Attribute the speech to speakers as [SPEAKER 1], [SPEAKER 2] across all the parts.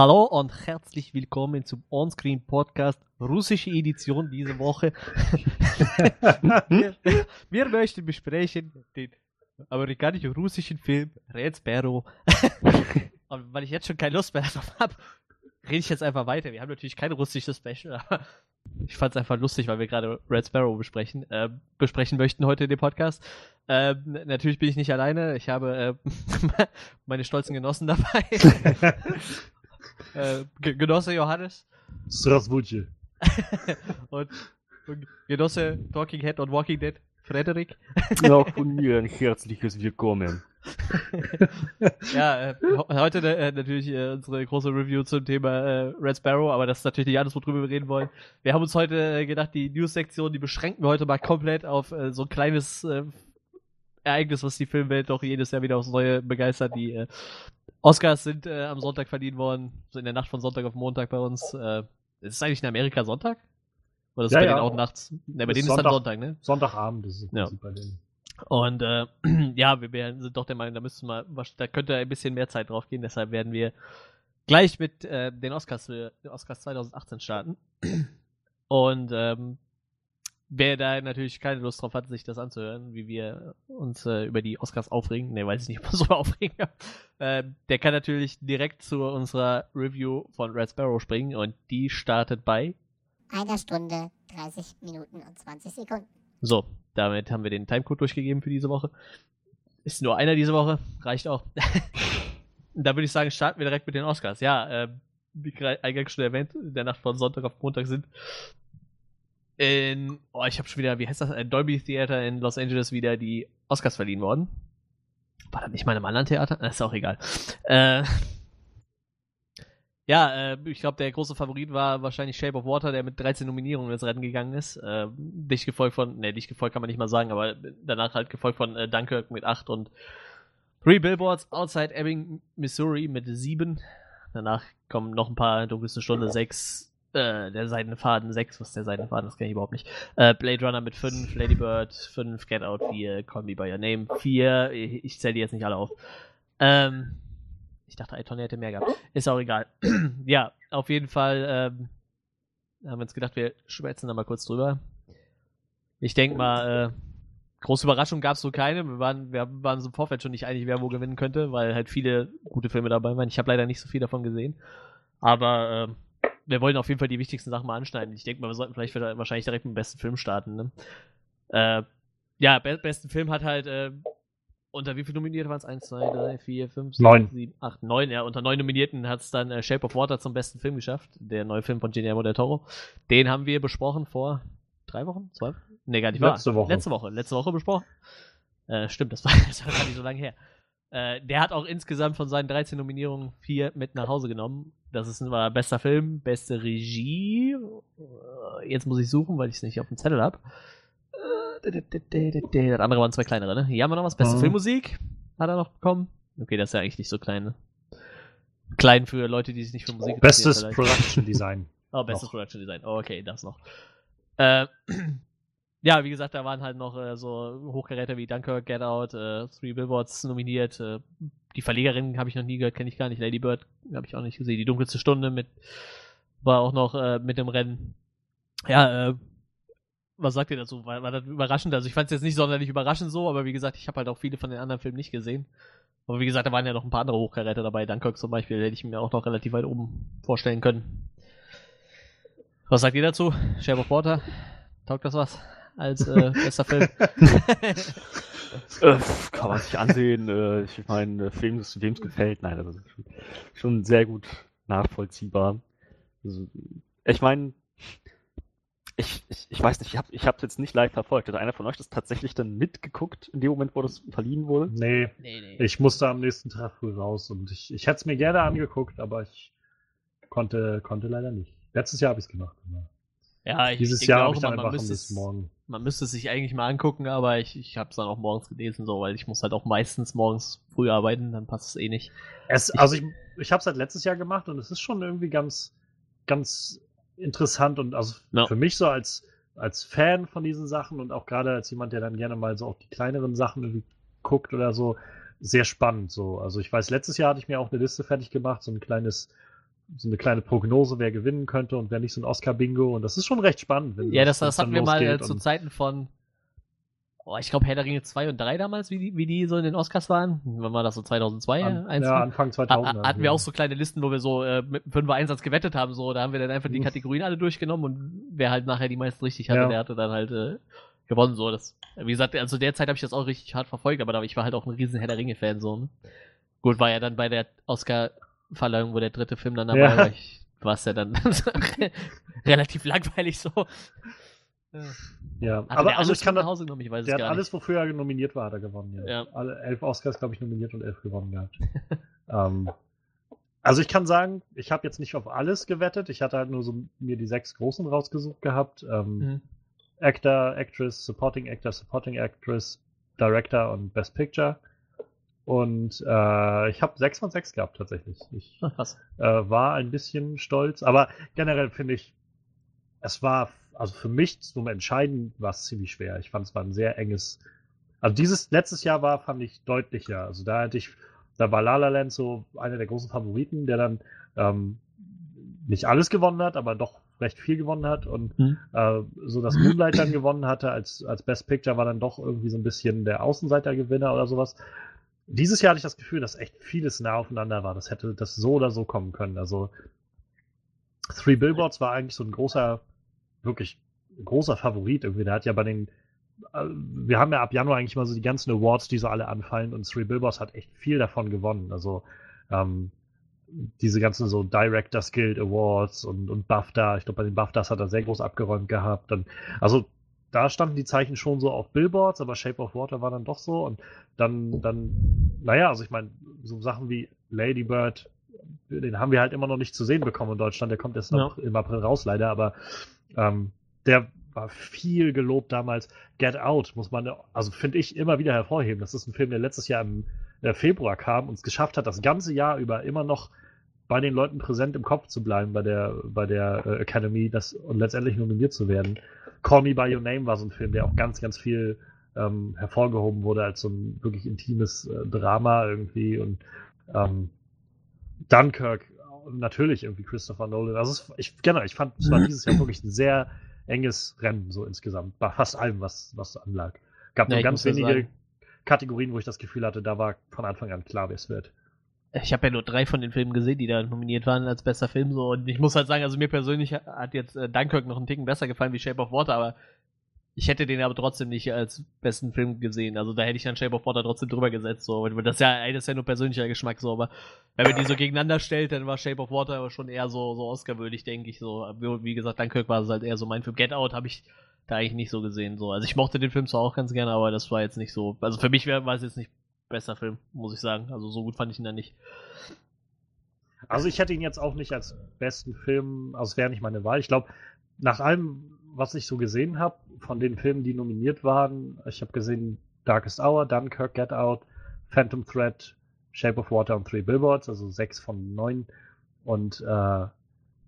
[SPEAKER 1] Hallo und herzlich willkommen zum Onscreen Podcast, russische Edition diese Woche. wir, wir, möchten besprechen den amerikanischen russischen Film Red Sparrow. und weil ich jetzt schon keine Lust mehr darauf habe, rede ich jetzt einfach weiter. Wir haben natürlich kein russisches Special, aber ich fand es einfach lustig, weil wir gerade Red Sparrow besprechen, äh, besprechen möchten heute in dem Podcast. Äh, natürlich bin ich nicht alleine. Ich habe äh, meine stolzen Genossen dabei. Äh, Genosse Johannes.
[SPEAKER 2] Strasbourg.
[SPEAKER 1] und, Genosse Talking Head und Walking Dead, Frederik.
[SPEAKER 2] Auch von mir ein herzliches Willkommen.
[SPEAKER 1] ja, äh, heute äh, natürlich äh, unsere große Review zum Thema äh, Red Sparrow, aber das ist natürlich nicht alles, worüber wir reden wollen. Wir haben uns heute äh, gedacht, die News-Sektion, die beschränken wir heute mal komplett auf so ein kleines Ereignis, was die Filmwelt doch jedes Jahr wieder aufs Neue begeistert. Die Oscars sind am Sonntag verliehen worden, so in der Nacht von Sonntag auf Montag bei uns. Äh, ist es eigentlich in Amerika Sonntag? Oder ist es
[SPEAKER 2] ja,
[SPEAKER 1] bei
[SPEAKER 2] ja.
[SPEAKER 1] denen auch nachts? Ne, bei denen
[SPEAKER 2] Sonntag,
[SPEAKER 1] ist dann Sonntag, ne?
[SPEAKER 2] Sonntagabend ist es
[SPEAKER 1] Ja.
[SPEAKER 2] bei denen.
[SPEAKER 1] Und äh, ja, wir sind doch der Meinung, da müssen wir, da könnte ein bisschen mehr Zeit drauf gehen. Deshalb werden wir gleich mit äh, den Oscars, den Oscars 2018 starten. Und ähm, wer da natürlich keine Lust drauf hat, sich das anzuhören, wie wir uns äh, über die Oscars aufregen, ne, weiß ich nicht, ob wir so aufregen, äh, der kann natürlich direkt zu unserer Review von Red Sparrow springen und die startet bei
[SPEAKER 3] einer Stunde, 30 Minuten und 20 Sekunden.
[SPEAKER 1] So, damit haben wir den Timecode durchgegeben für diese Woche. Ist nur einer diese Woche, reicht auch. da würde ich sagen, starten wir direkt mit den Oscars. Ja, äh, wie gerade eingangs schon erwähnt, in der Nacht von Sonntag auf Montag sind in, oh, ich habe schon wieder, wie heißt das, ein Dolby Theater in Los Angeles wieder die Oscars verliehen worden. War das nicht mal in einem anderen Theater? Das ist auch egal. Äh, ja, äh, ich glaube, der große Favorit war wahrscheinlich Shape of Water, der mit 13 Nominierungen ins Rennen gegangen ist. Äh, dicht gefolgt von, ne, dicht gefolgt kann man nicht mal sagen, aber danach halt gefolgt von äh, Dunkirk mit 8 und Three Billboards Outside Ebbing, Missouri mit 7. Danach kommen noch ein paar dunkelste Stunde 6, äh, der Seidene Faden 6, was ist der Seidene Faden, das kenne ich überhaupt nicht. Äh, Blade Runner mit 5, Lady Bird 5, Get Out 4, Call Me By Your Name 4, ich, ich zähle die jetzt nicht alle auf. Ähm, ich dachte, Aitonne hätte mehr gehabt. Ist auch egal. ja, auf jeden Fall ähm, haben wir uns gedacht, wir schwätzen da mal kurz drüber. Ich denke mal, äh, große Überraschung gab es so keine. Wir waren, wir waren uns im Vorfeld schon nicht einig, wer wo gewinnen könnte, weil halt viele gute Filme dabei waren. Ich habe leider nicht so viel davon gesehen. Aber ähm, wir wollen auf jeden Fall die wichtigsten Sachen mal anschneiden. Ich denke mal, wir sollten vielleicht wahrscheinlich direkt mit dem besten Film starten. Ne? Äh, ja, be besten Film hat halt äh, unter wie viel nominiert waren es? 1, 2, 3, 4, 5, 6,
[SPEAKER 2] Neun.
[SPEAKER 1] 7, 8, 9. Ja, unter neun Nominierten hat es dann äh, Shape of Water zum besten Film geschafft. Der neue Film von Guillermo del Toro. Den haben wir besprochen vor drei Wochen? Zwei Wochen? Nee, gar nicht wahr.
[SPEAKER 2] Letzte Woche.
[SPEAKER 1] Letzte Woche. Letzte Woche besprochen. Äh, stimmt, das war, das war gar nicht so lange her. Äh, der hat auch insgesamt von seinen 13 Nominierungen vier mit nach Hause genommen. Das ist war bester Film, beste Regie. Äh, Jetzt muss ich suchen, weil ich es nicht auf dem Zettel habe. Das andere waren zwei kleinere, ne? Hier haben wir noch was. Beste
[SPEAKER 2] Mhm.
[SPEAKER 1] Filmmusik hat er noch bekommen. Okay, das ist ja eigentlich nicht so klein, ne? Klein für Leute, die sich nicht für Musik interessieren
[SPEAKER 2] Bestes
[SPEAKER 1] vielleicht.
[SPEAKER 2] Production Design.
[SPEAKER 1] Oh, bestes
[SPEAKER 2] Noch.
[SPEAKER 1] Production Design. Oh, okay, das noch. Äh, ja, wie gesagt, da waren halt noch äh, so Hochgeräte wie Dunkirk, Get Out, äh, Three Billboards nominiert. Äh, die Verlegerin habe ich noch nie gehört, kenne ich gar nicht. Lady Bird habe ich auch nicht gesehen. Die dunkelste Stunde mit war auch noch äh, mit dem Rennen. Ja, äh, was sagt ihr dazu? War, war das überraschend? Also ich fand es jetzt nicht sonderlich überraschend so, aber wie gesagt, ich habe halt auch viele von den anderen Filmen nicht gesehen. Aber wie gesagt, da waren ja noch ein paar andere Hochkaräte dabei. Dunkirk zum Beispiel hätte ich mir auch noch relativ weit oben vorstellen können. Was sagt ihr dazu? Of Water? Taugt das was? Als äh, bester Film?
[SPEAKER 4] Äh, kann man sich ansehen. Äh, ich meine, äh, wem es gefällt, nein, das ist schon, schon sehr gut nachvollziehbar. Also, ich meine, ich, ich, ich weiß nicht, ich habe ich hab's jetzt nicht live verfolgt. Hat einer von euch das tatsächlich dann mitgeguckt, in dem Moment, wo das verliehen wurde?
[SPEAKER 2] Nee,
[SPEAKER 1] nee, nee.
[SPEAKER 2] ich musste am nächsten Tag früh raus und ich, ich hätte es mir gerne angeguckt, aber ich konnte, konnte leider nicht. Letztes Jahr habe ich es gemacht. aber
[SPEAKER 1] Ja, ich
[SPEAKER 2] Dieses Jahr
[SPEAKER 1] auch
[SPEAKER 2] habe ich dann einfach bis
[SPEAKER 1] es,
[SPEAKER 2] morgen.
[SPEAKER 1] Man müsste es sich eigentlich mal angucken, aber ich, ich habe es dann auch morgens gelesen, so, weil ich muss halt auch meistens morgens früh arbeiten, dann passt es eh nicht.
[SPEAKER 2] Es, also ich, ich habe es halt letztes Jahr gemacht und es ist schon irgendwie ganz, ganz interessant und also
[SPEAKER 1] Ja.
[SPEAKER 2] für mich so als, als Fan von diesen Sachen und auch gerade als jemand, der dann gerne mal so auf die kleineren Sachen irgendwie guckt oder so, sehr spannend so. Also ich weiß, letztes Jahr hatte ich mir auch eine Liste fertig gemacht, so ein kleines so eine kleine Prognose, wer gewinnen könnte und wer nicht so ein Oscar-Bingo. Und das ist schon recht spannend. Wenn
[SPEAKER 1] Ja, das, das
[SPEAKER 2] dann
[SPEAKER 1] hatten wir mal äh, zu Zeiten von, oh, ich glaube, Herr der Ringe 2 und 3 damals, wie die, wie die so in den Oscars waren. Wenn man das so 2002
[SPEAKER 2] An,
[SPEAKER 1] eins
[SPEAKER 2] ja, Anfang 2000.
[SPEAKER 1] Ha- ha- hatten wir auch so kleine Listen, wo wir so äh, mit einem Fünfer Einsatz gewettet haben, so, da haben wir dann einfach die. Kategorien alle durchgenommen und wer halt nachher die meisten richtig hatte,
[SPEAKER 2] Ja.
[SPEAKER 1] der hatte dann halt äh, gewonnen, so, das, wie gesagt, also derzeit habe ich das auch richtig hart verfolgt, aber ich war halt auch ein riesen Herr der Ringe-Fan, so, ne? Gut, war ja dann bei der Oscar-Verleihung, wo der dritte Film dann dabei
[SPEAKER 2] Ja.
[SPEAKER 1] war, ich, war es ja dann relativ langweilig so. Ja.
[SPEAKER 2] Ja, aber also ich kann
[SPEAKER 1] nach Hause genommen, ich weiß
[SPEAKER 2] der
[SPEAKER 1] es
[SPEAKER 2] hat
[SPEAKER 1] gar
[SPEAKER 2] alles, wofür er nominiert war, hat er gewonnen. Ja.
[SPEAKER 1] Ja.
[SPEAKER 2] Alle elf Oscars, glaube ich, nominiert und elf gewonnen gehabt. ähm, also ich kann sagen, ich habe jetzt nicht auf alles gewettet. Ich hatte halt nur so mir die sechs großen rausgesucht gehabt. Ähm.
[SPEAKER 1] Mhm.
[SPEAKER 2] Actor, Actress, Supporting Actor, Supporting Actress, Director und Best Picture. Und äh, ich habe sechs von sechs gehabt tatsächlich. Ich äh, war ein bisschen stolz, aber generell finde ich, es war, also für mich zum Entscheiden war es ziemlich schwer. Ich fand es war ein sehr enges, also dieses letztes Jahr war, fand ich deutlicher. Also da hatte ich, da war La La Land so einer der großen Favoriten, der dann ähm, nicht alles gewonnen hat, aber doch recht viel gewonnen hat und
[SPEAKER 1] Mhm.
[SPEAKER 2] äh, so dass Moonlight dann gewonnen hatte als, als Best Picture war dann doch irgendwie so ein bisschen der Außenseitergewinner oder sowas. Dieses Jahr hatte ich das Gefühl, dass echt vieles nah aufeinander war. Das hätte das so oder so kommen können. Also Three Billboards war eigentlich so ein großer, wirklich großer Favorit irgendwie. Der hat ja bei den, äh, wir haben ja ab Januar eigentlich mal so die ganzen Awards, die so alle anfallen und Three Billboards hat echt viel davon gewonnen. Also ähm, diese ganzen so Directors Guild Awards und, und BAFTA. Ich glaube, bei den BAFTAs hat er sehr groß abgeräumt gehabt. Und, also da standen die Zeichen schon so auf Billboards, aber Shape of Water war dann doch so. Und dann, dann, naja, also ich meine, so Sachen wie Lady Bird, den haben wir halt immer noch nicht zu sehen bekommen in Deutschland. Der kommt erst
[SPEAKER 1] Ja.
[SPEAKER 2] noch im April raus, leider, aber ähm, der war viel gelobt damals. Get Out muss man, also finde ich, immer wieder hervorheben. Das ist ein Film, der letztes Jahr im äh, Februar kam und es geschafft hat, das ganze Jahr über immer noch bei den Leuten präsent im Kopf zu bleiben, bei der, bei der äh, Academy das, und letztendlich nominiert zu werden. Call Me By Your Name war so ein Film, der auch ganz, ganz viel ähm, hervorgehoben wurde als so ein wirklich intimes äh, Drama irgendwie und ähm, Dunkirk natürlich irgendwie Christopher Nolan. Also es, ich genau, ich fand es war dieses Jahr wirklich ein sehr enges Rennen so insgesamt bei fast allem, was was anlag. Gab
[SPEAKER 1] Ja,
[SPEAKER 2] nur ganz wenige
[SPEAKER 1] sagen-
[SPEAKER 2] Kategorien, wo ich das Gefühl hatte, da war von Anfang an klar, wer es wird.
[SPEAKER 1] Ich habe ja nur drei von den Filmen gesehen, die da nominiert waren als bester Film. So. Und ich muss halt sagen, also mir persönlich hat jetzt äh, Dunkirk noch einen Ticken besser gefallen wie Shape of Water, aber ich hätte den aber trotzdem nicht als besten Film gesehen. Also da hätte ich dann Shape of Water trotzdem drüber gesetzt. So. Das ist ja, das ist ja nur persönlicher Geschmack so, aber wenn man die so gegeneinander stellt, dann war Shape of Water aber schon eher so, so Oscar-würdig, denke ich. So. Wie gesagt, Dunkirk war es halt eher so mein Film. Get Out habe ich da eigentlich nicht so gesehen. So. Also ich mochte den Film zwar auch ganz gerne, aber das war jetzt nicht so. Also für mich war es jetzt nicht besser Film, muss ich sagen. Also so gut fand ich ihn dann nicht.
[SPEAKER 2] Also ich hätte ihn jetzt auch nicht als besten Film, also es wäre nicht meine Wahl. Ich glaube, nach allem, was ich so gesehen habe, von den Filmen, die nominiert waren, ich habe gesehen Darkest Hour, Dunkirk, Get Out, Phantom Thread, Shape of Water und Three Billboards, also sechs von neun. Und äh,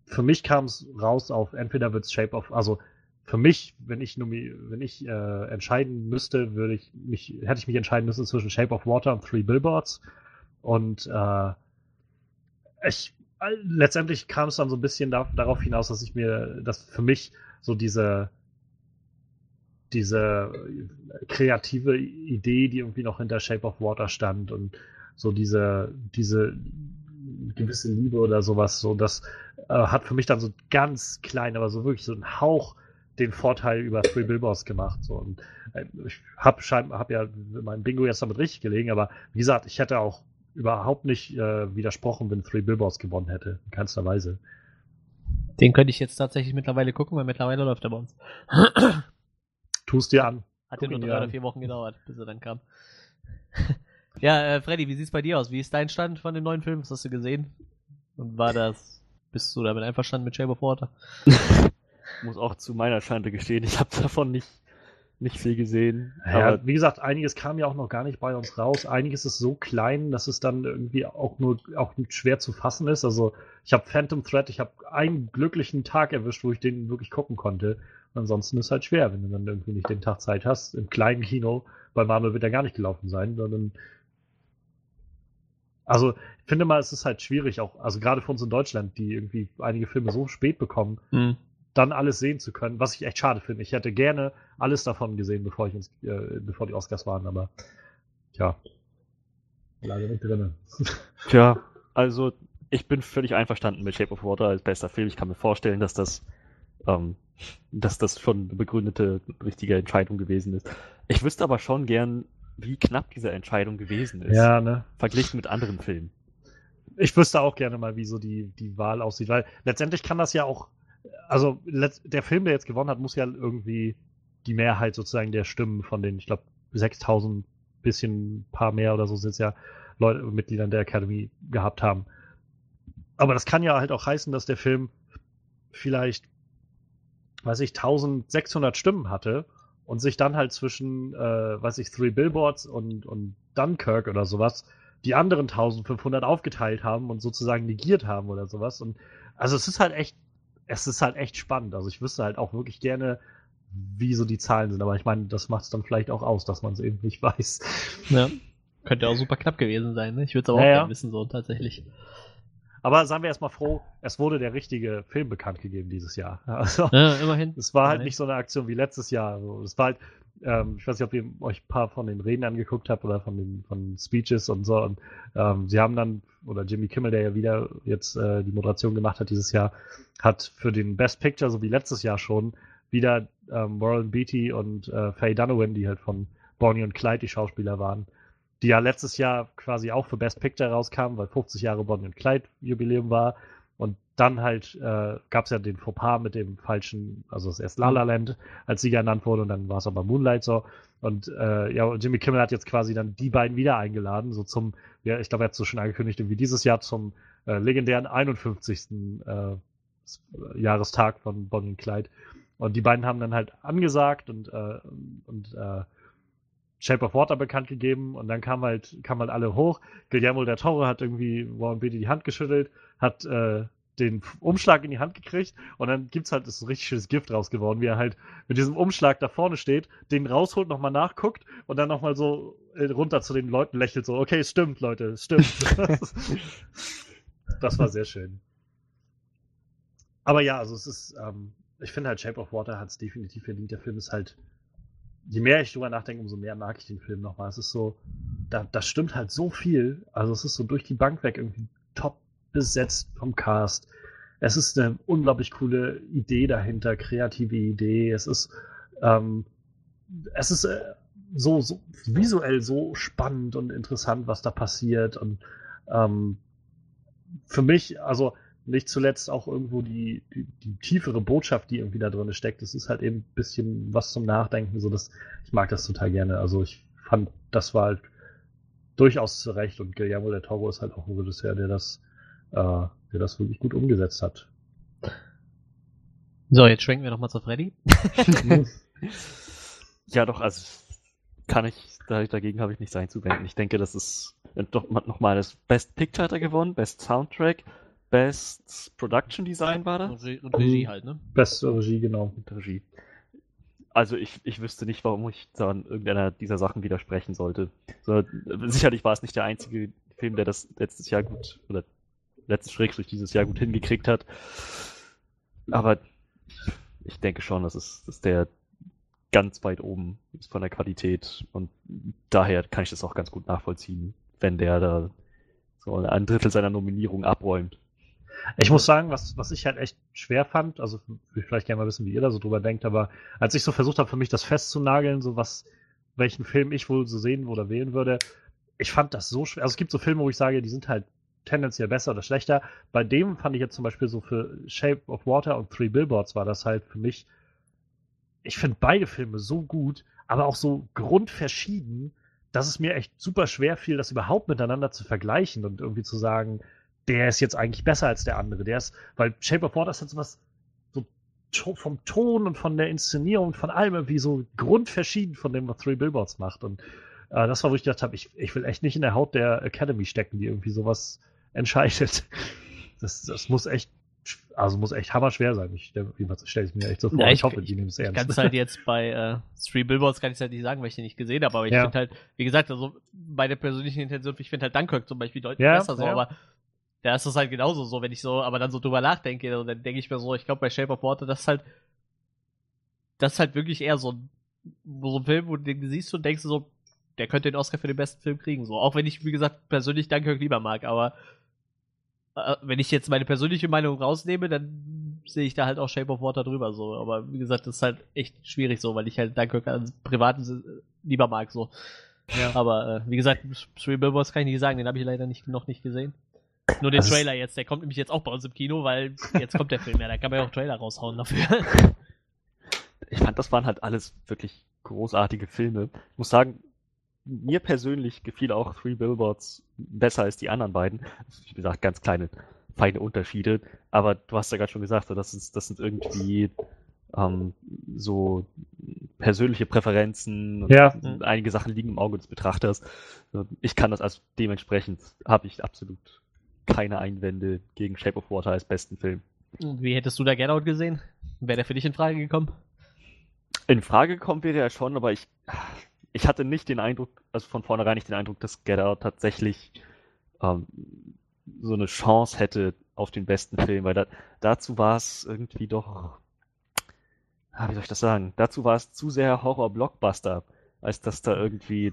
[SPEAKER 2] für mich kam es raus auf entweder wird's Shape of, also für mich, wenn ich wenn ich äh, entscheiden müsste, würde ich mich, hätte ich mich entscheiden müssen zwischen Shape of Water und Three Billboards. Und äh, ich äh, letztendlich kam es dann so ein bisschen da, darauf hinaus, dass ich mir, dass für mich so diese diese kreative Idee, die irgendwie noch hinter Shape of Water stand und so diese diese gewisse Liebe oder sowas, so das äh, hat für mich dann so ganz klein, aber so wirklich so ein Hauch den Vorteil über Three Billboards gemacht. So. Und äh, ich habe hab ja mein Bingo jetzt damit richtig gelegen, aber wie gesagt, ich hätte auch überhaupt nicht äh, widersprochen, wenn Three Billboards gewonnen hätte. In keinster Weise.
[SPEAKER 1] Den könnte ich jetzt tatsächlich mittlerweile gucken, weil mittlerweile läuft er bei uns.
[SPEAKER 2] Tust dir an.
[SPEAKER 1] Hat ja nur drei oder vier Wochen gedauert, bis er dann kam. ja, äh, Freddy, wie sieht's bei dir aus? Wie ist dein Stand von den neuen Filmen? Was hast du gesehen? Und war das, bist du damit einverstanden mit Shape of Water?
[SPEAKER 4] Muss auch zu meiner Schande gestehen, ich habe davon nicht, nicht viel gesehen.
[SPEAKER 2] Ja,
[SPEAKER 4] aber
[SPEAKER 2] wie gesagt, einiges kam ja auch noch gar nicht bei uns raus. Einiges ist so klein, dass es dann irgendwie auch nur auch schwer zu fassen ist. Also ich habe Phantom Thread, ich habe einen glücklichen Tag erwischt, wo ich den wirklich gucken konnte. Ansonsten ist halt schwer, wenn du dann irgendwie nicht den Tag Zeit hast. Im kleinen Kino, bei Marvel wird er gar nicht gelaufen sein, sondern Also, ich finde mal, es ist halt schwierig, auch, also gerade für uns in Deutschland, die irgendwie einige Filme so spät bekommen,
[SPEAKER 1] Mhm.
[SPEAKER 2] Dann alles sehen zu können, was ich echt schade finde. Ich hätte gerne alles davon gesehen, bevor ich ins, äh, bevor die Oscars waren, aber tja. Leider nicht drinne.
[SPEAKER 4] Tja, also ich bin völlig einverstanden mit Shape of Water als bester Film. Ich kann mir vorstellen, dass das, ähm, dass das schon eine begründete, richtige Entscheidung gewesen ist. Ich wüsste aber schon gern, wie knapp diese Entscheidung gewesen ist,
[SPEAKER 2] ja, ne?
[SPEAKER 4] verglichen mit anderen Filmen.
[SPEAKER 2] Ich wüsste auch gerne mal, wie so die, die Wahl aussieht, weil letztendlich kann das ja auch, also der Film, der jetzt gewonnen hat, muss ja irgendwie die Mehrheit sozusagen der Stimmen von den, ich glaube, 6000, bisschen paar mehr oder so sind es ja Leute, Mitgliedern der Academy gehabt haben. Aber das kann ja halt auch heißen, dass der Film vielleicht, weiß ich, 1600 Stimmen hatte und sich dann halt zwischen, äh, weiß ich, Three Billboards und, und Dunkirk oder sowas die anderen 1500 aufgeteilt haben und sozusagen negiert haben oder sowas. Und also es ist halt echt, es ist halt echt spannend. Also ich wüsste halt auch wirklich gerne, wie so die Zahlen sind. Aber ich meine, das macht es dann vielleicht auch aus, dass man es eben nicht weiß.
[SPEAKER 1] Ja. Könnte auch super knapp gewesen sein, ne? Ich würde es aber
[SPEAKER 2] Ja,
[SPEAKER 1] auch
[SPEAKER 2] ja.
[SPEAKER 1] gerne wissen, so tatsächlich.
[SPEAKER 2] Aber seien wir erstmal froh, es wurde der richtige Film bekannt gegeben dieses Jahr. Also
[SPEAKER 1] Ja, immerhin.
[SPEAKER 2] es war halt
[SPEAKER 1] Immerhin.
[SPEAKER 2] nicht so eine Aktion wie letztes Jahr. Also, Es war halt, ähm, ich weiß nicht, ob ihr euch ein paar von den Reden angeguckt habt oder von den von Speeches und so. Und ähm, sie haben dann, oder Jimmy Kimmel, der ja wieder jetzt äh, die Moderation gemacht hat dieses Jahr, hat für den Best Picture, so wie letztes Jahr schon, wieder ähm, Warren Beatty und äh, Faye Dunaway, die halt von Bonnie und Clyde die Schauspieler waren, die ja letztes Jahr quasi auch für Best Picture rauskamen, weil 50 Jahre Bonnie und Clyde Jubiläum war. Und dann halt äh, gab es ja den Fauxpas mit dem falschen, also das erst La La Land als Sieger ernannt wurde und dann war es aber Moonlight so. Und äh, ja, Jimmy Kimmel hat jetzt quasi dann die beiden wieder eingeladen, so zum, ja, ich glaube, er hat so schon angekündigt, irgendwie dieses Jahr zum äh, legendären 51. Äh, Jahrestag von Bonnie und Clyde. Und die beiden haben dann halt angesagt und, äh, und äh, Shape of Water bekannt gegeben und dann kam halt, kamen halt alle hoch. Guillermo del Toro hat irgendwie Warren Beatty die Hand geschüttelt, hat äh, den Umschlag in die Hand gekriegt und dann gibt's halt das richtig schönes Gift raus geworden, wie er halt mit diesem Umschlag da vorne steht, den rausholt, nochmal nachguckt und dann nochmal so äh, runter zu den Leuten lächelt, so, okay, es stimmt, Leute, es stimmt. das war sehr schön. Aber ja, also es ist, ähm, ich finde halt Shape of Water hat es definitiv verdient. Der Film ist halt, je mehr ich drüber nachdenke, umso mehr mag ich den Film nochmal. Es ist so, da, da stimmt halt so viel. Also es ist so durch die Bank weg irgendwie top besetzt vom Cast. Es ist eine unglaublich coole Idee dahinter, kreative Idee. Es ist, ähm, es ist äh, so, so visuell so spannend und interessant, was da passiert. Und ähm, für mich, also nicht zuletzt auch irgendwo die, die, die tiefere Botschaft, die irgendwie da drin steckt. Es ist halt eben ein bisschen was zum Nachdenken. So dass ich mag das total gerne. Also ich fand, das war halt durchaus zurecht und Guillermo del Toro ist halt auch ein Regisseur, der das, äh, der das wirklich gut umgesetzt hat.
[SPEAKER 1] So, jetzt schwenken wir nochmal zu Freddy.
[SPEAKER 4] Ja, doch, also kann ich, da- dagegen habe ich nichts einzuwenden. Ich denke, das ist äh, doch nochmal das Best Picture hat er gewonnen, Best Soundtrack, Best Production Design war das
[SPEAKER 1] Und und Regie halt, ne?
[SPEAKER 2] Beste Regie, genau.
[SPEAKER 4] und Regie. Also ich, ich wüsste nicht, warum ich da an irgendeiner dieser Sachen widersprechen sollte. So, sicherlich war es nicht der einzige Film, der das letztes Jahr gut, oder letztes Schrägstrich dieses Jahr gut hingekriegt hat. Aber ich denke schon, dass es dass der ganz weit oben ist von der Qualität und daher kann ich das auch ganz gut nachvollziehen, wenn der da so ein Drittel seiner Nominierung abräumt.
[SPEAKER 2] Ich muss sagen, was, was ich halt echt schwer fand, also vielleicht gerne mal wissen, wie ihr da so drüber denkt, aber als ich so versucht habe, für mich das festzunageln, so was, welchen Film ich wohl so sehen oder wählen würde, ich fand das so schwer. Also es gibt so Filme, wo ich sage, die sind halt tendenziell besser oder schlechter. Bei dem fand ich jetzt zum Beispiel so für Shape of Water und Three Billboards war das halt für mich, ich finde beide Filme so gut, aber auch so grundverschieden, dass es mir echt super schwer fiel, das überhaupt miteinander zu vergleichen und irgendwie zu sagen, der ist jetzt eigentlich besser als der andere. Der ist, weil Shape of Water ist jetzt was so vom Ton und von der Inszenierung und von allem irgendwie so grundverschieden von dem, was Three Billboards macht. Und äh, das war, wo ich gedacht habe, ich, ich will echt nicht in der Haut der Academy stecken, die irgendwie sowas entscheidet. Das, das muss echt also muss echt hammerschwer sein. Ich stelle stell es mir echt so vor.
[SPEAKER 1] Ja,
[SPEAKER 2] ich,
[SPEAKER 1] ich-
[SPEAKER 2] hoffe, die nehmen es
[SPEAKER 1] Ich
[SPEAKER 2] ernst.
[SPEAKER 1] kann es halt jetzt bei äh, Three Billboards kann ich halt nicht sagen, weil ich den nicht gesehen habe, aber ich
[SPEAKER 2] Ja.
[SPEAKER 1] finde halt, wie gesagt, also bei der persönlichen Intention, ich finde halt Dunkirk zum Beispiel deutlich
[SPEAKER 2] Ja,
[SPEAKER 1] besser so, aber da ist es halt genauso so, wenn ich so, aber dann so drüber nachdenke, also dann denke ich mir so, ich glaube bei Shape of Water, das ist halt, das ist halt wirklich eher so ein, so ein Film, wo du den siehst und denkst so, der könnte den Oscar für den besten Film kriegen, so. Auch wenn ich, wie gesagt, persönlich Dunkirk lieber mag, aber wenn ich jetzt meine persönliche Meinung rausnehme, dann sehe ich da halt auch Shape of Water drüber, so. Aber wie gesagt, das ist halt echt schwierig so, weil ich halt Dunkirk als privaten äh, lieber mag, so.
[SPEAKER 2] Ja.
[SPEAKER 1] Aber äh, wie gesagt, Three Billboards kann ich nicht sagen, den habe ich leider nicht, noch nicht gesehen. Nur den
[SPEAKER 4] ist-
[SPEAKER 1] Trailer jetzt, der kommt nämlich jetzt auch bei uns im Kino, weil jetzt kommt der Film ja, da kann man ja auch Trailer raushauen dafür.
[SPEAKER 4] ich fand, das waren halt alles wirklich großartige Filme. Ich muss sagen, mir persönlich gefiel auch Three Billboards besser als die anderen beiden. Wie gesagt, ganz kleine, feine Unterschiede. Aber du hast ja gerade schon gesagt, so, das, ist, das sind irgendwie ähm, so persönliche Präferenzen und
[SPEAKER 2] Ja.
[SPEAKER 4] einige Sachen liegen im Auge des Betrachters. Ich kann das also dementsprechend habe ich absolut keine Einwände gegen Shape of Water als besten Film.
[SPEAKER 1] Wie hättest du da Get Out gesehen? Wäre der für dich in Frage gekommen?
[SPEAKER 4] In Frage gekommen wäre er schon, aber ich, ich hatte nicht den Eindruck, also von vornherein nicht den Eindruck, dass Get Out tatsächlich ähm, so eine Chance hätte auf den besten Film, weil da, dazu war es irgendwie doch, ah, wie soll ich das sagen? Dazu war es zu sehr Horror-Blockbuster, als dass da irgendwie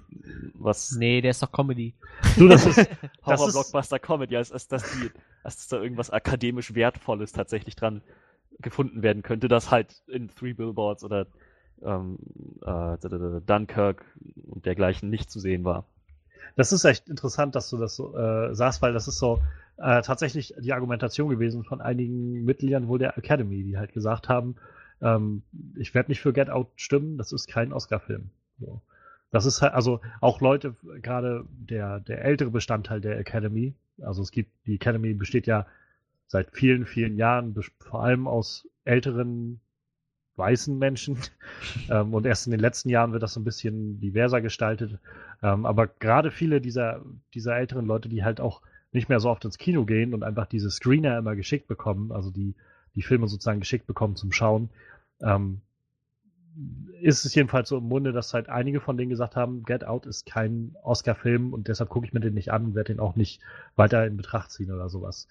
[SPEAKER 4] was
[SPEAKER 1] Nee, der ist doch Comedy.
[SPEAKER 2] Du, das ist, das ist,
[SPEAKER 4] Horror-Blockbuster-Comedy, als, als, dass die, als dass da irgendwas akademisch Wertvolles tatsächlich dran gefunden werden könnte, das halt in Three Billboards oder ähm, äh, Dunkirk und dergleichen nicht zu sehen war.
[SPEAKER 2] das ist echt interessant, dass du das so äh, sagst, weil das ist so äh, tatsächlich die Argumentation gewesen von einigen Mitgliedern wohl der Academy, die halt gesagt haben, ähm, ich werde nicht für Get Out stimmen, das ist kein Oscar-Film. So. Das ist halt, also auch Leute, gerade der, der ältere Bestandteil der Academy, also es gibt, die Academy besteht ja seit vielen, vielen Jahren vor allem aus älteren weißen Menschen. ähm, und erst in den letzten Jahren wird das so ein bisschen diverser gestaltet. Ähm, aber gerade viele dieser, dieser älteren Leute, die halt auch nicht mehr so oft ins Kino gehen und einfach diese Screener immer geschickt bekommen, also die, die Filme sozusagen geschickt bekommen zum Schauen, ähm, ist es jedenfalls so im Munde, dass halt einige von denen gesagt haben, Get Out ist kein Oscar-Film und deshalb gucke ich mir den nicht an und werde den auch nicht weiter in Betracht ziehen oder sowas.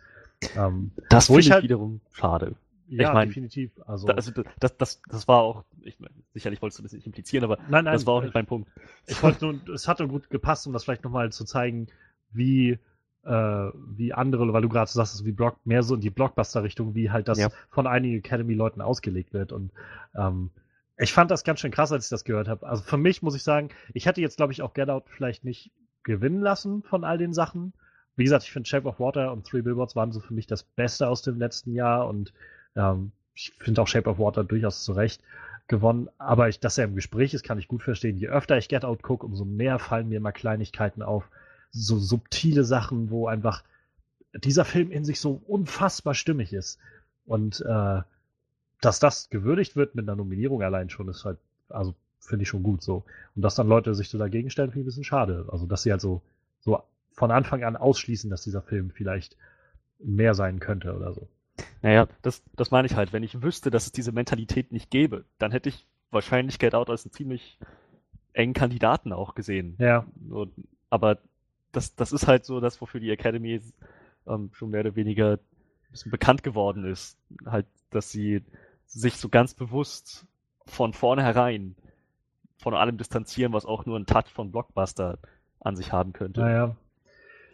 [SPEAKER 2] Ähm,
[SPEAKER 4] Das finde
[SPEAKER 2] ich halt-
[SPEAKER 4] wiederum schade.
[SPEAKER 2] Ja,
[SPEAKER 4] mein,
[SPEAKER 2] definitiv. Also,
[SPEAKER 4] Da, also das, das, das war auch, ich meine, sicherlich wolltest du das nicht implizieren, aber
[SPEAKER 2] nein, nein,
[SPEAKER 4] das war auch nicht mein Punkt.
[SPEAKER 2] Ich wollte nur, es hat nur gut gepasst, um das vielleicht nochmal zu zeigen, wie, äh, wie andere, weil du gerade sagst, es ist wie Block, mehr so in die Blockbuster-Richtung, wie halt das
[SPEAKER 4] Ja.
[SPEAKER 2] von einigen Academy-Leuten ausgelegt wird. Und ähm, ich fand das ganz schön krass, als ich das gehört habe. Also für mich muss ich sagen, ich hätte jetzt, glaube ich, auch Get Out vielleicht nicht gewinnen lassen von all den Sachen. Wie gesagt, ich finde Shape of Water und Three Billboards waren so für mich das Beste aus dem letzten Jahr und ähm, ich finde auch Shape of Water durchaus zu Recht gewonnen. Aber ich, dass er im Gespräch ist, kann ich gut verstehen. Je öfter ich Get Out gucke, umso mehr fallen mir mal Kleinigkeiten auf. So subtile Sachen, wo einfach dieser Film in sich so unfassbar stimmig ist. Und äh, dass das gewürdigt wird mit einer Nominierung allein schon, ist halt, also finde ich schon gut so. Und dass dann Leute sich so dagegen stellen, finde ich ein bisschen schade. Also, dass sie halt so, so von Anfang an ausschließen, dass dieser Film vielleicht mehr sein könnte oder so.
[SPEAKER 4] Naja, das, das meine ich halt. Wenn ich wüsste, dass es diese Mentalität nicht gäbe, dann hätte ich wahrscheinlich Get Out als einen ziemlich engen Kandidaten auch gesehen.
[SPEAKER 2] Ja,
[SPEAKER 4] So, aber das, das ist halt so das, wofür die Academy ähm, schon mehr oder weniger ein bisschen bekannt geworden ist. Halt, dass sie sich so ganz bewusst von vornherein von allem distanzieren, was auch nur ein Touch von Blockbuster an sich haben könnte.
[SPEAKER 2] Naja.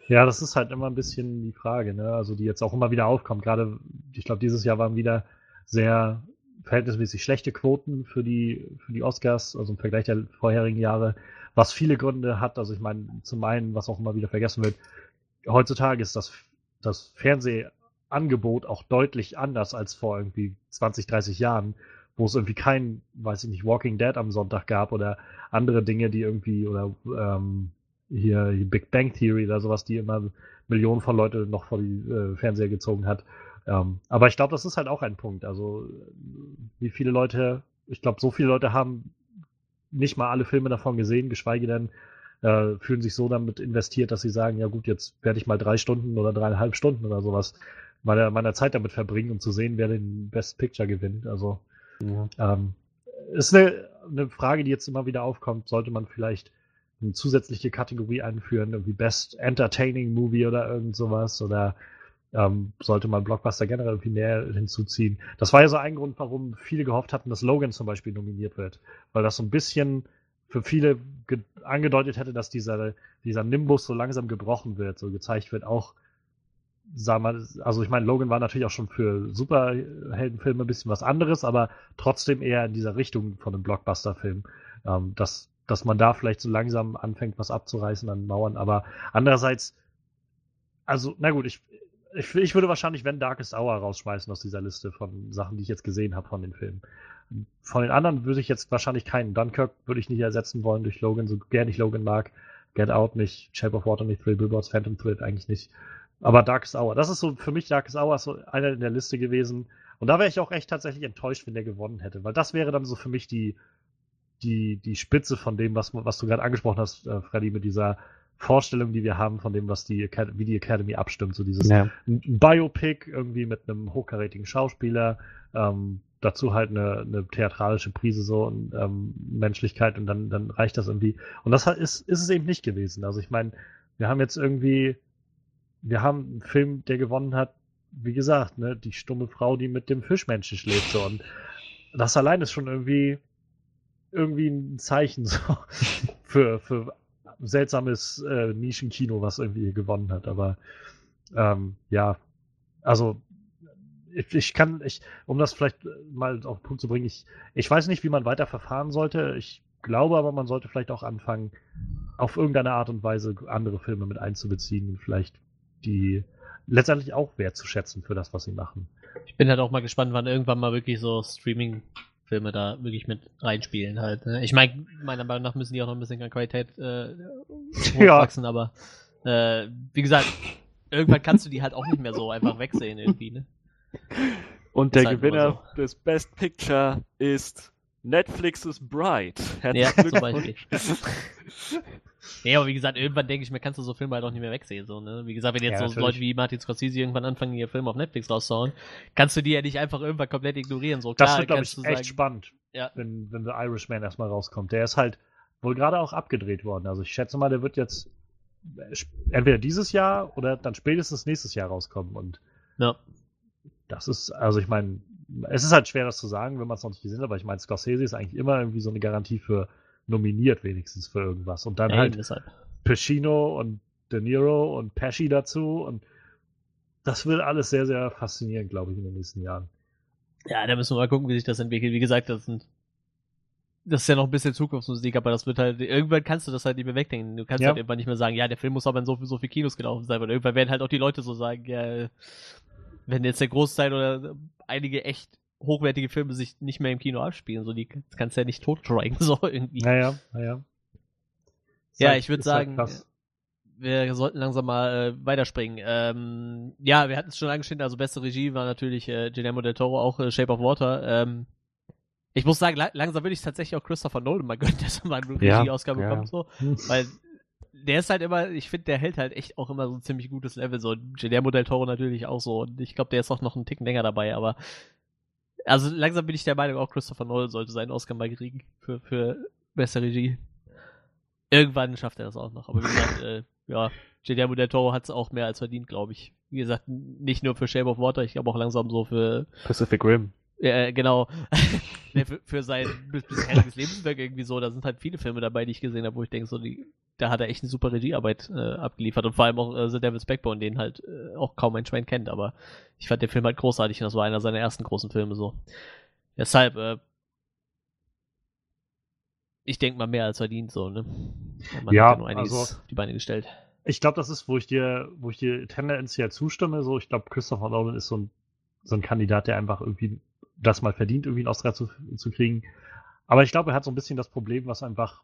[SPEAKER 2] Ja, das ist halt immer ein bisschen die Frage, ne? Also die jetzt auch immer wieder aufkommt. Gerade, ich glaube, dieses Jahr waren wieder sehr verhältnismäßig schlechte Quoten für die, für die Oscars, also im Vergleich der vorherigen Jahre, was viele Gründe hat. Also ich meine, zum einen, was auch immer wieder vergessen wird, heutzutage ist das, das Fernsehangebot auch deutlich anders als vor irgendwie 20, 30 Jahren, wo es irgendwie kein, weiß ich nicht, Walking Dead am Sonntag gab oder andere Dinge, die irgendwie, oder ähm, hier, hier Big Bang Theory oder sowas, die immer Millionen von Leute noch vor die äh, Fernseher gezogen hat. Ähm, aber ich glaube, das ist halt auch ein Punkt. Also, wie viele Leute, ich glaube, so viele Leute haben nicht mal alle Filme davon gesehen, geschweige denn äh, fühlen sich so damit investiert, dass sie sagen, ja gut, jetzt werde ich mal drei Stunden oder dreieinhalb Stunden oder sowas meiner, meiner Zeit damit verbringen, um zu sehen, wer den Best Picture gewinnt. Also
[SPEAKER 4] Ja.
[SPEAKER 2] ähm, ist eine, eine Frage, die jetzt immer wieder aufkommt. Sollte man vielleicht eine zusätzliche Kategorie einführen, irgendwie Best Entertaining Movie oder irgend sowas oder ähm, sollte man Blockbuster generell irgendwie mehr hinzuziehen. Das war ja so ein Grund, warum viele gehofft hatten, dass Logan zum Beispiel nominiert wird, weil das so ein bisschen für viele ge- angedeutet hätte, dass dieser, dieser Nimbus so langsam gebrochen wird, so gezeigt wird, auch sag mal, also ich meine, Logan war natürlich auch schon für Superheldenfilme ein bisschen was anderes, aber trotzdem eher in dieser Richtung von einem Blockbuster-Film, ähm, dass, dass man da vielleicht so langsam anfängt, was abzureißen an Mauern, aber andererseits, also, na gut, ich, ich, ich würde wahrscheinlich, wenn Darkest Hour rausschmeißen aus dieser Liste von Sachen, die ich jetzt gesehen habe von den Filmen. Von den anderen würde ich jetzt wahrscheinlich keinen. Dunkirk würde ich nicht ersetzen wollen durch Logan, so gern ich Logan mag. Get Out nicht, Shape of Water nicht, Three Billboards, Phantom Thread eigentlich nicht. Aber Darkest Hour, das ist so für mich Darkest Hour ist so einer in der Liste gewesen. Und da wäre ich auch echt tatsächlich enttäuscht, wenn der gewonnen hätte, weil das wäre dann so für mich die, die, die Spitze von dem, was, was du gerade angesprochen hast, äh, Freddy, mit dieser Vorstellung, die wir haben von dem, was die, Acad- wie die Academy abstimmt. So dieses
[SPEAKER 4] Ja.
[SPEAKER 2] Biopic irgendwie mit einem hochkarätigen Schauspieler, ähm, dazu halt eine, eine theatralische Prise so und ähm, Menschlichkeit und dann, dann reicht das irgendwie. Und das ist, ist es eben nicht gewesen. Also ich meine, wir haben jetzt irgendwie, wir haben einen Film, der gewonnen hat, wie gesagt, ne, die stumme Frau, die mit dem Fischmenschen schläft so und das allein ist schon irgendwie irgendwie ein Zeichen so für, für seltsames äh, Nischenkino, was irgendwie gewonnen hat. Aber ähm, ja, also ich, ich kann, ich, um das vielleicht mal auf den Punkt zu bringen, ich, ich weiß nicht, wie man weiter verfahren sollte. Ich glaube aber, man sollte vielleicht auch anfangen, auf irgendeine Art und Weise andere Filme mit einzubeziehen und vielleicht die letztendlich auch wertzuschätzen für das, was sie machen.
[SPEAKER 1] Ich bin halt auch mal gespannt, wann irgendwann mal wirklich so Streaming-Filme da wirklich mit reinspielen halt. Ne? Ich meine, meiner Meinung nach müssen die auch noch ein bisschen an Qualität äh,
[SPEAKER 2] Ja.
[SPEAKER 1] hochwachsen, aber äh, wie gesagt, irgendwann kannst du die halt auch nicht mehr so einfach wegsehen irgendwie, ne?
[SPEAKER 4] Und
[SPEAKER 1] Ist
[SPEAKER 4] der
[SPEAKER 1] halt
[SPEAKER 4] Gewinner des Best Picture ist Netflix's Bride.
[SPEAKER 1] Ja,
[SPEAKER 4] Herzlichen
[SPEAKER 1] zum
[SPEAKER 4] Glückwunsch.
[SPEAKER 1] Ja, aber wie gesagt, irgendwann denke ich mir, kannst du so Filme halt auch nicht mehr wegsehen. So, ne? Wie gesagt, wenn jetzt
[SPEAKER 2] Ja,
[SPEAKER 1] so. Leute wie Martin Scorsese irgendwann anfangen, ihr Film auf Netflix rauszuhauen, kannst du die ja nicht einfach irgendwann komplett ignorieren. So,
[SPEAKER 2] Das
[SPEAKER 1] klar,
[SPEAKER 2] wird, glaube ich,
[SPEAKER 1] du
[SPEAKER 2] echt
[SPEAKER 1] sagen,
[SPEAKER 2] spannend,
[SPEAKER 1] Ja.
[SPEAKER 2] wenn, wenn The Irishman erstmal rauskommt. Der ist halt wohl gerade auch abgedreht worden. Also ich schätze mal, der wird jetzt äh, entweder dieses Jahr oder dann spätestens nächstes Jahr rauskommen. Und
[SPEAKER 1] Ja.
[SPEAKER 2] das ist, also ich meine, es ist halt schwer, das zu sagen, wenn man es noch nicht gesehen hat, aber ich meine, Scorsese ist eigentlich immer irgendwie so eine Garantie für nominiert wenigstens für irgendwas. Und dann
[SPEAKER 1] Ja,
[SPEAKER 2] halt
[SPEAKER 1] deshalb.
[SPEAKER 2] Pacino und De Niro und Pesci dazu und das wird alles sehr, sehr faszinierend, glaube ich, in den nächsten Jahren.
[SPEAKER 1] Ja, da müssen wir mal gucken, wie sich das entwickelt. Wie gesagt, das sind. Das ist ja noch ein bisschen Zukunftsmusik, aber das wird halt, irgendwann kannst du das halt nicht mehr wegdenken. Du kannst
[SPEAKER 2] Ja.
[SPEAKER 1] halt irgendwann nicht mehr sagen, ja, der Film muss aber in so, so viel Kinos gelaufen sein, weil irgendwann werden halt auch die Leute so sagen, ja, wenn jetzt der Großteil oder einige echt hochwertige Filme sich nicht mehr im Kino abspielen, so die das kannst du ja nicht totschweigen, so irgendwie.
[SPEAKER 2] Naja, naja.
[SPEAKER 1] Ja,
[SPEAKER 2] halt-
[SPEAKER 1] ich würde
[SPEAKER 2] halt
[SPEAKER 1] sagen,
[SPEAKER 2] krass.
[SPEAKER 1] wir sollten langsam mal äh, weiterspringen. Ähm, ja, wir hatten es schon angeschnitten, also beste Regie war natürlich äh, Guillermo del Toro, auch äh, Shape of Water. Ähm, ich muss sagen, la langsam würde ich tatsächlich auch Christopher Nolan mal gönnen, dass er mal eine
[SPEAKER 4] Ja,
[SPEAKER 1] Regie-Ausgabe
[SPEAKER 4] ja.
[SPEAKER 1] bekommt, so. Weil der ist halt immer, ich finde, der hält halt echt auch immer so ein ziemlich gutes Level. So, Guillermo del Toro natürlich auch so. Und ich glaube, der ist auch noch einen Ticken länger dabei, aber also langsam bin ich der Meinung, auch Christopher Nolan sollte seinen Oscar mal kriegen für, für beste Regie. Irgendwann schafft er das auch noch. Aber wie gesagt, äh, ja, Guillermo del Toro hat es auch mehr als verdient, glaube ich. Wie gesagt, nicht nur für Shape of Water, ich glaube auch langsam so für,
[SPEAKER 4] Pacific Rim.
[SPEAKER 1] äh, genau, ne, für, für sein bis- bisheriges Lebenswerk irgendwie so. Da sind halt viele Filme dabei, die ich gesehen habe, wo ich denke, so, die, da hat er echt eine super Regiearbeit äh, abgeliefert. Und vor allem auch äh, The Devil's Backbone, den halt äh, auch kaum ein Schwein kennt. Aber ich fand den Film halt großartig und das war einer seiner ersten großen Filme so. Deshalb, äh, ich denke mal mehr als verdient so, ne? Man
[SPEAKER 2] Ja,
[SPEAKER 1] hat ja nur einiges
[SPEAKER 2] also-
[SPEAKER 1] auf die Beine gestellt.
[SPEAKER 2] Ich glaube, das ist, wo ich dir, wo ich dir tendenziell zustimme. So, ich glaube, Christopher Nolan ist so ein, so ein Kandidat, der einfach irgendwie das mal verdient, irgendwie einen Oscar zu, zu kriegen. Aber ich glaube, er hat so ein bisschen das Problem, was einfach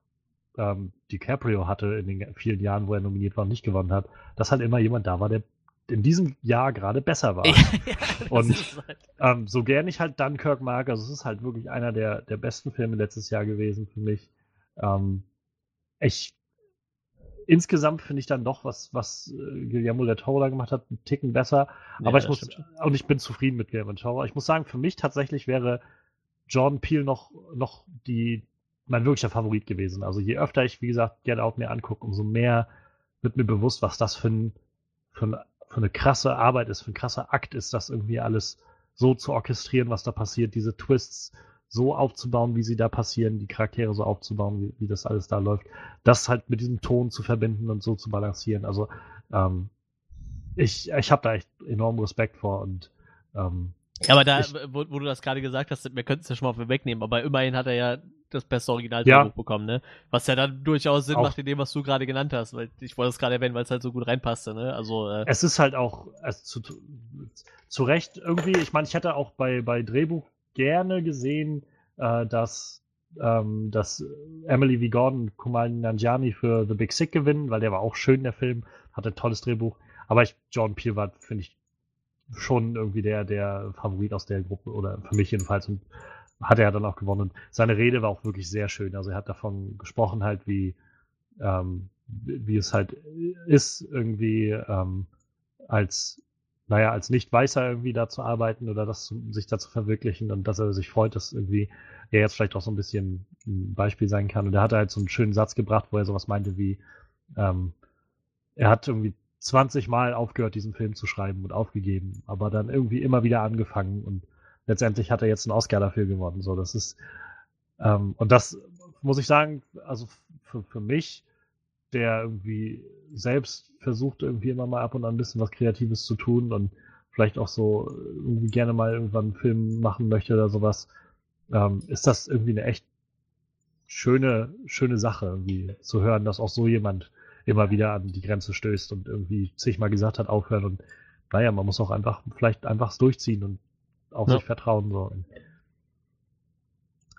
[SPEAKER 2] ähm, DiCaprio hatte in den vielen Jahren, wo er nominiert war und nicht gewonnen hat, dass halt immer jemand da war, der in diesem Jahr gerade besser war.
[SPEAKER 1] ja,
[SPEAKER 2] Und-
[SPEAKER 1] halt,
[SPEAKER 2] Ähm, so gern ich halt Dunkirk mag, also es ist halt wirklich einer der, der besten Filme letztes Jahr gewesen für mich. Ähm, ich insgesamt finde ich dann doch, was, was äh, Guillermo del Toro da gemacht hat, einen Ticken besser.
[SPEAKER 1] Ja,
[SPEAKER 2] Aber ich muss, und ich bin zufrieden mit Guillermo del Toro. Ich muss sagen, für mich tatsächlich wäre Jordan Peele noch, noch die, mein wirklicher Favorit gewesen. Also je öfter ich, wie gesagt, Get Out mir angucke, umso mehr wird mir bewusst, was das für, ein, für, ein, für eine krasse Arbeit ist, für ein krasser Akt ist, das irgendwie alles so zu orchestrieren, was da passiert, diese Twists so aufzubauen, wie sie da passieren, die Charaktere so aufzubauen, wie, wie das alles da läuft, das halt mit diesem Ton zu verbinden und so zu balancieren. Also ähm, ich, ich habe da echt enormen Respekt vor und ähm,
[SPEAKER 1] Ja, aber da,
[SPEAKER 2] Ich-
[SPEAKER 1] wo, wo du das gerade gesagt hast, wir könnten es ja schon mal wegnehmen, aber immerhin hat er ja das beste Original
[SPEAKER 2] Ja.
[SPEAKER 1] bekommen, ne? Was ja dann durchaus Sinn
[SPEAKER 2] Auch.
[SPEAKER 1] macht in dem, was du gerade genannt hast, weil ich wollte es gerade erwähnen, weil es halt so gut reinpasste, ne? Also, äh,
[SPEAKER 2] es ist halt auch es zu, zu Recht irgendwie, ich meine, ich hätte auch bei, bei Drehbuch gerne gesehen, äh, dass, ähm, dass Emily V. Gordon Kumail Nanjiani für The Big Sick gewinnen, weil der war auch schön, der Film, hatte ein tolles Drehbuch. Aber ich, Jordan Peele war, finde ich, schon irgendwie der, der Favorit aus der Gruppe, oder für mich jedenfalls, und hat er dann auch gewonnen. Und seine Rede war auch wirklich sehr schön. Also er hat davon gesprochen, halt, wie, ähm, wie es halt ist, irgendwie ähm, als, naja, als Nicht-Weißer irgendwie da zu arbeiten oder das sich da zu verwirklichen und dass er sich freut, dass irgendwie er jetzt vielleicht auch so ein bisschen ein Beispiel sein kann. Und er hat halt so einen schönen Satz gebracht, wo er sowas meinte wie, ähm, er hat irgendwie 20 Mal aufgehört, diesen Film zu schreiben und aufgegeben, aber dann irgendwie immer wieder angefangen und letztendlich hat er jetzt einen Oscar dafür gewonnen. So, das ist, ähm, und das muss ich sagen, also für, für mich, der irgendwie selbst versucht, irgendwie immer mal ab und an ein bisschen was Kreatives zu tun und vielleicht auch so irgendwie gerne mal irgendwann einen Film machen möchte oder sowas, ähm, ist das irgendwie eine echt schöne, schöne Sache, irgendwie zu hören, dass auch so jemand immer wieder an die Grenze stößt und irgendwie zigmal gesagt hat, aufhören und naja, man muss auch einfach, vielleicht einfach es durchziehen und auf
[SPEAKER 1] Ja.
[SPEAKER 2] sich vertrauen. So.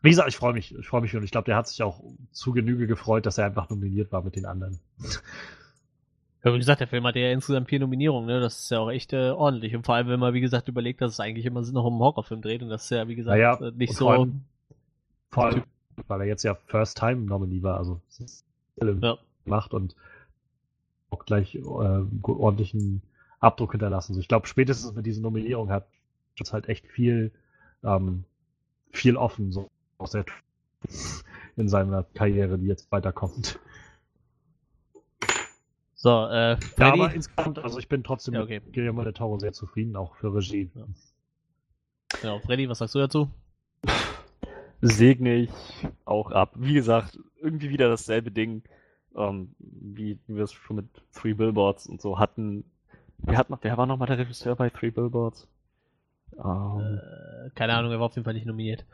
[SPEAKER 2] Wie gesagt, ich freue mich, ich freue mich und ich glaube, der hat sich auch zu Genüge gefreut, dass er einfach nominiert war mit den anderen.
[SPEAKER 1] ja, wie gesagt, der Film hatte ja insgesamt vier Nominierungen, ne? Das ist ja auch echt äh, ordentlich. Und vor allem, wenn man, wie gesagt, überlegt, dass es eigentlich immer noch um einen Horrorfilm dreht und das ist ja, wie gesagt,
[SPEAKER 2] Naja,
[SPEAKER 1] äh, nicht so.
[SPEAKER 2] vor allem- Vor allem, weil er jetzt ja First Time Nominee war, also
[SPEAKER 1] Ja.
[SPEAKER 2] gemacht und auch gleich äh, ordentlichen Abdruck hinterlassen. So, ich glaube, spätestens mit dieser Nominierung hat es halt echt viel, ähm, viel offen, so aus der in seiner Karriere, die jetzt weiterkommt.
[SPEAKER 1] So, äh,
[SPEAKER 2] Ja,
[SPEAKER 1] Freddy?
[SPEAKER 2] aber insgesamt, also ich bin trotzdem
[SPEAKER 1] Ja, okay.
[SPEAKER 2] mit Guillermo del Toro sehr zufrieden, auch für Regie.
[SPEAKER 1] Ja. Genau, Freddy, was sagst du dazu?
[SPEAKER 4] segne ich auch ab. Wie gesagt, irgendwie wieder dasselbe Ding, ähm, wie, wie wir es schon mit Three Billboards und so hatten. Wer, hat noch, wer war nochmal der Regisseur bei Three Billboards? Ähm,
[SPEAKER 1] Äh, keine Ahnung, er war auf jeden Fall nicht nominiert.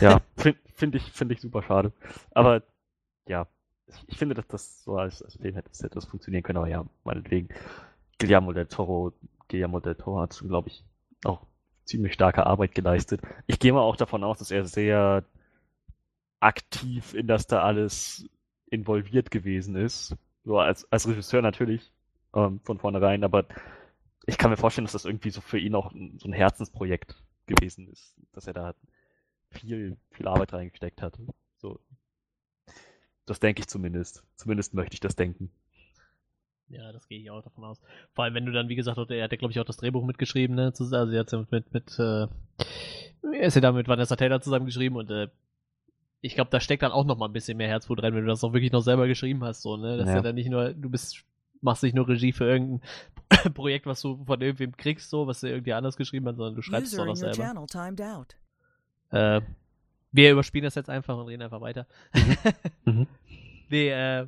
[SPEAKER 4] ja, finde find ich, find ich super schade. Aber ja, ich, ich finde, dass das so als, als Film hätte, hätte das funktionieren können, aber ja, meinetwegen. Guillermo del Toro, Guillermo del Toro hat schon, glaube ich, auch ziemlich starke Arbeit geleistet. Ich gehe mal auch davon aus, dass er sehr aktiv in das da alles involviert gewesen ist. So als, als Regisseur natürlich, ähm, von vornherein, aber ich kann mir vorstellen, dass das irgendwie so für ihn auch so ein Herzensprojekt gewesen ist, dass er da viel, viel Arbeit reingesteckt hat. So. Das denke ich zumindest. Zumindest möchte ich das denken.
[SPEAKER 1] Ja, das gehe ich auch davon aus. Vor allem, wenn du dann, wie gesagt, er hat ja, glaube ich, auch das Drehbuch mitgeschrieben, ne? Also, er hat ja mit, mit, äh, ist ja da mit Vanessa Taylor zusammengeschrieben und, äh, ich glaube, da steckt dann auch noch mal ein bisschen mehr Herzblut rein, wenn du das auch wirklich noch selber geschrieben hast, so, ne? Das ist
[SPEAKER 4] Ja.
[SPEAKER 1] ja dann nicht nur, du bist, machst nicht nur Regie für irgendein Projekt, was du von irgendwem kriegst, so, was dir irgendwie anders geschrieben hat, sondern du schreibst es auch noch selber.
[SPEAKER 5] channel timed out.
[SPEAKER 1] Äh, wir überspielen das jetzt einfach und reden einfach weiter.
[SPEAKER 4] Mhm.
[SPEAKER 1] nee, äh,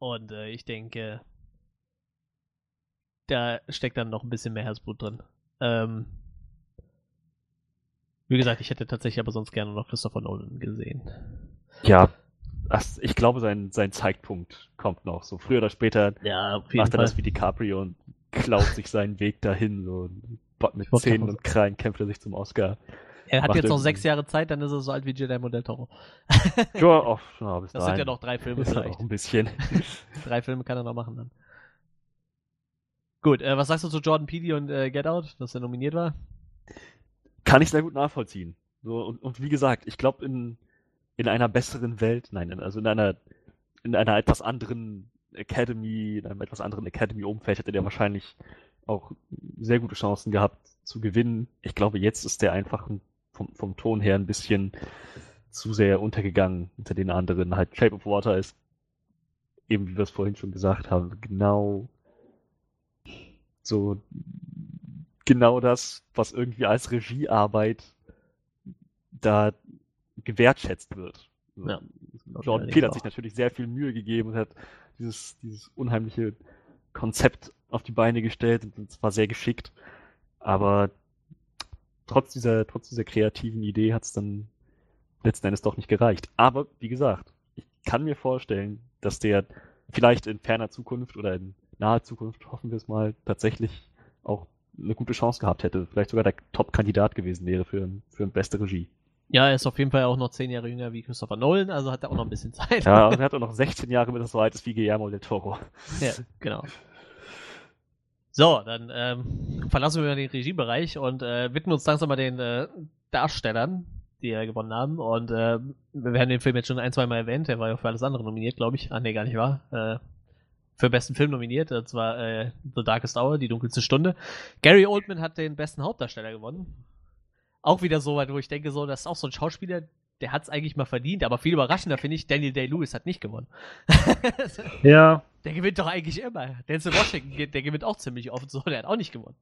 [SPEAKER 1] und äh, ich denke, da steckt dann noch ein bisschen mehr Herzblut drin. Ähm, wie gesagt, ich hätte tatsächlich aber sonst gerne noch Christopher Nolan gesehen.
[SPEAKER 4] Ja, das, ich glaube, sein, sein Zeitpunkt kommt noch. So früher oder später
[SPEAKER 1] Ja,
[SPEAKER 4] macht er das wie DiCaprio und klaut sich seinen Weg dahin. So mit Zähnen und Krallen kämpft er sich zum Oscar.
[SPEAKER 1] Er hat
[SPEAKER 4] macht
[SPEAKER 1] jetzt noch sechs Jahre Zeit, dann ist er so alt wie Guillermo del Toro.
[SPEAKER 4] Ja, auch, ja, bis
[SPEAKER 1] Das sind ja
[SPEAKER 4] dahin
[SPEAKER 1] noch drei Filme
[SPEAKER 4] ist
[SPEAKER 1] vielleicht.
[SPEAKER 4] auch ein bisschen.
[SPEAKER 1] Drei Filme kann er noch machen dann. Gut, äh, was sagst du zu Jordan Peele und äh, Get Out, dass er nominiert war?
[SPEAKER 4] Kann ich sehr gut nachvollziehen. So, und, und wie gesagt, ich glaube, in, in einer besseren Welt, nein, also in einer, in einer etwas anderen Academy, in einem etwas anderen Academy-Umfeld hätte der wahrscheinlich auch sehr gute Chancen gehabt zu gewinnen. Ich glaube, jetzt ist der einfach vom, vom Ton her ein bisschen zu sehr untergegangen unter den anderen. Halt Shape of Water ist eben, wie wir es vorhin schon gesagt haben, genau so genau das, was irgendwie als Regiearbeit da gewertschätzt wird.
[SPEAKER 1] Ja,
[SPEAKER 4] Jordan Peele hat sich natürlich sehr viel Mühe gegeben und hat dieses, dieses unheimliche Konzept auf die Beine gestellt und es war sehr geschickt. Aber trotz dieser, trotz dieser kreativen Idee hat es dann letzten Endes doch nicht gereicht. Aber wie gesagt, ich kann mir vorstellen, dass der vielleicht in ferner Zukunft oder in naher Zukunft, hoffen wir es mal, tatsächlich auch eine gute Chance gehabt hätte. Vielleicht sogar der Top-Kandidat gewesen wäre für, für eine beste Regie.
[SPEAKER 1] Ja, er ist auf jeden Fall auch noch zehn Jahre jünger wie Christopher Nolan, also hat er auch noch ein bisschen Zeit.
[SPEAKER 4] Ja, und er hat auch noch 16 Jahre, bis er so alt ist wie Guillermo del Toro.
[SPEAKER 1] Ja, genau. So, dann ähm, verlassen wir den Regiebereich und äh, widmen uns langsam mal den äh, Darstellern, die ja gewonnen haben. Und äh, wir haben den Film jetzt schon ein, zwei Mal erwähnt. Der war ja für alles andere nominiert, glaube ich. Ah, nee, gar nicht wahr. Äh, für besten Film nominiert. Das war äh, The Darkest Hour, die dunkelste Stunde. Gary Oldman hat den besten Hauptdarsteller gewonnen. Auch wieder so weit, wo ich denke, so, das ist auch so ein Schauspieler, der hat es eigentlich mal verdient, aber viel überraschender finde ich, Daniel Day-Lewis hat nicht gewonnen.
[SPEAKER 2] Ja,
[SPEAKER 1] Der gewinnt doch eigentlich immer. Denzel Washington, der gewinnt auch ziemlich oft so, der hat auch nicht gewonnen.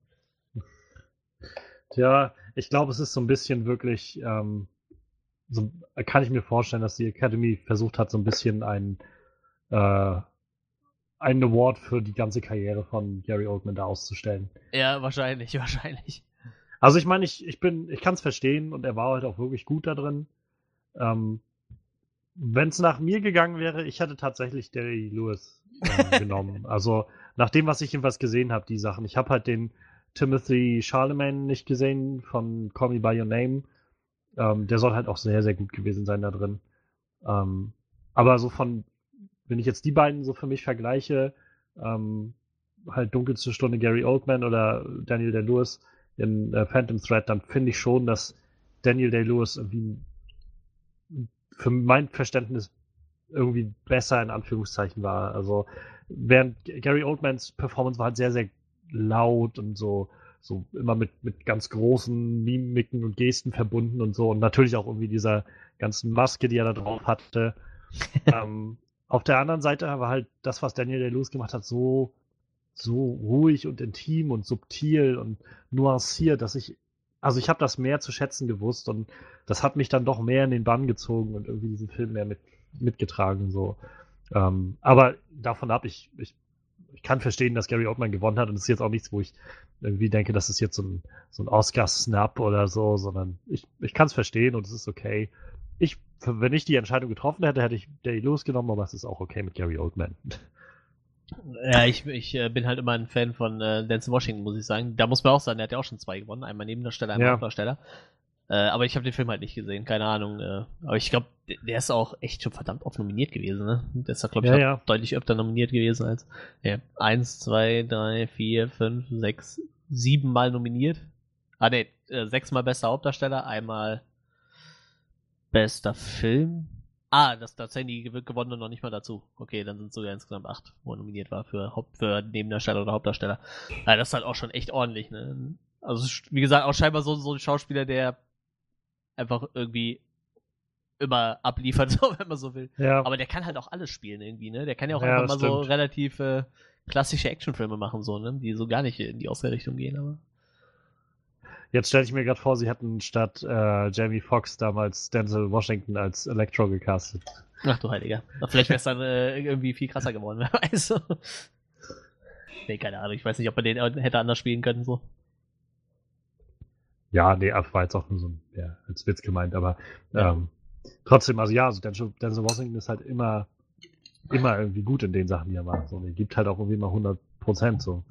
[SPEAKER 2] Tja, ich glaube, es ist so ein bisschen wirklich, ähm, so, kann ich mir vorstellen, dass die Academy versucht hat, so ein bisschen ein, äh, einen Award für die ganze Karriere von Gary Oldman da auszustellen.
[SPEAKER 1] Ja, wahrscheinlich, wahrscheinlich.
[SPEAKER 2] Also ich meine, ich, ich bin, ich kann es verstehen und er war halt auch wirklich gut da drin. Ähm, Wenn es nach mir gegangen wäre, ich hätte tatsächlich Derry Lewis ähm, genommen. Also nach dem, was ich jedenfalls gesehen habe, die Sachen. Ich habe halt den Timothy Charlemagne nicht gesehen von Call Me By Your Name. Ähm, der soll halt auch sehr, sehr gut gewesen sein da drin. Ähm, aber so von, wenn ich jetzt die beiden so für mich vergleiche, ähm, halt dunkelste Stunde Gary Oldman oder Daniel Day-Lewis in äh, Phantom Thread, dann finde ich schon, dass Daniel Day-Lewis irgendwie für mein Verständnis irgendwie besser in Anführungszeichen war. Also während Gary Oldmans Performance war halt sehr, sehr laut und so, so immer mit, mit ganz großen Mimiken und Gesten verbunden und so. Und natürlich auch irgendwie dieser ganzen Maske, die er da drauf hatte. ähm, auf der anderen Seite war halt das, was Daniel Day-Lewis gemacht hat, so, so ruhig und intim und subtil und nuanciert, dass ich, also ich habe das mehr zu schätzen gewusst und das hat mich dann doch mehr in den Bann gezogen und irgendwie diesen Film mehr mit, mitgetragen, so. Ähm, aber davon ab, ich, ich, ich kann verstehen, dass Gary Oldman gewonnen hat und es ist jetzt auch nichts, wo ich irgendwie denke, das ist jetzt so ein, so ein Oscar-Snap oder so, sondern ich, ich kann es verstehen und es ist okay. Ich, wenn ich die Entscheidung getroffen hätte, hätte ich Day Lewis genommen, aber es ist auch okay mit Gary Oldman.
[SPEAKER 1] Ja, ich, ich äh, bin halt immer ein Fan von äh, Denzel Washington, muss ich sagen. Da muss man auch sagen, der hat ja auch schon zwei gewonnen. Einmal Nebendarsteller, einmal
[SPEAKER 2] Ja.
[SPEAKER 1] Hauptdarsteller. Äh, aber ich habe den Film halt nicht gesehen, keine Ahnung. Äh, aber ich glaube, der, ist auch echt schon verdammt oft nominiert gewesen, ne? Der ist, glaube ich,
[SPEAKER 2] Ja, ja.
[SPEAKER 1] deutlich öfter nominiert gewesen als. Ja, eins, zwei, drei, vier, fünf, sechs, sieben Mal nominiert. Ah, ne, äh, sechsmal bester Hauptdarsteller, einmal bester Film. Ah, das tatsächlich gew- gewonnen und noch nicht mal dazu. Okay, dann sind es sogar insgesamt acht, wo er nominiert war für, Haupt für Nebendarsteller oder Hauptdarsteller. Ja, das ist halt auch schon echt ordentlich, ne? Also, wie gesagt, auch scheinbar so, so ein Schauspieler, der einfach irgendwie immer abliefert, so, wenn man so will.
[SPEAKER 2] Ja,
[SPEAKER 1] Aber der kann halt auch alles spielen irgendwie, ne? Der kann ja auch
[SPEAKER 2] Ja,
[SPEAKER 1] einfach mal
[SPEAKER 2] das
[SPEAKER 1] so
[SPEAKER 2] stimmt.
[SPEAKER 1] relativ äh, klassische Actionfilme machen, so, ne? Die so gar nicht in die Ausrichtung gehen, aber.
[SPEAKER 2] Jetzt stelle ich mir gerade vor, sie hätten statt äh, Jamie Foxx damals Denzel Washington als Electro gecastet.
[SPEAKER 1] Ach du Heiliger. Vielleicht wäre es dann äh, irgendwie viel krasser geworden, wer weiß. nee, keine Ahnung. Ich weiß nicht, ob man den hätte anders spielen können, so.
[SPEAKER 2] Ja, nee, war jetzt auch nur so ein, ja, als Witz gemeint, aber
[SPEAKER 1] Ja.
[SPEAKER 2] ähm, trotzdem, also ja, also Denzel, Denzel Washington ist halt immer, immer irgendwie gut in den Sachen, die er macht. So, er gibt halt auch irgendwie mal 100 Prozent so.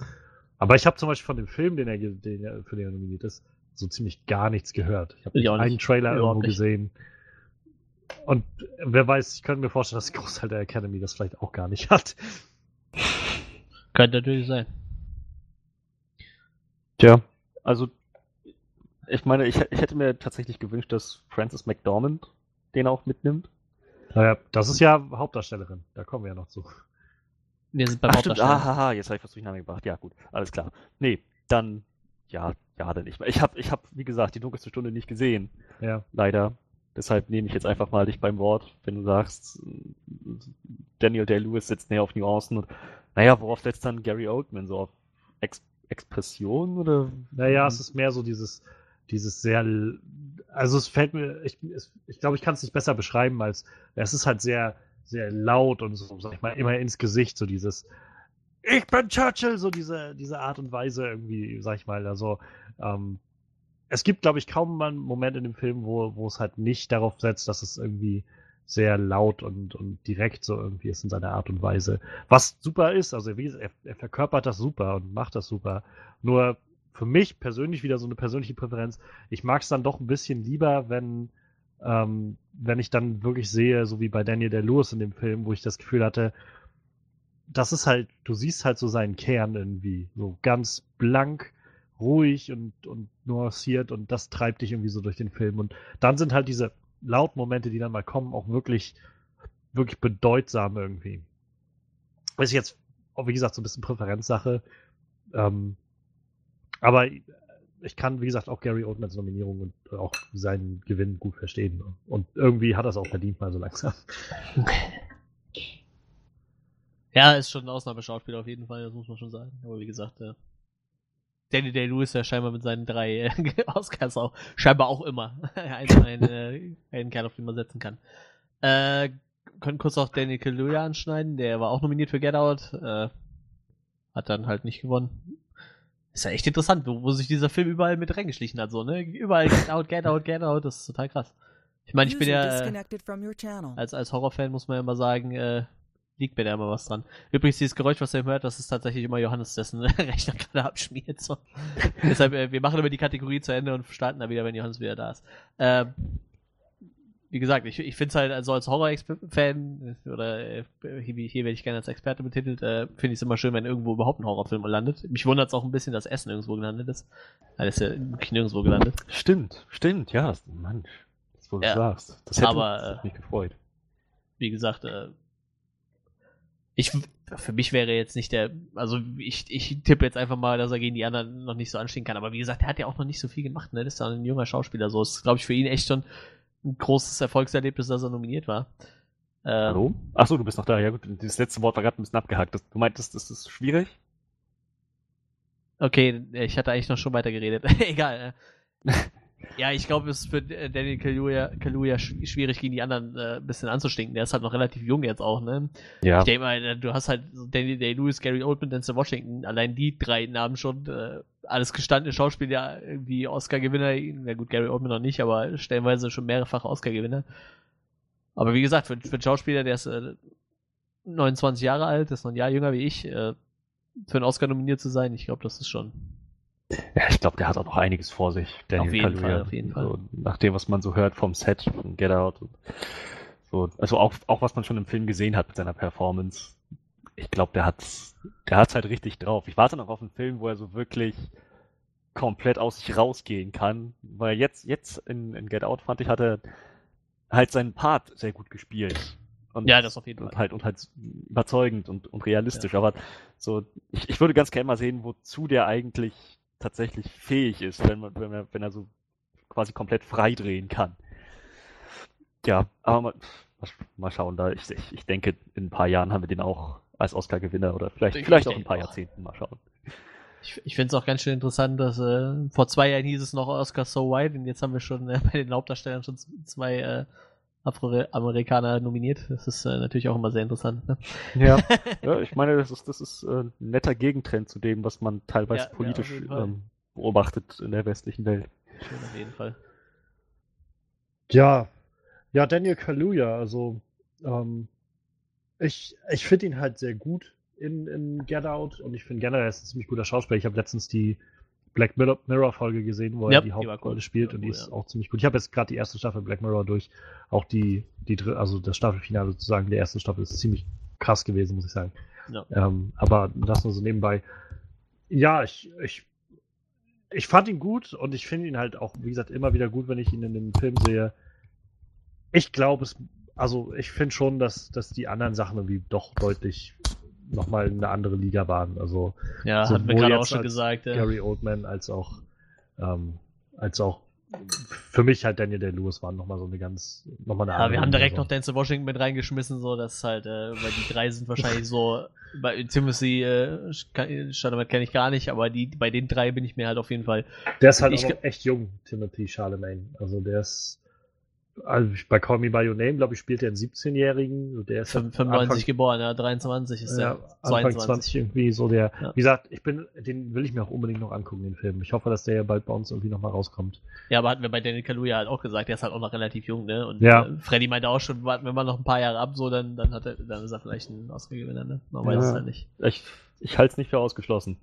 [SPEAKER 2] Aber ich habe zum Beispiel von dem Film, den er, den er, für den er nominiert ist, so ziemlich gar nichts gehört. Ich habe
[SPEAKER 1] Ich
[SPEAKER 2] nicht einen. Trailer irgendwo
[SPEAKER 1] nicht.
[SPEAKER 2] gesehen. Und wer weiß, ich könnte mir vorstellen, dass der Großteil der Academy das vielleicht auch gar nicht hat.
[SPEAKER 1] Könnte natürlich sein.
[SPEAKER 4] Tja, also ich meine, ich, ich hätte mir tatsächlich gewünscht, dass Frances McDormand den auch mitnimmt.
[SPEAKER 2] Naja, das ist ja Hauptdarstellerin. Da kommen wir ja noch zu.
[SPEAKER 1] Wir sind beim
[SPEAKER 4] Ach, stimmt.
[SPEAKER 1] Hauptdarsteller.
[SPEAKER 4] Ah, haha, jetzt habe ich was durcheinander gebracht. Ja, gut, alles klar. Nee, dann, ja, ja, dann nicht mehr. Ich habe, ich hab, wie gesagt, die dunkelste Stunde nicht gesehen,
[SPEAKER 2] Ja.
[SPEAKER 4] leider. Deshalb nehme ich jetzt einfach mal dich beim Wort, wenn du sagst, Daniel Day-Lewis setzt näher auf Nuancen und, naja, worauf setzt dann Gary Oldman? So auf Ex Expression oder?
[SPEAKER 2] Naja, es ist mehr so dieses, dieses sehr, also es fällt mir, ich, es, ich glaube, ich kann es nicht besser beschreiben als, es ist halt sehr, sehr laut und so, sag ich mal, immer ins Gesicht, so dieses, ich bin Churchill, so diese, diese Art und Weise irgendwie, sag ich mal, also, ähm, es gibt, glaube ich, kaum mal einen Moment in dem Film, wo, wo es halt nicht darauf setzt, dass es irgendwie sehr laut und, und direkt so irgendwie ist in seiner Art und Weise. Was super ist, also er, er verkörpert das super und macht das super. Nur für mich persönlich wieder so eine persönliche Präferenz. Ich mag es dann doch ein bisschen lieber, wenn, ähm, wenn ich dann wirklich sehe, so wie bei Daniel Day-Lewis in dem Film, wo ich das Gefühl hatte, das ist halt, du siehst halt so seinen Kern irgendwie, so ganz blank, ruhig und, und nuanciert und das treibt dich irgendwie so durch den Film. Und dann sind halt diese Lautmomente, die dann mal kommen, auch wirklich, wirklich bedeutsam irgendwie. Ist jetzt, wie gesagt, so ein bisschen Präferenzsache. Ähm, aber ich kann, wie gesagt, auch Gary Oldmans Nominierung und auch seinen Gewinn gut verstehen. Und irgendwie hat er es auch verdient, mal so langsam.
[SPEAKER 1] Ja, ist schon ein Ausnahmeschauspieler auf jeden Fall, das muss man schon sagen. Aber wie gesagt, äh, Danny Day-Lewis ja scheinbar mit seinen drei äh, Oscars auch, scheinbar auch immer ein, ein, äh, einen Kerl, auf den man setzen kann. Äh, können kurz auch Danny Kaluuya anschneiden, der war auch nominiert für Get Out, äh, hat dann halt nicht gewonnen. Ist ja echt interessant, wo, wo sich dieser Film überall mit reingeschlichen hat, so, ne? Überall Get Out, Get Out, Get Out, das ist total krass. Ich meine, ich bin ja, äh, als, als Horrorfan muss man ja immer sagen, äh, liegt mir da immer was dran. Übrigens, dieses Geräusch, was ihr hört, das ist tatsächlich immer Johannes, dessen Rechner gerade abschmiert. So. Deshalb, äh, wir machen immer die Kategorie zu Ende und starten dann wieder, wenn Johannes wieder da ist. Ähm, wie gesagt, ich, ich finde es halt also als Horror-Fan, oder äh, hier, hier werde ich gerne als Experte betitelt, äh, finde ich es immer schön, wenn irgendwo überhaupt ein Horrorfilm landet. Mich wundert es auch ein bisschen, dass Essen irgendwo gelandet ist. Weil es ist ja wirklich nirgendwo gelandet.
[SPEAKER 4] Stimmt, stimmt, ja, Mann, das wo du
[SPEAKER 1] Ja,
[SPEAKER 4] sagst. Das hätte
[SPEAKER 1] aber,
[SPEAKER 4] das
[SPEAKER 1] äh,
[SPEAKER 4] mich gefreut.
[SPEAKER 1] wie gesagt, äh, ich, für mich wäre jetzt nicht der, also ich, ich tippe jetzt einfach mal, dass er gegen die anderen noch nicht so anstehen kann. Aber wie gesagt, er hat ja auch noch nicht so viel gemacht, ne? Das ist ja ein junger Schauspieler. So ist, glaube ich, für ihn echt schon ein großes Erfolgserlebnis, dass er nominiert war. Ähm,
[SPEAKER 4] Hallo? Achso, du bist noch da. Ja gut, das letzte Wort war gerade ein bisschen abgehakt. Du meintest, das ist schwierig?
[SPEAKER 1] Okay, ich hatte eigentlich noch schon weiter geredet. Egal. Ja, ich glaube, es ist für äh, Daniel Kaluuya, Kaluuya sch- schwierig, gegen die anderen äh, ein bisschen anzustinken. Der ist halt noch relativ jung jetzt auch, ne?
[SPEAKER 4] Ja.
[SPEAKER 1] Ich denke mal, äh, du hast halt so Daniel Day-Lewis, Gary Oldman, Denzel Washington, allein die drei Namen schon, äh, alles gestandene Schauspieler, irgendwie Oscar-Gewinner, na gut, Gary Oldman noch nicht, aber stellenweise schon mehrfach Oscar-Gewinner. Aber wie gesagt, für, für einen Schauspieler, der ist äh, 29 Jahre alt, ist noch ein Jahr jünger wie ich, äh, für einen Oscar nominiert zu sein, ich glaube, das ist schon.
[SPEAKER 4] Ja, ich glaube, der hat auch noch einiges vor sich. Daniel
[SPEAKER 1] Auf jeden
[SPEAKER 4] Kaluuya.
[SPEAKER 1] Fall, auf jeden Fall.
[SPEAKER 4] So, nach dem, was man so hört vom Set, von Get Out. Und so, also auch, auch was man schon im Film gesehen hat mit seiner Performance. Ich glaube, der hat's, der hat's halt richtig drauf. Ich warte noch auf einen Film, wo er so wirklich komplett aus sich rausgehen kann. Weil jetzt, jetzt in, in Get Out fand ich, hat er halt seinen Part sehr gut gespielt. Und,
[SPEAKER 1] Ja, das auf jeden
[SPEAKER 4] und
[SPEAKER 1] Fall.
[SPEAKER 4] halt und halt überzeugend und, und realistisch. Aber so, ich, ich würde ganz gerne mal sehen, wozu der eigentlich tatsächlich fähig ist, wenn man, wenn er, wenn er so quasi komplett frei drehen kann. Ja, aber mal, mal, schauen, da ich, ich, ich denke, in ein paar Jahren haben wir den auch als Oscar-Gewinner oder vielleicht,
[SPEAKER 1] Ich-
[SPEAKER 4] vielleicht
[SPEAKER 1] ich
[SPEAKER 4] auch in ein paar
[SPEAKER 1] auch.
[SPEAKER 4] Jahrzehnten mal schauen.
[SPEAKER 1] Ich, ich finde es auch ganz schön interessant, dass äh, vor zwei Jahren hieß es noch Oscar So White und jetzt haben wir schon äh, bei den Hauptdarstellern schon zwei äh, Afroamerikaner nominiert. Das ist äh, natürlich auch immer sehr interessant. Ne?
[SPEAKER 4] Ja, ja ich meine, das ist, das ist äh, ein netter Gegentrend zu dem, was man teilweise
[SPEAKER 1] Ja, ja,
[SPEAKER 4] politisch
[SPEAKER 1] Fall.
[SPEAKER 4] ähm, beobachtet in der westlichen Welt.
[SPEAKER 1] Schön auf jeden Fall.
[SPEAKER 2] Ja, ja, Daniel Kaluuya, also ähm, ich, ich finde ihn halt sehr gut in, in Get Out und ich finde generell, er ist ein ziemlich guter Schauspieler. Ich habe letztens die Black Mirror, Folge gesehen, wo
[SPEAKER 1] Ja,
[SPEAKER 2] er die
[SPEAKER 1] die
[SPEAKER 2] Hauptrolle
[SPEAKER 1] cool.
[SPEAKER 2] spielt
[SPEAKER 1] Die
[SPEAKER 2] und die ist
[SPEAKER 1] ja.
[SPEAKER 2] auch ziemlich gut. Ich habe jetzt gerade die erste Staffel Black Mirror durch, auch die, die also das Staffelfinale sozusagen der ersten Staffel ist ziemlich krass gewesen, muss ich sagen.
[SPEAKER 1] Ja.
[SPEAKER 2] Ähm, aber das nur so nebenbei. Ja, ich, ich, ich fand ihn gut und ich finde ihn halt auch, wie gesagt, immer wieder gut, wenn ich ihn in dem Film sehe. Ich glaube es, also ich finde schon, dass, dass die anderen Sachen irgendwie doch deutlich nochmal eine andere Liga waren. Also
[SPEAKER 1] Ja, hatten wir gerade auch schon gesagt. Ja.
[SPEAKER 2] Gary Oldman als auch ähm, als auch für mich halt Daniel Day-Lewis waren nochmal so eine ganz nochmal eine
[SPEAKER 1] Ja, wir haben direkt noch Denzel Washington mit reingeschmissen, so dass halt, äh, weil die drei sind wahrscheinlich so, bei Timothy äh, Chalamet kenne ich gar nicht, aber die bei den drei bin ich mir halt auf jeden Fall.
[SPEAKER 2] Der ist halt
[SPEAKER 1] ich
[SPEAKER 2] auch echt jung, Timothy Charlemagne. Also der ist also bei Call Me By Your Name, glaube ich, spielt er einen 17-Jährigen. Der ist halt
[SPEAKER 1] 95
[SPEAKER 2] Anfang-
[SPEAKER 1] geboren, ja, 23 ist
[SPEAKER 2] ja,
[SPEAKER 1] der.
[SPEAKER 2] Anfang
[SPEAKER 1] 22.
[SPEAKER 2] 20 irgendwie so der.
[SPEAKER 1] Ja.
[SPEAKER 2] Wie gesagt, ich bin, den will ich mir auch unbedingt noch angucken, den Film. Ich hoffe, dass der ja bald bei uns irgendwie nochmal rauskommt.
[SPEAKER 1] Ja, aber hatten wir bei Daniel Kaluuya halt auch gesagt, der ist halt auch noch relativ jung, ne? Und
[SPEAKER 2] Ja.
[SPEAKER 1] äh, Freddy meinte auch schon, warten wir mal noch ein paar Jahre ab, so, dann, dann hat er, dann ist er vielleicht ein Oscar-Gewinner, ne? Man weiß
[SPEAKER 4] Ja.
[SPEAKER 1] es halt nicht.
[SPEAKER 4] Ich, ich halte es nicht für ausgeschlossen.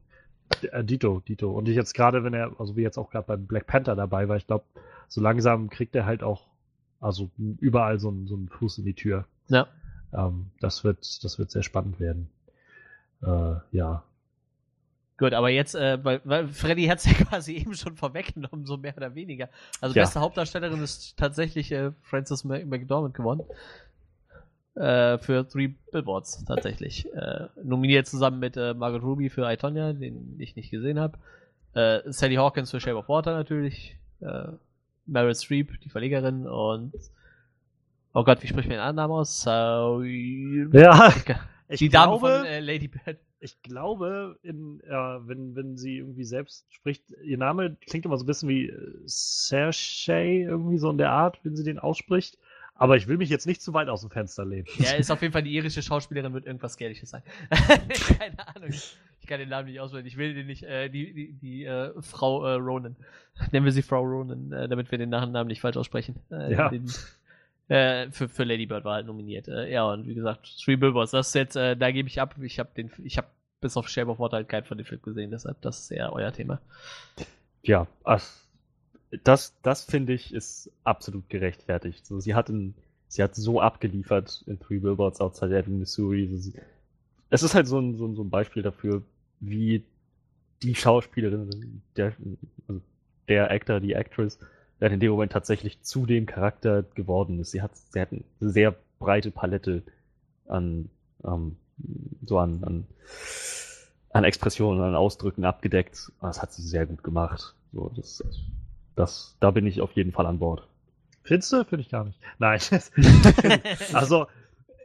[SPEAKER 2] Äh, Dito, Dito. Und ich jetzt gerade, wenn er, also wie jetzt auch gerade beim Black Panther dabei war, ich glaube, so langsam kriegt er halt auch, also überall so, einen- so einen Fuß in die Tür.
[SPEAKER 1] Ja.
[SPEAKER 2] Ähm, das wird, das wird sehr spannend werden. Äh, ja.
[SPEAKER 1] Gut, aber jetzt, äh, weil, weil Freddy hat es ja quasi eben schon vorweggenommen, so mehr oder weniger. Also
[SPEAKER 4] Ja.
[SPEAKER 1] beste Hauptdarstellerin ist tatsächlich äh, Frances McDormand gewonnen. Äh, für Three Billboards tatsächlich. Äh, nominiert zusammen mit äh, Margot Ruby für I, Tonya, den ich nicht gesehen habe. Äh, Sally Hawkins für Shape of Water natürlich. Meryl Streep, die Verlegerin und Oh Gott, wie spricht man den anderen Namen aus? So,
[SPEAKER 2] Ja, ich
[SPEAKER 1] die Dame
[SPEAKER 2] glaube,
[SPEAKER 1] von äh, Lady Bird.
[SPEAKER 2] ich glaube, in, äh, wenn, wenn sie irgendwie selbst spricht, ihr Name klingt immer so ein bisschen wie äh, Cersei, irgendwie so in der Art, wenn sie den ausspricht. Aber ich will mich jetzt nicht zu weit aus dem Fenster lehnen.
[SPEAKER 1] Ja, ist auf jeden Fall die irische Schauspielerin, wird irgendwas Gälisches sein. Keine Ahnung. Ich kann den Namen nicht auswählen. Ich will den nicht, äh, die, die, die äh, Frau äh, Ronan. Nennen wir sie Frau Ronan, äh, damit wir den Nachnamen nicht falsch aussprechen. Äh,
[SPEAKER 2] Ja.
[SPEAKER 1] Den, äh, für, für Lady Bird war halt nominiert. Äh, ja, und wie gesagt, Three Billboards, das ist jetzt, äh, da gebe ich ab. Ich habe den, ich habe bis auf Shape of Water halt keinen von den Filmen gesehen, deshalb, das ist eher euer Thema.
[SPEAKER 4] Ja, ach, das, das finde ich ist absolut gerechtfertigt. So, sie hat in, sie hat so abgeliefert in Three Billboards Outside Ebbing, Missouri. So, sie- Es ist halt so ein, so, ein, so ein Beispiel dafür, wie die Schauspielerin, der, also der Actor, die Actress, dann in dem Moment tatsächlich zu dem Charakter geworden ist. Sie hat, sie hat eine sehr breite Palette an, ähm, so an, an, an Expressionen, an Ausdrücken abgedeckt. Und Das hat sie sehr gut gemacht. So, das, das, da bin ich auf jeden Fall an Bord.
[SPEAKER 2] Findest du? Finde ich gar nicht. Nein. also,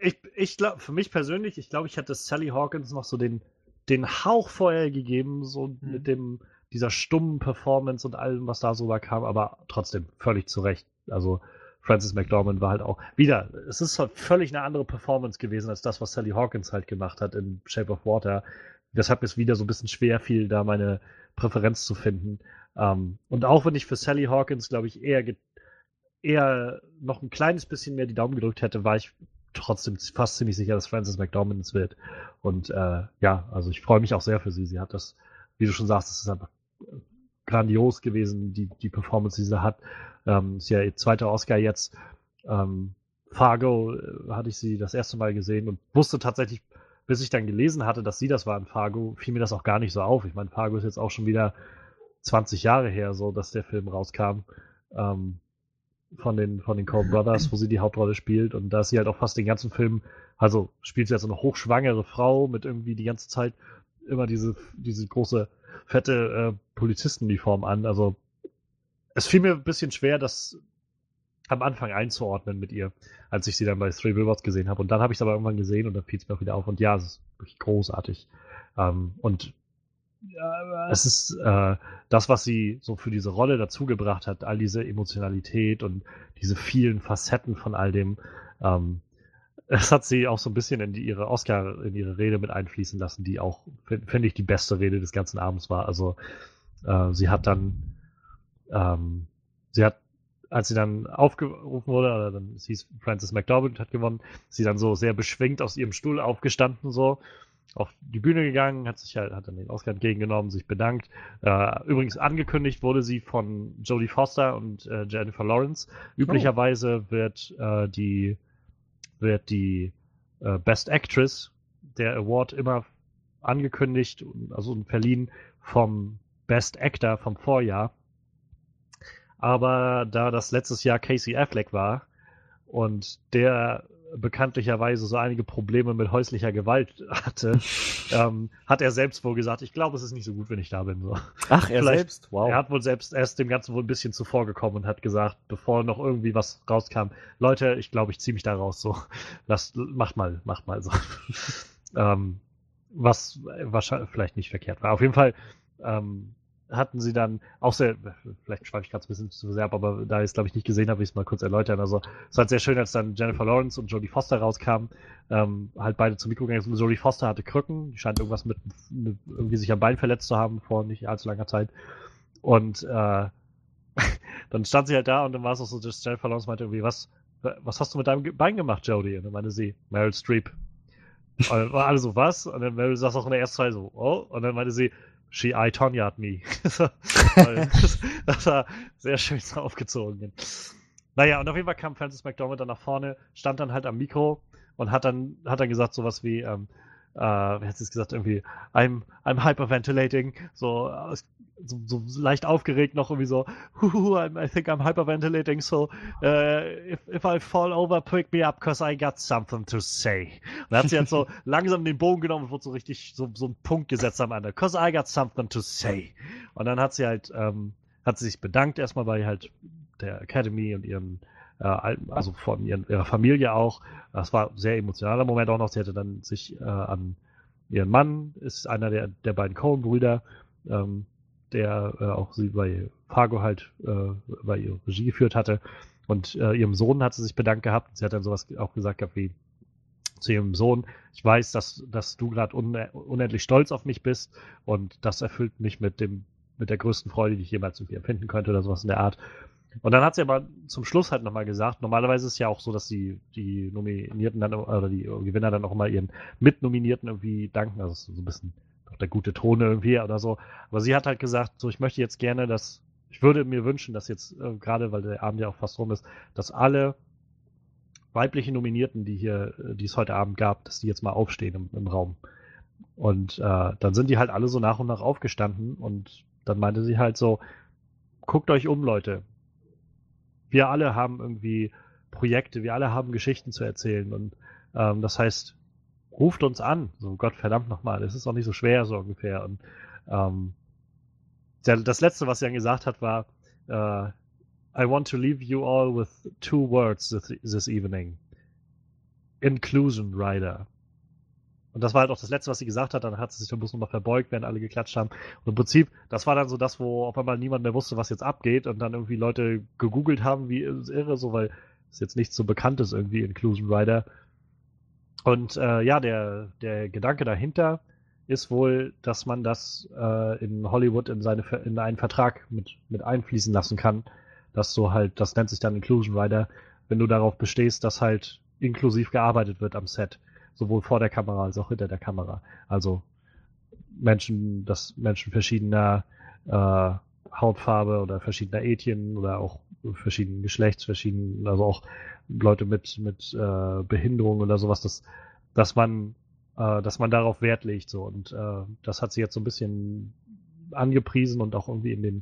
[SPEAKER 2] ich, ich glaube, für mich persönlich, ich glaube, ich hätte Sally Hawkins noch so den, den Hauch vorher gegeben, so
[SPEAKER 1] Mhm.
[SPEAKER 2] mit dem, dieser stummen Performance und allem, was da so da kam, aber trotzdem völlig zu Recht. Also, Frances McDormand war halt auch, wieder, es ist halt völlig eine andere Performance gewesen, als das, was Sally Hawkins halt gemacht hat in Shape of Water. Deshalb ist wieder so ein bisschen schwer fiel, da meine Präferenz zu finden. Ähm, und auch wenn ich für Sally Hawkins, glaube ich, eher eher noch ein kleines bisschen mehr die Daumen gedrückt hätte, war ich trotzdem fast ziemlich sicher, dass Frances McDormand es wird. Und äh, ja, also ich freue mich auch sehr für sie. Sie hat das, wie du schon sagst, das ist einfach grandios gewesen, die, die Performance, die sie hat. Ähm, ist ja ihr zweiter Oscar jetzt. Ähm, Fargo äh, hatte ich sie das erste Mal gesehen und wusste tatsächlich, bis ich dann gelesen hatte, dass sie das war in Fargo, fiel mir das auch gar nicht so auf. Ich meine, Fargo ist jetzt auch schon wieder 20 Jahre her, so dass der Film rauskam. Ähm, von den, von den Coen Brothers, wo sie die Hauptrolle spielt. Und da ist sie halt auch fast den ganzen Film, also spielt sie als so eine hochschwangere Frau mit irgendwie die ganze Zeit immer diese, diese große, fette äh, Polizistenuniform an. Also es fiel mir ein bisschen schwer, das am Anfang einzuordnen mit ihr, als ich sie dann bei Three Billboards gesehen habe. Und dann habe ich es aber irgendwann gesehen und dann fiel es mir auch wieder auf. Und ja, es ist wirklich großartig. Ähm, und ja, es ist äh, das, was sie so für diese Rolle dazugebracht hat, all diese Emotionalität und diese vielen Facetten von all dem. Ähm, das hat sie auch so ein bisschen in die, ihre Oscar, in ihre Rede mit einfließen lassen, die auch, finde find ich, die beste Rede des ganzen Abends war. Also äh, sie hat dann, ähm, sie hat, als sie dann aufgerufen wurde, oder dann es hieß Frances McDormand hat gewonnen, sie dann so sehr beschwingt aus ihrem Stuhl aufgestanden, so auf die Bühne gegangen, hat sich halt, hat dann den Oscar entgegengenommen, sich bedankt. Äh, übrigens angekündigt wurde sie von Jodie Foster und äh, Jennifer Lawrence. Üblicherweise wird äh, die wird die äh, Best Actress der Award immer angekündigt, also verliehen vom Best Actor vom Vorjahr. Aber da das letztes Jahr Casey Affleck war und der bekanntlicherweise so einige Probleme mit häuslicher Gewalt hatte, ähm, hat er selbst wohl gesagt, ich glaube, es ist nicht so gut, wenn ich da bin. So.
[SPEAKER 4] Ach, er
[SPEAKER 2] Vielleicht-
[SPEAKER 4] selbst? Wow.
[SPEAKER 2] Er hat wohl selbst erst dem Ganzen wohl ein bisschen zuvor gekommen und hat gesagt, bevor noch irgendwie was rauskam, Leute, ich glaube, ich ziehe mich da raus. So, lasst, macht mal, macht mal so. ähm, was wahrscheinlich vielleicht nicht verkehrt war. Auf jeden Fall ähm, hatten sie dann auch sehr, vielleicht schweife ich gerade ein bisschen zu sehr ab, aber da ich es glaube ich nicht gesehen habe, will ich es mal kurz erläutern. Also es war halt sehr schön, als dann Jennifer Lawrence und Jodie Foster rauskamen, ähm, halt beide zum Mikro gegangen sind. Jodie Foster hatte Krücken, die scheint irgendwas mit, mit irgendwie sich am Bein verletzt zu haben vor nicht allzu langer Zeit. Und äh, dann stand sie halt da und dann war es auch so, dass Jennifer Lawrence meinte irgendwie, was, was hast du mit deinem Bein gemacht, Jodie? Und dann meinte sie, Meryl Streep. Und dann war alle so, was? Und dann Meryl saß auch in der ersten Zeit so, oh. Und dann meinte sie, she I Tonya'd me. Weil das, war sehr schön so aufgezogen. Naja, und auf jeden Fall kam Francis McDormand dann nach vorne, stand dann halt am Mikro und hat dann, hat dann gesagt sowas wie, ähm, äh, wie hat sie es gesagt, irgendwie, I'm, I'm hyperventilating, so, äh, so, so leicht aufgeregt noch irgendwie so, Huhu, I'm, I think I'm hyperventilating, so, äh, if, if I fall over, pick me up, cause I got something to say. Und dann hat sie halt so langsam den Bogen genommen und wurde so richtig so, so einen Punkt gesetzt am Ende, cause I got something to say. Und dann hat sie halt, ähm, hat sie sich bedankt erstmal bei halt der Academy und ihren, also von ihren, ihrer Familie auch. Das war ein sehr emotionaler Moment auch noch. Sie hatte dann sich äh, an ihren Mann, ist einer der, der beiden Coen-Brüder, ähm, der äh, auch sie bei Fargo halt äh, bei ihr Regie geführt hatte. Und äh, ihrem Sohn hat sie sich bedankt gehabt. Sie hat dann sowas auch gesagt gehabt wie zu ihrem Sohn, ich weiß, dass, dass du gerade un unendlich stolz auf mich bist und das erfüllt mich mit dem, mit der größten Freude, die ich jemals irgendwie empfinden könnte oder sowas in der Art. Und dann hat sie aber zum Schluss halt nochmal gesagt, normalerweise ist es ja auch so, dass die, die Nominierten dann, oder die Gewinner dann auch immer ihren Mitnominierten irgendwie danken, also so ein bisschen der gute Ton irgendwie oder so. Aber sie hat halt gesagt, so ich möchte jetzt gerne, dass, ich würde mir wünschen, dass jetzt, äh, gerade weil der Abend ja auch fast rum ist, dass alle weiblichen Nominierten, die hier, äh, die es heute Abend gab, dass die jetzt mal aufstehen im, im Raum. Und äh, dann sind die halt alle so nach und nach aufgestanden und dann meinte sie halt so, guckt euch um, Leute. Wir alle haben irgendwie Projekte, wir alle haben Geschichten zu erzählen und ähm, das heißt, ruft uns an. So, Gott verdammt nochmal, es ist auch nicht so schwer, so ungefähr. Und ähm, der, das letzte, was dann gesagt hat, war, äh, I want to leave you all with two words this, this evening. Inclusion Rider. Und das war halt auch das Letzte, was sie gesagt hat. Dann hat sie sich dann bloß nochmal verbeugt, während alle geklatscht haben. Und im Prinzip, das war dann so das, wo auf einmal niemand mehr wusste, was jetzt abgeht. Und dann irgendwie Leute gegoogelt haben, wie irre, so, weil es jetzt nichts so Bekanntes irgendwie, Inclusion Rider. Und äh, ja, der, der Gedanke dahinter ist wohl, dass man das äh, in Hollywood in, seine, in einen Vertrag mit, mit einfließen lassen kann. Dass du halt, das nennt sich dann Inclusion Rider, wenn du darauf bestehst, dass halt inklusiv gearbeitet wird am Set. Sowohl vor der Kamera als auch hinter der Kamera. Also Menschen, dass Menschen verschiedener äh, Hautfarbe oder verschiedener Ethien oder auch verschiedenen Geschlechts, verschiedenen, also auch Leute mit, mit äh, Behinderung oder sowas, dass, dass man, äh, dass man darauf Wert legt, so. Und äh, das hat sie jetzt so ein bisschen angepriesen und auch irgendwie in den,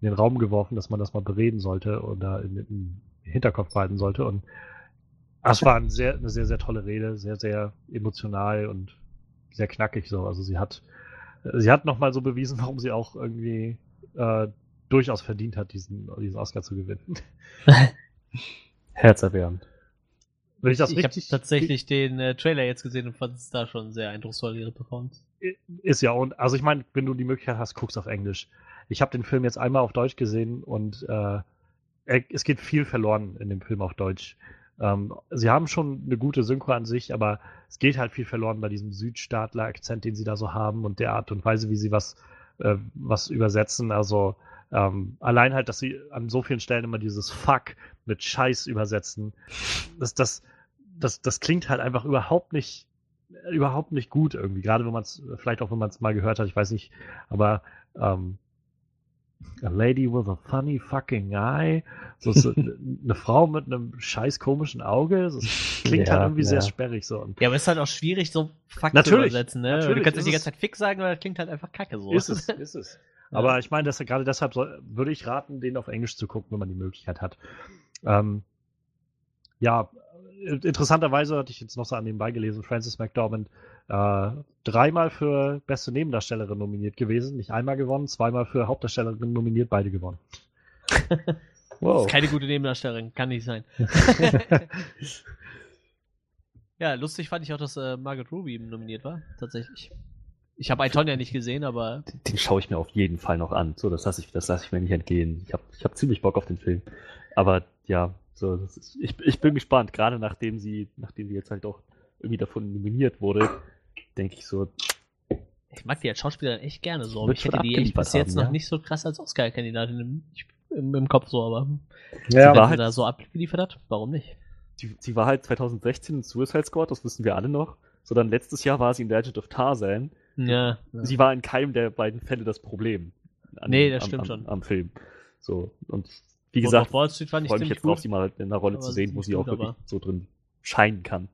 [SPEAKER 2] in den Raum geworfen, dass man das mal bereden sollte oder in, in den Hinterkopf behalten sollte. Und das war ein sehr, eine sehr, sehr tolle Rede, sehr, sehr emotional und sehr knackig so. Also sie hat, sie hat nochmal so bewiesen, warum sie auch irgendwie äh, durchaus verdient hat, diesen, diesen Oscar zu gewinnen.
[SPEAKER 4] Herzerwärmend.
[SPEAKER 2] Wenn ich das
[SPEAKER 1] ich habe tatsächlich den äh, Trailer jetzt gesehen und fand es da schon sehr eindrucksvoll, ihre Performance.
[SPEAKER 2] ist ja und also ich meine, wenn du die Möglichkeit hast, guckst auf Englisch. Ich habe den Film jetzt einmal auf Deutsch gesehen und äh, es geht viel verloren in dem Film auf Deutsch. Ähm, sie haben schon eine gute Synchro an sich, aber es geht halt viel verloren bei diesem Südstaatler-Akzent, den sie da so haben und der Art und Weise, wie sie was, äh, was übersetzen. Also ähm, allein halt, dass sie an so vielen Stellen immer dieses Fuck mit Scheiß übersetzen, das, das, das, das klingt halt einfach überhaupt nicht, überhaupt nicht gut irgendwie. Gerade wenn man es, vielleicht auch wenn man es mal gehört hat, ich weiß nicht, aber ähm, A lady with a funny fucking eye. So, so eine Frau mit einem scheiß komischen Auge. Das klingt
[SPEAKER 4] Ja,
[SPEAKER 2] halt irgendwie sehr
[SPEAKER 4] ja.
[SPEAKER 2] sperrig so. Und
[SPEAKER 1] Ja, aber es ist halt auch schwierig, so Fuck
[SPEAKER 2] Natürlich,
[SPEAKER 1] zu übersetzen, ne?
[SPEAKER 2] natürlich
[SPEAKER 1] du kannst nicht die ganze Zeit Fick sagen, aber das klingt halt einfach kacke so.
[SPEAKER 2] ist es, ist es. Aber ich meine, dass gerade deshalb soll, würde ich raten, den auf Englisch zu gucken, wenn man die Möglichkeit hat. Ähm, ja, interessanterweise hatte ich jetzt noch so an nebenbei gelesen, Frances McDormand äh, dreimal für beste Nebendarstellerin nominiert gewesen, nicht einmal gewonnen, zweimal für Hauptdarstellerin nominiert, beide gewonnen.
[SPEAKER 1] wow. Keine gute Nebendarstellerin, kann nicht sein. ja, lustig fand ich auch, dass äh, Margaret Ruby nominiert war, tatsächlich. Ich habe Itonia nicht gesehen, aber.
[SPEAKER 4] Den, den schaue ich mir auf jeden Fall noch an. So, das lasse ich, das lasse ich mir nicht entgehen. Ich habe ich hab ziemlich Bock auf den Film. Aber ja, so, ist, ich, ich bin gespannt, gerade nachdem sie, nachdem sie jetzt halt auch irgendwie davon nominiert wurde, denke ich so.
[SPEAKER 1] Ich mag die als Schauspielerin echt gerne so, aber ich hätte die echt bis jetzt haben, noch ja? nicht so krass als Oscar-Kandidatin im, im, im, Kopf so, aber
[SPEAKER 4] ja,
[SPEAKER 1] sie halt, da so abgeliefert hat, warum nicht?
[SPEAKER 4] Sie, sie war halt 2016 in Suicide Squad, das wissen wir alle noch. So dann letztes Jahr war sie in Legend of Tarzan.
[SPEAKER 1] Ja,
[SPEAKER 4] ja. Sie war in keinem der beiden Fälle das Problem.
[SPEAKER 1] An, nee, das
[SPEAKER 4] am,
[SPEAKER 1] stimmt
[SPEAKER 4] am,
[SPEAKER 1] schon.
[SPEAKER 4] Am Film. So, und wie gesagt,
[SPEAKER 1] Wall Street fand ich
[SPEAKER 4] freue mich jetzt drauf, sie mal in einer Rolle zu sehen, wo sie auch wirklich so drin scheinen kann.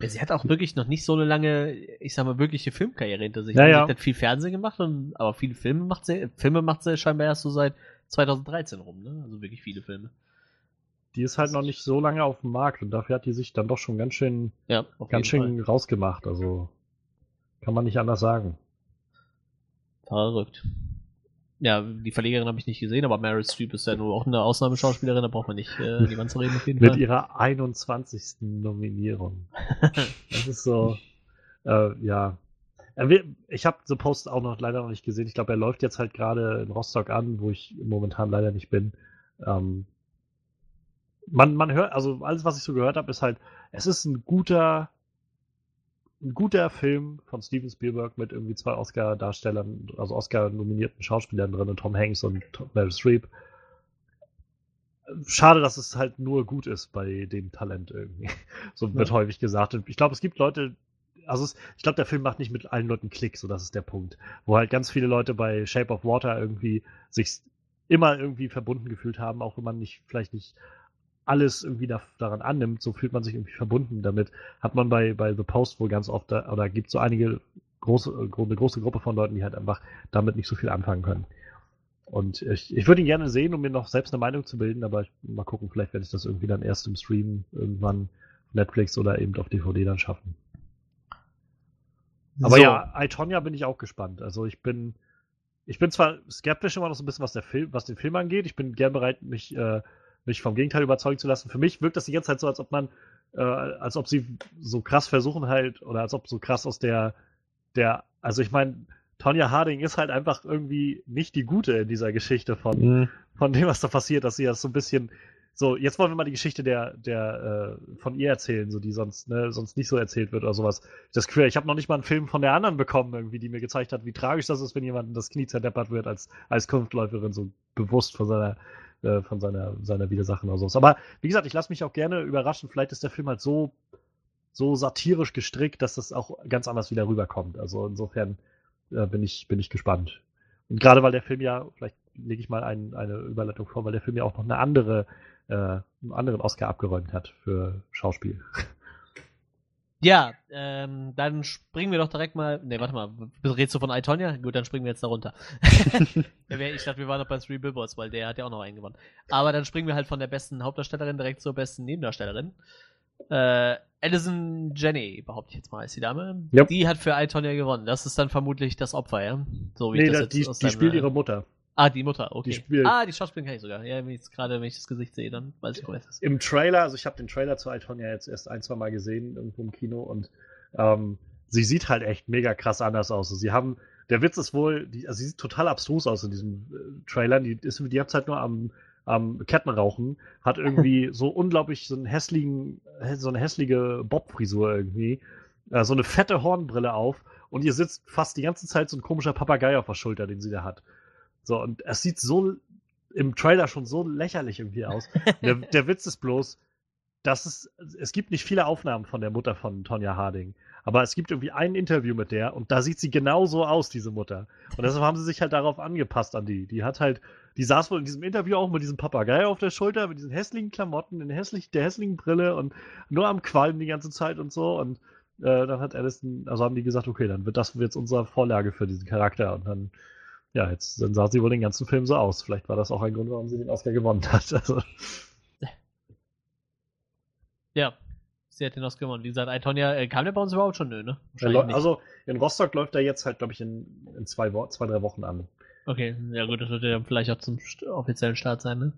[SPEAKER 1] Sie hat auch wirklich noch nicht so eine lange, ich sag mal, wirkliche Filmkarriere hinter sich.
[SPEAKER 2] Ja, ja.
[SPEAKER 1] Sie hat viel Fernsehen gemacht, und, aber viele Filme macht sie, Filme macht sie scheinbar erst so seit 2013 rum, ne? Also wirklich viele Filme.
[SPEAKER 2] Die ist halt noch nicht so lange auf dem Markt und dafür hat die sich dann doch schon ganz schön,
[SPEAKER 1] ja,
[SPEAKER 2] ganz schön Fall. rausgemacht. Also kann man nicht anders sagen.
[SPEAKER 1] Verrückt ja, die Verlegerin habe ich nicht gesehen, aber Meryl Streep ist ja nur auch eine Ausnahmeschauspielerin, da braucht man nicht äh, die ganze reden auf jeden
[SPEAKER 2] Mit
[SPEAKER 1] Fall.
[SPEAKER 2] ihrer 21. Nominierung. das ist so, äh, ja. Ich habe The Post auch noch leider noch nicht gesehen. Ich glaube, er läuft jetzt halt gerade in Rostock an, wo ich momentan leider nicht bin. Ähm, man, man hört, also alles, was ich so gehört habe, ist halt, es ist ein guter ein guter Film von Steven Spielberg mit irgendwie zwei Oscar-Darstellern, also Oscar-nominierten Schauspielern drin, Tom Hanks und Meryl Streep. Schade, dass es halt nur gut ist bei dem Talent irgendwie. So wird ja. häufig gesagt. Und ich glaube, es gibt Leute, also es, ich glaube, der Film macht nicht mit allen Leuten Klick, so das ist der Punkt. Wo halt ganz viele Leute bei Shape of Water irgendwie sich immer irgendwie verbunden gefühlt haben, auch wenn man nicht, vielleicht nicht alles irgendwie da, daran annimmt, so fühlt man sich irgendwie verbunden damit. Hat man bei, bei The Post wohl ganz oft, da, oder gibt so einige große, eine große Gruppe von Leuten, die halt einfach damit nicht so viel anfangen können. Und ich, ich würde ihn gerne sehen, um mir noch selbst eine Meinung zu bilden, aber ich, mal gucken, vielleicht werde ich das irgendwie dann erst im Stream irgendwann Netflix oder eben auf DVD dann schaffen. Aber so. ja, Itonia bin ich auch gespannt. Also ich bin, ich bin zwar skeptisch immer noch so ein bisschen, was der Film, was den Film angeht. Ich bin gern bereit, mich äh, mich vom Gegenteil überzeugen zu lassen. Für mich wirkt das die ganze Zeit so, als ob man, äh, als ob sie so krass versuchen halt, oder als ob so krass aus der, der, also ich meine, Tonja Harding ist halt einfach irgendwie nicht die Gute in dieser Geschichte von, mhm. von dem, was da passiert, dass sie das so ein bisschen, so, jetzt wollen wir mal die Geschichte der, der, äh, von ihr erzählen, so die sonst, ne, sonst nicht so erzählt wird oder sowas. Das Gefühl, ich habe noch nicht mal einen Film von der anderen bekommen, irgendwie, die mir gezeigt hat, wie tragisch das ist, wenn jemand das Knie zerdeppert wird als, als Kunftläuferin, so bewusst von seiner äh, von seiner, seiner Widersachen oder so. Aber wie gesagt, ich lasse mich auch gerne überraschen. Vielleicht ist der Film halt so, so satirisch gestrickt, dass das auch ganz anders wieder rüberkommt. Also insofern äh, bin, ich, bin ich gespannt. Und gerade weil der Film ja, vielleicht lege ich mal ein, eine Überleitung vor, weil der Film ja auch noch eine andere, äh, einen anderen Oscar abgeräumt hat für Schauspiel.
[SPEAKER 1] Ja, ähm, dann springen wir doch direkt mal. Ne, warte mal. Redest du von Itonia? Gut, dann springen wir jetzt da runter. ich dachte, wir waren noch bei Three Billboards, weil der hat ja auch noch einen gewonnen. Aber dann springen wir halt von der besten Hauptdarstellerin direkt zur besten Nebendarstellerin. Äh, Alison Jenny, behaupte ich jetzt mal, ist die Dame.
[SPEAKER 2] Yep.
[SPEAKER 1] Die hat für Itonia gewonnen. Das ist dann vermutlich das Opfer, ja?
[SPEAKER 2] So wie nee, ich das jetzt die, aus die spielt ihre Mutter.
[SPEAKER 1] Ah, die Mutter, okay.
[SPEAKER 2] Die spielt
[SPEAKER 1] ah, die Schauspielerin kann ich sogar. Ja, wenn ich gerade, wenn ich das Gesicht sehe, dann weiß ich, wo es ist.
[SPEAKER 2] Im Trailer, also ich habe den Trailer zu Itonia jetzt erst ein, zwei Mal gesehen, irgendwo im Kino und ähm, sie sieht halt echt mega krass anders aus. Sie haben, der Witz ist wohl, die, also sie sieht total abstrus aus in diesem äh, Trailer. Die ist die ganze Zeit nur am, am Kettenrauchen, hat irgendwie so unglaublich so einen hässlichen, so eine hässliche Bob-Frisur irgendwie, äh, so eine fette Hornbrille auf und ihr sitzt fast die ganze Zeit so ein komischer Papagei auf der Schulter, den sie da hat. So, und es sieht so im Trailer schon so lächerlich irgendwie aus. der, der Witz ist bloß, dass es, es gibt nicht viele Aufnahmen von der Mutter von Tonja Harding. Aber es gibt irgendwie ein Interview mit der und da sieht sie genau so aus, diese Mutter. Und deshalb haben sie sich halt darauf angepasst an die. Die hat halt, die saß wohl in diesem Interview auch mit diesem Papagei auf der Schulter, mit diesen hässlichen Klamotten, in hässlich, der hässlichen Brille und nur am Qualm die ganze Zeit und so. Und äh, dann hat Alison, also haben die gesagt, okay, dann wird das jetzt unsere Vorlage für diesen Charakter. Und dann ja, jetzt dann sah sie wohl den ganzen Film so aus. Vielleicht war das auch ein Grund, warum sie den Oscar gewonnen hat. Also.
[SPEAKER 1] Ja, sie hat den Oscar gewonnen. Wie gesagt, Antonia, äh, kam der bei uns überhaupt schon? Nö, ne? Nicht.
[SPEAKER 2] also in Rostock läuft er jetzt halt, glaube ich, in, in zwei, Wo zwei, drei Wochen an.
[SPEAKER 1] Okay, ja gut, das wird ja vielleicht auch zum offiziellen Start sein, ne?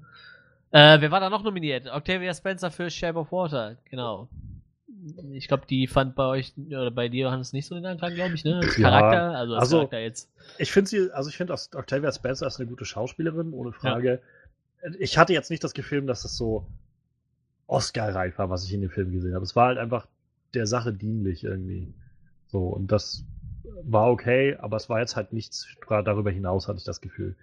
[SPEAKER 1] Äh, wer war da noch nominiert? Octavia Spencer für Shape of Water, genau. Ich glaube, die fand bei euch, oder bei dir, Johannes, nicht so den Anklang, glaube ich, ne? Als
[SPEAKER 2] Ja,
[SPEAKER 1] Charakter, also als
[SPEAKER 2] also-
[SPEAKER 1] Charakter jetzt.
[SPEAKER 2] Ich finde sie, also ich finde, Octavia Spencer ist eine gute Schauspielerin, ohne Frage. Ich hatte jetzt nicht das Gefühl, dass das so Oscar-reif war, was ich in dem Film gesehen habe. Es war halt einfach der Sache dienlich irgendwie. So, und das war okay, aber es war jetzt halt nichts darüber hinaus, hatte ich das Gefühl.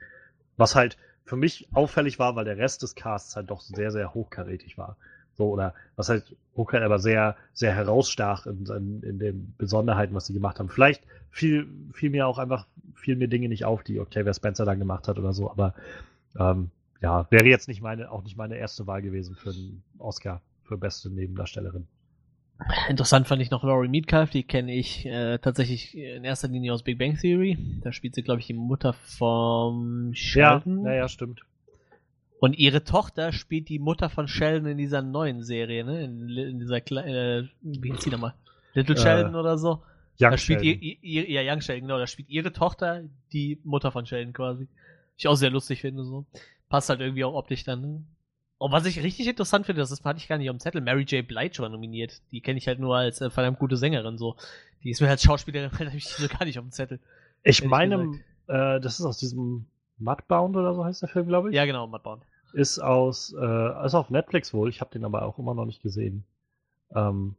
[SPEAKER 2] Was halt für mich auffällig war, weil der Rest des Casts halt doch sehr, sehr hochkarätig war. So, oder was halt hochkarätig, aber sehr, sehr herausstach in, in, in den Besonderheiten, was sie gemacht haben. Vielleicht fiel, fiel mir auch einfach, fiel mir Dinge nicht auf, die Octavia Spencer dann gemacht hat oder so, aber ähm, ja, wäre jetzt nicht meine, auch nicht meine erste Wahl gewesen für einen Oscar für beste Nebendarstellerin.
[SPEAKER 1] Interessant fand ich noch Laurie Metcalf, die kenne ich äh, tatsächlich in erster Linie aus Big Bang Theory. Da spielt sie, glaube ich, die Mutter vom Sheldon.
[SPEAKER 2] ja, ja, stimmt.
[SPEAKER 1] Und ihre Tochter spielt die Mutter von Sheldon in dieser neuen Serie, ne? In, in dieser Kle äh, wie hieß die nochmal? Little
[SPEAKER 2] Äh,
[SPEAKER 1] Sheldon oder so.
[SPEAKER 2] Young
[SPEAKER 1] da spielt ihr,
[SPEAKER 2] Sheldon.
[SPEAKER 1] ihr, ihr, ja, Young Sheldon, genau, da spielt ihre Tochter die Mutter von Sheldon quasi. Ich auch sehr lustig finde, so. Passt halt irgendwie auch optisch dann, ne? Und was ich richtig interessant finde, das ist, hatte ich gar nicht auf dem Zettel, Mary J. Blige war nominiert. Die kenne ich halt nur als äh, verdammt gute Sängerin, so. Die ist mir als Schauspielerin ich so gar nicht auf dem Zettel.
[SPEAKER 2] Ich meine, äh, das ist aus diesem Mudbound oder so heißt der Film, glaube ich.
[SPEAKER 1] Ja, genau, Matt Bound.
[SPEAKER 2] Ist aus, äh, ist auf Netflix wohl. Ich habe den aber auch immer noch nicht gesehen. Ähm,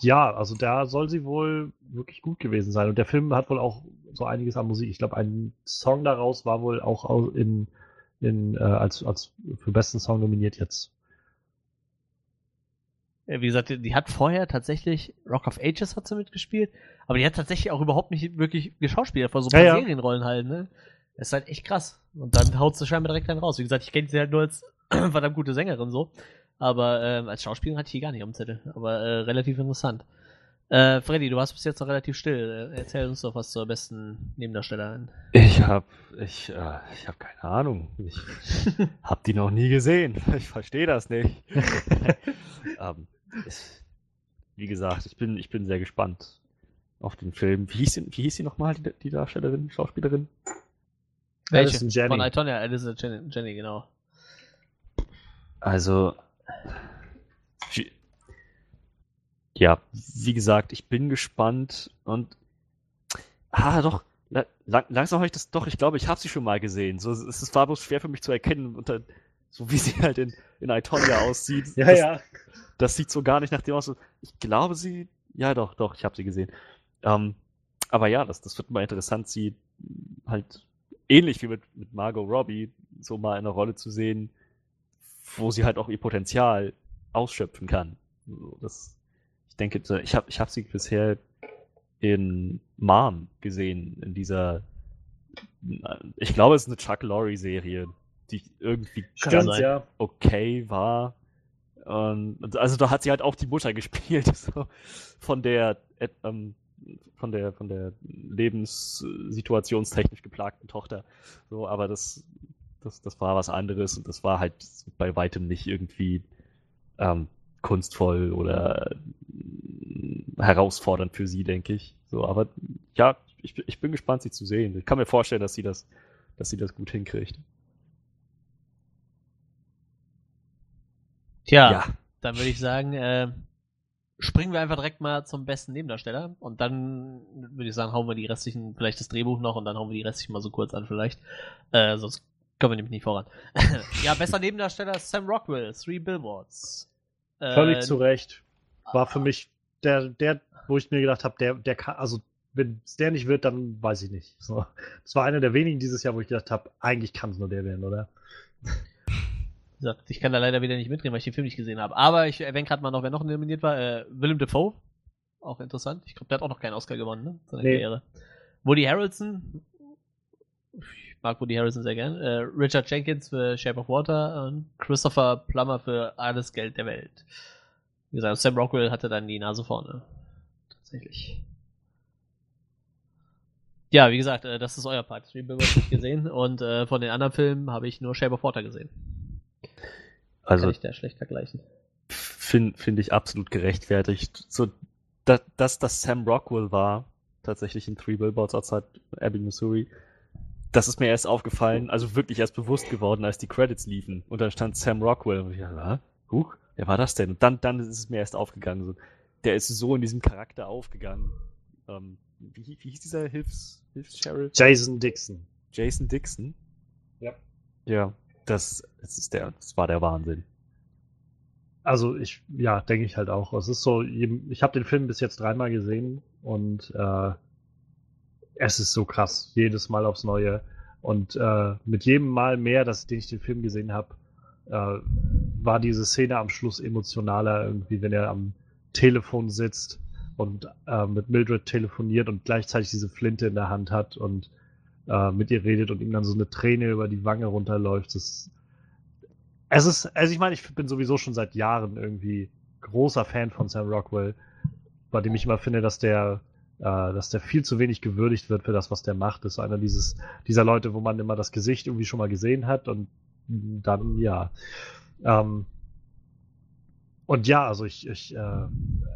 [SPEAKER 2] ja, also da soll sie wohl wirklich gut gewesen sein. Und der Film hat wohl auch so einiges an Musik. Ich glaube, ein Song daraus war wohl auch au- in, in, äh, als, als für besten Song nominiert jetzt.
[SPEAKER 1] Ja, wie gesagt, die, hat vorher tatsächlich Rock of Ages hat sie mitgespielt, aber die hat tatsächlich auch überhaupt nicht wirklich geschauspielt, vor so ein
[SPEAKER 2] Ja,
[SPEAKER 1] paar
[SPEAKER 2] ja.
[SPEAKER 1] Serienrollen halt, ne? Das ist halt echt krass. Und dann haut sie scheinbar direkt einen raus. Wie gesagt, ich kenne sie halt nur als verdammt gute Sängerin so. Aber ähm, als Schauspielerin hatte ich die gar nicht am Zettel. Aber äh, relativ interessant. Äh, Freddy, du warst bis jetzt noch relativ still. Äh, Erzähl uns doch was zur besten Nebendarstellerin.
[SPEAKER 4] Ich hab, ich, äh, ich hab keine Ahnung. Ich hab die noch nie gesehen. Ich verstehe das nicht. ähm, es, wie gesagt, ich bin, ich bin sehr gespannt auf den Film. Wie hieß, sie- wie hieß sie nochmal, die, die Darstellerin, Schauspielerin?
[SPEAKER 2] Alison Janney.
[SPEAKER 1] Von Itonia, Alison Jenny, Jenny, genau.
[SPEAKER 4] Also, wie- ja, wie gesagt, ich bin gespannt und ah, doch, la- lang, langsam habe ich das doch, ich glaube, ich habe sie schon mal gesehen. So, es es war bloß schwer für mich zu erkennen, unter, so wie sie halt in, in Itonia aussieht.
[SPEAKER 2] Ja,
[SPEAKER 4] das,
[SPEAKER 2] ja.
[SPEAKER 4] das sieht so gar nicht nach dem aus. Ich glaube, sie, ja, doch, doch, ich habe sie gesehen. Ähm, aber ja, das, das wird mal interessant, sie halt ähnlich wie mit, mit Margot Robbie so mal in einer Rolle zu sehen, wo sie halt auch ihr Potenzial ausschöpfen kann. Das, ich denke, ich habe ich hab sie bisher in Mom gesehen, in dieser, ich glaube, es ist eine Chuck Lorre-Serie, die irgendwie
[SPEAKER 2] Stimmt,
[SPEAKER 1] sein.
[SPEAKER 2] ja.
[SPEAKER 4] okay war. Und, also da hat sie halt auch die Mutter gespielt, so, von der äh, ähm, von der von der lebenssituationstechnisch geplagten Tochter. So, aber das, das, das war was anderes und das war halt bei weitem nicht irgendwie ähm, kunstvoll oder äh, herausfordernd für sie, denke ich. So, aber ja, ich, ich bin gespannt, sie zu sehen. Ich kann mir vorstellen, dass sie das, dass sie das gut hinkriegt.
[SPEAKER 1] Tja,
[SPEAKER 4] Ja.
[SPEAKER 1] dann würde ich sagen, äh, springen wir einfach direkt mal zum besten Nebendarsteller und dann würde ich sagen, hauen wir die restlichen, vielleicht das Drehbuch noch und dann hauen wir die restlichen mal so kurz an vielleicht. Äh, sonst kommen wir nämlich nicht voran. ja, bester Nebendarsteller Sam Rockwell, Three Billboards. Äh,
[SPEAKER 2] Völlig zu Recht. War für mich der, der, wo ich mir gedacht habe, der, der kann, also wenn es der nicht wird, dann weiß ich nicht. So. Das war einer der wenigen dieses Jahr, wo ich gedacht habe, eigentlich kann es nur der werden, oder?
[SPEAKER 1] Gesagt, ich kann da leider wieder nicht mitreden, weil ich den Film nicht gesehen habe. Aber ich erwähne gerade mal noch, wer noch nominiert war. Äh, Willem Dafoe. Auch interessant. Ich glaube, der hat auch noch keinen Oscar gewonnen, ne? Seine
[SPEAKER 2] Nee.
[SPEAKER 1] Karriere. Woody Harrelson. Ich mag Woody Harrelson sehr gern. Äh, Richard Jenkins für Shape of Water und Christopher Plummer für Alles Geld der Welt. Wie gesagt, Sam Rockwell hatte dann die Nase vorne. Tatsächlich. Ja, wie gesagt, äh, das ist euer Part. Three Billboards nicht gesehen und äh, von den anderen Filmen habe ich nur Shape of Water gesehen.
[SPEAKER 4] Also
[SPEAKER 1] Kann ich da schlecht vergleichen.
[SPEAKER 4] finde find ich absolut gerechtfertigt. So, da, dass das Sam Rockwell war, tatsächlich in Three Billboards outside Ebbing, Missouri, das ist mir erst aufgefallen, also wirklich erst bewusst geworden, als die Credits liefen. Und dann stand Sam Rockwell und ich dachte, huch, wer war das denn? Und dann, dann ist es mir erst aufgegangen. So, der ist so in diesem Charakter aufgegangen. Ähm, wie, wie hieß dieser Hilfs, Hilfs-Sheriff?
[SPEAKER 2] Jason Dixon.
[SPEAKER 4] Jason Dixon?
[SPEAKER 2] Ja.
[SPEAKER 4] Ja, das, das ist der, das war der Wahnsinn.
[SPEAKER 2] Also ich, ja, denke ich halt auch. Es ist so, ich habe den Film bis jetzt dreimal gesehen und äh, es ist so krass, jedes Mal aufs Neue. Und äh, mit jedem Mal mehr, dass den ich den Film gesehen habe, äh, war diese Szene am Schluss emotionaler irgendwie, wenn er am Telefon sitzt und äh, mit Mildred telefoniert und gleichzeitig diese Flinte in der Hand hat und äh, mit ihr redet und ihm dann so eine Träne über die Wange runterläuft. Das, es ist, also ich meine, ich bin sowieso schon seit Jahren irgendwie großer Fan von Sam Rockwell, bei dem ich immer finde, dass der äh, dass der viel zu wenig gewürdigt wird für das, was der macht. Das ist einer dieses, dieser Leute, wo man immer das Gesicht irgendwie schon mal gesehen hat und dann, ja. Ähm, und ja, also ich, ich, äh,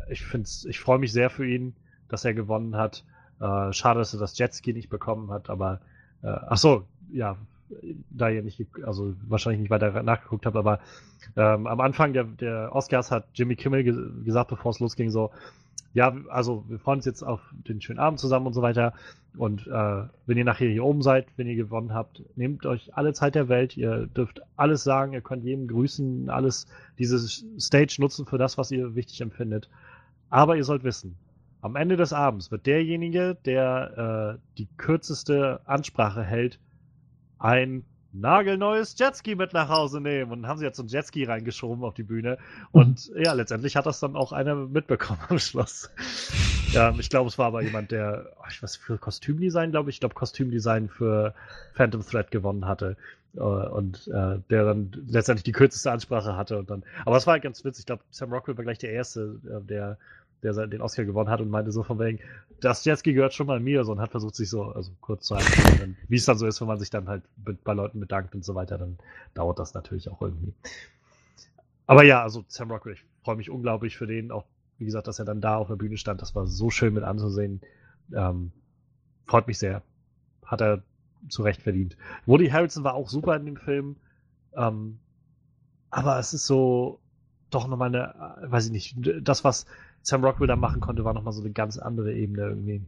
[SPEAKER 2] ich ich freue mich sehr für ihn, dass er gewonnen hat. Äh, schade, dass er das Jetski nicht bekommen hat, aber äh, ach so, ja, da ihr nicht, also wahrscheinlich nicht weiter nachgeguckt habt, aber ähm, am Anfang der, der Oscars hat Jimmy Kimmel ge gesagt, bevor es losging, so, ja, also wir freuen uns jetzt auf den schönen Abend zusammen und so weiter. Und äh, wenn ihr nachher hier oben seid, wenn ihr gewonnen habt, nehmt euch alle Zeit der Welt. Ihr dürft alles sagen, ihr könnt jedem grüßen, alles diese Stage nutzen für das, was ihr wichtig empfindet. Aber ihr sollt wissen, am Ende des Abends wird derjenige, der äh, die kürzeste Ansprache hält, ein nagelneues Jetski mit nach Hause nehmen. Und dann haben sie jetzt so ein Jetski reingeschoben auf die Bühne. Und mhm. ja, letztendlich hat das dann auch einer mitbekommen am Schluss. ja, ich glaube, es war aber jemand, der, ich weiß, für Kostümdesign, glaube ich, ich glaube, Kostümdesign für Phantom Thread gewonnen hatte. Äh, und äh, der dann letztendlich die kürzeste Ansprache hatte und dann. Aber es war halt ganz witzig. Ich glaube, Sam Rockwell war gleich der Erste, äh, der der den Oscar gewonnen hat und meinte so von wegen, das Jetski gehört schon mal mir so und hat versucht sich so, also kurz zu halten. Wie es dann so ist, wenn man sich dann halt bei Leuten bedankt und so weiter, dann dauert das natürlich auch irgendwie. Aber ja, also Sam Rockwell, ich freue mich unglaublich für den, auch wie gesagt, dass er dann da auf der Bühne stand, das war so schön mit anzusehen. Ähm, freut mich sehr. Hat er zu Recht verdient. Woody Harrelson war auch super in dem Film. Ähm, aber es ist so doch nochmal eine, äh, weiß ich nicht, das, was Sam Rockwell da machen konnte, war nochmal so eine ganz andere Ebene irgendwie.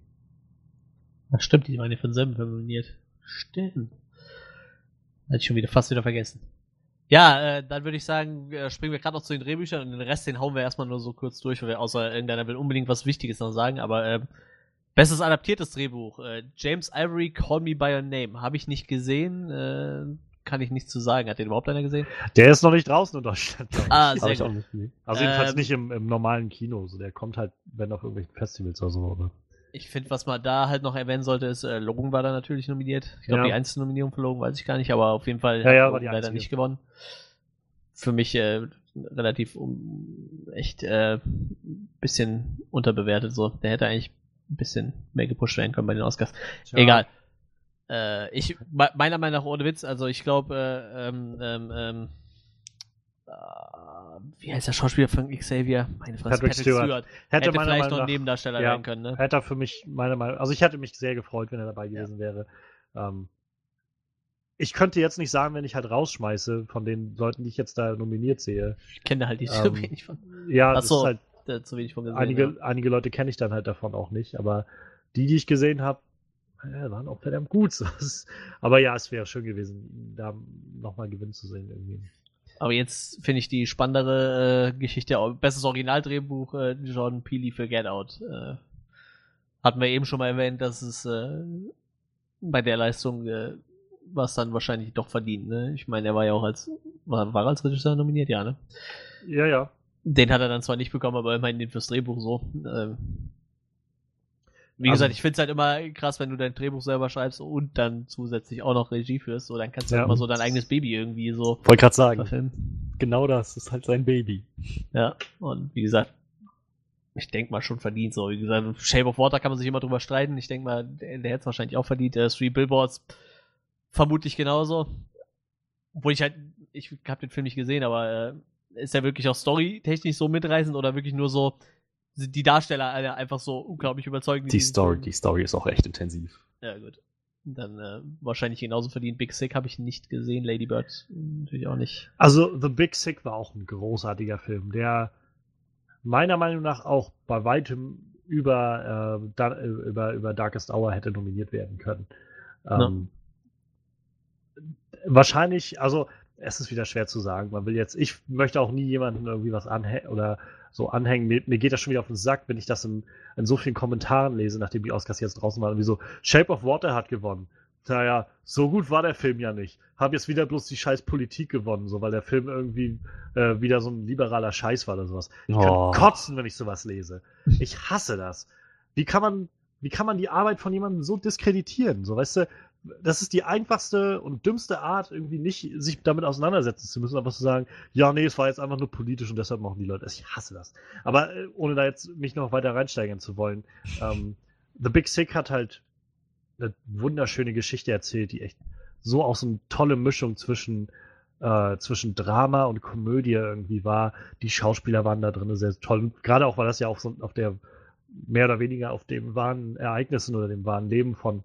[SPEAKER 1] Das stimmt, die waren ja von selben nominiert. Stimmt. Hatte ich schon wieder fast wieder vergessen. Ja, äh, dann würde ich sagen, äh, springen wir gerade noch zu den Drehbüchern und den Rest, den hauen wir erstmal nur so kurz durch, weil wir außer irgendeiner will unbedingt was Wichtiges noch sagen, aber äh, bestes adaptiertes Drehbuch. Äh, James Ivory, Call Me By Your Name. Habe ich nicht gesehen. Kann ich nichts zu sagen. Hat den überhaupt einer gesehen?
[SPEAKER 2] Der ist noch nicht draußen in Deutschland.
[SPEAKER 1] Ah, sehr gut.
[SPEAKER 2] Nicht, also jedenfalls ähm, nicht im, im, normalen Kino. So, der kommt halt, wenn auf irgendwelchen Festivals oder so. Oder?
[SPEAKER 1] Ich finde, was man da halt noch erwähnen sollte, ist, äh, Logan war da natürlich nominiert. Ich glaube, ja. die einzige Nominierung für Logan weiß ich gar nicht, aber auf jeden Fall
[SPEAKER 2] ja, ja, hat
[SPEAKER 1] Logan leider nicht gewonnen. Für mich äh, relativ um, echt äh, bisschen unterbewertet. So, der hätte eigentlich ein bisschen mehr gepusht werden können bei den Oscars. Tja. Egal. Äh, ich, meiner Meinung nach, ohne Witz, also ich glaube, äh, ähm, ähm, äh, wie heißt der Schauspieler von Xavier?
[SPEAKER 2] Meine Fresse, Patrick, Patrick Stewart. Stewart. Hätte,
[SPEAKER 1] hätte vielleicht noch ein Nebendarsteller ja, sein können, ne?
[SPEAKER 2] Hätte er für mich, meiner Meinung nach, also ich hätte mich sehr gefreut, wenn er dabei gewesen ja. wäre. Ähm, ich könnte jetzt nicht sagen, wenn ich halt rausschmeiße von den Leuten, die ich jetzt da nominiert sehe.
[SPEAKER 1] Ich kenne halt nicht so ähm, wenig von.
[SPEAKER 2] Ja, das so, ist
[SPEAKER 1] halt zu wenig von
[SPEAKER 2] gesehen. Einige, ja. einige Leute kenne ich dann halt davon auch nicht, aber die, die ich gesehen habe, ja, waren auch verdammt gut. Aber ja, es wäre schön gewesen, da nochmal gewinnen zu sehen irgendwie.
[SPEAKER 1] Aber jetzt finde ich die spannendere äh, Geschichte, bestes Originaldrehbuch, äh, Jordan Peele für Get Out. Äh, hatten wir eben schon mal erwähnt, dass es äh, bei der Leistung äh, was dann wahrscheinlich doch verdient. Ne? Ich meine, er war ja auch als war, war als Regisseur nominiert, ja, ne?
[SPEAKER 2] Ja, ja.
[SPEAKER 1] Den hat er dann zwar nicht bekommen, aber immerhin den fürs Drehbuch so. Äh, wie also, gesagt, ich finde es halt immer krass, wenn du dein Drehbuch selber schreibst und dann zusätzlich auch noch Regie führst, so dann kannst du ja, immer so dein eigenes Baby irgendwie so.
[SPEAKER 2] Wollte gerade sagen. Verfilmen. Genau das ist halt sein Baby.
[SPEAKER 1] Ja, und wie gesagt, ich denke mal schon verdient so. Wie gesagt, Shape of Water kann man sich immer drüber streiten. Ich denke mal, der, der hätte es wahrscheinlich auch verdient. Der Three Billboards vermutlich genauso. Obwohl ich halt, ich habe den Film nicht gesehen, aber äh, ist er wirklich auch storytechnisch so mitreißend oder wirklich nur so sind die Darsteller alle einfach so unglaublich überzeugend?
[SPEAKER 4] Die Story, die Story ist auch echt intensiv.
[SPEAKER 1] Ja, gut. Dann äh, wahrscheinlich genauso verdient. Big Sick habe ich nicht gesehen, Lady Bird natürlich auch nicht.
[SPEAKER 2] Also The Big Sick war auch ein großartiger Film, der meiner Meinung nach auch bei weitem über, äh, da, über, über Darkest Hour hätte nominiert werden können. Ähm, Wahrscheinlich, also es ist wieder schwer zu sagen. Man will jetzt, ich möchte auch nie jemanden irgendwie was anhängen oder so anhängen. Mir, mir, geht das schon wieder auf den Sack, wenn ich das in, in so vielen Kommentaren lese, nachdem die Oscars jetzt draußen waren. Wie so, Shape of Water hat gewonnen. Naja, so gut war der Film ja nicht. Hab jetzt wieder bloß die scheiß Politik gewonnen, so weil der Film irgendwie äh, wieder so ein liberaler Scheiß war oder sowas. Ich
[SPEAKER 4] Oh.
[SPEAKER 2] kann kotzen, wenn ich sowas lese. Ich hasse das. Wie kann man, wie kann man die Arbeit von jemandem so diskreditieren? So, weißt du, das ist die einfachste und dümmste Art, irgendwie nicht sich damit auseinandersetzen zu müssen, aber zu sagen, ja, nee, es war jetzt einfach nur politisch und deshalb machen die Leute das. Ich hasse das. Aber äh, ohne da jetzt mich noch weiter reinsteigern zu wollen, ähm, The Big Sick hat halt eine wunderschöne Geschichte erzählt, die echt so auch so eine tolle Mischung zwischen äh, zwischen Drama und Komödie irgendwie war. Die Schauspieler waren da drin sehr toll. Gerade auch, weil das ja auch so auf der mehr oder weniger auf den wahren Ereignissen oder dem wahren Leben von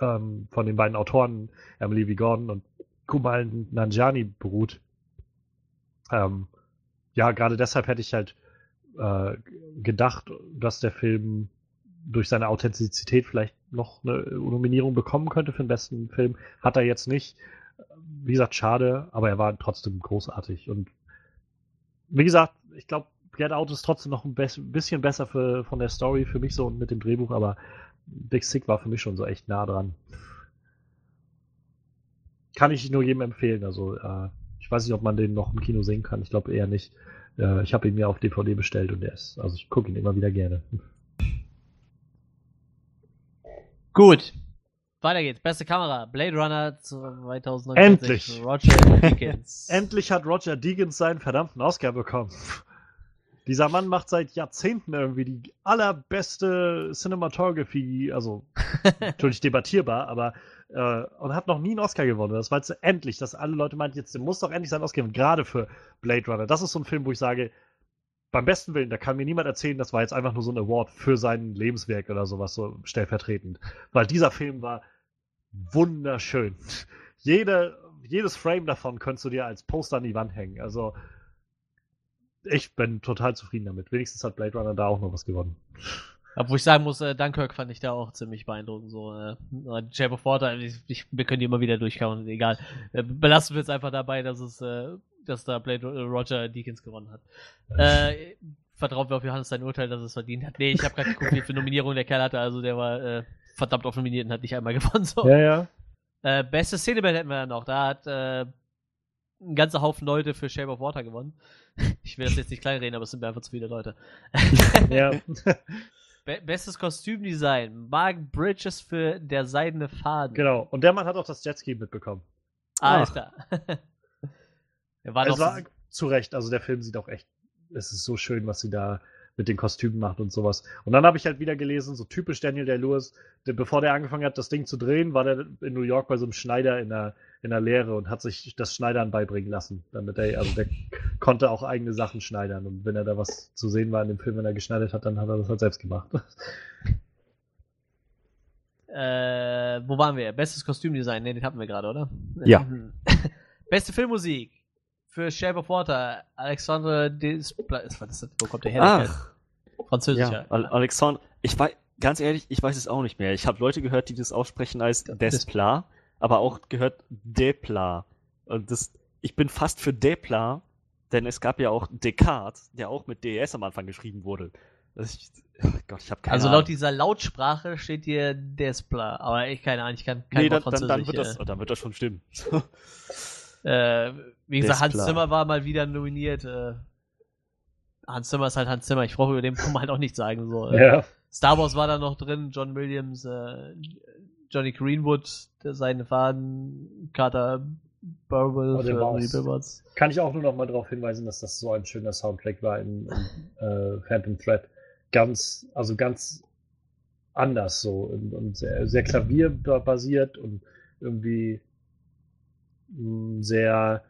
[SPEAKER 2] ähm, von den beiden Autoren, Emily V. Gordon und Kumail Nanjiani beruht. Ähm, ja, gerade deshalb hätte ich halt äh, gedacht, dass der Film durch seine Authentizität vielleicht noch eine Nominierung bekommen könnte für den besten Film. Hat er jetzt nicht. Wie gesagt, schade, aber er war trotzdem großartig. Und wie gesagt, ich glaube, Get Out ist trotzdem noch ein bisschen besser für, von der Story für mich so und mit dem Drehbuch, aber Big Sick war für mich schon so echt nah dran. Kann ich nur jedem empfehlen. Also, äh, ich weiß nicht, ob man den noch im Kino sehen kann. Ich glaube eher nicht. Äh, ich habe ihn mir auf DVD bestellt und der ist, also ich gucke ihn immer wieder gerne.
[SPEAKER 1] Gut. Weiter geht's. Beste Kamera. Blade Runner 2049.
[SPEAKER 2] Endlich.
[SPEAKER 1] Roger Dickens.
[SPEAKER 2] Endlich hat Roger Deakins seinen verdammten Oscar bekommen. Dieser Mann macht seit Jahrzehnten irgendwie die allerbeste Cinematography, also natürlich debattierbar, aber äh, und hat noch nie einen Oscar gewonnen. Das war jetzt endlich, dass alle Leute meinten, jetzt muss doch endlich seinen Oscar gewinnen, gerade für Blade Runner. Das ist so ein Film, wo ich sage, beim besten Willen, da kann mir niemand erzählen, das war jetzt einfach nur so ein Award für sein Lebenswerk oder sowas, so stellvertretend. Weil dieser Film war wunderschön. Jede, jedes Frame davon könntest du dir als Poster an die Wand hängen. Also, ich bin total zufrieden damit. Wenigstens hat Blade Runner da auch noch was gewonnen.
[SPEAKER 1] Obwohl ich sagen muss, äh, Dunkirk fand ich da auch ziemlich beeindruckend. So, äh, Shape of Water, ich, ich, wir können die immer wieder durchkauen, egal. Äh, belassen wir es einfach dabei, dass es, äh, dass da Blade äh, Roger Deakins gewonnen hat. Äh, vertrauen wir auf Johannes sein Urteil, dass es verdient hat. Nee, ich habe gerade geguckt, wie viele Nominierungen der Kerl hatte, also der war äh, verdammt oft nominiert und hat nicht einmal gewonnen. So.
[SPEAKER 2] Ja, ja.
[SPEAKER 1] Äh, beste Szenebild hätten wir dann noch. Da hat äh, ein ganzer Haufen Leute für Shape of Water gewonnen. Ich will das jetzt nicht kleinreden, aber es sind mir einfach zu viele Leute.
[SPEAKER 2] ja.
[SPEAKER 1] Be bestes Kostümdesign. Mark Bridges für der seidene Faden.
[SPEAKER 2] genau. Und der Mann hat auch das Jetski mitbekommen.
[SPEAKER 1] Alles klar. er war
[SPEAKER 2] Es war zu Recht. Also der Film sieht auch echt, es ist so schön, was sie da mit den Kostümen macht und sowas. Und dann habe ich halt wieder gelesen, so typisch Daniel Day-Lewis, der, bevor der angefangen hat, das Ding zu drehen, war der in New York bei so einem Schneider in der, in der Lehre und hat sich das Schneidern beibringen lassen. Damit er, also der konnte auch eigene Sachen schneidern. Und wenn er da was zu sehen war in dem Film, wenn er geschneidert hat, dann hat er das halt selbst gemacht.
[SPEAKER 1] Äh, wo waren wir? Bestes Kostümdesign. Ne, den hatten wir gerade, oder?
[SPEAKER 4] Ja.
[SPEAKER 1] Beste Filmmusik. Für Shape of Water. Alexandre Desplat. Was ist das? Wo kommt der her?
[SPEAKER 4] Ach,
[SPEAKER 1] Französisch.
[SPEAKER 4] ja, Al Alexander, ich weiß, ganz ehrlich, ich weiß es auch nicht mehr. Ich habe Leute gehört, die das aussprechen als Desplat, aber auch gehört Desplat. Und das, ich bin fast für Desplat, denn es gab ja auch Descartes, der auch mit DES am Anfang geschrieben wurde. Ich, oh Gott, ich habe keine
[SPEAKER 1] Also
[SPEAKER 4] Ahnung.
[SPEAKER 1] laut dieser Lautsprache steht hier Desplat. Aber ich keine Ahnung, ich kann kein
[SPEAKER 4] nee, dann,
[SPEAKER 1] Wort
[SPEAKER 4] dann,
[SPEAKER 1] Französisch.
[SPEAKER 4] dann, wird das,
[SPEAKER 1] äh.
[SPEAKER 4] dann wird das schon stimmen.
[SPEAKER 1] Äh, wie gesagt, Hans. Zimmer war mal wieder nominiert. Äh, Hans Zimmer ist halt Hans Zimmer. Ich brauche über den Punkt halt auch nichts sagen. So. Äh,
[SPEAKER 2] ja.
[SPEAKER 1] Star Wars war da noch drin, John Williams, äh, Johnny Greenwood, der seine Faden, Carter Burwell
[SPEAKER 2] Oh,
[SPEAKER 1] die Billboards.
[SPEAKER 2] Kann ich auch nur noch mal darauf hinweisen, dass das so ein schöner Soundtrack war in, in äh, Phantom Thread. Ganz, also ganz anders so und, und sehr, sehr klavierbasiert und irgendwie sehr,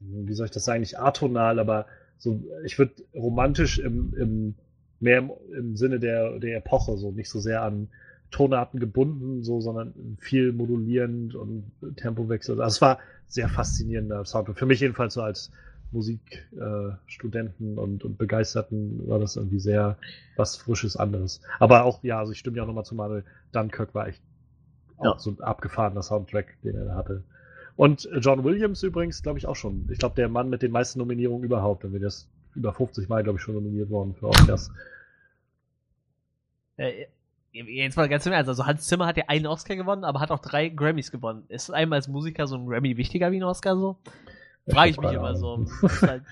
[SPEAKER 2] wie soll ich das sagen, nicht atonal, aber so, ich würde romantisch im, im mehr im, im Sinne der, der Epoche, so nicht so sehr an Tonarten gebunden, so, sondern viel modulierend und Tempowechsel. Also es war sehr faszinierender Sound. Für mich jedenfalls so als Musikstudenten äh, und, und Begeisterten war das irgendwie sehr was Frisches anderes. Aber auch, ja, also ich stimme ja auch nochmal zu Manuel, Dunkirk war echt auch so ein abgefahrener Soundtrack, den er hatte. Und John Williams übrigens, glaube ich, auch schon. Ich glaube, der Mann mit den meisten Nominierungen überhaupt. Wenn wir das über 50 Mal, glaube ich, schon nominiert worden für Oscars.
[SPEAKER 1] Äh, jetzt mal ganz im Ernst. Also Hans Zimmer hat ja einen Oscar gewonnen, aber hat auch drei Grammys gewonnen. Ist einem als Musiker so ein Grammy wichtiger wie ein Oscar so? Frage ich mich immer so. Halt,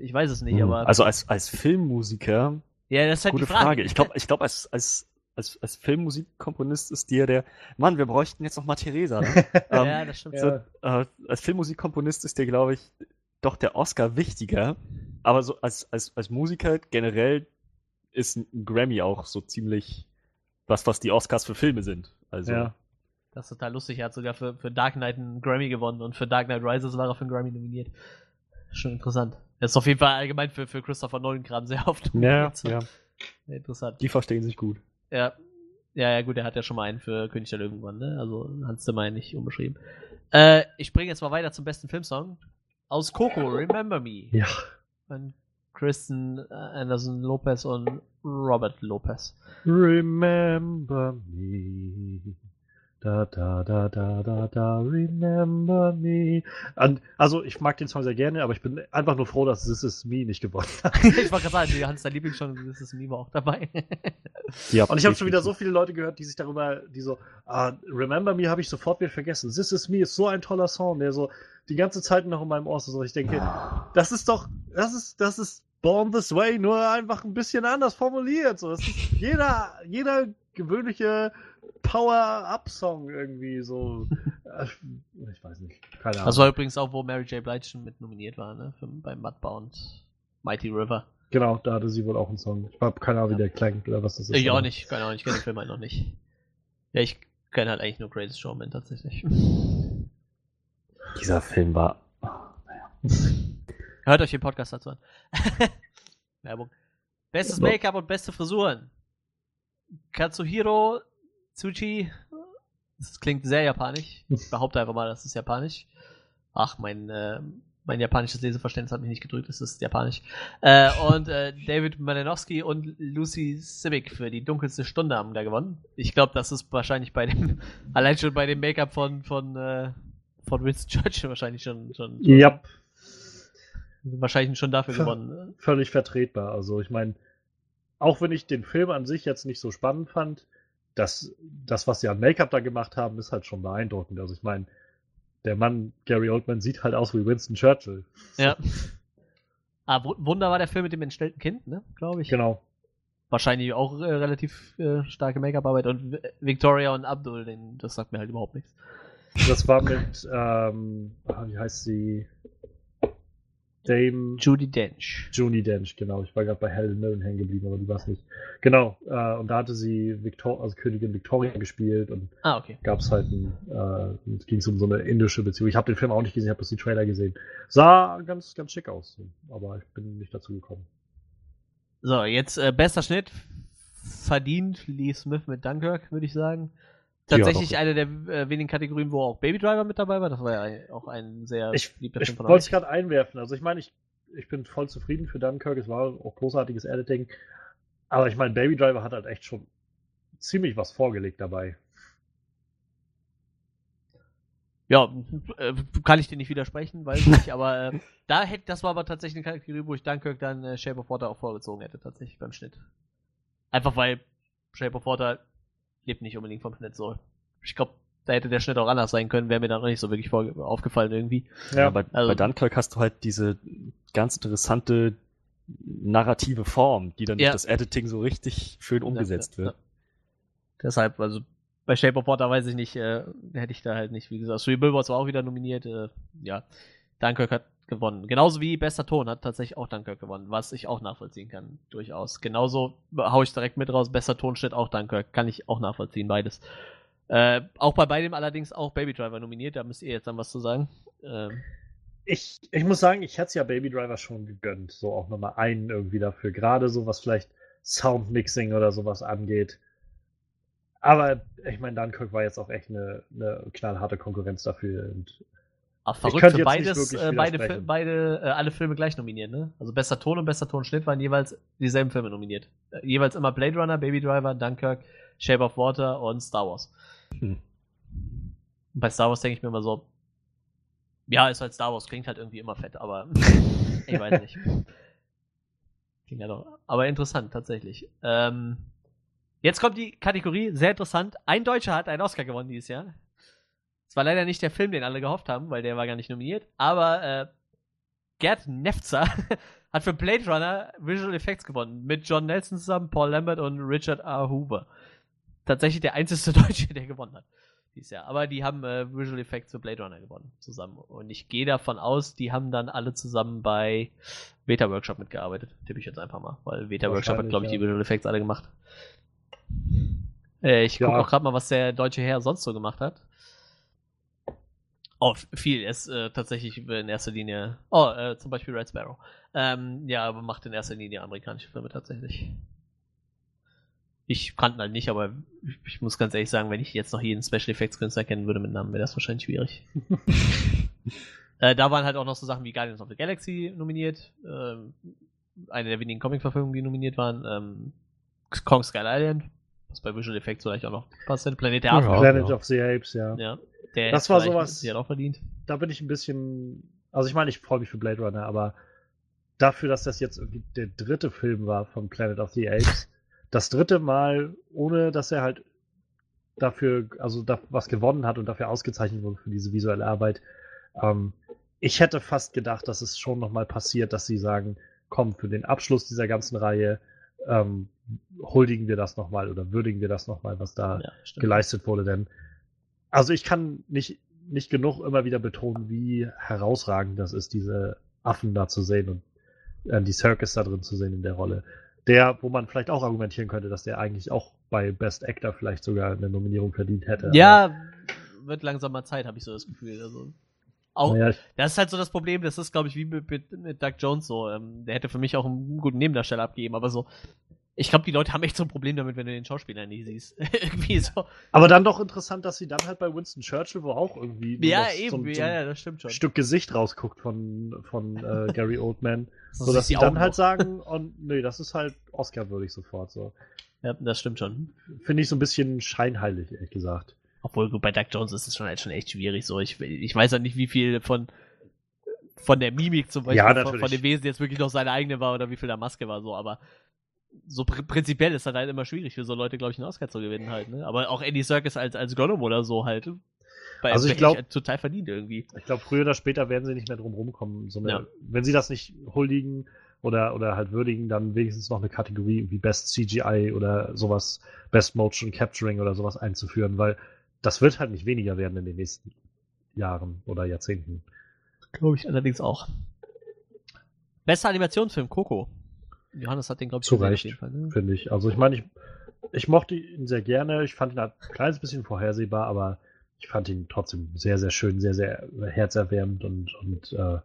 [SPEAKER 1] ich weiß es nicht, hm. aber.
[SPEAKER 4] Also als, als Filmmusiker.
[SPEAKER 1] Ja, das ist halt
[SPEAKER 4] gute
[SPEAKER 1] die Frage.
[SPEAKER 4] Frage. Ich glaube, ich glaub, als, als als, als Filmmusikkomponist ist dir der, Mann, wir bräuchten jetzt noch mal Theresa. Ne?
[SPEAKER 1] ähm, ja, das stimmt.
[SPEAKER 4] So, äh, als Filmmusikkomponist ist dir, glaube ich, doch der Oscar wichtiger. Aber so als, als, als Musiker generell ist ein Grammy auch so ziemlich was, was die Oscars für Filme sind. Also.
[SPEAKER 2] Ja.
[SPEAKER 1] Das ist total lustig. Er hat sogar für, für Dark Knight einen Grammy gewonnen und für Dark Knight Rises war er für einen Grammy nominiert. Schon interessant. Er ist auf jeden Fall allgemein für, für Christopher Nolan gerade sehr oft.
[SPEAKER 4] Ja, ja.
[SPEAKER 1] Interessant.
[SPEAKER 4] Die verstehen sich gut.
[SPEAKER 1] Ja. Ja, ja, gut, er hat ja schon mal einen für König der Löwen ne? Also Hans Zimmer nicht unbeschrieben. Äh, ich bringe jetzt mal weiter zum besten Filmsong. Aus Coco, Remember Me.
[SPEAKER 2] Ja.
[SPEAKER 1] Von Kristen Anderson Lopez und Robert Lopez.
[SPEAKER 2] Remember Me. Da, da, da, da, da, da, remember me. Und, also, ich mag den Song sehr gerne, aber ich bin einfach nur froh, dass This Is Me nicht gewonnen hat.
[SPEAKER 1] ich wollte gerade sagen, Hans, dein Lieblings schon This Is Me war auch dabei.
[SPEAKER 2] ja, und ich habe schon wieder so viele Leute gehört, die sich darüber, die so, ah, Remember Me habe ich sofort wieder vergessen. This Is Me ist so ein toller Song, der so die ganze Zeit noch in meinem Ohr ist. So, ich denke, das ist doch, das ist, das ist Born This Way, nur einfach ein bisschen anders formuliert. So, das ist jeder, jeder gewöhnliche Power-Up-Song irgendwie so. Ich weiß nicht. Keine Ahnung.
[SPEAKER 1] Das war übrigens auch, wo Mary J. Blige schon mit nominiert war, ne? Für, beim Mudbound Mighty River.
[SPEAKER 2] Genau, da hatte sie wohl auch einen Song. Ich habe keine Ahnung, wie der klingt oder was das ist.
[SPEAKER 1] Ich auch nicht, keine Ahnung, ich kenne den Film halt noch nicht. Ja, ich kenne halt eigentlich nur Greatest Showman tatsächlich.
[SPEAKER 4] Dieser Film war. Oh,
[SPEAKER 1] naja. Hört euch den Podcast dazu an. Werbung. Bestes Make-up und beste Frisuren. Katsuhiro Tsuchi. Das klingt sehr japanisch. Ich behaupte einfach mal, das ist japanisch. Ach, mein, äh, mein japanisches Leseverständnis hat mich nicht gedrückt, es ist japanisch. Äh, und äh, David Malinowski und Lucy Civic für die dunkelste Stunde haben da gewonnen. Ich glaube, das ist wahrscheinlich bei dem, allein schon bei dem Make-up von, von, äh, von Winston Churchill wahrscheinlich schon, schon, schon
[SPEAKER 2] yep.
[SPEAKER 1] wahrscheinlich schon dafür gewonnen.
[SPEAKER 2] Völlig vertretbar. Also ich meine, auch wenn ich den Film an sich jetzt nicht so spannend fand, das, das, was sie an Make-up da gemacht haben, ist halt schon beeindruckend. Also ich meine, der Mann Gary Oldman sieht halt aus wie Winston Churchill.
[SPEAKER 1] Ja. Ah, Wunder war der Film mit dem entstellten Kind, ne? Glaube ich.
[SPEAKER 2] Genau.
[SPEAKER 1] Wahrscheinlich auch äh, relativ äh, starke Make-up-Arbeit und Victoria und Abdul, den, das sagt mir halt überhaupt nichts.
[SPEAKER 2] Das war mit, ähm, ah, wie heißt sie? Dame.
[SPEAKER 1] Judy Dench.
[SPEAKER 2] Judy Dench, genau. Ich war gerade bei Helen Mirren hängen geblieben, aber die war es nicht. Genau. Äh, und da hatte sie Victor also Königin Victoria gespielt und
[SPEAKER 1] ah, okay.
[SPEAKER 2] gab es halt ein, äh, ging es um so eine indische Beziehung. Ich habe den Film auch nicht gesehen, ich habe bloß die Trailer gesehen. Sah ganz, ganz schick aus, aber ich bin nicht dazu gekommen.
[SPEAKER 1] So, jetzt äh, bester Schnitt. Verdient Lee Smith mit Dunkirk, würde ich sagen. Tatsächlich ja, eine der äh, wenigen Kategorien, wo auch Baby Driver mit dabei war. Das war ja auch ein sehr
[SPEAKER 2] ich, beliebter Film von Ich wollte es gerade einwerfen. Also ich meine, ich, ich bin voll zufrieden für Dunkirk. Es war auch großartiges Editing. Aber ich meine, Baby Driver hat halt echt schon ziemlich was vorgelegt dabei.
[SPEAKER 1] Ja, äh, kann ich dir nicht widersprechen, weiß ich nicht, aber äh, da hätte, das war aber tatsächlich eine Kategorie, wo ich Dunkirk dann äh, Shape of Water auch vorgezogen hätte, tatsächlich beim Schnitt. Einfach weil Shape of Water lebt nicht unbedingt vom Schnitt so. Ich glaube, da hätte der Schnitt auch anders sein können, wäre mir dann noch nicht so wirklich aufgefallen irgendwie.
[SPEAKER 4] Ja, ja bei, also, bei Dunkirk hast du halt diese ganz interessante narrative Form, die dann ja. durch das Editing so richtig schön umgesetzt ja, wird.
[SPEAKER 1] Deshalb, also bei Shape of Water weiß ich nicht, äh, hätte ich da halt nicht, wie gesagt, Three Billboards war auch wieder nominiert, äh, ja. Dunkirk hat gewonnen. Genauso wie bester Ton hat tatsächlich auch Dunkirk gewonnen, was ich auch nachvollziehen kann, durchaus. Genauso hau ich direkt mit raus, bester Ton steht auch Dunkirk, kann ich auch nachvollziehen, beides. Äh, auch bei beidem allerdings auch Baby Driver nominiert, da müsst ihr jetzt dann was zu sagen. Ähm,
[SPEAKER 2] ich, ich muss sagen, ich hätte es ja Baby Driver schon gegönnt. So auch nochmal einen irgendwie dafür. Gerade so was vielleicht Soundmixing oder sowas angeht. Aber ich meine, Dunkirk war jetzt auch echt eine, eine knallharte Konkurrenz dafür. Und
[SPEAKER 1] Ach,
[SPEAKER 2] Ich
[SPEAKER 1] verrückt für beides, äh, beide, beide äh, alle Filme gleich nominiert, ne? Also bester Ton und bester Tonschnitt waren jeweils dieselben Filme nominiert. Äh, jeweils immer Blade Runner, Baby Driver, Dunkirk, Shape of Water und Star Wars.
[SPEAKER 2] Hm.
[SPEAKER 1] Und bei Star Wars denke ich mir immer so, ja, ist halt Star Wars, klingt halt irgendwie immer fett, aber ich weiß nicht. Klingt ja doch. Aber interessant, tatsächlich. Ähm, jetzt kommt die Kategorie, sehr interessant. Ein Deutscher hat einen Oscar gewonnen dieses Jahr. Es war leider nicht der Film, den alle gehofft haben, weil der war gar nicht nominiert. Aber äh, Gerd Nefzer hat für Blade Runner Visual Effects gewonnen. Mit John Nelson zusammen, Paul Lambert und Richard R. Hoover. Tatsächlich der einzige Deutsche, der gewonnen hat. Dieses Jahr. Aber die haben äh, Visual Effects für Blade Runner gewonnen. Zusammen. Und ich gehe davon aus, die haben dann alle zusammen bei Beta Workshop mitgearbeitet. Tippe ich jetzt einfach mal. Weil Beta Workshop hat, glaube ich,
[SPEAKER 2] ja.
[SPEAKER 1] die Visual Effects alle gemacht. Äh, ich gucke
[SPEAKER 2] Ja.
[SPEAKER 1] auch gerade mal, was der deutsche Herr sonst so gemacht hat. Oh, viel. Er ist äh, tatsächlich in erster Linie. Oh, äh, zum Beispiel Red Sparrow. Ähm, ja, aber macht in erster Linie amerikanische Filme tatsächlich. Ich kannte halt nicht, aber ich, ich muss ganz ehrlich sagen, wenn ich jetzt noch jeden Special Effects Künstler kennen würde mit Namen, wäre das wahrscheinlich schwierig. äh, da waren halt auch noch so Sachen wie Guardians of the Galaxy nominiert. Ähm, eine der wenigen Comic-Verfilmungen, die nominiert waren. Ähm, Kong Skull Island, was bei Visual Effects vielleicht auch noch passt. Planet der
[SPEAKER 4] Ja,
[SPEAKER 1] Affen.
[SPEAKER 2] Planet
[SPEAKER 4] ja.
[SPEAKER 2] of the Apes, ja.
[SPEAKER 1] Ja, der
[SPEAKER 2] Das war sowas-
[SPEAKER 1] Die hat auch verdient.
[SPEAKER 2] Da bin ich ein bisschen. Also ich meine, ich freue mich für Blade Runner, aber dafür, dass das jetzt irgendwie der dritte Film war von Planet of the Apes, das dritte Mal, ohne dass er halt dafür, also da, was gewonnen hat und dafür ausgezeichnet wurde für diese visuelle Arbeit. Ähm, ich hätte fast gedacht, dass es schon nochmal passiert, dass sie sagen, komm, für den Abschluss dieser ganzen Reihe ähm, huldigen wir das nochmal oder würdigen wir das nochmal, was da
[SPEAKER 1] Ja,
[SPEAKER 2] geleistet wurde, denn also ich kann nicht, nicht genug immer wieder betonen, wie herausragend das ist, diese Affen da zu sehen und äh, die Circus da drin zu sehen in der Rolle. Der, wo man vielleicht auch argumentieren könnte, dass der eigentlich auch bei Best Actor vielleicht sogar eine Nominierung verdient hätte.
[SPEAKER 1] Ja, wird langsam mal Zeit, habe ich so das Gefühl. Also, auch,
[SPEAKER 2] naja,
[SPEAKER 1] das ist halt so das Problem, das ist, glaube ich, wie mit, mit, mit Doug Jones so. Ähm, der hätte für mich auch einen guten Nebendarsteller abgegeben, aber so. Ich glaube, die Leute haben echt so ein Problem damit, wenn du den Schauspieler nicht siehst. irgendwie so.
[SPEAKER 2] aber dann doch interessant, dass sie dann halt bei Winston Churchill, wo auch irgendwie
[SPEAKER 1] Ja, eben,
[SPEAKER 2] so, ein- so
[SPEAKER 1] ja,
[SPEAKER 2] ein
[SPEAKER 1] ja, das stimmt schon.
[SPEAKER 2] Stück Gesicht rausguckt von, von äh, Gary Oldman,
[SPEAKER 1] So
[SPEAKER 2] so dass sie dann halt sagen, und nee, das ist halt Oscar-würdig sofort. So.
[SPEAKER 1] Ja, das stimmt schon.
[SPEAKER 2] Finde ich so ein bisschen scheinheilig, ehrlich gesagt.
[SPEAKER 1] Obwohl, gut, bei Doug Jones ist es schon halt schon echt schwierig. So, ich, ich weiß halt nicht, wie viel von, von der Mimik zum Beispiel,
[SPEAKER 2] Ja,
[SPEAKER 1] von, von dem Wesen jetzt wirklich noch seine eigene war oder wie viel da Maske war, so, aber so pr prinzipiell ist das halt immer schwierig für so Leute, glaube ich, einen Oscar zu gewinnen halt, ne? Aber auch Andy Serkis als, als Gollum oder so halt. Bei
[SPEAKER 2] Also ich
[SPEAKER 1] wirklich
[SPEAKER 2] glaub-
[SPEAKER 1] total verdient irgendwie.
[SPEAKER 2] Ich glaube, früher oder später werden sie nicht mehr drum rumkommen. So eine,
[SPEAKER 1] Ja.
[SPEAKER 2] Wenn sie das nicht huldigen oder, oder halt würdigen, dann wenigstens noch eine Kategorie wie Best CGI oder sowas, Best Motion Capturing oder sowas einzuführen, weil das wird halt nicht weniger werden in den nächsten Jahren oder Jahrzehnten.
[SPEAKER 1] Glaube ich allerdings auch. Bester Animationsfilm, Coco. Johannes hat den, glaube ich,
[SPEAKER 2] Zu Recht.
[SPEAKER 1] ne?
[SPEAKER 2] Finde ich. Also ich meine, ich, ich mochte ihn sehr gerne. Ich fand ihn halt ein kleines bisschen vorhersehbar, aber ich fand ihn trotzdem sehr, sehr schön, sehr, sehr herzerwärmend und, und äh,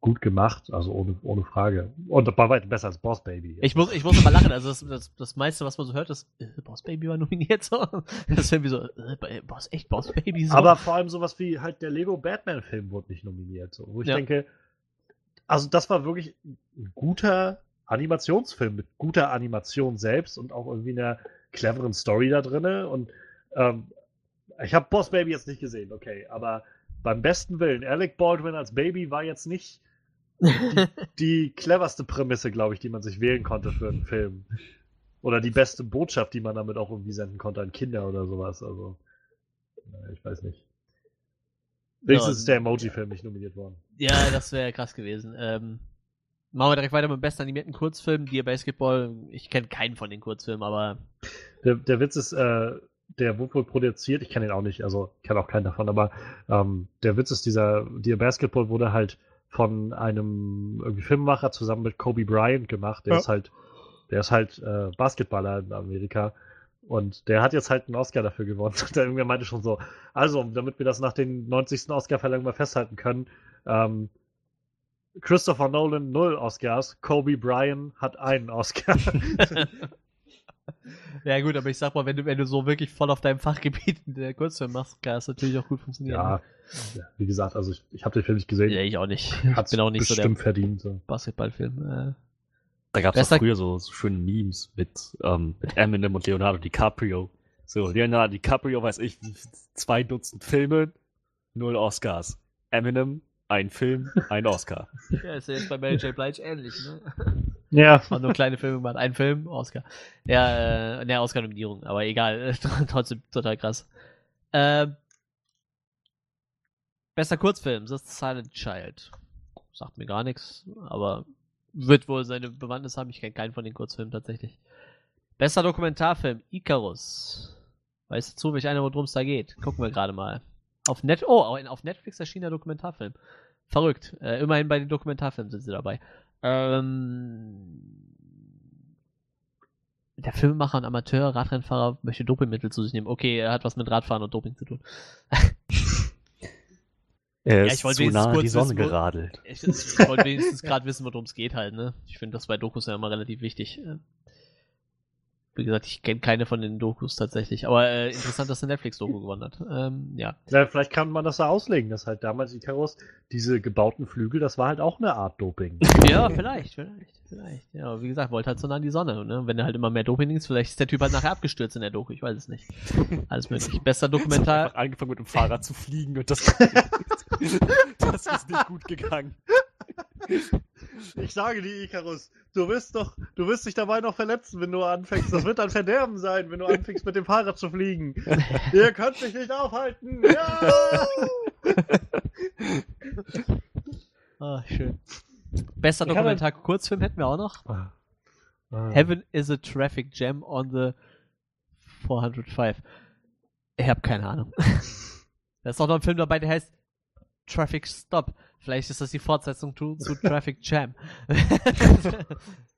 [SPEAKER 2] gut gemacht. Also ohne, ohne Frage. Und bei weitem besser als Boss Baby.
[SPEAKER 1] Ich muss, ich muss aber lachen, also das, das, das meiste, was man so hört, ist, äh, Boss Baby war nominiert, so. Das ist irgendwie so, äh, Boss, echt Boss Baby, so.
[SPEAKER 2] Aber vor allem sowas wie halt der Lego Batman Film wurde nicht nominiert. So, wo ich
[SPEAKER 1] Ja.
[SPEAKER 2] denke, also das war wirklich ein guter Animationsfilm mit guter Animation selbst und auch irgendwie einer cleveren Story da drinne. Und ähm, ich habe Boss Baby jetzt nicht gesehen, okay, aber beim besten Willen, Alec Baldwin als Baby war jetzt nicht die cleverste Prämisse, glaube ich, die man sich wählen konnte für einen Film. Oder die beste Botschaft, die man damit auch irgendwie senden konnte an Kinder oder sowas. Also, na, ich weiß nicht. Wenigstens
[SPEAKER 1] Ja,
[SPEAKER 2] ist der Emoji-Film nicht nominiert worden.
[SPEAKER 1] Ja, das wäre krass gewesen. Ähm, machen wir direkt weiter mit dem besten animierten Kurzfilm, Dear Basketball. Ich kenne keinen von den Kurzfilmen, aber
[SPEAKER 2] Der, der Witz ist, äh, der wurde wohl produziert, ich kenne ihn auch nicht, also ich kenne auch keinen davon, aber ähm, der Witz ist, dieser Dear Basketball wurde halt von einem irgendwie Filmemacher zusammen mit Kobe Bryant gemacht. Der
[SPEAKER 1] Ja.
[SPEAKER 2] ist halt, der ist halt äh, Basketballer in Amerika. Und der hat jetzt halt einen Oscar dafür gewonnen. Und der irgendwer meinte schon so, also, damit wir das nach den 90. Oscar-Verleihungen mal festhalten können, Ähm, Christopher Nolan null Oscars, Kobe Bryant hat einen Oscar.
[SPEAKER 1] ja gut, aber ich sag mal, wenn du, wenn du so wirklich voll auf deinem Fachgebiet der Kurzfilm machst, kann das natürlich auch gut funktionieren.
[SPEAKER 2] ja, wie gesagt, also ich, ich habe den Film nicht gesehen.
[SPEAKER 1] Ja, ich auch nicht. Ich
[SPEAKER 2] Hat's
[SPEAKER 1] bin auch nicht so der
[SPEAKER 2] bestimmt verdient. So.
[SPEAKER 1] Basketballfilm. Äh.
[SPEAKER 4] Da gab es früher so, so schöne Memes mit, ähm, mit Eminem und Leonardo DiCaprio. So, Leonardo DiCaprio, weiß ich, zwei Dutzend Filme, null Oscars. Eminem, ein Film, ein Oscar.
[SPEAKER 1] Ja, ist ja jetzt bei Mary J. Blige ähnlich, ne?
[SPEAKER 2] Ja,
[SPEAKER 1] Hat nur kleine Filme gemacht. Ein Film, Oscar. Ja, äh, ne, Oscar-Nominierung, aber egal. Trotzdem total krass. Ähm, bester Kurzfilm, The Silent Child. Sagt mir gar nichts, aber wird wohl seine Bewandtnis haben. Ich kenne keinen von den Kurzfilmen tatsächlich. Bester Dokumentarfilm, Icarus. Weißt du zufällig einer, worum es da geht? Gucken wir gerade mal. Auf Net oh, auf Netflix erschien der Dokumentarfilm. Verrückt. Äh, immerhin bei den Dokumentarfilmen sind sie dabei. Ähm, der Filmemacher und Amateur, Radrennfahrer, möchte Dopingmittel zu sich nehmen. Okay, er hat was mit Radfahren und Doping zu tun.
[SPEAKER 4] Er
[SPEAKER 1] Ja,
[SPEAKER 4] ist
[SPEAKER 1] ich wollte
[SPEAKER 4] zu
[SPEAKER 1] wenigstens
[SPEAKER 4] nah an die Sonne
[SPEAKER 1] wissen,
[SPEAKER 4] geradelt.
[SPEAKER 1] Ich, ich wollte wenigstens gerade wissen, worum es geht halt, ne? Ich finde das bei Dokus ja immer relativ wichtig. Wie gesagt, ich kenne keine von den Dokus tatsächlich. Aber äh, interessant, dass eine Netflix-Doku gewonnen hat. Ähm, ja.
[SPEAKER 2] Ja, vielleicht kann man das so auslegen, dass halt damals Icarus, diese gebauten Flügel, das war halt auch eine Art Doping.
[SPEAKER 1] Ja, vielleicht, vielleicht, vielleicht. Ja, aber wie gesagt, wollte halt so nah an die Sonne. Ne? Wenn er halt immer mehr Doping ist, vielleicht ist der Typ halt nachher abgestürzt in der Doku. Ich weiß es nicht. Alles möglich. Bester Dokumentar.
[SPEAKER 4] angefangen mit dem Fahrrad zu fliegen und das, das ist nicht gut gegangen.
[SPEAKER 2] Ich sage dir, Icarus, du wirst doch, du wirst dich dabei noch verletzen, wenn du anfängst. Das wird ein Verderben sein, wenn du anfängst mit dem Fahrrad zu fliegen. Ihr könnt mich nicht aufhalten. Ja!
[SPEAKER 1] Ah, schön. Bester
[SPEAKER 2] Ich habe-
[SPEAKER 1] Dokumentar Kurzfilm hätten wir auch noch. Heaven is a traffic jam on the 405. Ich habe keine Ahnung. da ist auch noch ein Film dabei, der heißt Traffic Stop. Vielleicht ist das die Fortsetzung zu, zu Traffic Jam.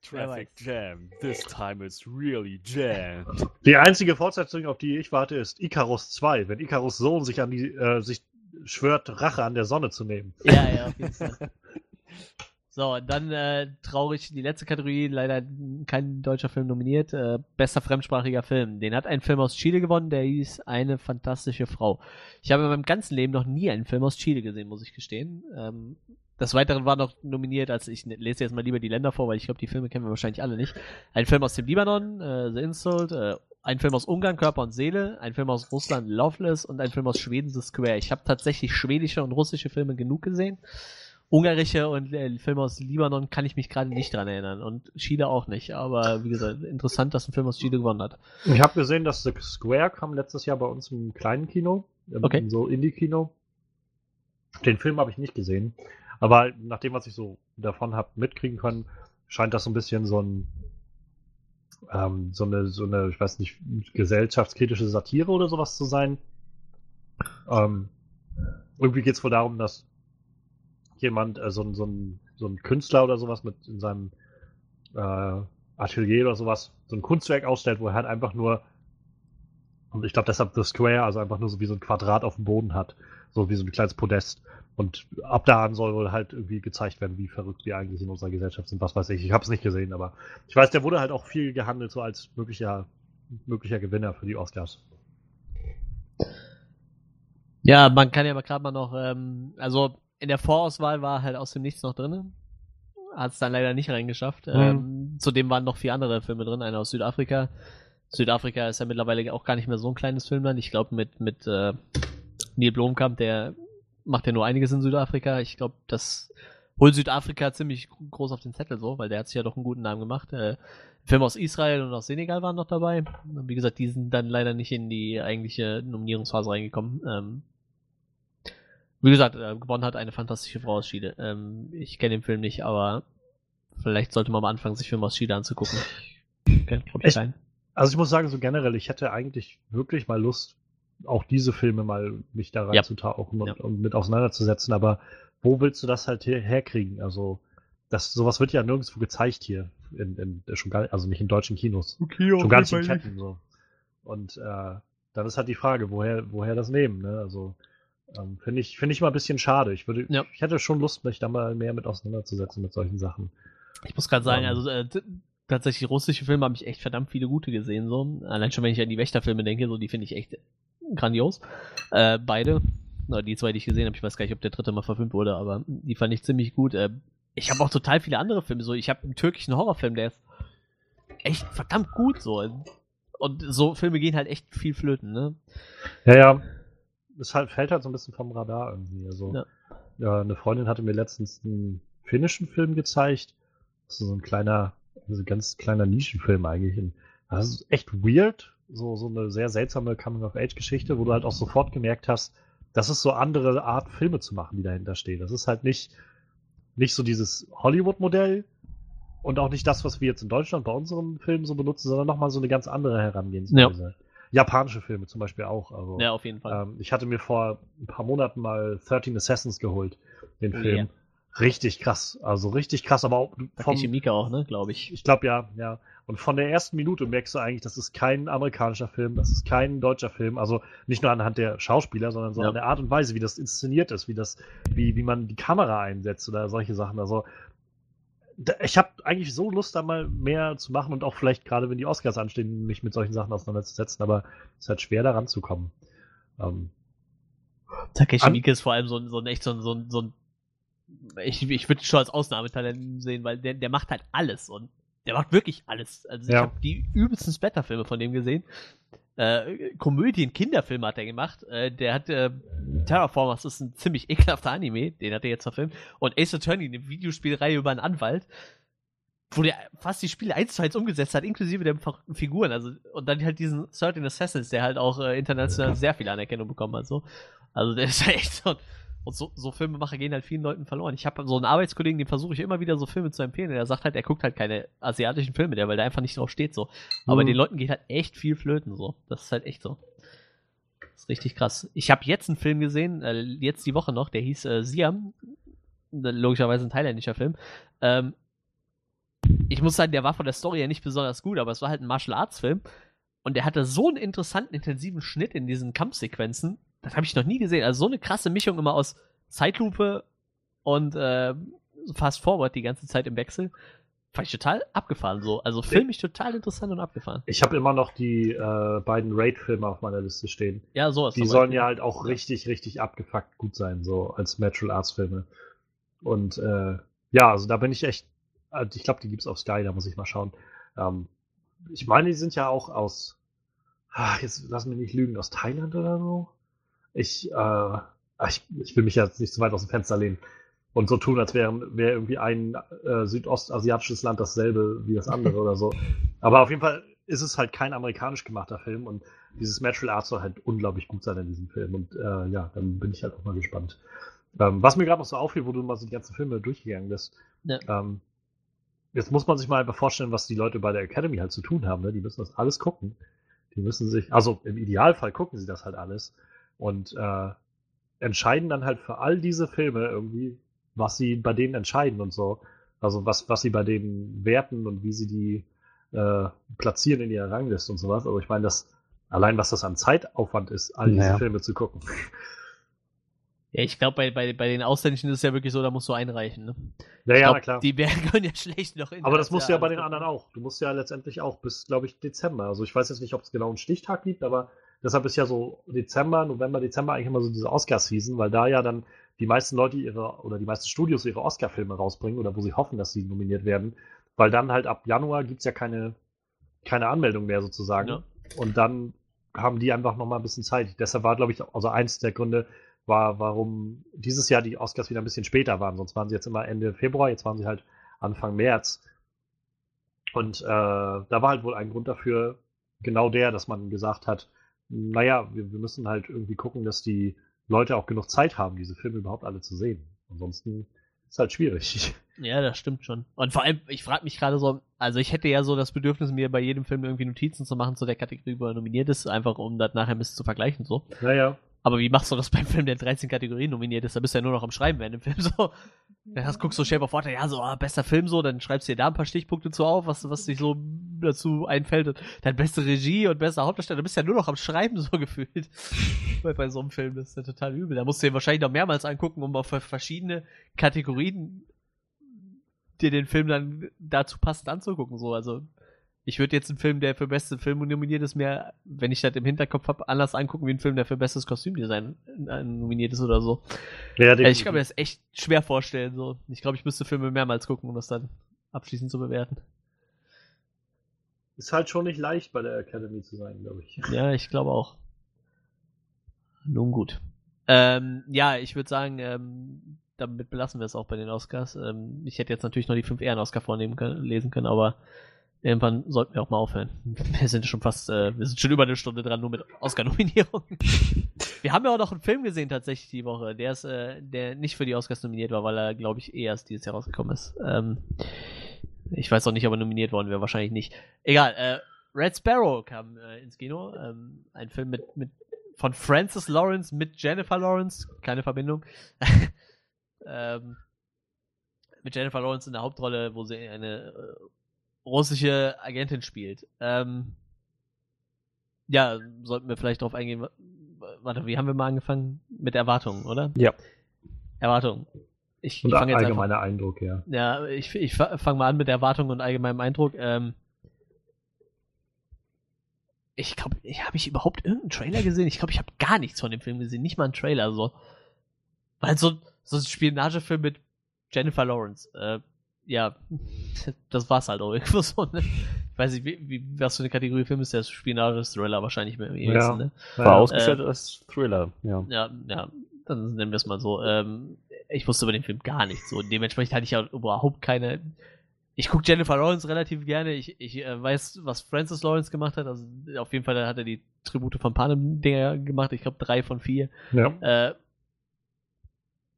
[SPEAKER 4] Traffic. Jam. This time it's really jammed.
[SPEAKER 2] Die einzige Fortsetzung, auf die ich warte, ist Icarus 2, wenn Icarus Sohn sich an die, äh, sich schwört, Rache an der Sonne zu nehmen.
[SPEAKER 1] Ja, ja, auf jeden Fall. So, und dann äh, traurig die letzte Kategorie, leider kein deutscher Film nominiert. Äh, bester fremdsprachiger Film. Den hat ein Film aus Chile gewonnen, der hieß Eine fantastische Frau. Ich habe in meinem ganzen Leben noch nie einen Film aus Chile gesehen, muss ich gestehen. Ähm, des Weiteren war noch nominiert, als ich lese jetzt mal lieber die Länder vor, weil ich glaube, die Filme kennen wir wahrscheinlich alle nicht. Ein Film aus dem Libanon, äh, The Insult, äh, ein Film aus Ungarn, Körper und Seele, ein Film aus Russland, Loveless und ein Film aus Schweden, The Square. Ich habe tatsächlich schwedische und russische Filme genug gesehen. Ungarische und äh, Filme aus Libanon kann ich mich gerade nicht dran erinnern und Chile auch nicht. Aber wie gesagt, interessant, dass ein Film aus Chile gewonnen hat.
[SPEAKER 2] Ich habe gesehen, dass The Square kam letztes Jahr bei uns im kleinen Kino, im,
[SPEAKER 1] Okay.
[SPEAKER 2] in so Indie-Kino. Den Film habe ich nicht gesehen, aber nach dem, was ich so davon habe mitkriegen können, scheint das so ein bisschen so ein ähm, so eine so eine, ich weiß nicht, gesellschaftskritische Satire oder sowas zu sein. Ähm, irgendwie geht es wohl darum, dass jemand, äh, so, so, ein, so ein Künstler oder sowas mit in seinem äh, Atelier oder sowas, so ein Kunstwerk ausstellt, wo er halt einfach nur, und ich glaube deshalb The Square, also einfach nur so wie so ein Quadrat auf dem Boden hat, so wie so ein kleines Podest. Und ab da an soll wohl halt irgendwie gezeigt werden, wie verrückt wir eigentlich in unserer Gesellschaft sind, was weiß ich. Ich habe es nicht gesehen, aber ich weiß, der wurde halt auch viel gehandelt, so als möglicher, möglicher Gewinner für die Oscars.
[SPEAKER 1] Ja, man kann ja mal gerade mal noch, ähm, also in der Vorauswahl war halt aus dem Nichts noch drin. Hat es dann leider nicht reingeschafft. Ähm, zudem waren noch vier andere Filme drin, einer aus Südafrika. Südafrika ist ja mittlerweile auch gar nicht mehr so ein kleines Filmland. Ich glaube mit, mit äh, Neil Blomkamp, der macht ja nur einiges in Südafrika. Ich glaube, das holt Südafrika ziemlich groß auf den Zettel so, weil der hat sich ja doch einen guten Namen gemacht. Äh, Filme aus Israel und aus Senegal waren noch dabei. Wie gesagt, die sind dann leider nicht in die eigentliche Nominierungsphase reingekommen. Ähm, wie gesagt, äh, gewonnen hat eine fantastische Frau aus Chile. Ähm, ich kenne den Film nicht, aber vielleicht sollte man mal anfangen, sich Filme aus Chile anzugucken.
[SPEAKER 2] Echt?
[SPEAKER 1] keinen.
[SPEAKER 2] Also ich muss sagen, so generell, ich hätte eigentlich wirklich mal Lust, auch diese Filme mal mich da
[SPEAKER 1] Ja.
[SPEAKER 2] reinzutauchen und,
[SPEAKER 1] Ja.
[SPEAKER 2] und mit auseinanderzusetzen, aber wo willst du das halt her herkriegen? Also, das, sowas wird ja nirgendwo gezeigt hier. In, in, schon gar, also nicht in deutschen Kinos.
[SPEAKER 1] Okay,
[SPEAKER 2] schon gar nicht in Ketten so. Und äh, dann ist halt die Frage, woher, woher das nehmen, ne? Also Ähm, Finde ich, finde ich mal ein bisschen schade. Ich würde,
[SPEAKER 1] Ja.
[SPEAKER 2] ich hätte schon Lust, mich da mal mehr mit auseinanderzusetzen mit solchen Sachen.
[SPEAKER 1] Ich muss gerade sagen,
[SPEAKER 2] Ähm.
[SPEAKER 1] also äh, tatsächlich russische Filme habe ich echt verdammt viele gute gesehen. So. Allein schon, wenn ich an die Wächterfilme denke, so die finde ich echt grandios. Äh, beide. Na, die zwei, die ich gesehen habe, ich weiß gar nicht, ob der dritte mal verfilmt wurde, aber die fand ich ziemlich gut. Äh, ich habe auch total viele andere Filme. So, ich habe einen türkischen Horrorfilm, der ist echt verdammt gut. So. Und so Filme gehen halt echt viel flöten, ne?
[SPEAKER 2] Ja, ja. Es halt, fällt halt so ein bisschen vom Radar irgendwie. Also,
[SPEAKER 1] Ja.
[SPEAKER 2] ja, eine Freundin hatte mir letztens einen finnischen Film gezeigt. Das ist so ein kleiner, so ein ganz kleiner Nischenfilm eigentlich. Das ist echt weird. So, so eine sehr seltsame Coming-of-Age-Geschichte, wo du halt auch sofort gemerkt hast, das ist so andere Art, Filme zu machen, die dahinter stehen. Das ist halt nicht, nicht so dieses Hollywood-Modell und auch nicht das, was wir jetzt in Deutschland bei unseren Filmen so benutzen, sondern nochmal so eine ganz andere Herangehensweise. Japanische Filme zum Beispiel auch. Also,
[SPEAKER 1] Ja, auf jeden Fall.
[SPEAKER 2] ähm, ich hatte mir vor ein paar Monaten mal 13 Assassins geholt, den
[SPEAKER 1] Oh
[SPEAKER 2] Film.
[SPEAKER 1] yeah.
[SPEAKER 2] Richtig krass, also richtig krass, aber auch
[SPEAKER 1] Takeshi Miike auch, ne, glaube ich.
[SPEAKER 2] ich glaube ja, ja. Und von der ersten Minute merkst du eigentlich, das ist kein amerikanischer Film, das ist kein deutscher Film. Also nicht nur anhand der Schauspieler, sondern so
[SPEAKER 1] Ja.
[SPEAKER 2] an der Art und Weise, wie das inszeniert ist, wie das, wie, wie man die Kamera einsetzt oder solche Sachen. Also ich habe eigentlich so Lust, da mal mehr zu machen und auch vielleicht gerade, wenn die Oscars anstehen, mich mit solchen Sachen auseinanderzusetzen, aber es ist halt schwer, da ranzukommen. Ähm,
[SPEAKER 1] Takeshi Miike ist vor allem so ein, so ein echt so ein, so ein, so ein ich, ich würde ihn schon als Ausnahmetalent sehen, weil der, der macht halt alles und der macht wirklich alles. Also ich
[SPEAKER 2] Ja.
[SPEAKER 1] habe die übelsten Splatter-Filme von dem gesehen. Äh, Komödien, Kinderfilme hat er gemacht. Äh, der hat äh, Terraformers ist ein ziemlich ekelhafter Anime, den hat er jetzt verfilmt. Und Ace Attorney, eine Videospielreihe über einen Anwalt, wo der fast die Spiele eins zu eins umgesetzt hat, inklusive der Figuren. Also, und dann halt diesen 13 Assassins, der halt auch äh, international sehr viel Anerkennung bekommen hat. So. Also der ist halt echt so. Und so, so Filmemacher gehen halt vielen Leuten verloren. Ich habe so einen Arbeitskollegen, dem versuche ich immer wieder so Filme zu empfehlen. Der sagt halt, er guckt halt keine asiatischen Filme, der, weil der einfach nicht drauf steht so. Aber
[SPEAKER 2] Mhm.
[SPEAKER 1] den Leuten geht halt echt viel flöten so. Das ist halt echt so. Das ist richtig krass. Ich habe jetzt einen Film gesehen, äh, jetzt die Woche noch, der hieß äh, Siam. Logischerweise ein thailändischer Film. Ähm, ich muss sagen, der war von der Story ja nicht besonders gut, aber es war halt ein Martial Arts Film. Und der hatte so einen interessanten, intensiven Schnitt in diesen Kampfsequenzen. Das habe ich noch nie gesehen. Also so eine krasse Mischung immer aus Zeitlupe und äh, Fast Forward die ganze Zeit im Wechsel. Fand ich total abgefahren so. Also filmisch total interessant und abgefahren.
[SPEAKER 2] ich habe immer noch die äh, beiden Raid-Filme auf meiner Liste stehen.
[SPEAKER 1] Ja, sowas.
[SPEAKER 2] Die sollen ja halt auch richtig, richtig abgefuckt gut sein, so als Natural Arts Filme. Und äh, ja, also da bin ich echt, äh, ich glaube, die gibt's auf Sky, da muss ich mal schauen. Ähm, ich meine, die sind ja auch aus, ah, jetzt lass mich nicht lügen, aus Thailand oder so. Ich, äh, ich, ich will mich jetzt nicht zu weit aus dem Fenster lehnen und so tun, als wäre wär irgendwie ein äh, südostasiatisches Land dasselbe wie das andere oder so. Aber auf jeden Fall ist es halt kein amerikanisch gemachter Film und dieses Natural Art soll halt unglaublich gut sein in diesem Film. Und äh, ja, dann bin ich halt auch mal gespannt. Ähm, was mir gerade noch so auffiel, wo du mal so die ganzen Filme durchgegangen bist,
[SPEAKER 1] Ja.
[SPEAKER 2] ähm, jetzt muss man sich mal einfach vorstellen, was die Leute bei der Academy halt zu tun haben. Ne? Die müssen das alles gucken. Die müssen sich, also im Idealfall gucken sie das halt alles und äh, entscheiden dann halt für all diese Filme irgendwie, was sie bei denen entscheiden und so. Also was, was sie bei denen werten und wie sie die äh, platzieren in ihrer Rangliste und sowas. Also ich meine, das allein was das an Zeitaufwand ist, all diese
[SPEAKER 4] Naja.
[SPEAKER 2] Filme zu gucken.
[SPEAKER 1] Ja, ich glaube, bei, bei, bei den Ausländischen ist es ja wirklich so, da musst du einreichen. Ne?
[SPEAKER 2] Ja,
[SPEAKER 1] ich
[SPEAKER 2] ja,
[SPEAKER 1] glaub,
[SPEAKER 2] klar.
[SPEAKER 1] Die werden können ja schlecht noch in.
[SPEAKER 2] Aber das musst du ja bei den anderen auch. Du musst ja letztendlich auch bis, glaube ich, Dezember. Also ich weiß jetzt nicht, ob es genau einen Stichtag gibt, aber deshalb ist ja so Dezember, November, Dezember eigentlich immer so diese Oscar-Season, weil da ja dann die meisten Leute ihre oder die meisten Studios ihre Oscar-Filme rausbringen oder wo sie hoffen, dass sie nominiert werden. Weil dann halt ab Januar gibt's ja keine, keine Anmeldung mehr sozusagen.
[SPEAKER 1] Ja.
[SPEAKER 2] Und dann haben die einfach nochmal ein bisschen Zeit. Deshalb war, glaube ich, also eins der Gründe, war, warum dieses Jahr die Oscars wieder ein bisschen später waren. Sonst waren sie jetzt immer Ende Februar, jetzt waren sie halt Anfang März. Und äh, da war halt wohl ein Grund dafür, genau der, dass man gesagt hat, naja, wir, wir müssen halt irgendwie gucken, dass die Leute auch genug Zeit haben, diese Filme überhaupt alle zu sehen. Ansonsten ist halt schwierig.
[SPEAKER 1] Ja, das stimmt schon. Und vor allem, ich frage mich gerade so, also ich hätte ja so das Bedürfnis, mir bei jedem Film irgendwie Notizen zu machen zu der Kategorie, wo er nominiert ist, einfach um das nachher ein bisschen zu vergleichen so.
[SPEAKER 2] Naja,
[SPEAKER 1] Aber wie machst du das beim Film, der in 13 Kategorien nominiert ist? Da bist du ja nur noch am Schreiben während dem Film so. Dann guckst du Shape of Water, ja, so, ah, bester Film so, dann schreibst du dir da ein paar Stichpunkte zu auf, was, was dich so dazu einfällt. Und dann beste Regie und bester Hauptdarsteller, du bist ja nur noch am Schreiben so gefühlt. bei, bei so einem Film, das ist ja total übel. Da musst du dir wahrscheinlich noch mehrmals angucken, um auf verschiedene Kategorien dir den Film dann dazu passend anzugucken, so. Also, ich würde jetzt einen Film, der für beste Film nominiert ist, mehr, wenn ich das im Hinterkopf habe, anders angucken wie einen Film, der für bestes Kostümdesign äh, nominiert ist oder so.
[SPEAKER 2] Ja,
[SPEAKER 1] Äh, ich kann mir das echt schwer vorstellen. So. Ich glaube, ich müsste Filme mehrmals gucken, um das dann abschließend zu bewerten.
[SPEAKER 2] Ist halt schon nicht leicht, bei der Academy zu sein, glaube ich.
[SPEAKER 1] Ja, ich glaube auch. Nun gut. Ähm, ja, ich würde sagen, ähm, damit belassen wir es auch bei den Oscars. Ähm, ich hätte jetzt natürlich noch die fünf Ehren-Oscar vornehmen können, lesen können, aber irgendwann sollten wir auch mal aufhören. Wir sind schon fast, äh, wir sind schon über eine Stunde dran, nur mit Oscar-Nominierungen. wir haben ja auch noch einen Film gesehen tatsächlich die Woche, der ist, äh, der nicht für die Oscars nominiert war, weil er, glaube ich, eh erst dieses Jahr rausgekommen ist. Ähm, ich weiß auch nicht, ob er nominiert worden wäre, wahrscheinlich nicht. Egal, äh, Red Sparrow kam äh, ins Kino. Ähm, ein Film mit, mit von Francis Lawrence mit Jennifer Lawrence, keine Verbindung. ähm, mit Jennifer Lawrence in der Hauptrolle, wo sie eine äh, russische Agentin spielt. Ähm, ja, sollten wir vielleicht drauf eingehen. Warte, wie haben wir mal angefangen? Mit Erwartungen, oder?
[SPEAKER 4] Ja.
[SPEAKER 1] Erwartungen. Ich,
[SPEAKER 2] Und
[SPEAKER 1] ich fange jetzt einfach,
[SPEAKER 2] allgemeiner Eindruck, ja.
[SPEAKER 1] ja, ich, ich fange mal an mit Erwartungen und allgemeinem Eindruck. Ähm, ich glaube, habe ich überhaupt irgendeinen Trailer gesehen? Ich glaube, ich habe gar nichts von dem Film gesehen, nicht mal einen Trailer. So, weil so, so ein Spionagefilm mit Jennifer Lawrence. Äh, ja, das war's halt auch irgendwo so. Ne? Ich weiß nicht, wie, wie, was für eine Kategorie Film ist der Spionage-Thriller wahrscheinlich mit dem
[SPEAKER 2] Ja.
[SPEAKER 1] ne?
[SPEAKER 4] War
[SPEAKER 2] Ja,
[SPEAKER 4] ausgestellt als Thriller, ja.
[SPEAKER 1] Ja, ja, dann nennen wir es mal so. Ähm, ich wusste über den Film gar nichts. So, dementsprechend hatte ich ja überhaupt keine. Ich gucke Jennifer Lawrence relativ gerne. Ich, ich äh, weiß, was Francis Lawrence gemacht hat. Also auf jeden Fall hat er die Tribute von Panem-Dinger gemacht. Ich glaube drei von vier.
[SPEAKER 2] ja.
[SPEAKER 1] Äh,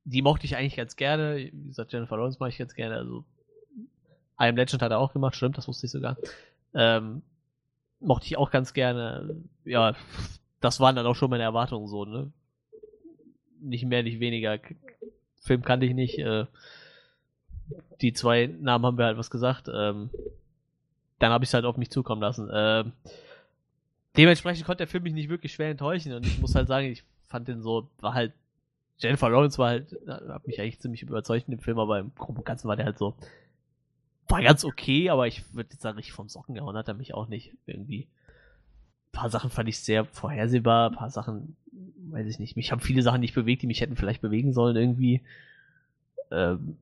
[SPEAKER 1] die mochte ich eigentlich ganz gerne. Wie gesagt, Jennifer Lawrence mag ich ganz gerne. Also I Am Legend hat er auch gemacht, stimmt, das wusste ich sogar. Ähm, mochte ich auch ganz gerne. Ja, das waren dann auch schon meine Erwartungen so, ne? Nicht mehr, nicht weniger. Film kannte ich nicht. Äh, die zwei Namen haben wir halt was gesagt. Ähm, dann habe ich es halt auf mich zukommen lassen. Ähm, dementsprechend konnte der Film mich nicht wirklich schwer enttäuschen und ich muss halt sagen, ich fand den so, war halt Jennifer Lawrence war halt, hat mich eigentlich ziemlich überzeugt in dem Film, aber im Groben und Ganzen war der halt so, war ganz okay, aber ich würde jetzt sagen, richtig vom Socken gehauen hat er mich auch nicht irgendwie. Ein paar Sachen fand ich sehr vorhersehbar, ein paar Sachen, weiß ich nicht, mich haben viele Sachen nicht bewegt, die mich hätten vielleicht bewegen sollen irgendwie. Ähm,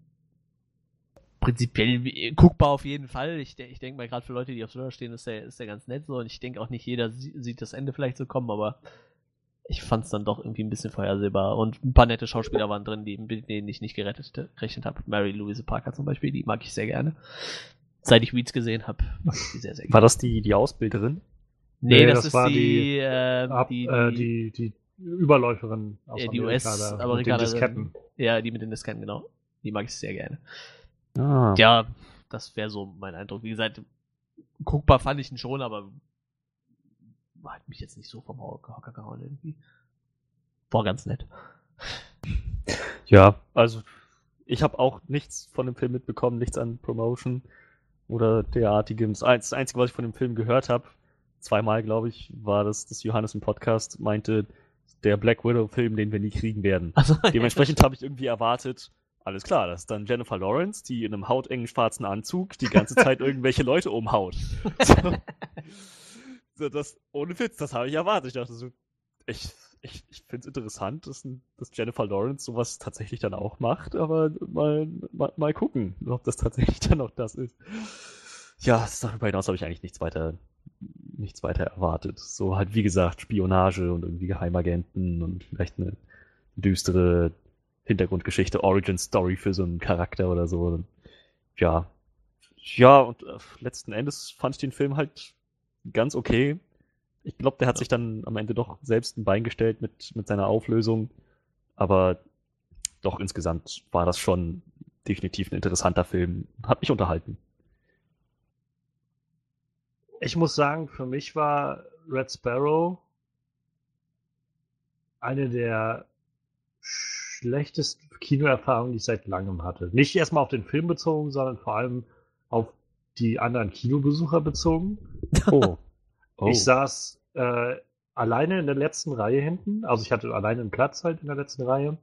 [SPEAKER 1] prinzipiell äh, guckbar auf jeden Fall. Ich, ich denke mal, gerade für Leute, die auf Thriller stehen, ist der, ist der ganz nett so. Und ich denke auch nicht jeder sie- sieht das Ende vielleicht so kommen, aber ich fand es dann doch irgendwie ein bisschen vorhersehbar. Und ein paar nette Schauspieler waren drin, die, mit denen ich nicht gerettet, gerechnet habe. Mary Louise Parker zum Beispiel, die mag ich sehr gerne. Seit ich Weeds gesehen habe, mag ich die sehr, sehr gerne.
[SPEAKER 4] War das die, die Ausbilderin?
[SPEAKER 1] Nee,
[SPEAKER 2] Nee,
[SPEAKER 1] das,
[SPEAKER 2] das
[SPEAKER 1] ist
[SPEAKER 2] war
[SPEAKER 1] die,
[SPEAKER 2] die-
[SPEAKER 1] ähm,
[SPEAKER 2] Ab,
[SPEAKER 1] die,
[SPEAKER 2] äh,
[SPEAKER 1] die,
[SPEAKER 2] die, Überläuferin aus
[SPEAKER 1] Ja, die US-Amerikanerin.
[SPEAKER 2] Disketten.
[SPEAKER 1] ja, die mit den Disketten, genau. Die mag ich sehr gerne.
[SPEAKER 4] Ah.
[SPEAKER 1] Ja, das wäre so mein Eindruck. Wie gesagt, guckbar fand ich ihn schon, aber hat mich jetzt nicht so vom Hocker gehauen irgendwie. War ganz nett.
[SPEAKER 4] Ja, also ich habe auch nichts von dem Film mitbekommen, nichts an Promotion oder derartigem. Das Einz- das Einzige, was ich von dem Film gehört habe, zweimal glaube ich, war das, dass Johannes im Podcast meinte, der Black Widow-Film, den wir nie kriegen werden.
[SPEAKER 1] Also,
[SPEAKER 4] Dementsprechend habe ich irgendwie erwartet, alles klar, das ist dann Jennifer Lawrence, die in einem hautengen schwarzen Anzug die ganze Zeit irgendwelche Leute umhaut. So das, ohne Witz, das habe ich erwartet. Ich dachte so, ich, ich, ich finde es interessant, dass, dass Jennifer Lawrence sowas tatsächlich dann auch macht, aber mal, mal, mal gucken, ob das tatsächlich dann auch das ist. Ja, darüber hinaus habe ich eigentlich nichts weiter, nichts weiter erwartet. So halt, wie gesagt, Spionage und irgendwie Geheimagenten und vielleicht eine düstere Hintergrundgeschichte, Origin Story für so einen Charakter oder so. Ja. Ja, und äh, letzten Endes fand ich den Film halt ganz okay. Ich glaube, der hat sich dann am Ende doch selbst ein Bein gestellt mit, mit seiner Auflösung. Aber doch insgesamt war das schon definitiv ein interessanter Film. Hat mich unterhalten.
[SPEAKER 2] Ich muss sagen, für mich war Red Sparrow eine der schlechtesten Kinoerfahrungen, die ich seit langem hatte. Nicht erstmal auf den Film bezogen, sondern vor allem auf die anderen Kinobesucher bezogen.
[SPEAKER 4] Oh. oh.
[SPEAKER 2] Ich saß äh, alleine in der letzten Reihe hinten. Also ich hatte alleine einen Platz halt in der letzten Reihe.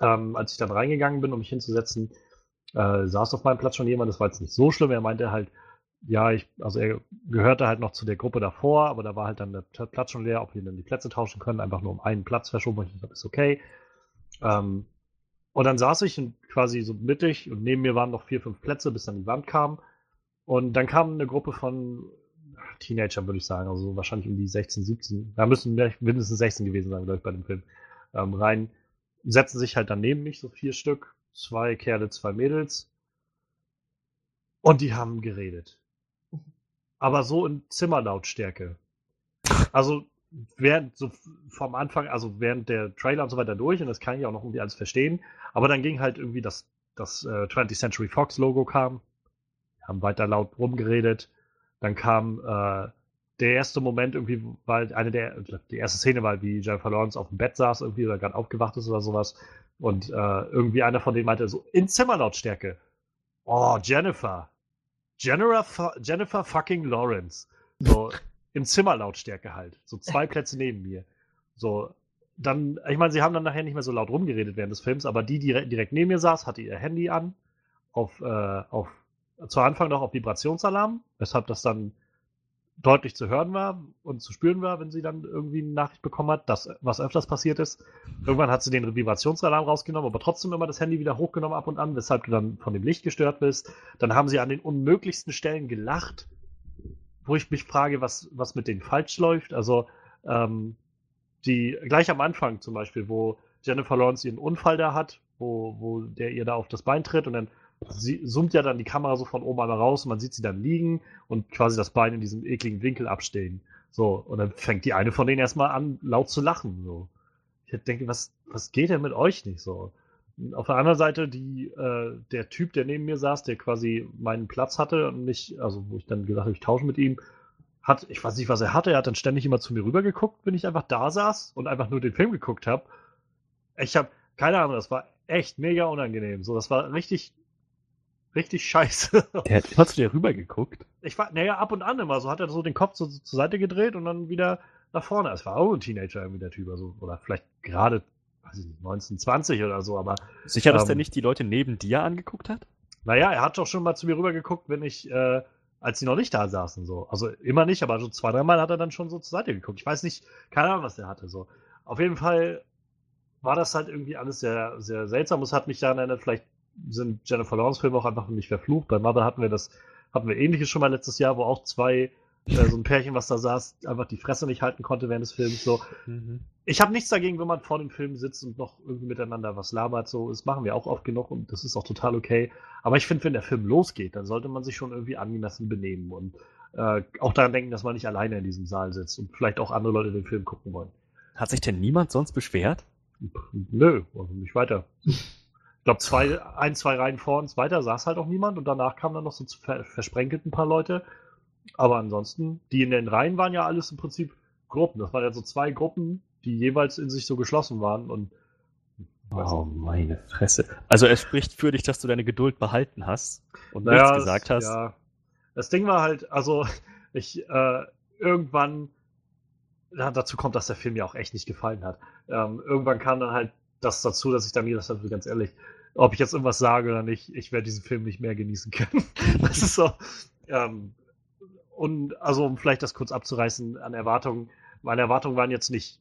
[SPEAKER 2] Ähm, als ich dann reingegangen bin, um mich hinzusetzen, äh, saß auf meinem Platz schon jemand. Das war jetzt nicht so schlimm. Er meinte halt, ja, ich, also er gehörte halt noch zu der Gruppe davor, aber da war halt dann der Platz schon leer, ob wir dann die Plätze tauschen können, einfach nur um einen Platz verschoben. Ich dachte, ist okay. Ähm, und dann saß ich quasi so mittig und neben mir waren noch vier, fünf Plätze, bis dann die Wand kam. Und dann kam eine Gruppe von Teenager, würde ich sagen, also wahrscheinlich um die 16, 17, da müssen mindestens 16 gewesen sein, glaube ich, bei dem Film, ähm, rein, setzen sich halt dann neben mich, so vier Stück, zwei Kerle, zwei Mädels. Und die haben geredet. Aber so in Zimmerlautstärke. Also während so vom Anfang, also während der Trailer und so weiter durch, und das kann ich auch noch irgendwie alles verstehen, aber dann ging halt irgendwie das, das äh, 20th Century Fox Logo kam, haben weiter laut rumgeredet, dann kam äh, der erste Moment irgendwie, weil eine der, die erste Szene war, wie Jennifer Lawrence auf dem Bett saß irgendwie oder gerade aufgewacht ist oder sowas. Und äh, irgendwie einer von denen meinte so, in Zimmerlautstärke, oh, Jennifer, Jennifer, Jennifer fucking Lawrence, so, in Zimmerlautstärke halt. So zwei Plätze neben mir. So, dann, ich meine, sie haben dann nachher nicht mehr so laut rumgeredet während des Films, aber die, die direkt neben mir saß, hatte ihr Handy an, auf, äh, auf, zu Anfang noch auf Vibrationsalarm, weshalb das dann deutlich zu hören war und zu spüren war, wenn sie dann irgendwie eine Nachricht bekommen hat, dass was öfters passiert ist. Irgendwann hat sie den Vibrationsalarm rausgenommen, aber trotzdem immer das Handy wieder hochgenommen ab und an, weshalb du dann von dem Licht gestört bist. Dann haben sie an den unmöglichsten Stellen gelacht, wo ich mich frage, was, was mit denen falsch läuft. Also, ähm, die, gleich am Anfang zum Beispiel, wo Jennifer Lawrence ihren Unfall da hat, wo, wo der ihr da auf das Bein tritt und dann sie, zoomt ja dann die Kamera so von oben einmal raus und man sieht sie dann liegen und quasi das Bein in diesem ekligen Winkel abstehen. So, und dann fängt die eine von denen erstmal an, laut zu lachen. So. Ich denke, was, was geht denn mit euch nicht so? Auf der anderen Seite, die, äh, der Typ, der neben mir saß, der quasi meinen Platz hatte und mich, also wo ich dann gesagt habe, ich tausche mit ihm, hat, ich weiß nicht, was er hatte, er hat dann ständig immer zu mir rüber geguckt, wenn ich einfach da saß und einfach nur den Film geguckt habe. Ich habe, keine Ahnung, das war echt mega unangenehm. So, das war richtig, richtig scheiße.
[SPEAKER 4] Der hat immer zu dir rüber geguckt.
[SPEAKER 2] Ich war, naja, ab und an immer, so hat er so den Kopf so zur Seite gedreht und dann wieder nach vorne. Es war auch ein Teenager irgendwie der Typ, also, oder vielleicht gerade weiß ich nicht, 1920 oder so, aber.
[SPEAKER 4] Sicher, dass ähm, der nicht die Leute neben dir angeguckt hat?
[SPEAKER 2] Naja, er hat doch schon mal zu mir rüber geguckt, wenn ich, äh, als sie noch nicht da saßen, so. Also immer nicht, aber so zwei, dreimal hat er dann schon so zur Seite geguckt. Ich weiß nicht, keine Ahnung, was der hatte, so. Auf jeden Fall war das halt irgendwie alles sehr, sehr seltsam. Es hat mich daran erinnert, vielleicht sind Jennifer Lawrence Filme auch einfach mich verflucht. Bei Mother hatten wir das, hatten wir ähnliches schon mal letztes Jahr, wo auch zwei äh, so ein Pärchen, was da saß, einfach die Fresse nicht halten konnte während des Films. So. Mhm. Ich habe nichts dagegen, wenn man vor dem Film sitzt und noch irgendwie miteinander was labert. So, das machen wir auch oft genug und das ist auch total okay. Aber ich finde, wenn der Film losgeht, dann sollte man sich schon irgendwie angemessen benehmen und äh, auch daran denken, dass man nicht alleine in diesem Saal sitzt und vielleicht auch andere Leute den Film gucken wollen.
[SPEAKER 4] Hat sich denn niemand sonst beschwert?
[SPEAKER 2] Nö, also nicht weiter. Ich glaube, zwei, ein, zwei Reihen vor uns weiter saß halt auch niemand und danach kamen dann noch so versprenkelt ein paar Leute aber ansonsten, die in den Reihen waren ja alles im Prinzip Gruppen. Das waren ja so zwei Gruppen, die jeweils in sich so geschlossen waren und
[SPEAKER 4] Oh, meine Fresse. Also es spricht für dich, dass du deine Geduld behalten hast und naja, nichts gesagt hast. Ja.
[SPEAKER 2] Das Ding war halt, also ich äh, irgendwann, ja, dazu kommt, dass der Film mir auch echt nicht gefallen hat. Ähm, irgendwann kam dann halt das dazu, dass ich dann mir das halt ganz ehrlich, ob ich jetzt irgendwas sage oder nicht, ich werde diesen Film nicht mehr genießen können. das ist so, ähm, und also, um vielleicht das kurz abzureißen an Erwartungen, meine Erwartungen waren jetzt nicht,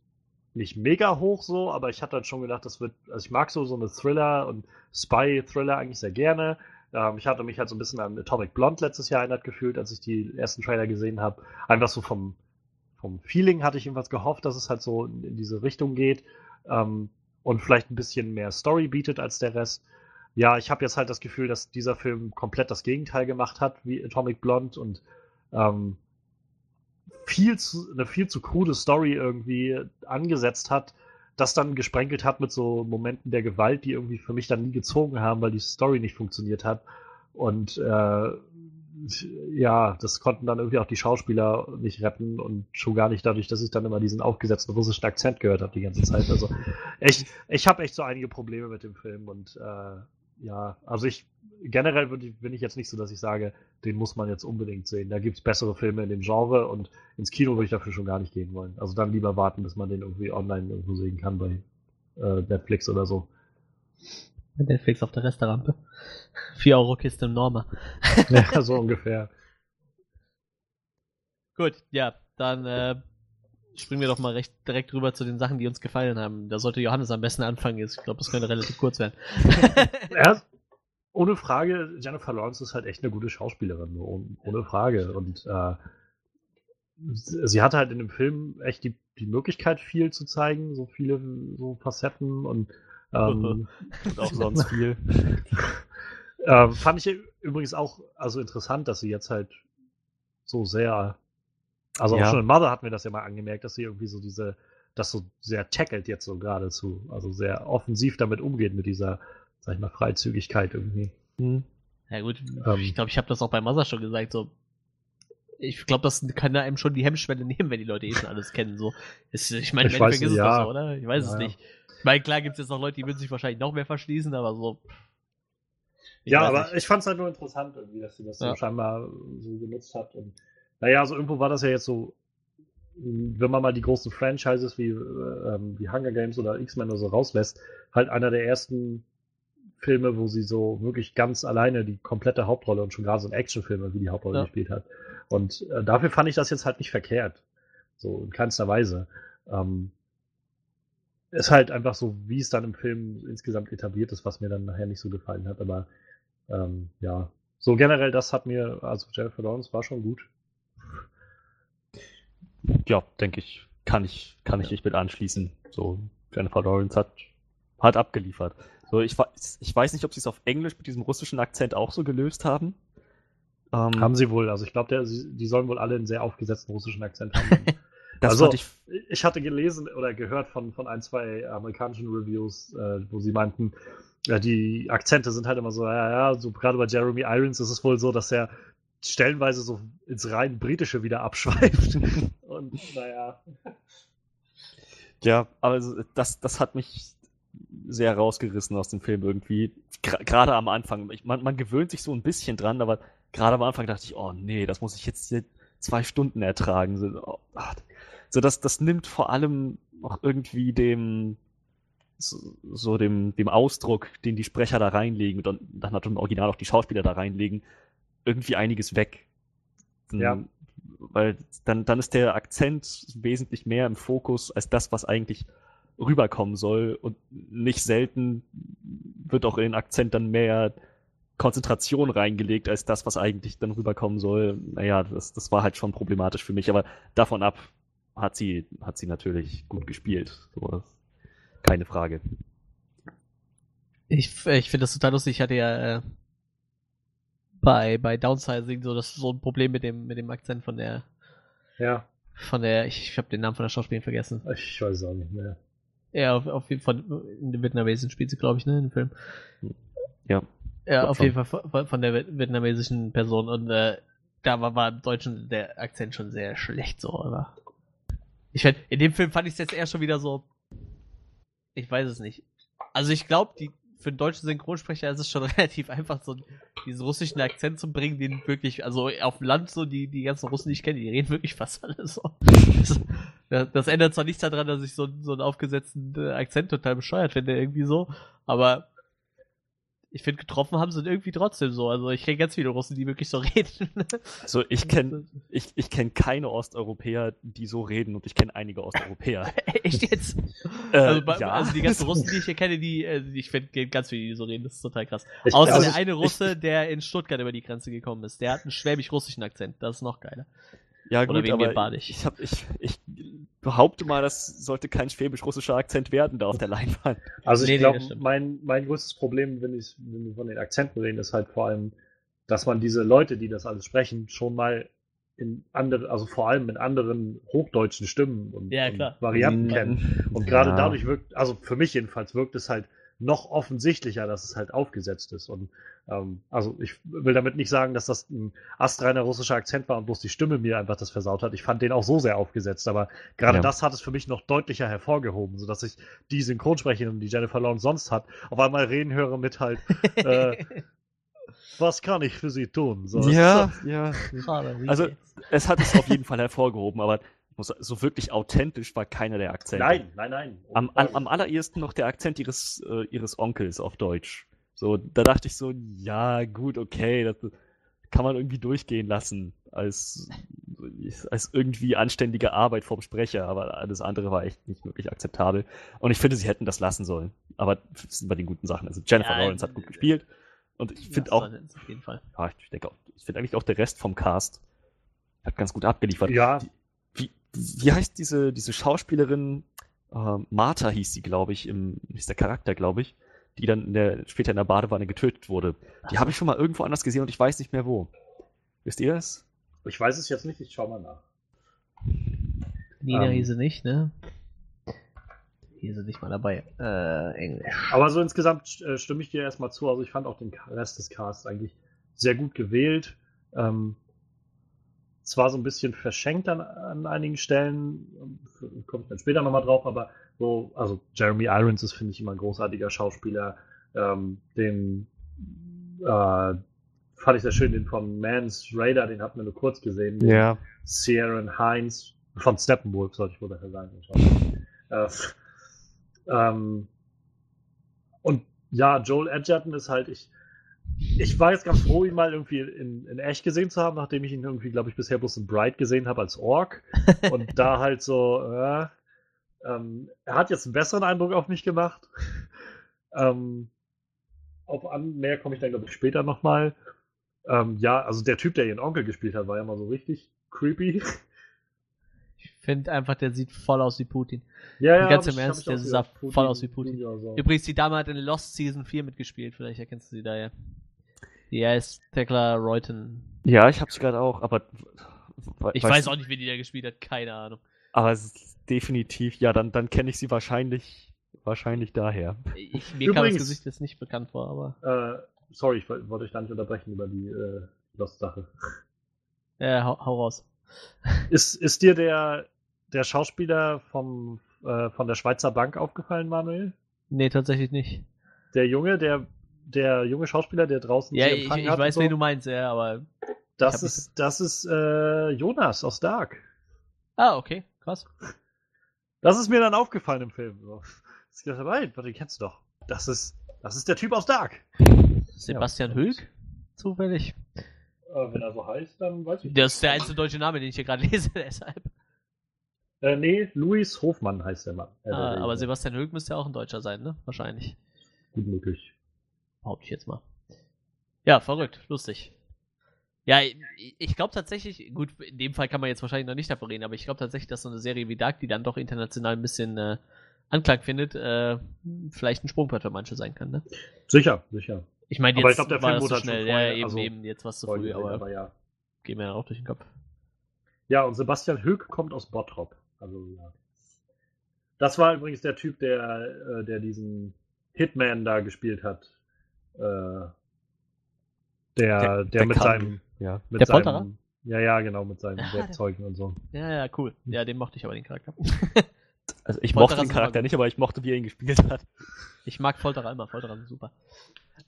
[SPEAKER 2] nicht mega hoch so, aber ich hatte halt schon gedacht, das wird, also ich mag so, so eine Thriller und Spy-Thriller eigentlich sehr gerne. Ähm, ich hatte mich halt so ein bisschen an Atomic Blonde letztes Jahr erinnert gefühlt, als ich die ersten Trailer gesehen habe. Einfach so vom, vom Feeling hatte ich jedenfalls gehofft, dass es halt so in, in diese Richtung geht ähm, und vielleicht ein bisschen mehr Story bietet als der Rest. Ja, ich habe jetzt halt das Gefühl, dass dieser Film komplett das Gegenteil gemacht hat wie Atomic Blonde und ähm, viel zu, eine viel zu krude Story irgendwie angesetzt hat, das dann gesprenkelt hat mit so Momenten der Gewalt, die irgendwie für mich dann nie gezogen haben, weil die Story nicht funktioniert hat. Und äh, ja, das konnten dann irgendwie auch die Schauspieler nicht retten und schon gar nicht dadurch, dass ich dann immer diesen aufgesetzten russischen Akzent gehört habe die ganze Zeit. Also ich, ich habe echt so einige Probleme mit dem Film und äh, ja, also ich generell bin ich jetzt nicht so, dass ich sage, den muss man jetzt unbedingt sehen. Da gibt's bessere Filme in dem Genre und ins Kino würde ich dafür schon gar nicht gehen wollen. Also dann lieber warten, bis man den irgendwie online irgendwo sehen kann bei äh, Netflix oder so.
[SPEAKER 1] Netflix auf der Restaurante. 4 Euro Kiste im Norma.
[SPEAKER 2] ja, so ungefähr.
[SPEAKER 1] Gut, ja, dann äh, springen wir doch mal recht direkt rüber zu den Sachen, die uns gefallen haben. Da sollte Johannes am besten anfangen. Ich glaube, das könnte relativ kurz werden.
[SPEAKER 2] ja, ohne Frage, Jennifer Lawrence ist halt echt eine gute Schauspielerin, ohne Frage. Und äh, sie hatte halt in dem Film echt die, die Möglichkeit, viel zu zeigen, so viele so Facetten und ähm,
[SPEAKER 4] und auch sonst viel.
[SPEAKER 2] ähm, fand ich übrigens auch also interessant, dass sie jetzt halt so sehr, also ja. auch schon in Mother hatten wir das ja mal angemerkt, dass sie irgendwie so diese, das so sehr tackelt jetzt so geradezu, also sehr offensiv damit umgeht mit dieser, sag ich mal, Freizügigkeit irgendwie.
[SPEAKER 1] Hm. Ja gut, ähm, ich glaube, ich habe das auch bei Mother schon gesagt, so ich glaube, das kann einem schon die Hemmschwelle nehmen, wenn die Leute eh schon alles kennen. So, ist, ich meine,
[SPEAKER 2] ich weiß,
[SPEAKER 1] ist
[SPEAKER 2] ja.
[SPEAKER 1] es doch so, oder? Ich weiß ja, es nicht. Ich meine, klar gibt es jetzt noch Leute, die würden sich wahrscheinlich noch mehr verschließen, aber so.
[SPEAKER 2] Ja, aber nicht. ich fand es halt nur interessant, irgendwie, dass sie das ja. so scheinbar so genutzt hat. Und naja, also irgendwo war das ja jetzt so, wenn man mal die großen Franchises wie, ähm, wie Hunger Games oder X-Men oder so rauslässt, halt einer der ersten Filme, wo sie so wirklich ganz alleine die komplette Hauptrolle und schon gerade so in Actionfilme wie die Hauptrolle ja. gespielt hat. Und äh, dafür fand ich das jetzt halt nicht verkehrt. So in keinster Weise. Ähm, ist halt einfach so, wie es dann im Film insgesamt etabliert ist, was mir dann nachher nicht so gefallen hat. Aber ähm, ja, so generell, das hat mir, also Jennifer Lawrence war schon gut.
[SPEAKER 4] Ja, denke ich, kann ich, kann ich nicht mit anschließen. So, Jennifer Lawrence hat, hat abgeliefert. So, ich, ich weiß nicht, ob sie es auf Englisch mit diesem russischen Akzent auch so gelöst haben.
[SPEAKER 2] Ähm, haben sie wohl. Also ich glaube, die sollen wohl alle einen sehr aufgesetzten russischen Akzent haben.
[SPEAKER 4] Also, ich,
[SPEAKER 2] ich hatte gelesen oder gehört von, von ein, zwei amerikanischen Reviews, äh, wo sie meinten, ja, die Akzente sind halt immer so, ja, ja, so gerade bei Jeremy Irons ist es wohl so, dass er stellenweise so ins rein britische wieder abschweift. Und naja.
[SPEAKER 4] Ja, aber das, das hat mich sehr rausgerissen aus dem Film irgendwie. Gerade am Anfang. Ich, man, man gewöhnt sich so ein bisschen dran, aber gerade am Anfang dachte ich, oh nee, das muss ich jetzt hier zwei Stunden ertragen. So, oh, so das, das nimmt vor allem auch irgendwie dem, so, so dem, dem Ausdruck, den die Sprecher da reinlegen und dann hat im Original auch die Schauspieler da reinlegen, irgendwie einiges weg.
[SPEAKER 2] Ja.
[SPEAKER 4] Weil dann, dann ist der Akzent wesentlich mehr im Fokus als das, was eigentlich rüberkommen soll. Und nicht selten wird auch in den Akzent dann mehr Konzentration reingelegt als das, was eigentlich dann rüberkommen soll. Naja, das, das war halt schon problematisch für mich. Aber davon ab hat sie, hat sie natürlich gut gespielt. So, keine Frage.
[SPEAKER 1] Ich, ich finde das total lustig. Ich hatte ja äh, bei, bei Downsizing so das so ein Problem mit dem, mit dem Akzent von der.
[SPEAKER 2] Ja.
[SPEAKER 1] Von der, ich, ich habe den Namen von der Schauspielerin vergessen.
[SPEAKER 2] Ich weiß auch nicht mehr.
[SPEAKER 1] Ja, auf, auf jeden Fall, in der Vietnamesischen spielt sie, glaube ich, ne, im Film.
[SPEAKER 4] Ja.
[SPEAKER 1] Ja, auf jeden Fall von, von der vietnamesischen Person und äh, da war, war im Deutschen der Akzent schon sehr schlecht so, aber ich find, in dem Film fand ich es jetzt eher schon wieder so. Ich weiß es nicht. Also ich glaube, die für einen deutschen Synchronsprecher ist es schon relativ einfach, so diesen russischen Akzent zu bringen, den wirklich, also auf dem Land so, die, die ganzen Russen, die ich kenne, die reden wirklich fast alle so. Das, das ändert zwar nichts daran, dass ich so, so einen aufgesetzten äh, Akzent total bescheuert finde, irgendwie so, aber ich finde, getroffen haben sie irgendwie trotzdem so. Also ich kenne ganz viele Russen, die wirklich so reden.
[SPEAKER 4] Also ich kenne ich, ich kenn keine Osteuropäer, die so reden und ich kenne einige Osteuropäer.
[SPEAKER 1] Echt jetzt? Äh, also, bei, ja. also, die ganzen Russen, die ich hier kenne, die, äh, ich finde ganz viele, die so reden, das ist total krass. Ich, Außer also der eine Russe, der in Stuttgart über die Grenze gekommen ist. Der hat einen schwäbisch-russischen Akzent, das ist noch geiler.
[SPEAKER 4] Ja, gut, aber ich, hab, ich, ich behaupte mal, das sollte kein schwäbisch-russischer Akzent werden da auf der Leinwand.
[SPEAKER 2] Also ich nee, glaube, nee, mein, mein größtes Problem, wenn, ich, wenn wir von den Akzenten reden, ist halt vor allem, dass man diese Leute, die das alles sprechen, schon mal in andere, also vor allem in anderen hochdeutschen Stimmen und,
[SPEAKER 1] ja,
[SPEAKER 2] und Varianten mhm. kennen. Und gerade ja. dadurch wirkt, also für mich jedenfalls wirkt es halt noch offensichtlicher, dass es halt aufgesetzt ist. Und ähm, also ich will damit nicht sagen, dass das ein astreiner russischer Akzent war und bloß die Stimme mir einfach das versaut hat. Ich fand den auch so sehr aufgesetzt, aber gerade
[SPEAKER 4] Ja.
[SPEAKER 2] das hat es für mich noch deutlicher hervorgehoben, sodass ich die Synchronsprecherin, die Jennifer Lawrence sonst hat, auf einmal reden höre mit halt, äh, was kann ich für sie tun? So,
[SPEAKER 4] ja, ja.
[SPEAKER 1] Schade, wie
[SPEAKER 4] Also, es hat es auf jeden Fall hervorgehoben, aber muss sagen, so wirklich authentisch war keiner der Akzente.
[SPEAKER 2] Nein, nein, nein.
[SPEAKER 4] Am, am, am allerersten noch der Akzent ihres, äh, ihres Onkels auf Deutsch. So, da dachte ich so, ja, gut, okay, das kann man irgendwie durchgehen lassen als, als irgendwie anständige Arbeit vom Sprecher, aber alles andere war echt nicht wirklich akzeptabel. Und ich finde, sie hätten das lassen sollen. Aber das sind bei den guten Sachen. Also Jennifer
[SPEAKER 1] Ja,
[SPEAKER 4] Lawrence hat gut
[SPEAKER 1] äh,
[SPEAKER 4] gespielt. Und ich finde auch,
[SPEAKER 1] Auf jeden Fall.
[SPEAKER 4] ja, ich denke auch, ich finde eigentlich auch der Rest vom Cast hat ganz gut abgeliefert.
[SPEAKER 2] Ja,
[SPEAKER 4] Wie, wie heißt diese, diese Schauspielerin? Äh, Martha hieß sie, glaube ich, im, hieß der Charakter, glaube ich, die dann in der, später in der Badewanne getötet wurde. Die habe ich schon mal irgendwo anders gesehen und ich weiß nicht mehr wo. Wisst ihr das?
[SPEAKER 2] ich weiß es jetzt nicht, ich schau mal nach.
[SPEAKER 1] Nina
[SPEAKER 2] Ähm.
[SPEAKER 1] hieß sie nicht, ne? Hier sind nicht mal dabei. Äh, Englisch.
[SPEAKER 2] Aber so insgesamt äh, stimme ich dir erstmal zu. Also ich fand auch den Rest des Casts eigentlich sehr gut gewählt. Ähm, zwar so ein bisschen verschenkt an, an einigen Stellen, komme ich dann später nochmal drauf, aber so, also Jeremy Irons ist, finde ich, immer ein großartiger Schauspieler. Ähm, den äh, fand ich sehr schön, den von Mans Raider, den hatten wir nur kurz gesehen. Den Sierra Heinz von Steppenwolf, sollte ich wohl dafür sagen. Äh, ähm, und ja, Joel Edgerton ist halt, ich, ich war jetzt ganz froh, ihn mal irgendwie in, in echt gesehen zu haben, nachdem ich ihn irgendwie, glaube ich, bisher bloß in Bright gesehen habe als Ork. Und da halt so, äh, ähm, er hat jetzt einen besseren Eindruck auf mich gemacht. ähm, auf an, mehr komme ich dann, glaube ich, später nochmal. Ähm, ja, also der Typ, der ihren Onkel gespielt hat, war ja mal so richtig creepy.
[SPEAKER 1] Ich finde einfach, der sieht voll aus wie Putin.
[SPEAKER 2] Ja,
[SPEAKER 1] Ganz
[SPEAKER 2] hab
[SPEAKER 1] im Ernst, der sah voll aus wie Putin. Übrigens, die Dame hat in Lost Season 4 mitgespielt, vielleicht erkennst du sie daher. Die heißt Tekla Reuten.
[SPEAKER 4] Ja, ich hab's gerade auch, aber.
[SPEAKER 1] Ich weiß auch nicht, wie die da gespielt hat, keine Ahnung.
[SPEAKER 4] Aber es ist definitiv, ja, dann, dann kenne ich sie wahrscheinlich, wahrscheinlich daher.
[SPEAKER 1] Ich, mir kam das
[SPEAKER 2] Übrigens-
[SPEAKER 1] Gesicht jetzt nicht bekannt vor, aber.
[SPEAKER 2] Äh, sorry, ich woll- wollte euch gar nicht unterbrechen über die äh, Lost-Sache.
[SPEAKER 1] Äh, hau, hau raus.
[SPEAKER 2] Ist, ist dir der, der Schauspieler vom, äh, von der Schweizer Bank aufgefallen, Manuel?
[SPEAKER 1] Nee, tatsächlich nicht.
[SPEAKER 2] Der Junge, der, der junge Schauspieler, der draußen
[SPEAKER 1] Ja,
[SPEAKER 2] sie
[SPEAKER 1] ich,
[SPEAKER 2] empfangen
[SPEAKER 1] ich
[SPEAKER 2] hat
[SPEAKER 1] weiß,
[SPEAKER 2] und
[SPEAKER 1] wen
[SPEAKER 2] so,
[SPEAKER 1] du meinst, ja, aber.
[SPEAKER 2] das ist, das ist äh, Jonas aus Dark.
[SPEAKER 1] Ah, okay, krass.
[SPEAKER 2] Das ist mir dann aufgefallen im Film. So. Ich dachte, nein, warte, den kennst du doch. Das ist, das ist der Typ aus Dark.
[SPEAKER 1] Sebastian
[SPEAKER 2] Ja.
[SPEAKER 1] Hülk? Zufällig.
[SPEAKER 2] Äh, wenn er so heißt, dann weiß ich
[SPEAKER 1] Das ist der einzige deutsche Name, den ich hier gerade lese, deshalb.
[SPEAKER 2] Äh, nee, Luis Hofmann heißt der Mann. Äh,
[SPEAKER 1] Ah,
[SPEAKER 2] der-
[SPEAKER 1] aber Sebastian Hülk müsste ja auch ein Deutscher sein, ne? Wahrscheinlich.
[SPEAKER 2] Gut möglich.
[SPEAKER 1] Behaupte ich jetzt mal. Ja, verrückt, lustig. Ja, ich, ich glaube tatsächlich, gut, in dem Fall kann man jetzt wahrscheinlich noch nicht davon reden, aber ich glaube tatsächlich, dass so eine Serie wie Dark, die dann doch international ein bisschen äh, Anklang findet, äh, vielleicht ein Sprungbrett für manche sein kann, ne?
[SPEAKER 2] Sicher, sicher.
[SPEAKER 1] Ich meine,
[SPEAKER 2] Aber
[SPEAKER 1] jetzt
[SPEAKER 2] ich glaub, der
[SPEAKER 1] war
[SPEAKER 2] Film
[SPEAKER 1] das so
[SPEAKER 2] halt
[SPEAKER 1] schnell,
[SPEAKER 2] vorher-
[SPEAKER 1] ja, eben,
[SPEAKER 2] also
[SPEAKER 1] eben, jetzt war es zu früh,
[SPEAKER 2] sehen,
[SPEAKER 1] aber
[SPEAKER 2] ja.
[SPEAKER 1] geht mir dann auch durch den Kopf.
[SPEAKER 2] Ja, und Sebastian Höck kommt aus Bottrop. Also, ja. Das war übrigens der Typ, der, äh, der diesen Hitman da gespielt hat. Äh, der, der, mit
[SPEAKER 4] kann-
[SPEAKER 2] seinem.
[SPEAKER 4] Ja.
[SPEAKER 2] Mit
[SPEAKER 1] Der
[SPEAKER 2] seinem,
[SPEAKER 1] Polterer?
[SPEAKER 2] Ja, ja, genau, mit seinen
[SPEAKER 1] Ah,
[SPEAKER 2] Werkzeugen und so.
[SPEAKER 1] Ja, ja, cool. Ja, den mochte ich aber, den Charakter.
[SPEAKER 4] Also ich
[SPEAKER 1] Folterer
[SPEAKER 4] mochte den Charakter nicht, aber ich mochte, wie er ihn gespielt hat.
[SPEAKER 1] Ich mag Folterer immer, Folterer sind super.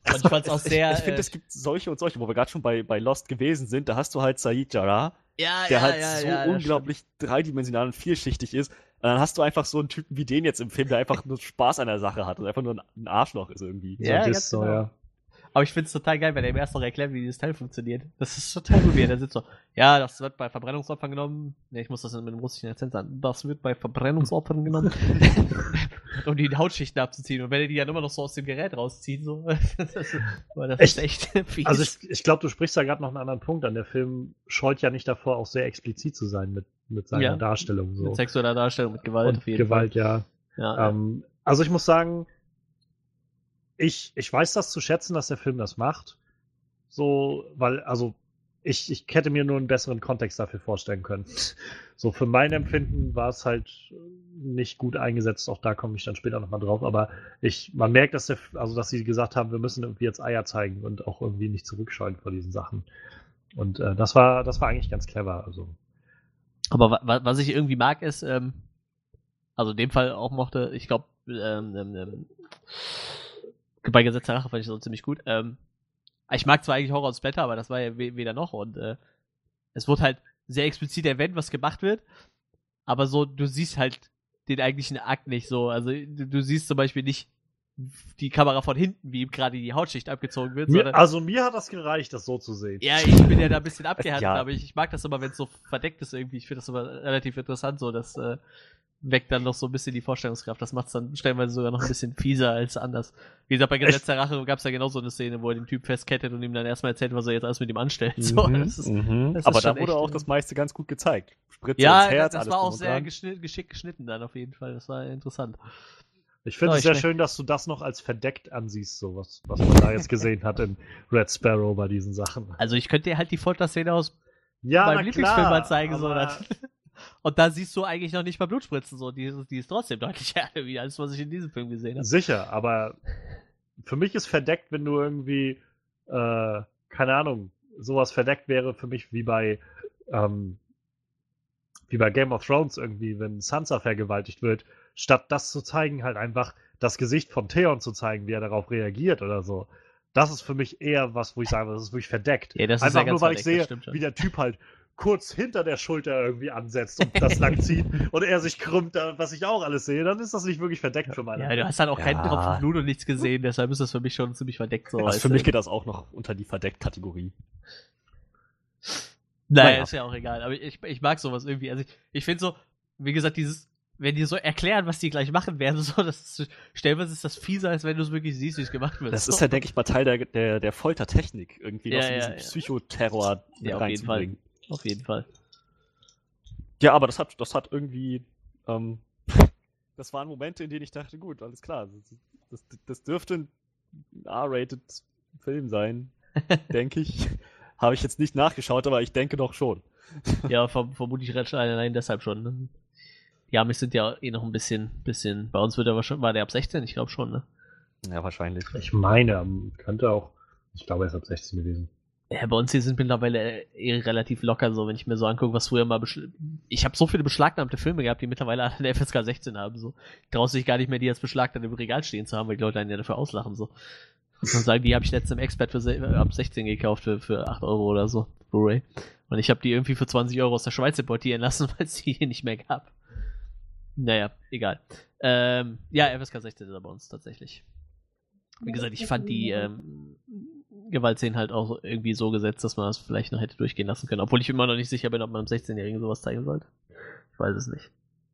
[SPEAKER 1] Und ich fand's auch sehr.
[SPEAKER 4] Ich, ich finde,
[SPEAKER 1] äh,
[SPEAKER 4] es gibt solche und solche, wo wir gerade schon bei, bei Lost gewesen sind. Da hast du halt Said Jarrah,
[SPEAKER 1] ja,
[SPEAKER 4] der
[SPEAKER 1] ja,
[SPEAKER 4] halt
[SPEAKER 1] ja,
[SPEAKER 4] so
[SPEAKER 1] ja,
[SPEAKER 4] unglaublich dreidimensional und vielschichtig ist. Und dann hast du einfach so einen Typen wie den jetzt im Film, der einfach nur Spaß an der Sache hat und einfach nur ein- Arschloch ist irgendwie.
[SPEAKER 1] Ja,
[SPEAKER 2] das
[SPEAKER 1] ganz
[SPEAKER 2] ist so,
[SPEAKER 1] genau.
[SPEAKER 2] ja.
[SPEAKER 1] Aber ich find's total geil, wenn er ihm erst noch erklärt, wie dieses Teil funktioniert. Das ist total wie er sitzt so. Ja, das wird bei Verbrennungsopfern genommen. Ne, ich muss das mit einem russischen Akzent sagen. Das wird bei Verbrennungsopfern genommen. um die Hautschichten abzuziehen. Und wenn er die dann immer noch so aus dem Gerät rauszieht, so. das ist, das ist echt fies.
[SPEAKER 2] Also ich, ich glaube, du sprichst da gerade noch einen anderen Punkt an. Der Film scheut ja nicht davor, auch sehr explizit zu sein mit, mit seiner
[SPEAKER 1] Ja.
[SPEAKER 2] Darstellung. So.
[SPEAKER 1] mit sexueller Darstellung, mit Gewalt
[SPEAKER 2] Und Gewalt, ja.
[SPEAKER 1] Fall. Ja,
[SPEAKER 2] Ähm, also ich muss sagen, ich, ich weiß das zu schätzen, dass der Film das macht. So, weil, also, ich, ich hätte mir nur einen besseren Kontext dafür vorstellen können. So, für mein Empfinden war es halt nicht gut eingesetzt. Auch da komme ich dann später nochmal drauf. Aber ich, man merkt, dass der, also dass sie gesagt haben, wir müssen irgendwie jetzt Eier zeigen und auch irgendwie nicht zurückscheuen vor diesen Sachen. Und äh, das war, das war eigentlich ganz clever. Also
[SPEAKER 1] Aber wa wa was ich irgendwie mag, ist, ähm, also in dem Fall auch mochte, ich glaube, ähm, ähm, ähm, bei Gesetz der Rache fand ich das so ziemlich gut. Ähm, ich mag zwar eigentlich Horror und Splatter, aber das war ja we- weder noch und äh, es wurde halt sehr explizit erwähnt, was gemacht wird, aber so, du siehst halt den eigentlichen Akt nicht so. Also du, du siehst zum Beispiel nicht die Kamera von hinten, wie ihm gerade die Hautschicht abgezogen wird,
[SPEAKER 2] mir, also mir hat das gereicht, das so zu sehen.
[SPEAKER 1] ja, ich bin ja da ein bisschen abgehärtet,
[SPEAKER 4] Ja.
[SPEAKER 1] aber ich, ich mag das immer, wenn es so verdeckt ist irgendwie. Ich finde das immer relativ interessant, so das äh, weckt dann noch so ein bisschen die Vorstellungskraft. Das macht es dann stellenweise sogar noch ein bisschen fieser als anders. Wie gesagt, bei Gesetz der Rache gab es ja genau so eine Szene, wo er den Typ festkettet und ihm dann erstmal erzählt, was er jetzt alles mit ihm anstellt. So,
[SPEAKER 4] Mhm,
[SPEAKER 1] das ist,
[SPEAKER 4] mhm.
[SPEAKER 1] das
[SPEAKER 4] Aber da wurde auch
[SPEAKER 1] äh,
[SPEAKER 4] das meiste ganz gut gezeigt. Spritze
[SPEAKER 1] ja,
[SPEAKER 4] ins Herz,
[SPEAKER 1] das
[SPEAKER 4] alles
[SPEAKER 1] war auch sehr geschnitt, geschickt geschnitten dann auf jeden Fall. Das war interessant.
[SPEAKER 2] Ich finde
[SPEAKER 1] Oh,
[SPEAKER 2] es sehr schön, dass du das noch als verdeckt ansiehst, so was, was man da jetzt gesehen hat in Red Sparrow bei diesen Sachen.
[SPEAKER 1] Also ich könnte dir halt die Folterszene aus
[SPEAKER 2] Ja,
[SPEAKER 1] meinem Lieblingsfilm
[SPEAKER 2] klar,
[SPEAKER 1] mal zeigen. So,
[SPEAKER 2] aber-
[SPEAKER 1] das, und da siehst du eigentlich noch nicht mal Blutspritzen. So, die, die ist trotzdem deutlich härter wie alles, was ich in diesem Film gesehen habe.
[SPEAKER 2] Sicher, aber für mich ist verdeckt, wenn du irgendwie, äh, keine Ahnung, sowas verdeckt wäre für mich wie bei, ähm, wie bei Game of Thrones irgendwie, wenn Sansa vergewaltigt wird, statt das zu zeigen, halt einfach das Gesicht von Theon zu zeigen, wie er darauf reagiert oder so. Das ist für mich eher was, wo ich sage, das ist wirklich verdeckt.
[SPEAKER 1] Ja, das ist
[SPEAKER 2] einfach
[SPEAKER 1] ja ganz
[SPEAKER 2] nur, weil ich
[SPEAKER 1] verdeckt, das
[SPEAKER 2] sehe, wie der Typ halt kurz hinter der Schulter irgendwie ansetzt und das lang zieht und er sich krümmt, da- was ich auch alles sehe, dann ist das nicht wirklich verdeckt für meine
[SPEAKER 1] Ja, du hast halt auch keinen
[SPEAKER 4] Ja.
[SPEAKER 1] Tropfen Blut und nichts gesehen, deshalb ist das für mich schon ziemlich verdeckt. So,
[SPEAKER 4] Also für mich geht das auch noch unter die Verdeckt-Kategorie.
[SPEAKER 1] Naja,
[SPEAKER 4] Naja.
[SPEAKER 1] ist ja auch egal. Aber ich, ich mag sowas irgendwie. Also ich, ich finde so, wie gesagt, dieses, wenn die so erklären, was die gleich machen werden, so, das ist, stellenweise ist das fieser, als wenn du es wirklich siehst, wie es gemacht wird.
[SPEAKER 4] Das
[SPEAKER 1] so.
[SPEAKER 4] ist ja, denke ich mal, Teil der, der, der Foltertechnik, irgendwie
[SPEAKER 1] Ja,
[SPEAKER 4] so
[SPEAKER 1] ja,
[SPEAKER 4] diesen
[SPEAKER 1] ja.
[SPEAKER 4] Psychoterror
[SPEAKER 1] Ja, auf jeden Fall.
[SPEAKER 4] reinzubringen.
[SPEAKER 1] Auf jeden Fall.
[SPEAKER 4] Ja, aber das hat, das hat irgendwie, ähm, das waren Momente, in denen ich dachte, gut, alles klar, das, das, das dürfte ein R-rated Film sein, denke ich. Habe ich jetzt nicht nachgeschaut, aber ich denke doch schon.
[SPEAKER 1] Ja, verm vermutlich recht allein deshalb schon. Ne? Die Amis sind ja eh noch ein bisschen, bisschen. Bei uns wird er wahrscheinlich, war der ab 16, ich glaube schon, ne?
[SPEAKER 4] Ja, wahrscheinlich.
[SPEAKER 2] Ich meine, könnte auch, ich glaube, er ist ab 16 gewesen.
[SPEAKER 1] Ja, bei uns hier sind mittlerweile eh relativ locker so, wenn ich mir so angucke, was früher mal Ich habe so viele beschlagnahmte Filme gehabt, die mittlerweile alle eine FSK 16 haben. So. Traust dich gar nicht mehr, die als beschlagnahmt im Regal stehen zu haben, weil die Leute einen ja dafür auslachen. So. Man sagen, die habe ich letztens im Expert für äh, ab 16 gekauft für, für 8 Euro oder so, Blu-ray. Und ich habe die irgendwie für 20 Euro aus der Schweiz importieren lassen, weil es die hier nicht mehr gab. Naja, egal. Ähm, ja, FSK 16 ist er bei uns tatsächlich. Wie gesagt, ich fand die ähm, Gewaltszenen halt auch irgendwie so gesetzt, dass man das vielleicht noch hätte durchgehen lassen können. Obwohl ich immer noch nicht sicher bin, ob man einem 16-Jährigen sowas zeigen sollte. Ich weiß es nicht.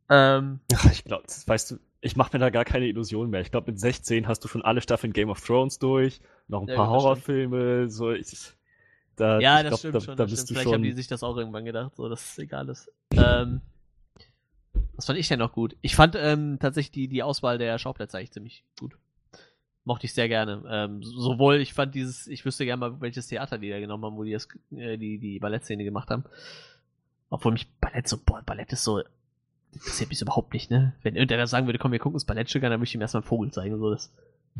[SPEAKER 1] Ähm,
[SPEAKER 4] Ach, ich glaube, weißt du, ich mache mir da gar keine Illusion mehr. Ich glaube, mit 16 hast du schon alle Staffeln Game of Thrones durch, noch ein
[SPEAKER 1] Ja,
[SPEAKER 4] paar
[SPEAKER 1] das
[SPEAKER 4] Horrorfilme, so ich. Da,
[SPEAKER 1] ja, das
[SPEAKER 4] glaub,
[SPEAKER 1] stimmt
[SPEAKER 4] da,
[SPEAKER 1] schon.
[SPEAKER 4] Da
[SPEAKER 1] das
[SPEAKER 4] bist
[SPEAKER 1] stimmt. Vielleicht haben die
[SPEAKER 4] schon.
[SPEAKER 1] sich das auch irgendwann gedacht, so dass es egal ist. Ähm, was fand ich denn noch gut? Ich fand ähm, tatsächlich die, die Auswahl der Schauplätze eigentlich ziemlich gut. Mochte ich sehr gerne. Ähm, sowohl, ich fand dieses, ich wüsste gerne mal, welches Theater die da genommen haben, wo die das, äh, die, die Ballettszene gemacht haben. Obwohl mich Ballett so, boah, Ballett ist so, interessiert mich überhaupt nicht, ne? Wenn irgendeiner sagen würde, komm, wir gucken uns Ballettstück an, dann würde ich ihm erstmal einen Vogel zeigen, so das.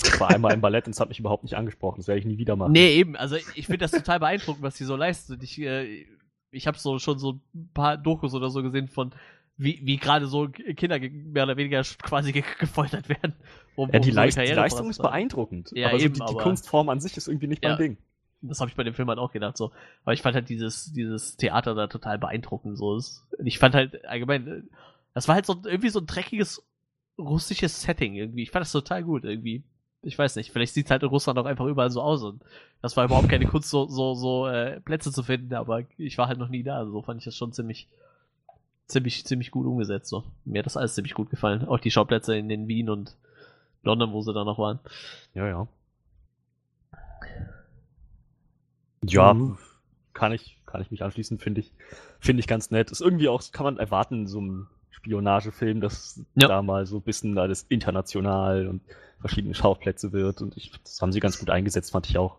[SPEAKER 4] Ich war einmal im Ballett und es hat mich überhaupt nicht angesprochen. Das werde ich nie wieder machen.
[SPEAKER 1] Nee, eben. Also ich finde das total beeindruckend, was die so leisten. Und ich, äh, ich habe so schon so ein paar Dokus oder so gesehen von wie, wie gerade so Kinder mehr oder weniger quasi ge gefoltert werden. Um,
[SPEAKER 4] Ja,
[SPEAKER 1] um
[SPEAKER 4] die,
[SPEAKER 1] so eine
[SPEAKER 4] Leist die Leistung ist beeindruckend.
[SPEAKER 1] Ja,
[SPEAKER 4] aber so
[SPEAKER 1] eben,
[SPEAKER 4] die, die
[SPEAKER 1] aber-
[SPEAKER 4] Kunstform an sich ist irgendwie nicht
[SPEAKER 1] Ja.
[SPEAKER 4] mein Ding.
[SPEAKER 1] Das habe ich bei dem Film halt auch gedacht so. Aber ich fand halt dieses dieses Theater da total beeindruckend so. Ich fand halt allgemein, das war halt so irgendwie so ein dreckiges russisches Setting irgendwie. Ich fand das total gut irgendwie. Ich weiß nicht, vielleicht sieht halt in Russland auch einfach überall so aus und das war überhaupt keine Kunst, so, so, so äh, Plätze zu finden, aber ich war halt noch nie da, also so fand ich das schon ziemlich, ziemlich, ziemlich gut umgesetzt. So. Mir hat das alles ziemlich gut gefallen. Auch die Schauplätze in den Wien und London, wo sie da noch waren.
[SPEAKER 4] Ja, ja. Ja,
[SPEAKER 2] Mhm.
[SPEAKER 4] kann ich, kann ich mich anschließen, finde ich, finde ich ganz nett. Ist irgendwie auch, kann man erwarten, in so einem Spionagefilm, dass
[SPEAKER 1] Ja.
[SPEAKER 4] da mal so ein bisschen alles international und verschiedene Schauplätze wird und ich, das haben sie ganz gut eingesetzt, fand ich auch.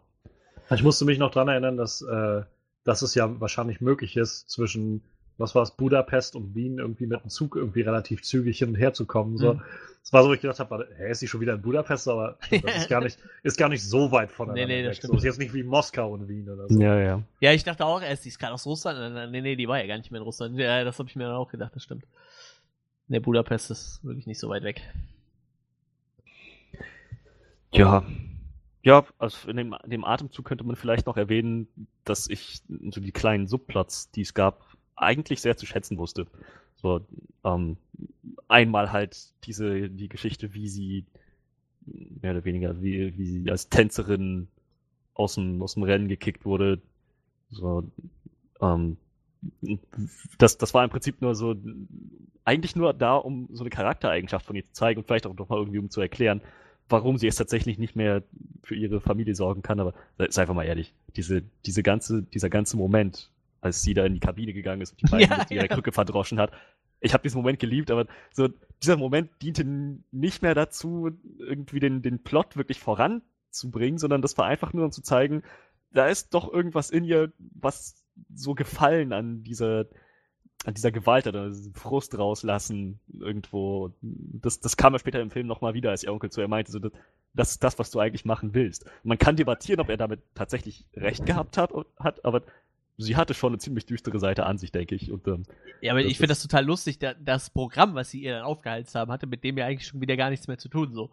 [SPEAKER 2] Ich musste mich noch dran erinnern, dass, äh, dass es ja wahrscheinlich möglich ist, zwischen was war es, Budapest und Wien irgendwie mit dem Zug irgendwie relativ zügig hin und her zu kommen. So. Mhm. Das war so, wo ich gedacht habe, hä, ist sie schon wieder in Budapest, aber das ist gar nicht, ist gar nicht so weit voneinander
[SPEAKER 1] Nee, nee, das
[SPEAKER 2] weg.
[SPEAKER 1] stimmt.
[SPEAKER 2] So, ist jetzt nicht wie Moskau und Wien oder so.
[SPEAKER 4] Ja, ja.
[SPEAKER 1] Ja, ich dachte auch erst, die ist gerade aus Russland. Nee, nee, die war ja gar nicht mehr in Russland. Ja, das habe ich mir dann auch gedacht, das stimmt. Nee, Budapest ist wirklich nicht so weit weg.
[SPEAKER 4] Ja. Ja, also in dem, in dem Atemzug könnte man vielleicht noch erwähnen, dass ich so die kleinen Subplots, die es gab, eigentlich sehr zu schätzen wusste. So, ähm, einmal halt diese, die Geschichte, wie sie mehr oder weniger, wie, wie sie als Tänzerin aus dem, aus dem Rennen gekickt wurde. So, ähm, das, das war im Prinzip nur so, eigentlich nur da, um so eine Charaktereigenschaft von ihr zu zeigen und vielleicht auch noch mal irgendwie um zu erklären, warum sie jetzt tatsächlich nicht mehr für ihre Familie sorgen kann. Aber sei einfach mal ehrlich, diese, diese ganze, dieser ganze Moment, als sie da in die Kabine gegangen ist und die beiden
[SPEAKER 1] Ja,
[SPEAKER 4] mit ihrer
[SPEAKER 1] ja.
[SPEAKER 4] Krücke verdroschen hat, ich habe diesen Moment geliebt, aber so dieser Moment diente nicht mehr dazu, irgendwie den, den Plot wirklich voranzubringen, sondern das war einfach nur, um zu zeigen, da ist doch irgendwas in ihr, was so gefallen an dieser, an dieser Gewalt oder diesen Frust rauslassen irgendwo. Das, das kam ja später im Film nochmal wieder, als ihr Onkel zu ihr meinte, so, das, das ist das, was du eigentlich machen willst. Und man kann debattieren, ob er damit tatsächlich recht gehabt hat, hat aber sie hatte schon eine ziemlich düstere Seite an sich, denke ich. Und ähm,
[SPEAKER 1] Ja, aber ich finde das total lustig, da, das Programm, was sie ihr dann aufgeheizt haben, hatte mit dem ja eigentlich schon wieder gar nichts mehr zu tun. So.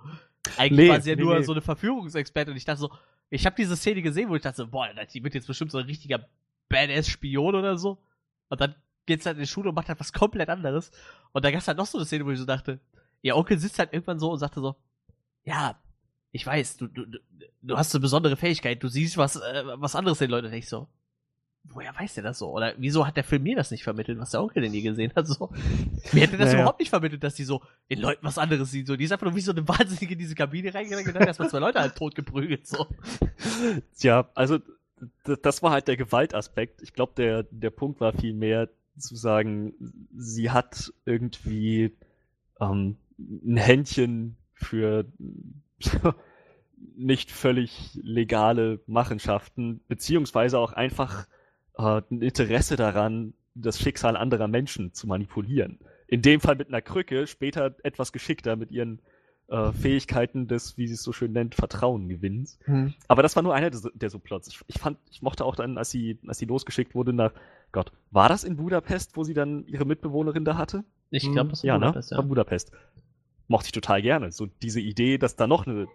[SPEAKER 1] Eigentlich
[SPEAKER 4] Nee,
[SPEAKER 1] war sie ja
[SPEAKER 4] nee,
[SPEAKER 1] nur
[SPEAKER 4] nee.
[SPEAKER 1] so eine Verführungsexpertin und ich dachte so, ich habe diese Szene gesehen, wo ich dachte so, boah, die wird jetzt bestimmt so ein richtiger Badass-Spion oder so. Und dann geht's halt in die Schule und macht halt was komplett anderes. Und da gab's halt noch so eine Szene, wo ich so dachte, ihr Onkel sitzt halt irgendwann so und sagte so, ja, ich weiß, du, du, du- du hast eine besondere Fähigkeit, du siehst was, äh, was anderes den Leuten nicht so. Woher weiß der das so? Oder wieso hat der Film mir das nicht vermittelt, was der Onkel denn nie gesehen hat? So. Mir hätte das
[SPEAKER 4] Naja.
[SPEAKER 1] überhaupt nicht vermittelt, dass die so den Leuten was anderes sehen. So. Die ist einfach nur wie so eine Wahnsinnige in diese Kabine reingegangen und dann erstmal zwei Leute halt tot geprügelt. So.
[SPEAKER 4] Ja, also das war halt der Gewaltaspekt. Ich glaube, der, der Punkt war vielmehr zu sagen, sie hat irgendwie ähm, ein Händchen für nicht völlig legale Machenschaften, beziehungsweise auch einfach äh, ein Interesse daran, das Schicksal anderer Menschen zu manipulieren. In dem Fall mit einer Krücke, später etwas geschickter mit ihren äh, Fähigkeiten des, wie sie es so schön nennt, Vertrauen gewinnt. Aber das war nur einer der, der Subplots. Ich, ich fand, ich mochte auch dann, als sie, als sie losgeschickt wurde nach, Gott, war das in Budapest, wo sie dann ihre Mitbewohnerin da hatte?
[SPEAKER 1] Ich
[SPEAKER 2] Hm,
[SPEAKER 1] glaube, das war
[SPEAKER 4] ja,
[SPEAKER 1] Budapest,
[SPEAKER 4] ne? War Budapest. Mochte ich total gerne. So diese Idee, dass da noch eine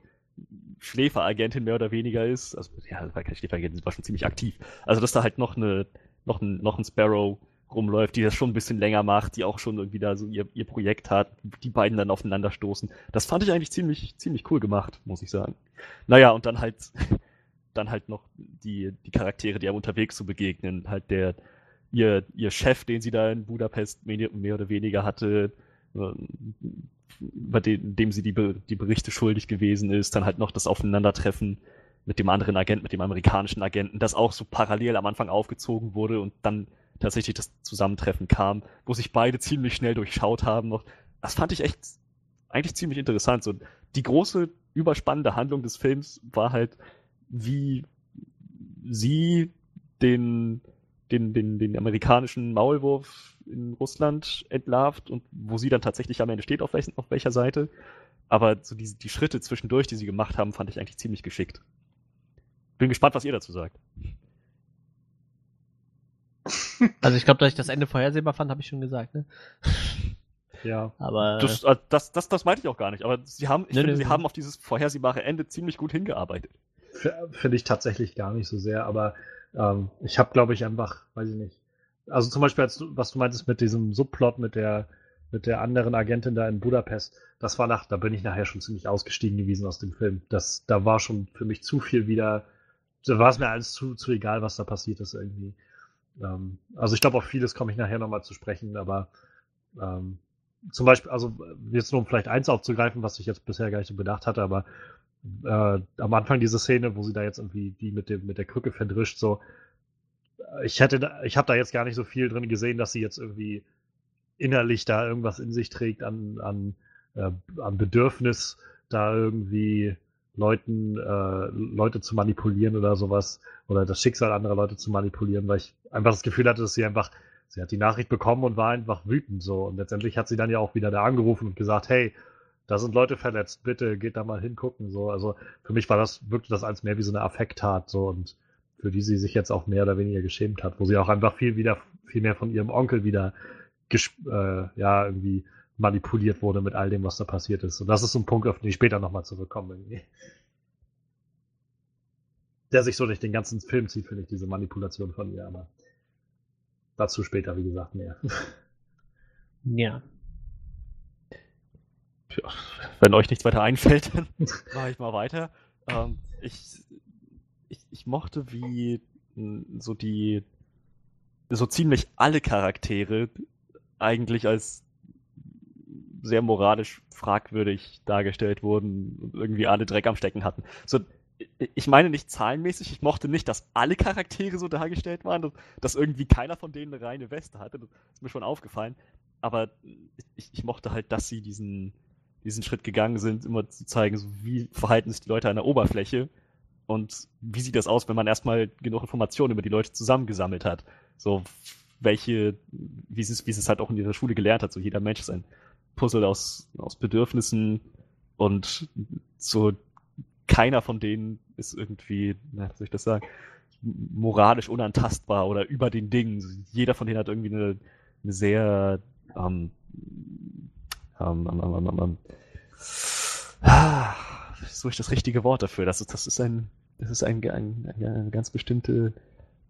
[SPEAKER 4] Schläferagentin mehr oder weniger ist. Also, ja, war keine Schläferagentin, sie war schon ziemlich aktiv. Also, dass da halt noch eine, noch ein, noch ein Sparrow rumläuft, die das schon ein bisschen länger macht, die auch schon irgendwie da so ihr, ihr Projekt hat, die beiden dann aufeinander stoßen. Das fand ich eigentlich ziemlich, ziemlich cool gemacht, muss ich sagen. Naja, und dann halt, dann halt noch die, die Charaktere, die einem unterwegs so begegnen. Halt der, ihr, ihr Chef, den sie da in Budapest mehr, mehr oder weniger hatte, ähm, bei dem, sie die, die Berichte schuldig gewesen ist, dann halt noch das Aufeinandertreffen mit dem anderen Agenten, mit dem amerikanischen Agenten, das auch so parallel am Anfang aufgezogen wurde und dann tatsächlich das Zusammentreffen kam, wo sich beide ziemlich schnell durchschaut haben. Das fand ich echt eigentlich ziemlich interessant. So, die große, überspannende Handlung des Films war halt, wie sie den, den, den, den amerikanischen Maulwurf in Russland entlarvt und wo sie dann tatsächlich am Ende steht, auf, welchen, auf welcher Seite. Aber so die, die Schritte zwischendurch, die sie gemacht haben, fand ich eigentlich ziemlich geschickt. Bin gespannt, was ihr dazu sagt.
[SPEAKER 1] Also ich glaube, dass ich das Ende vorhersehbar fand, habe ich schon gesagt, ne?
[SPEAKER 2] Ja.
[SPEAKER 1] Aber
[SPEAKER 4] Das, äh, das, das, das meinte ich auch gar nicht, aber sie haben, ich
[SPEAKER 1] Nee,
[SPEAKER 4] finde,
[SPEAKER 1] nee,
[SPEAKER 4] sie
[SPEAKER 1] nee.
[SPEAKER 4] haben auf dieses vorhersehbare Ende ziemlich gut hingearbeitet.
[SPEAKER 2] Finde ich tatsächlich gar nicht so sehr, aber ähm, ich habe, glaube ich, einfach, weiß ich nicht. Also zum Beispiel, als was du meintest mit diesem Subplot mit der mit der anderen Agentin da in Budapest, das war nach, da bin ich nachher schon ziemlich ausgestiegen gewesen aus dem Film. Das, da war schon für mich zu viel wieder, da war es mir alles zu, zu egal, was da passiert ist irgendwie. Ähm, also ich glaube, auf vieles komme ich nachher nochmal zu sprechen, aber ähm, zum Beispiel, also jetzt nur um vielleicht eins aufzugreifen, was ich jetzt bisher gar nicht so bedacht hatte, aber äh, am Anfang diese Szene, wo sie da jetzt irgendwie die mit dem mit der Krücke verdrischt, so ich hätte, ich habe da jetzt gar nicht so viel drin gesehen, dass sie jetzt irgendwie innerlich da irgendwas in sich trägt an an, äh, an Bedürfnis, da irgendwie Leuten äh, Leute zu manipulieren oder sowas oder das Schicksal anderer Leute zu manipulieren, weil ich einfach das Gefühl hatte, dass sie einfach sie hat die Nachricht bekommen und war einfach wütend so. Und letztendlich hat sie dann ja auch wieder da angerufen und gesagt, hey, da sind Leute verletzt, bitte geht da mal hingucken. So, also für mich war das, wirkte das als mehr wie so eine Affekttat so und für die sie sich jetzt auch mehr oder weniger geschämt hat, wo sie auch einfach viel wieder, viel mehr von ihrem Onkel wieder äh, ja, irgendwie manipuliert wurde mit all dem, was da passiert ist. Und das ist so ein Punkt, auf den ich später nochmal zurückkomme. Irgendwie. Der sich so durch den ganzen Film zieht, finde ich, diese Manipulation von ihr, aber dazu später, wie gesagt, mehr.
[SPEAKER 1] Ja.
[SPEAKER 4] Ja, wenn euch nichts weiter einfällt, dann mache ich mal weiter. Ähm, ich, ich, mochte, wie so die so ziemlich alle Charaktere eigentlich als sehr moralisch fragwürdig dargestellt wurden und irgendwie alle Dreck am Stecken hatten. So, ich meine nicht zahlenmäßig, ich mochte nicht, dass alle Charaktere so dargestellt waren, dass, dass irgendwie keiner von denen eine reine Weste hatte. Das ist mir schon aufgefallen. Aber ich, ich mochte halt, dass sie diesen, diesen Schritt gegangen sind, immer zu zeigen, so wie verhalten sich die Leute an der Oberfläche und wie sieht das aus, wenn man erstmal genug Informationen über die Leute zusammengesammelt hat. So, welche, wie es, wie es halt auch in ihrer Schule gelernt hat. So, jeder Mensch ist ein Puzzle aus, aus Bedürfnissen und so keiner von denen ist irgendwie, na, wie soll ich das sagen, moralisch unantastbar oder über den Dingen. Jeder von denen hat irgendwie eine, eine sehr ähm, ähm, ähm, ähm, ah, so ist das richtige Wort dafür. Das das ist ein, das ist ein, ein, eine ganz bestimmte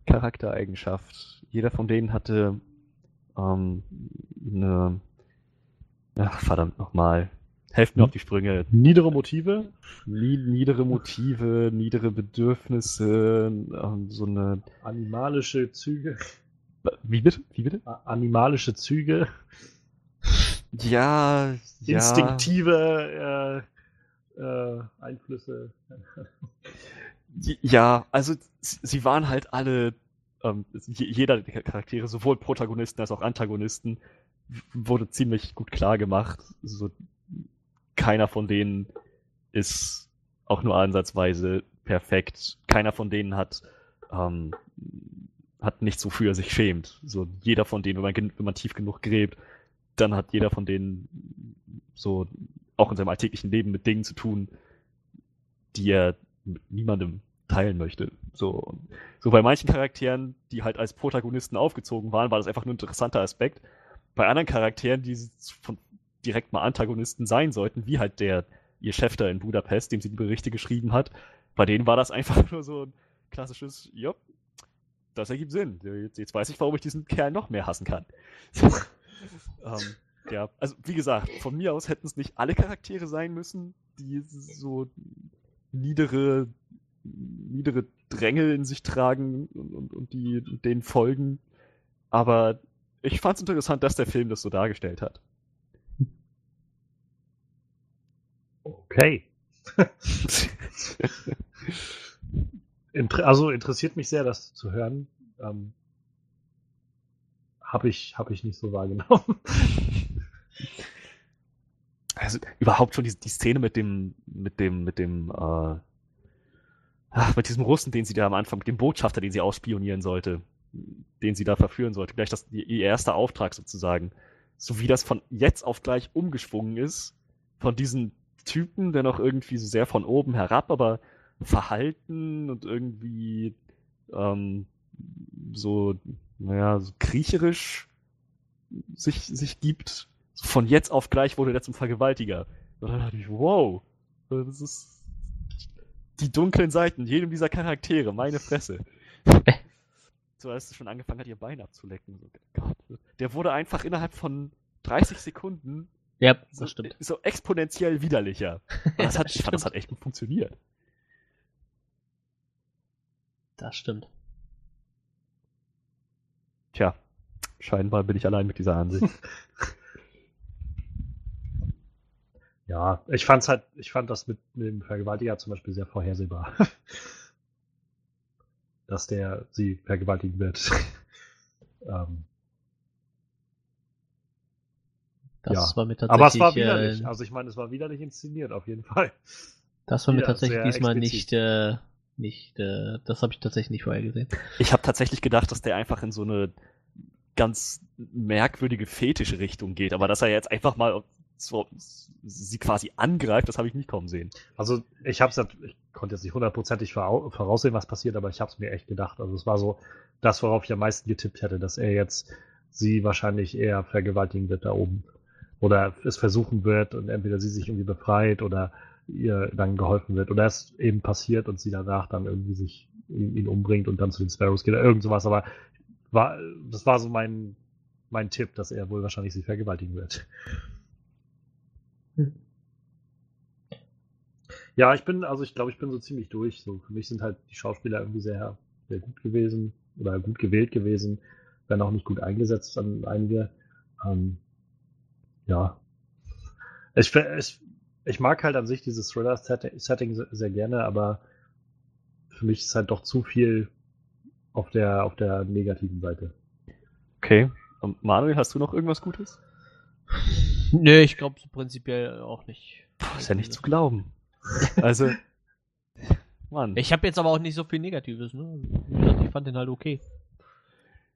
[SPEAKER 4] Charaktereigenschaft. Jeder von denen hatte ähm, eine, ach, verdammt nochmal, helft mir auf die Sprünge.
[SPEAKER 2] Niedere Motive?
[SPEAKER 4] niedere Motive, niedere Bedürfnisse, ähm, so eine
[SPEAKER 2] animalische Züge.
[SPEAKER 4] Wie bitte? Wie bitte?
[SPEAKER 2] Animalische Züge.
[SPEAKER 4] Ja,
[SPEAKER 2] instinktive äh, äh, Einflüsse.
[SPEAKER 4] ja, also sie waren halt alle, ähm, jeder der Charaktere, sowohl Protagonisten als auch Antagonisten, wurde ziemlich gut klar gemacht. So, keiner von denen ist auch nur ansatzweise perfekt. Keiner von denen hat ähm, hat nichts, wofür er sich schämt. So jeder von denen, wenn man, wenn man tief genug gräbt, dann hat jeder von denen so auch in seinem alltäglichen Leben mit Dingen zu tun, die er mit niemandem teilen möchte. So, so bei manchen Charakteren, die halt als Protagonisten aufgezogen waren, war das einfach nur ein interessanter Aspekt. Bei anderen Charakteren, die von direkt mal Antagonisten sein sollten, wie halt der ihr Chef da in Budapest, dem sie die Berichte geschrieben hat, bei denen war das einfach nur so ein klassisches, ja, das ergibt Sinn. Jetzt, jetzt weiß ich, warum ich diesen Kerl noch mehr hassen kann. ähm, ja, also wie gesagt, von mir aus hätten es nicht alle Charaktere sein müssen, die so niedere, niedere Dränge in sich tragen und, und, und die denen folgen. Aber ich fand es interessant, dass der Film das so dargestellt hat.
[SPEAKER 2] Okay. also interessiert mich sehr, das zu hören. Ähm, habe ich, hab ich nicht so wahrgenommen.
[SPEAKER 4] Also überhaupt schon die, die Szene mit dem, mit dem, mit dem, äh, ach, mit diesem Russen, den sie da am Anfang, mit dem Botschafter, den sie ausspionieren sollte, den sie da verführen sollte, gleich das, ihr erster Auftrag sozusagen. So wie das von jetzt auf gleich umgeschwungen ist, von diesem Typen, der noch irgendwie so sehr von oben herab, aber verhalten und irgendwie ähm, so, naja, so kriecherisch sich, sich gibt. Von jetzt auf gleich wurde er zum Vergewaltiger. Und dann dachte ich, wow, das ist die dunklen Seiten jedem dieser Charaktere, meine Fresse. so als es schon angefangen hat, ihr Bein abzulecken. Der wurde einfach innerhalb von 30 Sekunden
[SPEAKER 1] ja, das
[SPEAKER 4] so,
[SPEAKER 1] stimmt.
[SPEAKER 4] so exponentiell widerlicher. Das hat, ich fand, das hat echt gut funktioniert.
[SPEAKER 1] Das stimmt.
[SPEAKER 4] Tja, scheinbar bin ich allein mit dieser Ansicht.
[SPEAKER 2] ja, ich fand's halt, ich fand das mit, mit dem Vergewaltiger zum Beispiel sehr vorhersehbar. Dass der sie vergewaltigen wird. ähm,
[SPEAKER 1] Das
[SPEAKER 2] ja.
[SPEAKER 1] war mir tatsächlich.
[SPEAKER 2] Aber es war widerlich.
[SPEAKER 1] Äh,
[SPEAKER 2] also ich meine, es war widerlich inszeniert, auf jeden Fall.
[SPEAKER 1] Das war mir
[SPEAKER 2] Ja,
[SPEAKER 1] tatsächlich diesmal
[SPEAKER 2] explizit.
[SPEAKER 1] nicht, äh, nicht, äh, das habe ich tatsächlich nicht vorher gesehen.
[SPEAKER 4] Ich habe tatsächlich gedacht, dass der einfach in so eine ganz merkwürdige fetische Richtung geht, aber dass er jetzt einfach mal so, sie quasi angreift, das habe ich nicht kommen sehen.
[SPEAKER 2] Also ich habe es, ich konnte jetzt nicht hundertprozentig voraussehen, was passiert, aber ich habe es mir echt gedacht. Also es war so das, worauf ich am meisten getippt hätte, dass er jetzt sie wahrscheinlich eher vergewaltigen wird da oben. Oder es versuchen wird und entweder sie sich irgendwie befreit oder ihr dann geholfen wird. Oder es eben passiert und sie danach dann irgendwie sich ihn, ihn umbringt und dann zu den Sparrows geht oder irgend sowas. Aber war, das war so mein, mein Tipp, dass er wohl wahrscheinlich sie vergewaltigen wird. Hm. Ja, ich bin, also ich glaube, ich bin so ziemlich durch. So, für mich sind halt die Schauspieler irgendwie sehr, sehr gut gewesen oder gut gewählt gewesen, wenn auch nicht gut eingesetzt an einige. Ähm, ja. Ich, ich, ich mag halt an sich dieses Thriller-Setting sehr gerne, aber für mich ist halt doch zu viel auf der, auf der negativen Seite.
[SPEAKER 4] Okay. Und Manuel, hast du noch irgendwas Gutes?
[SPEAKER 1] Nö, ich glaube so prinzipiell auch nicht.
[SPEAKER 4] Puh, ist ja nicht zu glauben. Also,
[SPEAKER 1] Mann. Ich habe jetzt aber auch nicht so viel Negatives, ne? Ich fand den halt okay.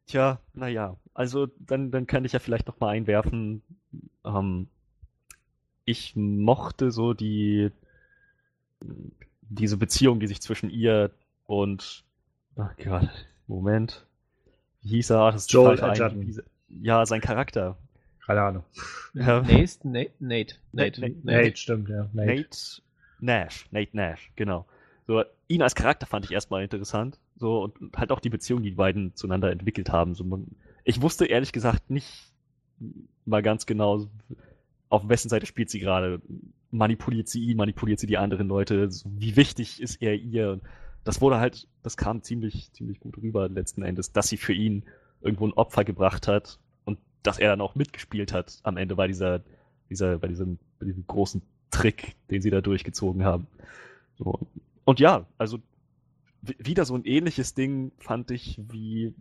[SPEAKER 4] Tja, naja. Also, dann, dann kann ich ja vielleicht noch mal einwerfen. Ähm, ich mochte so die, diese Beziehung, die sich zwischen ihr und, ach Gott, Moment. Wie hieß er? Das
[SPEAKER 2] Joel ein,
[SPEAKER 4] Ja, sein Charakter.
[SPEAKER 2] Keine Ahnung.
[SPEAKER 1] Ja. Nate, Nate, Nate, Nate,
[SPEAKER 2] Nate, Nate, stimmt, ja.
[SPEAKER 4] Nate. Nate Nash, Nate Nash, genau. So, ihn als Charakter fand ich erstmal interessant. So, und halt auch die Beziehung, die die beiden zueinander entwickelt haben. So, man, ich wusste ehrlich gesagt nicht mal ganz genau, auf wessen Seite spielt sie gerade. Manipuliert sie ihn, manipuliert sie die anderen Leute, so, wie wichtig ist er ihr? Und das wurde halt, das kam ziemlich, ziemlich gut rüber letzten Endes, dass sie für ihn irgendwo ein Opfer gebracht hat dass er dann auch mitgespielt hat am Ende bei dieser, dieser, bei diesem, bei diesem großen Trick, den sie da durchgezogen haben. So. Und ja, also wieder so ein ähnliches Ding fand ich wie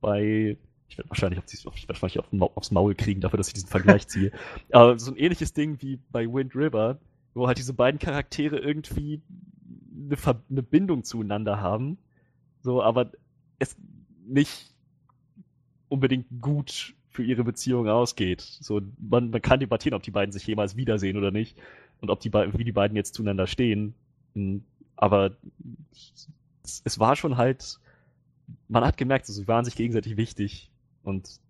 [SPEAKER 4] bei ich werde wahrscheinlich, auf, ich werd wahrscheinlich auf, aufs Maul kriegen dafür, dass ich diesen Vergleich ziehe. Aber so ein ähnliches Ding wie bei Wind River, wo halt diese beiden Charaktere irgendwie eine, Ver eine Bindung zueinander haben. So, aber es nicht unbedingt gut für ihre Beziehung ausgeht. So, man, man kann debattieren, ob die beiden sich jemals wiedersehen oder nicht und ob die wie die beiden jetzt zueinander stehen. Hm, aber es, es war schon halt, man hat gemerkt, sie waren sich gegenseitig wichtig und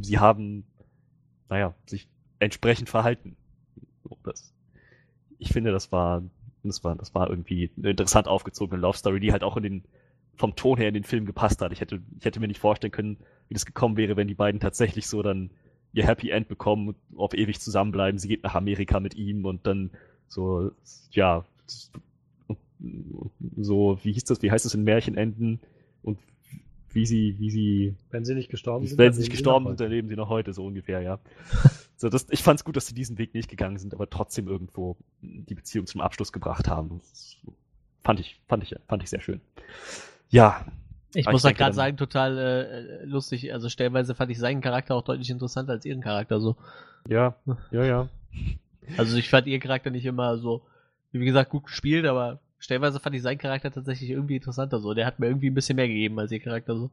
[SPEAKER 4] sie haben, naja, sich entsprechend verhalten. Das, ich finde, das war, das war, das war irgendwie eine interessant aufgezogene Love Story, die halt auch in den, vom Ton her in den Film gepasst hat. Ich hätte, ich hätte mir nicht vorstellen können, wie das gekommen wäre, wenn die beiden tatsächlich so dann ihr Happy End bekommen und auf ewig zusammenbleiben. Sie geht nach Amerika mit ihm und dann so, ja, so, wie hieß das, wie heißt das in Märchenenden? Und wie sie, wie sie.
[SPEAKER 2] Wenn sie nicht gestorben sind.
[SPEAKER 4] Wenn sie nicht gestorben sind, dann leben sie noch heute, so ungefähr, ja. so, das, ich fand's gut, dass sie diesen Weg nicht gegangen sind, aber trotzdem irgendwo die Beziehung zum Abschluss gebracht haben. Das fand ich, fand ich, fand ich sehr schön. Ja.
[SPEAKER 1] Ich muss da gerade sagen, total äh, lustig. Also stellenweise fand ich seinen Charakter auch deutlich interessanter als ihren Charakter so.
[SPEAKER 4] Ja, ja, ja.
[SPEAKER 1] Also ich fand ihr Charakter nicht immer so, wie gesagt, gut gespielt, aber stellenweise fand ich seinen Charakter tatsächlich irgendwie interessanter so. Der hat mir irgendwie ein bisschen mehr gegeben als ihr Charakter so.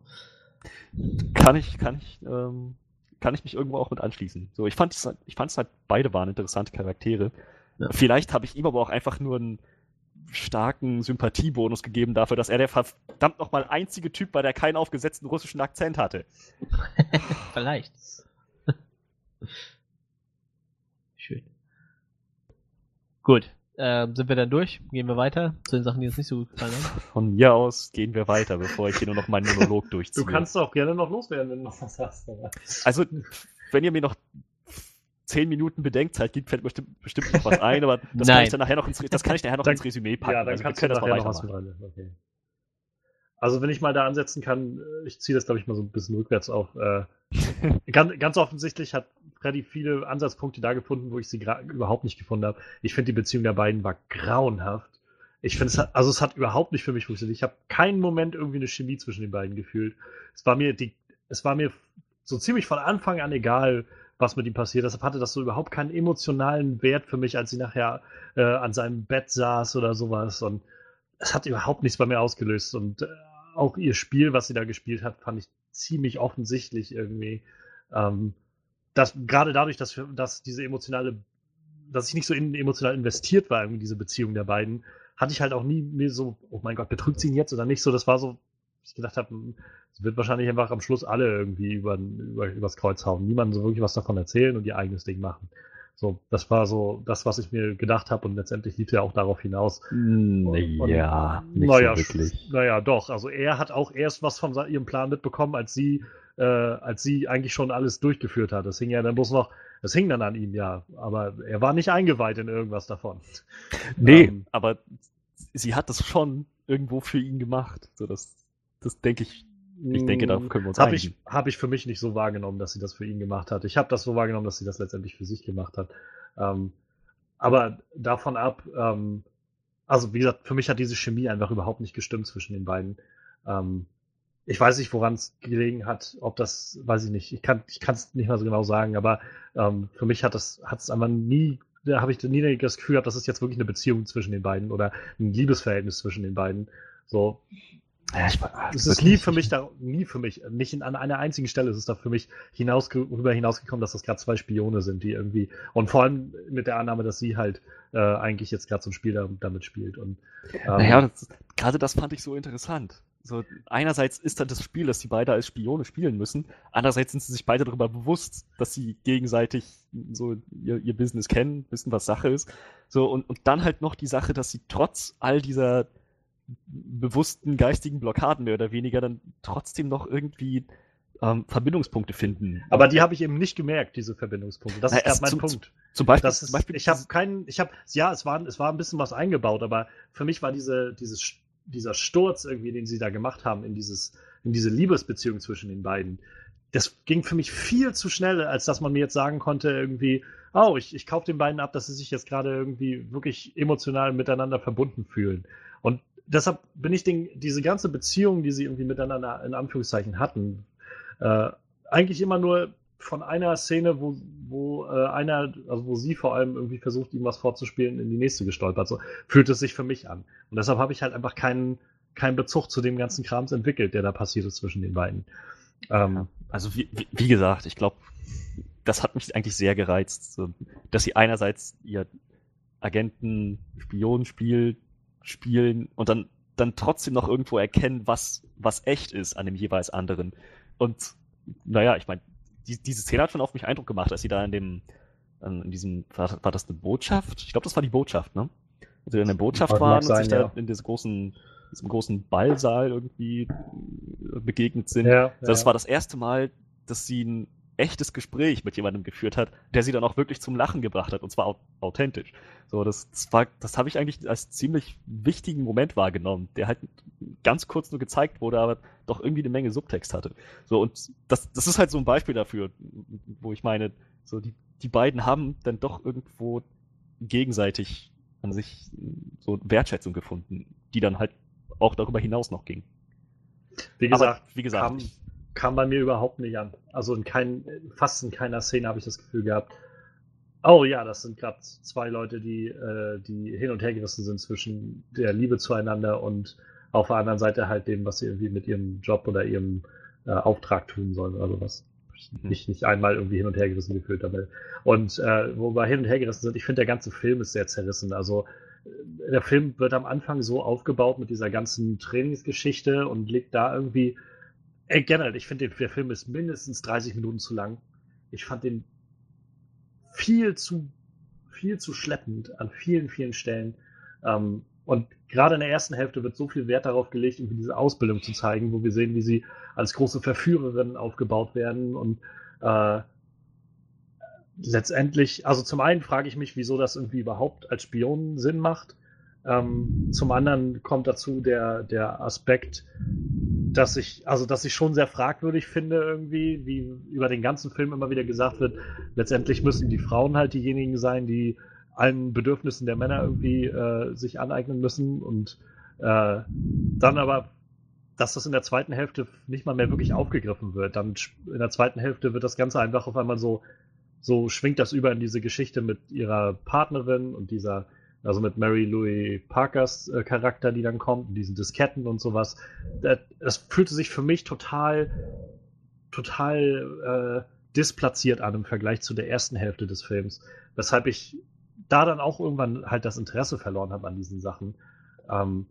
[SPEAKER 4] Kann ich, kann ich, ähm, kann ich mich irgendwo auch mit anschließen. So, ich fand es, ich halt, beide waren interessante Charaktere. Ja. Vielleicht habe ich ihm aber auch einfach nur einen starken Sympathiebonus gegeben dafür, dass er der verdammt nochmal einzige Typ war, der keinen aufgesetzten russischen Akzent hatte.
[SPEAKER 1] Vielleicht. Schön. Gut. Ähm, sind wir dann durch? Gehen wir weiter zu den Sachen, die uns nicht so gut gefallen haben?
[SPEAKER 4] Von mir aus gehen wir weiter, bevor ich hier nur noch meinen Monolog durchziehe.
[SPEAKER 2] Du kannst doch gerne noch loswerden, wenn du noch was hast.
[SPEAKER 4] Also, wenn ihr mir noch zehn Minuten Bedenkzeit gibt, fällt bestimmt, bestimmt noch was ein, aber das kann ich dann nachher noch ins, das kann ich nachher noch dann, ins Resümee packen.
[SPEAKER 2] Ja, dann also, kannst du das nachher noch was rein. Okay. Also wenn ich mal da ansetzen kann, ich ziehe das glaube ich mal so ein bisschen rückwärts auf. Äh, ganz, ganz offensichtlich hat Freddy viele Ansatzpunkte da gefunden, wo ich sie überhaupt nicht gefunden habe. Ich finde, die Beziehung der beiden war grauenhaft. Ich finde, es hat, also es hat überhaupt nicht für mich funktioniert. Ich habe keinen Moment irgendwie eine Chemie zwischen den beiden gefühlt. Es war mir die, es war mir so ziemlich von Anfang an egal, was mit ihm passiert. Deshalb hatte das so überhaupt keinen emotionalen Wert für mich, als sie nachher äh, an seinem Bett saß oder sowas. Und es hat überhaupt nichts bei mir ausgelöst. Und äh, auch ihr Spiel, was sie da gespielt hat, fand ich ziemlich offensichtlich irgendwie. Ähm, dass gerade dadurch, dass, dass diese emotionale, dass ich nicht so in, emotional investiert war in diese Beziehung der beiden, hatte ich halt auch nie mir so, oh mein Gott, betrügt sie ihn jetzt oder nicht so. Das war so, ich gedacht habe, hm, sie wird wahrscheinlich einfach am Schluss alle irgendwie über, über, übers Kreuz hauen. Niemandem so wirklich was davon erzählen und ihr eigenes Ding machen. So, das war so das, was ich mir gedacht habe und letztendlich lief ja auch darauf hinaus.
[SPEAKER 4] Naja,
[SPEAKER 2] nicht naja, so wirklich. Naja, doch. Also er hat auch erst was von ihrem Plan mitbekommen, als sie, äh, als sie eigentlich schon alles durchgeführt hat. Das hing ja dann bloß noch, das hing dann an ihm, ja. Aber er war nicht eingeweiht in irgendwas davon.
[SPEAKER 4] Nee, ähm, aber sie hat das schon irgendwo für ihn gemacht. So, das, das denke ich ich denke, darauf
[SPEAKER 2] hm,
[SPEAKER 4] können wir uns
[SPEAKER 2] Habe ich, hab ich für mich nicht so wahrgenommen, dass sie das für ihn gemacht hat. Ich habe das so wahrgenommen, dass sie das letztendlich für sich gemacht hat. Ähm, aber davon ab, ähm, also wie gesagt, für mich hat diese Chemie einfach überhaupt nicht gestimmt zwischen den beiden. Ähm, ich weiß nicht, woran es gelegen hat, ob das, weiß ich nicht, ich kann es nicht mal so genau sagen, aber ähm, für mich hat das hat es einfach nie, da habe ich nie das Gefühl gehabt, das ist jetzt wirklich eine Beziehung zwischen den beiden oder ein Liebesverhältnis zwischen den beiden. So, ja, ich, es ist nie für mich da, nie für mich, nicht in, an einer einzigen Stelle ist es da für mich hinaus, rüber hinausgekommen, dass das gerade zwei Spione sind, die irgendwie, und vor allem mit der Annahme, dass sie halt äh, eigentlich jetzt gerade so ein Spiel da, damit spielt. Und,
[SPEAKER 4] ähm, naja, das, gerade das fand ich so interessant. So, einerseits ist dann das Spiel, dass die beide als Spione spielen müssen, andererseits sind sie sich beide darüber bewusst, dass sie gegenseitig so ihr, ihr Business kennen, wissen, was Sache ist. So, und, und dann halt noch die Sache, dass sie trotz all dieser bewussten geistigen Blockaden mehr oder weniger dann trotzdem noch irgendwie ähm, Verbindungspunkte finden.
[SPEAKER 2] Aber die habe ich eben nicht gemerkt, diese Verbindungspunkte. Das Na, ist gerade mein zum, Punkt.
[SPEAKER 4] Zum Beispiel,
[SPEAKER 2] ist, zum Beispiel ich habe keinen, ich habe, ja, es war, es war ein bisschen was eingebaut, aber für mich war diese, dieses, dieser Sturz irgendwie, den sie da gemacht haben in dieses, in diese Liebesbeziehung zwischen den beiden, das ging für mich viel zu schnell, als dass man mir jetzt sagen konnte, irgendwie, oh, ich, ich kaufe den beiden ab, dass sie sich jetzt gerade irgendwie wirklich emotional miteinander verbunden fühlen. Deshalb bin ich den, diese ganze Beziehung, die sie irgendwie miteinander in Anführungszeichen hatten, äh, eigentlich immer nur von einer Szene, wo, wo äh, einer, also wo sie vor allem irgendwie versucht, ihm was vorzuspielen, in die nächste gestolpert. So fühlt es sich für mich an. Und deshalb habe ich halt einfach keinen, keinen Bezug zu dem ganzen Krams entwickelt, der da passiert ist zwischen den beiden.
[SPEAKER 4] Ähm, also wie, wie, gesagt, ich glaube, das hat mich eigentlich sehr gereizt, so, dass sie einerseits ihr Agenten-Spion-Spiel spielen und dann, dann trotzdem noch irgendwo erkennen, was, was echt ist an dem jeweils anderen. Und naja, ich meine, die, diese Szene hat schon auf mich Eindruck gemacht, als sie da in dem, in diesem, war, war das eine Botschaft? Ich glaube, das war die Botschaft, ne? Als sie in der Botschaft waren sein, und sich ja. da in diesem großen, diesem großen Ballsaal irgendwie begegnet sind. Ja, das ja. war das erste Mal, dass sie ein echtes Gespräch mit jemandem geführt hat, der sie dann auch wirklich zum Lachen gebracht hat und zwar authentisch. So, das, das war, das habe ich eigentlich als ziemlich wichtigen Moment wahrgenommen, der halt ganz kurz nur gezeigt wurde, aber doch irgendwie eine Menge Subtext hatte. So, und das, das ist halt so ein Beispiel dafür, wo ich meine, so die, die beiden haben dann doch irgendwo gegenseitig an sich so Wertschätzung gefunden, die dann halt auch darüber hinaus noch ging.
[SPEAKER 2] Wie gesagt, aber, wie gesagt, kam, kam bei mir überhaupt nicht an. Also in kein, fast in keiner Szene habe ich das Gefühl gehabt, oh ja, das sind gerade zwei Leute, die, äh, die hin und her gerissen sind zwischen der Liebe zueinander und auf der anderen Seite halt dem, was sie irgendwie mit ihrem Job oder ihrem äh, Auftrag tun sollen oder sowas. Mhm. Nicht, nicht einmal irgendwie hin und her gerissen gefühlt damit. Und äh, wo wir hin und her gerissen sind, ich finde, der ganze Film ist sehr zerrissen. Also äh, der Film wird am Anfang so aufgebaut mit dieser ganzen Trainingsgeschichte und liegt da irgendwie Ey, generell, ich finde, der Film ist mindestens 30 Minuten zu lang. Ich fand den viel zu, viel zu schleppend an vielen, vielen Stellen. Ähm, und gerade in der ersten Hälfte wird so viel Wert darauf gelegt, irgendwie diese Ausbildung zu zeigen, wo wir sehen, wie sie als große Verführerinnen aufgebaut werden und äh, letztendlich, also zum einen frage ich mich, wieso das irgendwie überhaupt als Spion Sinn macht. Ähm, zum anderen kommt dazu der, der Aspekt, dass ich, also dass ich schon sehr fragwürdig finde, irgendwie, wie über den ganzen Film immer wieder gesagt wird, letztendlich müssen die Frauen halt diejenigen sein, die allen Bedürfnissen der Männer irgendwie äh, sich aneignen müssen und äh, dann aber, dass das in der zweiten Hälfte nicht mal mehr wirklich aufgegriffen wird. Dann in der zweiten Hälfte wird das Ganze einfach auf einmal so, so schwingt das über in diese Geschichte mit ihrer Partnerin und dieser also mit Mary Louis Parkers äh, Charakter, die dann kommt, diesen Disketten und sowas. Das, das fühlte sich für mich total total äh, displatziert an im Vergleich zu der ersten Hälfte des Films. Weshalb ich da dann auch irgendwann halt das Interesse verloren habe an diesen Sachen. Ähm,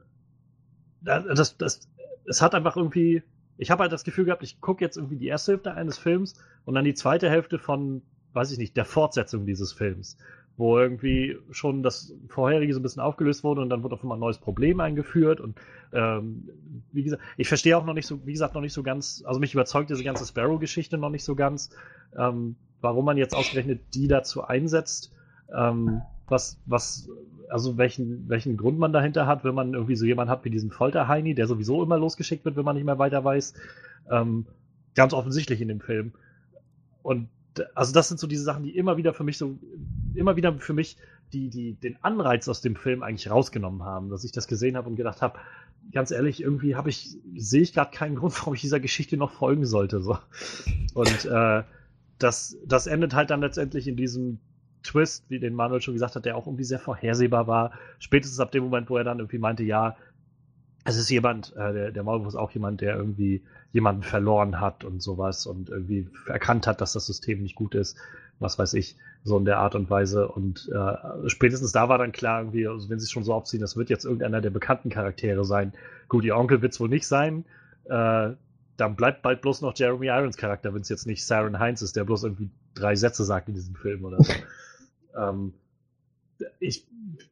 [SPEAKER 2] das, das, es hat einfach irgendwie, ich habe halt das Gefühl gehabt, ich gucke jetzt irgendwie die erste Hälfte eines Films und dann die zweite Hälfte von, weiß ich nicht, der Fortsetzung dieses Films, wo irgendwie schon das vorherige so ein bisschen aufgelöst wurde und dann wurde auf einmal ein neues Problem eingeführt und ähm, wie gesagt, ich verstehe auch noch nicht so, wie gesagt, noch nicht so ganz, also mich überzeugt diese ganze Sparrow-Geschichte noch nicht so ganz, ähm, warum man jetzt ausgerechnet die dazu einsetzt, ähm, was, was, also welchen, welchen Grund man dahinter hat, wenn man irgendwie so jemanden hat wie diesen Folterheini, der sowieso immer losgeschickt wird, wenn man nicht mehr weiter weiß. Ähm, ganz offensichtlich in dem Film. Und also das sind so diese Sachen, die immer wieder für mich so, immer wieder für mich die, die den Anreiz aus dem Film eigentlich rausgenommen haben, dass ich das gesehen habe und gedacht habe, ganz ehrlich, irgendwie habe ich, sehe ich gerade keinen Grund, warum ich dieser Geschichte noch folgen sollte. So. Und äh, das, das endet halt dann letztendlich in diesem Twist, wie den Manuel schon gesagt hat, der auch irgendwie sehr vorhersehbar war. Spätestens ab dem Moment, wo er dann irgendwie meinte, ja, es ist jemand, äh, der, der Maulwurf ist auch jemand, der irgendwie jemanden verloren hat und sowas und irgendwie erkannt hat, dass das System nicht gut ist, was weiß ich, so in der Art und Weise. Und äh, spätestens da war dann klar, irgendwie, also wenn sie es schon so aufziehen, das wird jetzt irgendeiner der bekannten Charaktere sein. Gut, ihr Onkel wird es wohl nicht sein. Äh, dann bleibt bald bloß noch Jeremy Irons Charakter, wenn es jetzt nicht Saren Heinz ist, der bloß irgendwie drei Sätze sagt in diesem Film oder so. ähm, ich,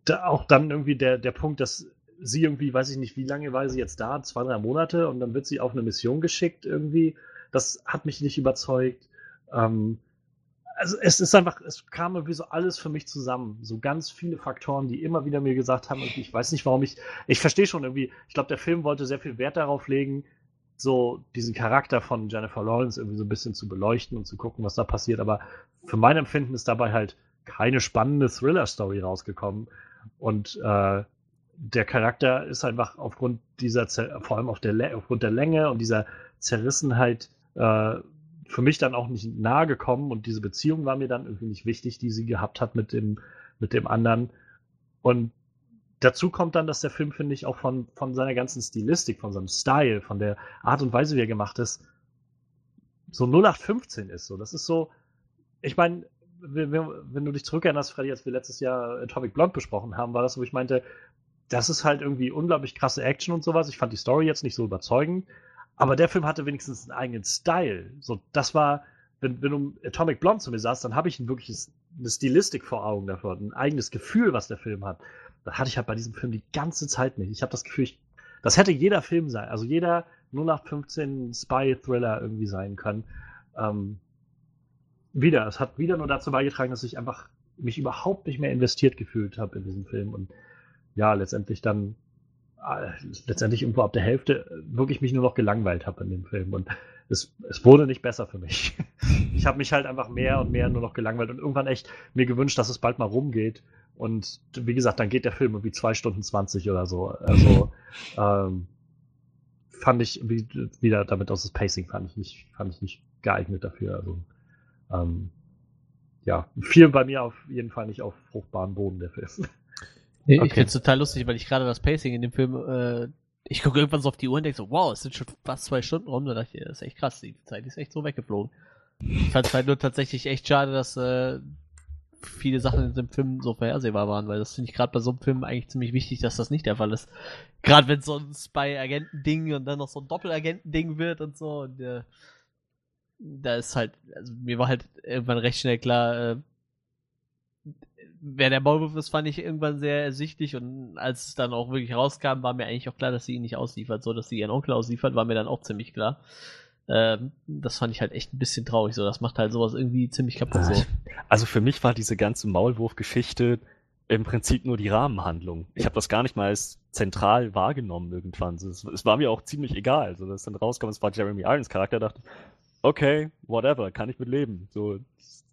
[SPEAKER 2] da auch dann irgendwie der, der Punkt, dass sie irgendwie, weiß ich nicht, wie lange war sie jetzt da, zwei, drei Monate und dann wird sie auf eine Mission geschickt irgendwie. Das hat mich nicht überzeugt. Ähm, also es ist einfach, es kam irgendwie so alles für mich zusammen. So ganz viele Faktoren, die immer wieder mir gesagt haben, ich weiß nicht, warum ich, ich verstehe schon irgendwie, ich glaube, der Film wollte sehr viel Wert darauf legen, so diesen Charakter von Jennifer Lawrence irgendwie so ein bisschen zu beleuchten und zu gucken, was da passiert. Aber für mein Empfinden ist dabei halt keine spannende Thriller-Story rausgekommen. Und äh, der Charakter ist einfach aufgrund dieser, vor allem auf der, aufgrund der Länge und dieser Zerrissenheit äh, für mich dann auch nicht nahe gekommen und diese Beziehung war mir dann irgendwie nicht wichtig, die sie gehabt hat mit dem, mit dem anderen. Und dazu kommt dann, dass der Film, finde ich, auch von, von seiner ganzen Stilistik, von seinem Style, von der Art und Weise, wie er gemacht ist, so 0815 ist. So, das ist so, ich meine, wenn du dich zurückerinnerst, Freddy, als wir letztes Jahr Atomic Blonde besprochen haben, war das, wo ich meinte, das ist halt irgendwie unglaublich krasse Action und sowas. Ich fand die Story jetzt nicht so überzeugend, aber der Film hatte wenigstens einen eigenen Style. So, das war, wenn, wenn du Atomic Blonde zu mir sagst, dann habe ich ein wirkliches, eine Stilistik vor Augen davor, ein eigenes Gefühl, was der Film hat. Das hatte ich halt bei diesem Film die ganze Zeit nicht. Ich habe das Gefühl, ich, das hätte jeder Film sein, also jeder 0815 Spy-Thriller irgendwie sein können. Ähm, wieder, es hat wieder nur dazu beigetragen, dass ich einfach mich überhaupt nicht mehr investiert gefühlt habe in diesen Film und ja, letztendlich dann äh, letztendlich irgendwo ab der Hälfte wirklich mich nur noch gelangweilt habe in dem Film und es, es wurde nicht besser für mich. Ich habe mich halt einfach mehr und mehr nur noch gelangweilt und irgendwann echt mir gewünscht, dass es bald mal rumgeht. Und wie gesagt, dann geht der Film irgendwie zwei Stunden zwanzig oder so. Also ähm, fand ich wie, wieder damit aus das Pacing fand ich nicht, fand ich nicht geeignet dafür. Also ähm, ja, fiel bei mir auf jeden Fall nicht auf fruchtbaren Boden der Film.
[SPEAKER 1] Nee, okay. Ich finde es total lustig, weil ich gerade das Pacing in dem Film, äh, ich gucke irgendwann so auf die Uhr und denke so, wow, es sind schon fast zwei Stunden rum. Da dachte ich, das ist echt krass, die Zeit ist echt so weggeflogen. Ich fand es halt nur tatsächlich echt schade, dass äh, viele Sachen in dem Film so vorhersehbar waren, weil das finde ich gerade bei so einem Film eigentlich ziemlich wichtig, dass das nicht der Fall ist. Gerade wenn so ein Spy-Agenten-Ding und dann noch so ein Doppelagenten-Ding wird und so. Und, äh, da ist halt, also mir war halt irgendwann recht schnell klar, äh, wer der Maulwurf ist, fand ich irgendwann sehr ersichtlich und als es dann auch wirklich rauskam, war mir eigentlich auch klar, dass sie ihn nicht ausliefert, so dass sie ihren Onkel ausliefert, war mir dann auch ziemlich klar. Ähm, das fand ich halt echt ein bisschen traurig, so das macht halt sowas irgendwie ziemlich kaputt. So.
[SPEAKER 4] Also für mich war diese ganze Maulwurf-Geschichte im Prinzip nur die Rahmenhandlung. Ich habe das gar nicht mal als zentral wahrgenommen irgendwann. Es, es, war mir auch ziemlich egal. Also, dass dann rauskam, es war Jeremy Irons Charakter, dachte okay, whatever, kann ich mit leben. So,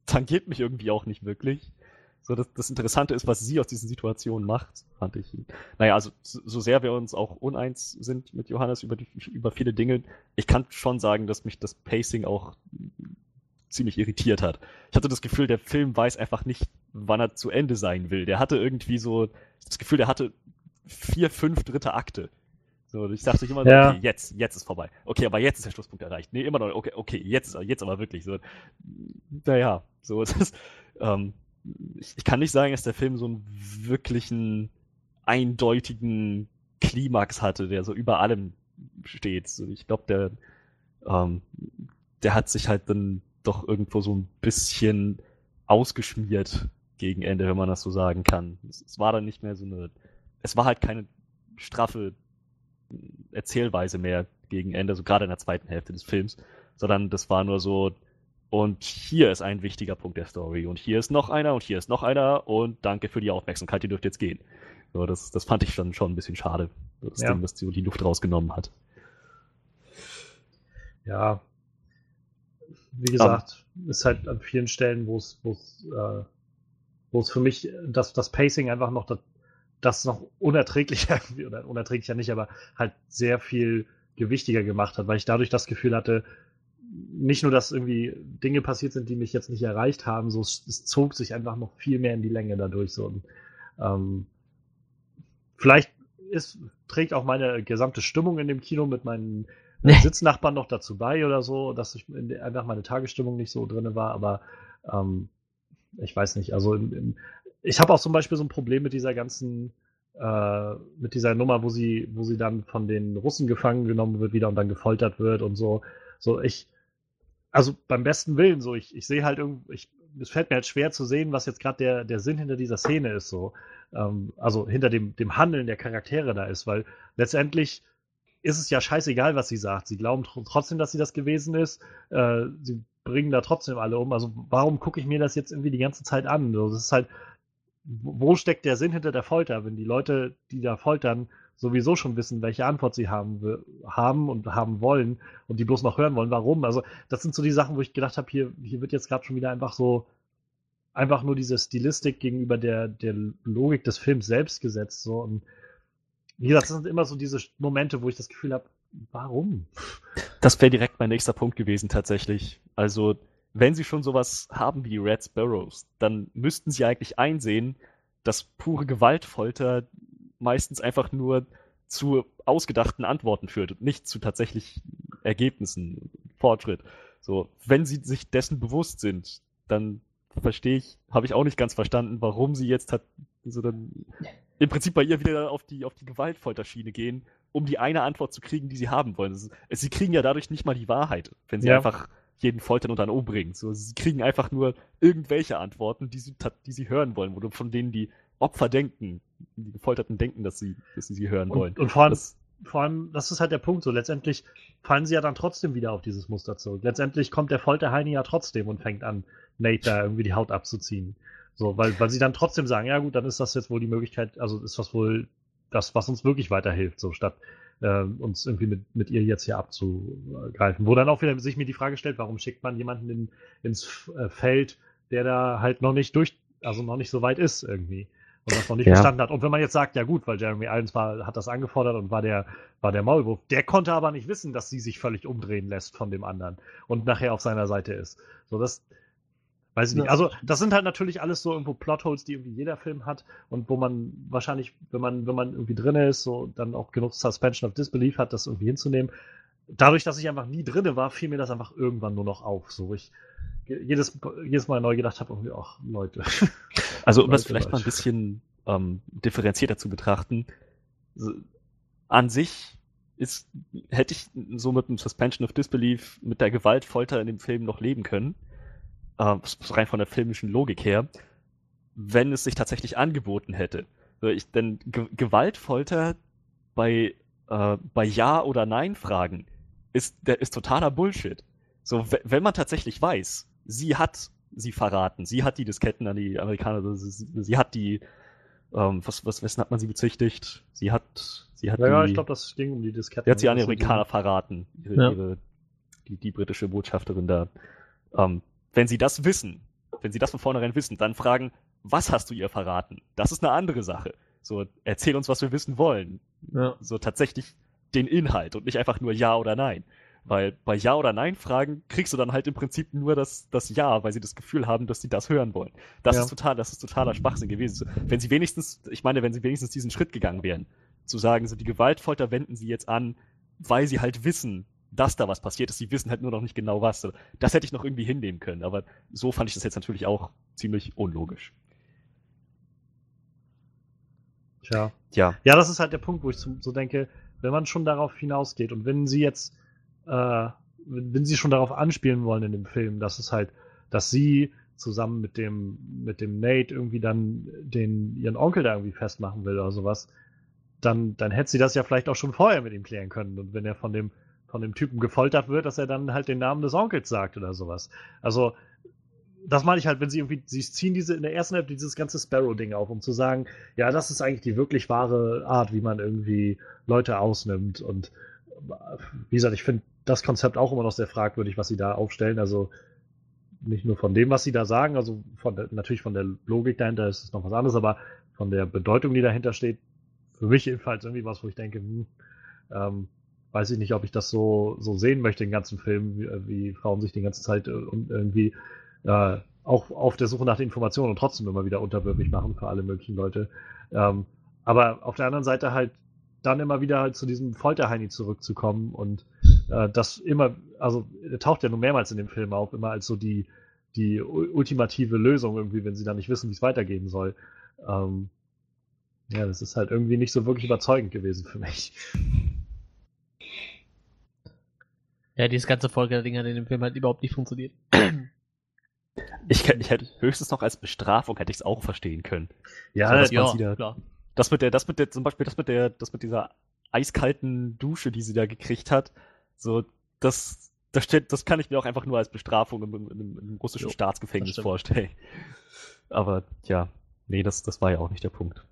[SPEAKER 4] tangiert mich irgendwie auch nicht wirklich. So, das, das Interessante ist, was sie aus diesen Situationen macht, fand ich. Naja, also so sehr wir uns auch uneins sind mit Johannes über, die, über viele Dinge, ich kann schon sagen, dass mich das Pacing auch ziemlich irritiert hat. Ich hatte das Gefühl, der Film weiß einfach nicht, wann er zu Ende sein will. Der hatte irgendwie so, das Gefühl, der hatte vier, fünf dritte Akte. So, ich dachte immer,
[SPEAKER 2] Ja.
[SPEAKER 4] okay, jetzt, jetzt ist vorbei. Okay, aber jetzt ist der Schlusspunkt erreicht. Nee, immer noch, okay, okay, jetzt, jetzt aber wirklich. So, naja, so, es ist, ähm, ich, ich kann nicht sagen, dass der Film so einen wirklichen, eindeutigen Klimax hatte, der so über allem steht. Ich glaube, der, ähm, der hat sich halt dann doch irgendwo so ein bisschen ausgeschmiert gegen Ende, wenn man das so sagen kann. Es, es war dann nicht mehr so eine, es war halt keine straffe Erzählweise mehr gegen Ende, so gerade in der zweiten Hälfte des Films, sondern das war nur so, und hier ist ein wichtiger Punkt der Story und hier ist noch einer und hier ist noch einer und danke für die Aufmerksamkeit, ihr dürft jetzt gehen. So, das, das fand ich dann schon ein bisschen schade, so das
[SPEAKER 2] Ja.
[SPEAKER 4] Ding, das die Luft rausgenommen hat.
[SPEAKER 2] Ja. Wie gesagt, ist halt an vielen Stellen, wo es, wo es, äh, wo es für mich das, das Pacing einfach noch das, das noch unerträglicher, oder unerträglicher nicht, aber halt sehr viel gewichtiger gemacht hat, weil ich dadurch das Gefühl hatte, nicht nur, dass irgendwie Dinge passiert sind, die mich jetzt nicht erreicht haben, so es, es zog sich einfach noch viel mehr in die Länge dadurch. So. Und, ähm, vielleicht ist, trägt auch meine gesamte Stimmung in dem Kino mit meinen
[SPEAKER 1] Nee.
[SPEAKER 2] Sitznachbarn noch dazu bei oder so, dass ich in der, einfach meine Tagesstimmung nicht so drinne war, aber ähm, ich weiß nicht, also im, im, ich habe auch zum Beispiel so ein Problem mit dieser ganzen, äh, mit dieser Nummer, wo sie, wo sie dann von den Russen gefangen genommen wird wieder und dann gefoltert wird und so. So, ich, also beim besten Willen, so, ich, ich sehe halt irgendwie, es fällt mir halt schwer zu sehen, was jetzt gerade der, der Sinn hinter dieser Szene ist, so. Ähm, also hinter dem, dem Handeln der Charaktere da ist, weil letztendlich ist es ja scheißegal, was sie sagt. Sie glauben tr trotzdem, dass sie das gewesen ist. Äh, sie bringen da trotzdem alle um. Also warum gucke ich mir das jetzt irgendwie die ganze Zeit an? So, das ist halt, wo steckt der Sinn hinter der Folter, wenn die Leute, die da foltern, sowieso schon wissen, welche Antwort sie haben, haben und haben wollen und die bloß noch hören wollen, warum? Also das sind so die Sachen, wo ich gedacht habe, hier, hier wird jetzt gerade schon wieder einfach so einfach nur diese Stilistik gegenüber der, der Logik des Films selbst gesetzt. So. Und wie gesagt, das sind immer so diese Momente, wo ich das Gefühl habe, warum?
[SPEAKER 4] Das wäre direkt mein nächster Punkt gewesen, tatsächlich. Also, wenn sie schon sowas haben wie Red Sparrows, dann müssten sie eigentlich einsehen, dass pure Gewaltfolter meistens einfach nur zu ausgedachten Antworten führt und nicht zu tatsächlich Ergebnissen, Fortschritt. So, wenn sie sich dessen bewusst sind, dann verstehe ich, habe ich auch nicht ganz verstanden, warum sie jetzt hat, so dann im Prinzip bei ihr wieder auf die, auf die Gewaltfolterschiene gehen, um die eine Antwort zu kriegen, die sie haben wollen. Ist, sie kriegen ja dadurch nicht mal die Wahrheit, wenn sie
[SPEAKER 2] Ja.
[SPEAKER 4] einfach jeden foltern und dann umbringen. So, sie kriegen einfach nur irgendwelche Antworten, die sie, die sie hören wollen, oder von denen die Opfer denken, die Gefolterten denken, dass sie, dass sie sie hören wollen.
[SPEAKER 2] Und, und vor allem,
[SPEAKER 4] Das,
[SPEAKER 2] vor allem, das ist halt der Punkt. So letztendlich fallen sie ja dann trotzdem wieder auf dieses Muster zurück. Letztendlich kommt der Folterheini ja trotzdem und fängt an, Nate da irgendwie die Haut abzuziehen. So, weil, weil sie dann trotzdem sagen, ja gut, dann ist das jetzt wohl die Möglichkeit, also ist das wohl das, was uns wirklich weiterhilft, so statt äh, uns irgendwie mit, mit ihr jetzt hier abzugreifen. Wo dann auch wieder sich mir die Frage stellt, warum schickt man jemanden in, ins äh, Feld, der da halt noch nicht durch, also noch nicht so weit ist irgendwie und das noch nicht
[SPEAKER 4] Ja.
[SPEAKER 2] verstanden hat. Und wenn man jetzt sagt, ja gut, weil Jeremy Irons war, hat das angefordert und war der, war der Maulwurf, der konnte aber nicht wissen, dass sie sich völlig umdrehen lässt von dem anderen und nachher auf seiner Seite ist. So, das weiß ich nicht. Also, das sind halt natürlich alles so irgendwo Plotholes, die irgendwie jeder Film hat und wo man wahrscheinlich, wenn man, wenn man irgendwie drin ist, so dann auch genug Suspension of Disbelief hat, das irgendwie hinzunehmen. Dadurch, dass ich einfach nie drinne war, fiel mir das einfach irgendwann nur noch auf. So, ich jedes, jedes Mal neu gedacht habe, irgendwie, ach, Leute.
[SPEAKER 4] Also um das
[SPEAKER 2] Leute,
[SPEAKER 4] vielleicht mal ein
[SPEAKER 2] Leute.
[SPEAKER 4] bisschen ähm, differenzierter zu betrachten, an sich ist, hätte ich so mit dem Suspension of Disbelief, mit der Gewaltfolter in dem Film noch leben können, ähm, rein von der filmischen Logik her, wenn es sich tatsächlich angeboten hätte. Ich, denn Ge Gewaltfolter bei, äh, bei Ja- oder Nein-Fragen ist, der ist totaler Bullshit. So, we- wenn man tatsächlich weiß, sie hat sie verraten, sie hat die Disketten an die Amerikaner, also sie, sie hat die, ähm, was, was, wessen hat man sie bezichtigt? Sie hat, sie hat
[SPEAKER 2] Ja, ja,
[SPEAKER 4] die,
[SPEAKER 2] ich glaube, das ging um die Disketten.
[SPEAKER 4] sie hat sie an die Amerikaner verraten, ihre,
[SPEAKER 1] Ja.
[SPEAKER 4] ihre, die, die britische Botschafterin da. Ähm, wenn sie das wissen, wenn sie das von vornherein wissen, dann fragen, was hast du ihr verraten? Das ist eine andere Sache. So, erzähl uns, was wir wissen wollen.
[SPEAKER 1] Ja.
[SPEAKER 4] So tatsächlich den Inhalt und nicht einfach nur Ja oder Nein. Weil bei Ja oder Nein Fragen kriegst du dann halt im Prinzip nur das, das Ja, weil sie das Gefühl haben, dass sie das hören wollen. Das
[SPEAKER 2] Ja.
[SPEAKER 4] ist total, das ist totaler Schwachsinn gewesen. Wenn sie wenigstens, ich meine, wenn sie wenigstens diesen Schritt gegangen wären, zu sagen, so die Gewaltfolter wenden sie jetzt an, weil sie halt wissen, dass da was passiert ist. Sie wissen halt nur noch nicht genau was. Das hätte ich noch irgendwie hinnehmen können, aber so fand ich das jetzt natürlich auch ziemlich unlogisch.
[SPEAKER 2] Tja.
[SPEAKER 4] Ja.
[SPEAKER 2] Ja, das ist halt der Punkt, wo ich so denke, wenn man schon darauf hinausgeht und wenn sie jetzt, äh, wenn sie schon darauf anspielen wollen in dem Film, dass es halt, dass sie zusammen mit dem, mit dem Nate irgendwie dann den, ihren Onkel da irgendwie festmachen will oder sowas, dann, dann hätte sie das ja vielleicht auch schon vorher mit ihm klären können. Und wenn er von dem, von dem Typen gefoltert wird, dass er dann halt den Namen des Onkels sagt oder sowas. Also, das meine ich halt, wenn sie irgendwie, sie ziehen diese in der ersten Hälfte dieses ganze Sparrow-Ding auf, um zu sagen, ja, das ist eigentlich die wirklich wahre Art, wie man irgendwie Leute ausnimmt. Und wie gesagt, ich finde das Konzept auch immer noch sehr fragwürdig, was sie da aufstellen. Also nicht nur von dem, was sie da sagen, also von der, natürlich von der Logik dahinter ist es noch was anderes, aber von der Bedeutung, die dahinter steht, für mich jedenfalls irgendwie was, wo ich denke, hm, ähm, weiß ich nicht, ob ich das so, so sehen möchte, den ganzen Film, wie, wie Frauen sich die ganze Zeit äh, irgendwie äh, auch auf der Suche nach Informationen und trotzdem immer wieder unterwürfig machen für alle möglichen Leute. Ähm, aber auf der anderen Seite halt dann immer wieder halt zu diesem Folterheini zurückzukommen und äh, das immer, also er taucht ja nur mehrmals in dem Film auf, immer als so die, die ultimative Lösung irgendwie, wenn sie dann nicht wissen, wie es weitergehen soll. Ähm, ja, das ist halt irgendwie nicht so wirklich überzeugend gewesen für mich.
[SPEAKER 1] Ja, dieses ganze Folge-Ding hat in dem Film halt überhaupt nicht funktioniert.
[SPEAKER 4] Ich, ich hätte höchstens noch als Bestrafung hätte ich es auch verstehen können.
[SPEAKER 2] Ja,
[SPEAKER 4] So, dass
[SPEAKER 1] ja, klar.
[SPEAKER 4] Das mit der, das mit der, zum Beispiel das mit der, das mit dieser eiskalten Dusche, die sie da gekriegt hat, so, das, das, steht, das kann ich mir auch einfach nur als Bestrafung im, im, im, russischen
[SPEAKER 1] Jo,
[SPEAKER 4] Staatsgefängnis vorstellen. Aber ja, nee, das, das war ja auch nicht der Punkt.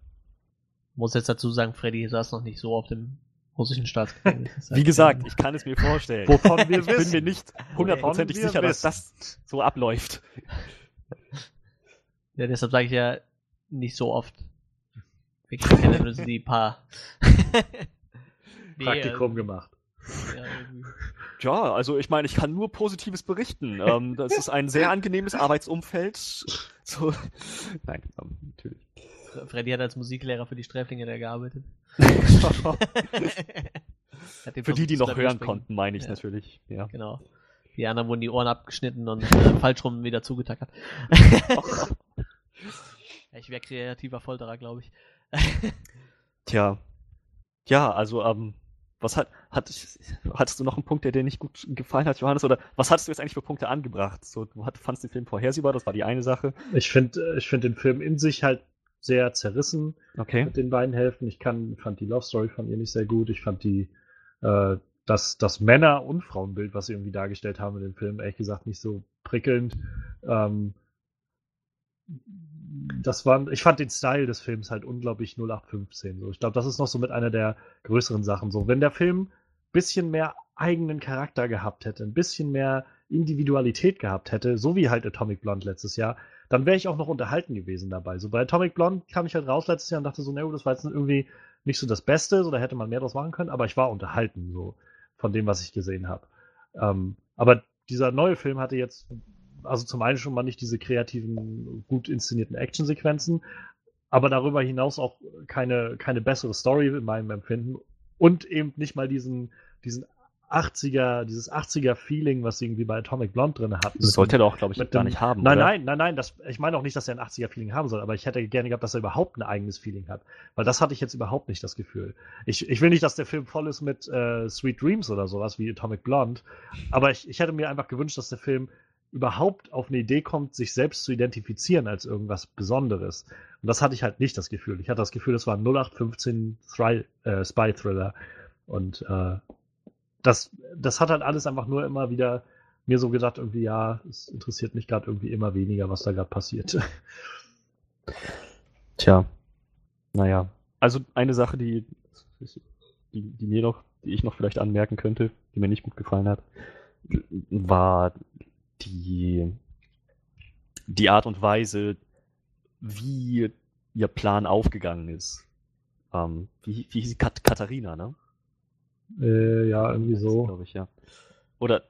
[SPEAKER 1] Muss jetzt dazu sagen, Freddy saß noch nicht so auf dem russischen Staatsgefängnis.
[SPEAKER 4] Wie gesagt, ich kann es mir vorstellen.
[SPEAKER 2] Wovon wir
[SPEAKER 4] ich bin
[SPEAKER 2] wissen.
[SPEAKER 4] mir nicht hundertprozentig sicher, dass
[SPEAKER 2] wissen.
[SPEAKER 4] das so abläuft.
[SPEAKER 1] Ja, deshalb sage ich ja nicht so oft. Nur die paar. Nee,
[SPEAKER 2] Praktikum
[SPEAKER 1] ähm,
[SPEAKER 2] gemacht.
[SPEAKER 1] ja,
[SPEAKER 4] also ich meine, ich kann nur Positives berichten. Ähm, das ist ein sehr angenehmes Arbeitsumfeld. So, nein, ähm, natürlich.
[SPEAKER 1] Freddy hat als Musiklehrer für die Sträflinge da gearbeitet.
[SPEAKER 4] Für die, die noch hören konnten, meine ich
[SPEAKER 1] Ja.
[SPEAKER 4] natürlich. Ja.
[SPEAKER 1] Genau. Die anderen wurden die Ohren abgeschnitten und äh, falsch rum wieder zugetackert. ich wäre kreativer Folterer, glaube ich.
[SPEAKER 4] Tja. Ja, also, ähm, was hat, hat, hattest du noch einen Punkt, der dir nicht gut gefallen hat, Johannes? Oder was hattest du jetzt eigentlich für Punkte angebracht? So, du hat, fandst den Film vorhersehbar, das war die eine Sache.
[SPEAKER 2] Ich finde ich find den Film in sich halt sehr zerrissen
[SPEAKER 4] Okay.
[SPEAKER 2] mit den beiden Hälften. Ich kann, fand die Love Story von ihr nicht sehr gut. Ich fand die, äh, das, das Männer- und Frauenbild, was sie irgendwie dargestellt haben in dem Film, ehrlich gesagt nicht so prickelnd. Ähm, das war, ich fand den Style des Films halt unglaublich 0815. So. Ich glaube, das ist noch so mit einer der größeren Sachen. So, wenn der Film ein bisschen mehr eigenen Charakter gehabt hätte, ein bisschen mehr Individualität gehabt hätte, so wie halt Atomic Blonde letztes Jahr, dann wäre ich auch noch unterhalten gewesen dabei. So bei Atomic Blonde kam ich halt raus letztes Jahr und dachte so, na gut, das war jetzt irgendwie nicht so das Beste, so da hätte man mehr draus machen können, aber ich war unterhalten so von dem, was ich gesehen habe. Ähm, aber dieser neue Film hatte jetzt, also zum einen schon mal nicht diese kreativen, gut inszenierten Actionsequenzen, aber darüber hinaus auch keine, keine bessere Story in meinem Empfinden und eben nicht mal diesen, diesen 80er, dieses 80er Feeling, was sie irgendwie bei Atomic Blonde drin hatten.
[SPEAKER 4] Das sollte er doch, glaube ich,
[SPEAKER 2] mit
[SPEAKER 4] gar
[SPEAKER 2] dem-
[SPEAKER 4] nicht haben.
[SPEAKER 2] Nein,
[SPEAKER 4] oder?
[SPEAKER 2] nein, nein, nein. Das, ich meine auch nicht, dass er ein 80er-Feeling haben soll, aber ich hätte gerne gehabt, dass er überhaupt ein eigenes Feeling hat. Weil das hatte ich jetzt überhaupt nicht das Gefühl. Ich, ich will nicht, dass der Film voll ist mit äh, Sweet Dreams oder sowas wie Atomic Blonde, aber ich, ich hätte mir einfach gewünscht, dass der Film überhaupt auf eine Idee kommt, sich selbst zu identifizieren als irgendwas Besonderes. Und das hatte ich halt nicht das Gefühl. Ich hatte das Gefühl, das war ein 0815 Thri äh, Spy-Thriller. Und äh, das, das hat halt alles einfach nur immer wieder mir so gedacht, irgendwie, ja, es interessiert mich gerade irgendwie immer weniger, was da gerade passiert.
[SPEAKER 4] Tja. Naja. Also eine Sache, die, die, die mir noch, die ich noch vielleicht anmerken könnte, die mir nicht gut gefallen hat, war die, die Art und Weise, wie ihr Plan aufgegangen ist. Ähm, wie, wie hieß sie? Kat Katharina, ne?
[SPEAKER 2] äh, ja, irgendwie so.
[SPEAKER 4] Glaube ich, ja. Oder,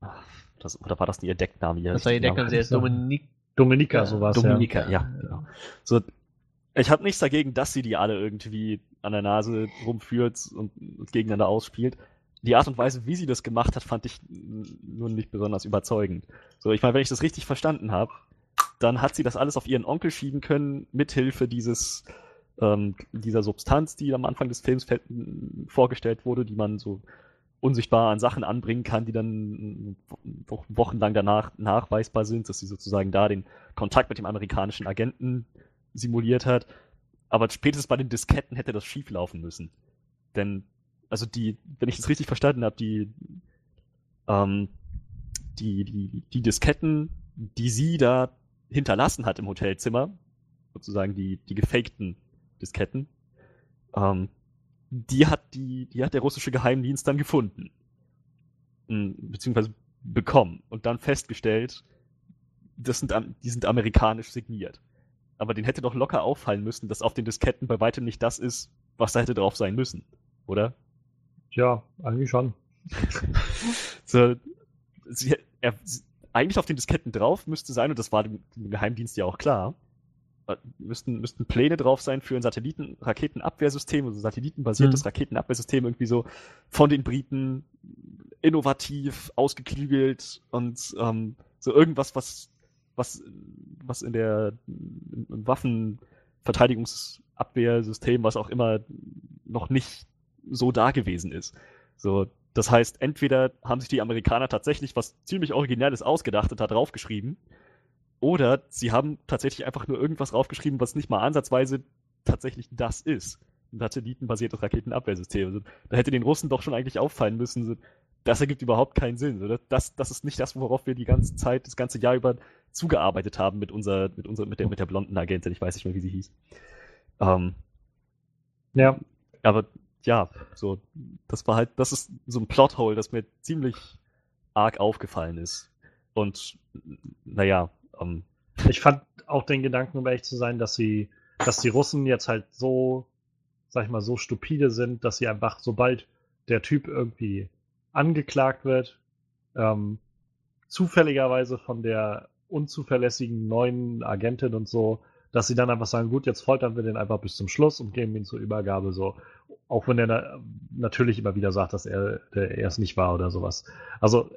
[SPEAKER 4] ach, das, oder war das ihr Deckname? Ihr
[SPEAKER 1] Das war die
[SPEAKER 4] richtiger
[SPEAKER 1] Deckung,
[SPEAKER 4] Name?
[SPEAKER 1] sie ist
[SPEAKER 2] sagen.
[SPEAKER 1] Dominik.
[SPEAKER 2] Dominika,
[SPEAKER 1] Ja,
[SPEAKER 2] sowas,
[SPEAKER 4] Dominika, ja, genau. So, ich habe nichts dagegen, dass sie die alle irgendwie an der Nase rumführt und, und gegeneinander ausspielt. Die Art und Weise, wie sie das gemacht hat, fand ich nun nicht besonders überzeugend. So, ich meine, wenn ich das richtig verstanden habe, dann hat sie das alles auf ihren Onkel schieben können, mithilfe dieses, ähm, dieser Substanz, die am Anfang des Films vorgestellt wurde, die man so unsichtbar an Sachen anbringen kann, die dann wochenlang danach nachweisbar sind, dass sie sozusagen da den Kontakt mit dem amerikanischen Agenten simuliert hat. Aber spätestens bei den Disketten hätte das schief laufen müssen. Denn, also die, wenn ich das richtig verstanden habe, die, ähm, die, die, die Disketten, die sie da hinterlassen hat im Hotelzimmer, sozusagen die, die gefakten Disketten, ähm, die hat die, die hat der russische Geheimdienst dann gefunden. Hm, beziehungsweise bekommen und dann festgestellt, das sind, die sind amerikanisch signiert. Aber den hätte doch locker auffallen müssen, dass auf den Disketten bei weitem nicht das ist, was da hätte drauf sein müssen, oder?
[SPEAKER 2] Ja, eigentlich schon.
[SPEAKER 4] so, sie, er, eigentlich auf den Disketten drauf müsste sein, und das war dem, dem Geheimdienst ja auch klar, äh, müssten, müssten Pläne drauf sein für ein Satelliten-Raketenabwehrsystem, also satellitenbasiertes mhm. Raketenabwehrsystem, irgendwie so von den Briten innovativ, ausgeklügelt und ähm, so irgendwas, was, was, was in der Waffenverteidigungsabwehrsystem, was auch immer, noch nicht so da gewesen ist. So, das heißt, entweder haben sich die Amerikaner tatsächlich was ziemlich Originelles ausgedacht und da draufgeschrieben, oder sie haben tatsächlich einfach nur irgendwas draufgeschrieben, was nicht mal ansatzweise tatsächlich das ist. Ein satellitenbasiertes Raketenabwehrsystem. Also, da hätte den Russen doch schon eigentlich auffallen müssen, das ergibt überhaupt keinen Sinn. Oder? Das, das ist nicht das, worauf wir die ganze Zeit, das ganze Jahr über zugearbeitet haben mit unserer, mit unserer, mit der, mit der blonden Agentin. Ich weiß nicht mehr, wie sie hieß. Ähm, ja. Aber ja, so, das war halt, das ist so ein Plothole, das mir ziemlich arg aufgefallen ist. Und naja,
[SPEAKER 2] ähm, ich fand auch den Gedanken, um ehrlich zu sein, dass sie, dass die Russen jetzt halt so, sag ich mal, so stupide sind, dass sie einfach, sobald der Typ irgendwie angeklagt wird, ähm, zufälligerweise von der unzuverlässigen neuen Agentin und so, dass sie dann einfach sagen, gut, jetzt foltern wir den einfach bis zum Schluss und geben ihn zur Übergabe so. Auch wenn er na natürlich immer wieder sagt, dass er, es nicht war oder sowas. Also,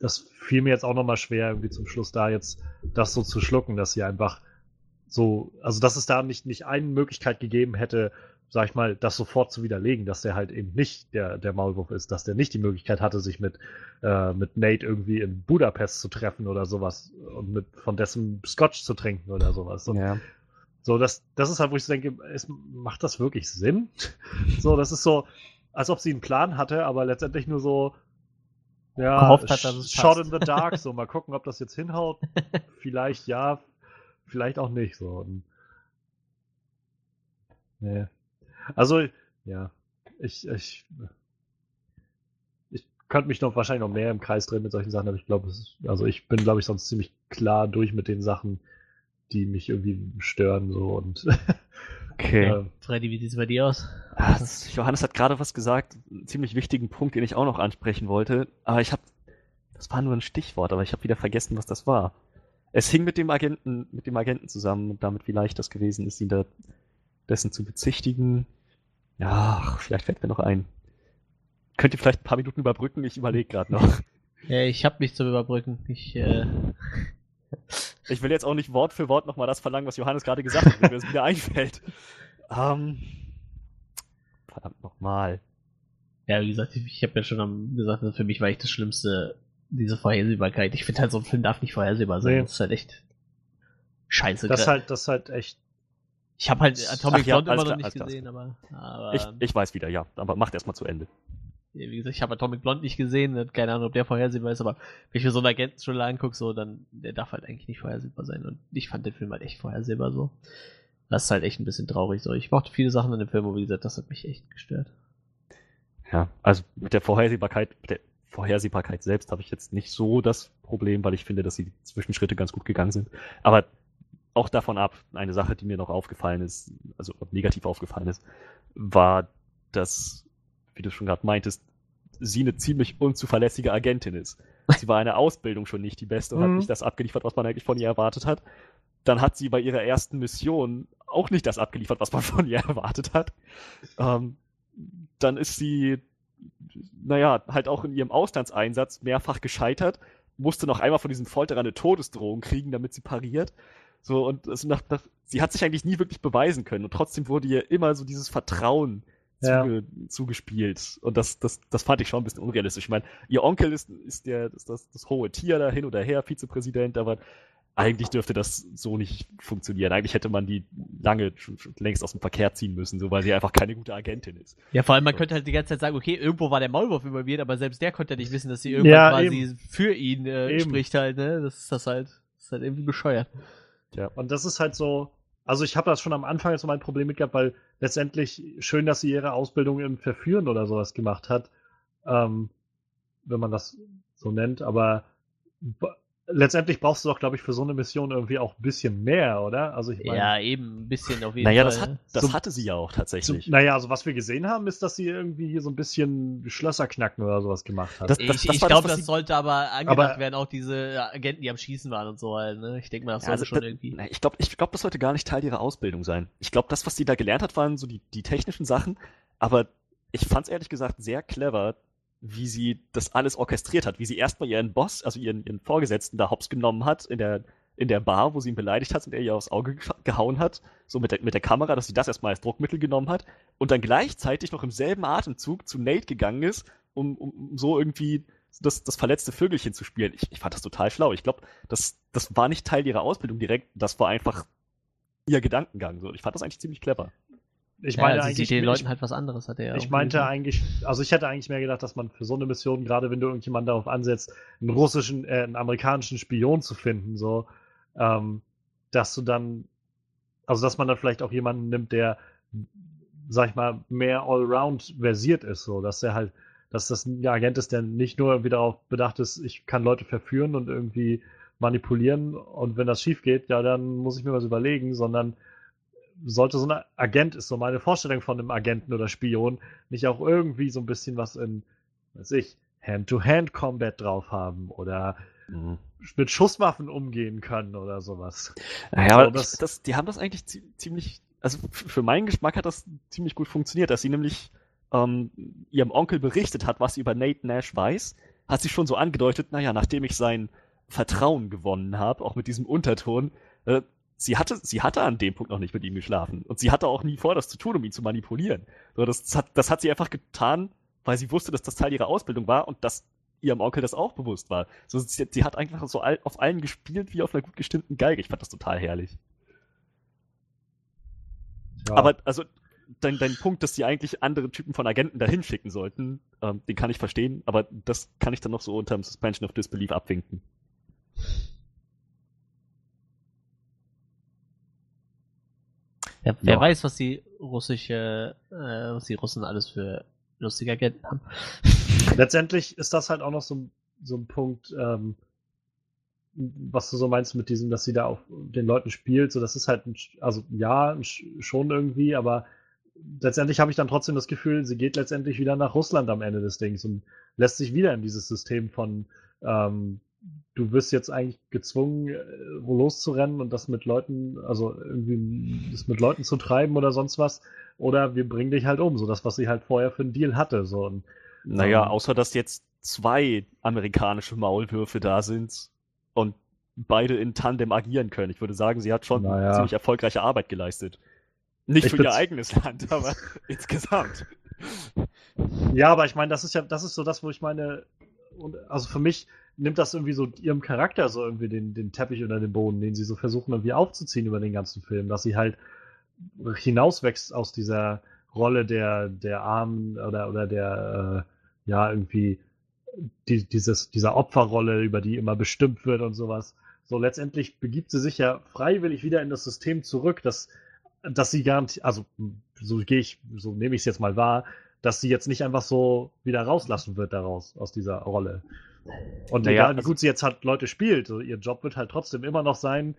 [SPEAKER 2] das fiel mir jetzt auch nochmal schwer, irgendwie zum Schluss da jetzt das so zu schlucken, dass sie einfach so, also dass es da nicht, nicht eine Möglichkeit gegeben hätte, sag ich mal, das sofort zu widerlegen, dass der halt eben nicht der, der Maulwurf ist, dass der nicht die Möglichkeit hatte, sich mit, äh, mit Nate irgendwie in Budapest zu treffen oder sowas und mit von dessen Scotch zu trinken oder sowas. Und ja. So, das, das ist halt, wo ich so denke, es, macht das wirklich Sinn? so, das ist so, als ob sie einen Plan hatte, aber letztendlich nur so, ja,
[SPEAKER 1] Gehofft hat, dass es
[SPEAKER 2] shot passt. in the dark, so, mal gucken, ob das jetzt hinhaut. vielleicht ja, vielleicht auch nicht, so. Nee. Also, ja, ich, ich, ich könnte mich noch wahrscheinlich noch mehr im Kreis drehen mit solchen Sachen, aber ich glaube, also ich bin, glaube ich, sonst ziemlich klar durch mit den Sachen, die mich irgendwie stören so und
[SPEAKER 1] Okay. Ja. Freddy, wie sieht es bei dir aus?
[SPEAKER 4] Ah, Johannes hat gerade was gesagt, einen ziemlich wichtigen Punkt, den ich auch noch ansprechen wollte. Aber ich habe, das war nur ein Stichwort, aber ich habe wieder vergessen, was das war. Es hing mit dem Agenten, mit dem Agenten zusammen und damit, wie leicht das gewesen ist, ihn da dessen zu bezichtigen. Ja, vielleicht fällt mir noch ein. Könnt ihr vielleicht ein paar Minuten überbrücken? Ich überlege gerade noch.
[SPEAKER 1] Ja, ich habe nichts zu überbrücken. Ich äh,
[SPEAKER 4] ich will jetzt auch nicht Wort für Wort nochmal das verlangen, was Johannes gerade gesagt hat, wenn mir das wieder einfällt. Ähm, verdammt nochmal.
[SPEAKER 1] Ja, wie gesagt, ich, ich habe ja schon gesagt, für mich war echt das Schlimmste diese Vorhersehbarkeit. Ich finde halt, so ein Film darf nicht vorhersehbar sein. Nee. Das ist halt echt scheiße.
[SPEAKER 2] Das ist halt, das ist halt echt.
[SPEAKER 1] Ich habe halt Atomic Blonde immer noch nicht gesehen, aber, aber.
[SPEAKER 4] Ich, ich weiß wieder, ja. Aber macht erstmal zu Ende
[SPEAKER 1] wie gesagt, ich habe Atomic Blonde nicht gesehen, keine Ahnung, ob der vorhersehbar ist, aber wenn ich mir so einen Agenten-Thriller angucke, so, dann, der darf halt eigentlich nicht vorhersehbar sein. Und ich fand den Film halt echt vorhersehbar so. Das ist halt echt ein bisschen traurig so. Ich mochte viele Sachen in dem Film, aber wie gesagt, das hat mich echt gestört.
[SPEAKER 4] Ja, also mit der Vorhersehbarkeit, mit der Vorhersehbarkeit selbst habe ich jetzt nicht so das Problem, weil ich finde, dass die Zwischenschritte ganz gut gegangen sind. Aber auch davon ab, eine Sache, die mir noch aufgefallen ist, also negativ aufgefallen ist, war, dass wie du schon gerade meintest, sie eine ziemlich unzuverlässige Agentin ist. Sie war in der Ausbildung schon nicht die beste und mhm. hat nicht das abgeliefert, was man eigentlich von ihr erwartet hat. Dann hat sie bei ihrer ersten Mission auch nicht das abgeliefert, was man von ihr erwartet hat. Ähm, dann ist sie, naja, halt auch in ihrem Auslandseinsatz mehrfach gescheitert, musste noch einmal von diesen Folterern eine Todesdrohung kriegen, damit sie pariert. So, und also nach, nach, sie hat sich eigentlich nie wirklich beweisen können und trotzdem wurde ihr immer so dieses Vertrauen
[SPEAKER 2] Ja.
[SPEAKER 4] Zuge, zugespielt. Und das, das, das fand ich schon ein bisschen unrealistisch. Ich meine, ihr Onkel ist, ist, der, ist das, das hohe Tier da hin oder her, Vizepräsident, aber eigentlich dürfte das so nicht funktionieren. Eigentlich hätte man die lange schon, schon längst aus dem Verkehr ziehen müssen, so weil sie einfach keine gute Agentin ist.
[SPEAKER 1] Ja, vor allem, man könnte halt die ganze Zeit sagen, okay, irgendwo war der Maulwurf involviert, aber selbst der konnte ja nicht wissen, dass sie irgendwann
[SPEAKER 2] Ja,
[SPEAKER 1] quasi für ihn äh,
[SPEAKER 2] Eben.
[SPEAKER 1] spricht halt, ne? Das ist das halt, das ist halt irgendwie bescheuert.
[SPEAKER 2] Und das ist halt so, also ich habe das schon am Anfang so mein Problem mit gehabt, weil letztendlich schön, dass sie ihre Ausbildung im Verführen oder sowas gemacht hat, ähm, wenn man das so nennt, aber letztendlich brauchst du doch, glaube ich, für so eine Mission irgendwie auch ein bisschen mehr, oder? Also ich meine,
[SPEAKER 1] Ja, eben, ein bisschen auf jeden
[SPEAKER 4] Naja,
[SPEAKER 1] Fall.
[SPEAKER 4] das, hat,
[SPEAKER 1] ne?
[SPEAKER 4] das
[SPEAKER 2] So-
[SPEAKER 4] hatte sie ja auch
[SPEAKER 2] so,
[SPEAKER 4] tatsächlich.
[SPEAKER 2] naja, also was wir gesehen haben, ist, dass sie irgendwie hier so ein bisschen Schlösser knacken oder sowas gemacht hat.
[SPEAKER 4] Das-
[SPEAKER 1] Ich,
[SPEAKER 4] das
[SPEAKER 1] ich
[SPEAKER 4] war
[SPEAKER 1] glaube, das, sollte aber angedacht
[SPEAKER 2] Aber-
[SPEAKER 1] werden, auch diese Agenten, die am Schießen waren und so halt, ne? Ich denke mal, das
[SPEAKER 4] Ja,
[SPEAKER 1] sollte
[SPEAKER 4] also
[SPEAKER 1] schon
[SPEAKER 4] da-
[SPEAKER 1] irgendwie.
[SPEAKER 4] na, Ich glaube, ich glaub, das sollte gar nicht Teil ihrer Ausbildung sein. Ich glaube, das, was sie da gelernt hat, waren so die, die technischen Sachen, aber ich fand es ehrlich gesagt sehr clever, wie sie das alles orchestriert hat, wie sie erstmal ihren Boss, also ihren, ihren Vorgesetzten da hops genommen hat in der, in der Bar, wo sie ihn beleidigt hat und er ihr aufs Auge gehauen hat, so mit der, mit der Kamera, dass sie das erstmal als Druckmittel genommen hat und dann gleichzeitig noch im selben Atemzug zu Nate gegangen ist, um, um, um so irgendwie das, das verletzte Vögelchen zu spielen. Ich, ich fand das total schlau. Ich glaube, das, das war nicht Teil ihrer Ausbildung direkt, das war einfach ihr Gedankengang. So. Ich fand das eigentlich ziemlich clever.
[SPEAKER 2] Ich
[SPEAKER 1] ja,
[SPEAKER 2] meine
[SPEAKER 1] sie
[SPEAKER 2] eigentlich,
[SPEAKER 1] den
[SPEAKER 2] ich,
[SPEAKER 1] Leuten halt was anderes, hat er
[SPEAKER 2] ich meinte
[SPEAKER 1] gesagt.
[SPEAKER 2] eigentlich, also ich hätte eigentlich mehr gedacht, dass man für so eine Mission, gerade wenn du irgendjemanden darauf ansetzt, einen russischen, äh, einen amerikanischen Spion zu finden, so, ähm, dass du dann, also dass man dann vielleicht auch jemanden nimmt, der, sag ich mal, mehr allround versiert ist, so, dass er halt, dass das ein Agent ist, der nicht nur irgendwie darauf bedacht ist, ich kann Leute verführen und irgendwie manipulieren und wenn das schief geht, ja, dann muss ich mir was überlegen, sondern sollte so ein Agent, ist so meine Vorstellung von einem Agenten oder Spion, nicht auch irgendwie so ein bisschen was in, weiß ich, Hand-to-Hand-Combat drauf haben oder mit Schusswaffen umgehen können oder sowas.
[SPEAKER 4] Naja,
[SPEAKER 2] So,
[SPEAKER 4] aber
[SPEAKER 2] das-
[SPEAKER 4] das, die haben das eigentlich zie- ziemlich, also für meinen Geschmack hat das ziemlich gut funktioniert, dass sie nämlich ähm, ihrem Onkel berichtet hat, was sie über Nate Nash weiß, hat sie schon so angedeutet, naja, nachdem ich sein Vertrauen gewonnen habe, auch mit diesem Unterton, äh, sie hatte, sie hatte an dem Punkt noch nicht mit ihm geschlafen. Und sie hatte auch nie vor, das zu tun, um ihn zu manipulieren. So, das, hat, das hat sie einfach getan, weil sie wusste, dass das Teil ihrer Ausbildung war und dass ihrem Onkel das auch bewusst war. So, sie, sie hat einfach so all, auf allen gespielt wie auf einer gut gestimmten Geige. Ich fand das total herrlich.
[SPEAKER 2] Ja.
[SPEAKER 4] Aber also dein, dein Punkt, dass sie eigentlich andere Typen von Agenten dahin schicken sollten, ähm, den kann ich verstehen, aber das kann ich dann noch so unter dem Suspension of Disbelief abwinken.
[SPEAKER 1] Wer
[SPEAKER 4] Ja.
[SPEAKER 1] weiß, was die russische, äh, was die Russen alles für lustige Agenten haben.
[SPEAKER 2] letztendlich ist das halt auch noch so, so ein Punkt, ähm, was du so meinst mit diesem, dass sie da auf den Leuten spielt. So, das ist halt, ein, also ja, ein Sch- schon irgendwie, aber letztendlich habe ich dann trotzdem das Gefühl, sie geht letztendlich wieder nach Russland am Ende des Dings und lässt sich wieder in dieses System von, ähm, du wirst jetzt eigentlich gezwungen, äh, loszurennen und das mit Leuten, also irgendwie das mit Leuten zu treiben oder sonst was. Oder wir bringen dich halt um, so das, was sie halt vorher für einen Deal hatte. So. Und
[SPEAKER 4] Naja,
[SPEAKER 2] Ähm.
[SPEAKER 4] außer dass jetzt zwei amerikanische Maulwürfe da sind und beide in Tandem agieren können. Ich würde sagen, sie hat schon
[SPEAKER 2] Naja.
[SPEAKER 4] ziemlich erfolgreiche Arbeit geleistet. Nicht
[SPEAKER 2] Ich
[SPEAKER 4] für ihr eigenes Land, aber insgesamt.
[SPEAKER 2] Ja, aber ich meine, das ist ja, das ist so das, wo ich meine, und also für mich nimmt das irgendwie so ihrem Charakter so irgendwie den, den Teppich oder den Boden, den sie so versuchen irgendwie aufzuziehen über den ganzen Film, dass sie halt hinauswächst aus dieser Rolle der, der Armen oder, oder der, äh, ja, irgendwie die, dieses, dieser Opferrolle, über die immer bestimmt wird und sowas. So letztendlich begibt sie sich ja freiwillig wieder in das System zurück, dass, dass sie gar nicht, also so gehe ich, so nehme ich es jetzt mal wahr, dass sie jetzt nicht einfach so wieder rauslassen wird daraus, aus dieser Rolle. Und
[SPEAKER 4] Naja,
[SPEAKER 2] egal wie
[SPEAKER 4] also-
[SPEAKER 2] gut sie jetzt halt Leute spielt, so ihr Job wird halt trotzdem immer noch sein,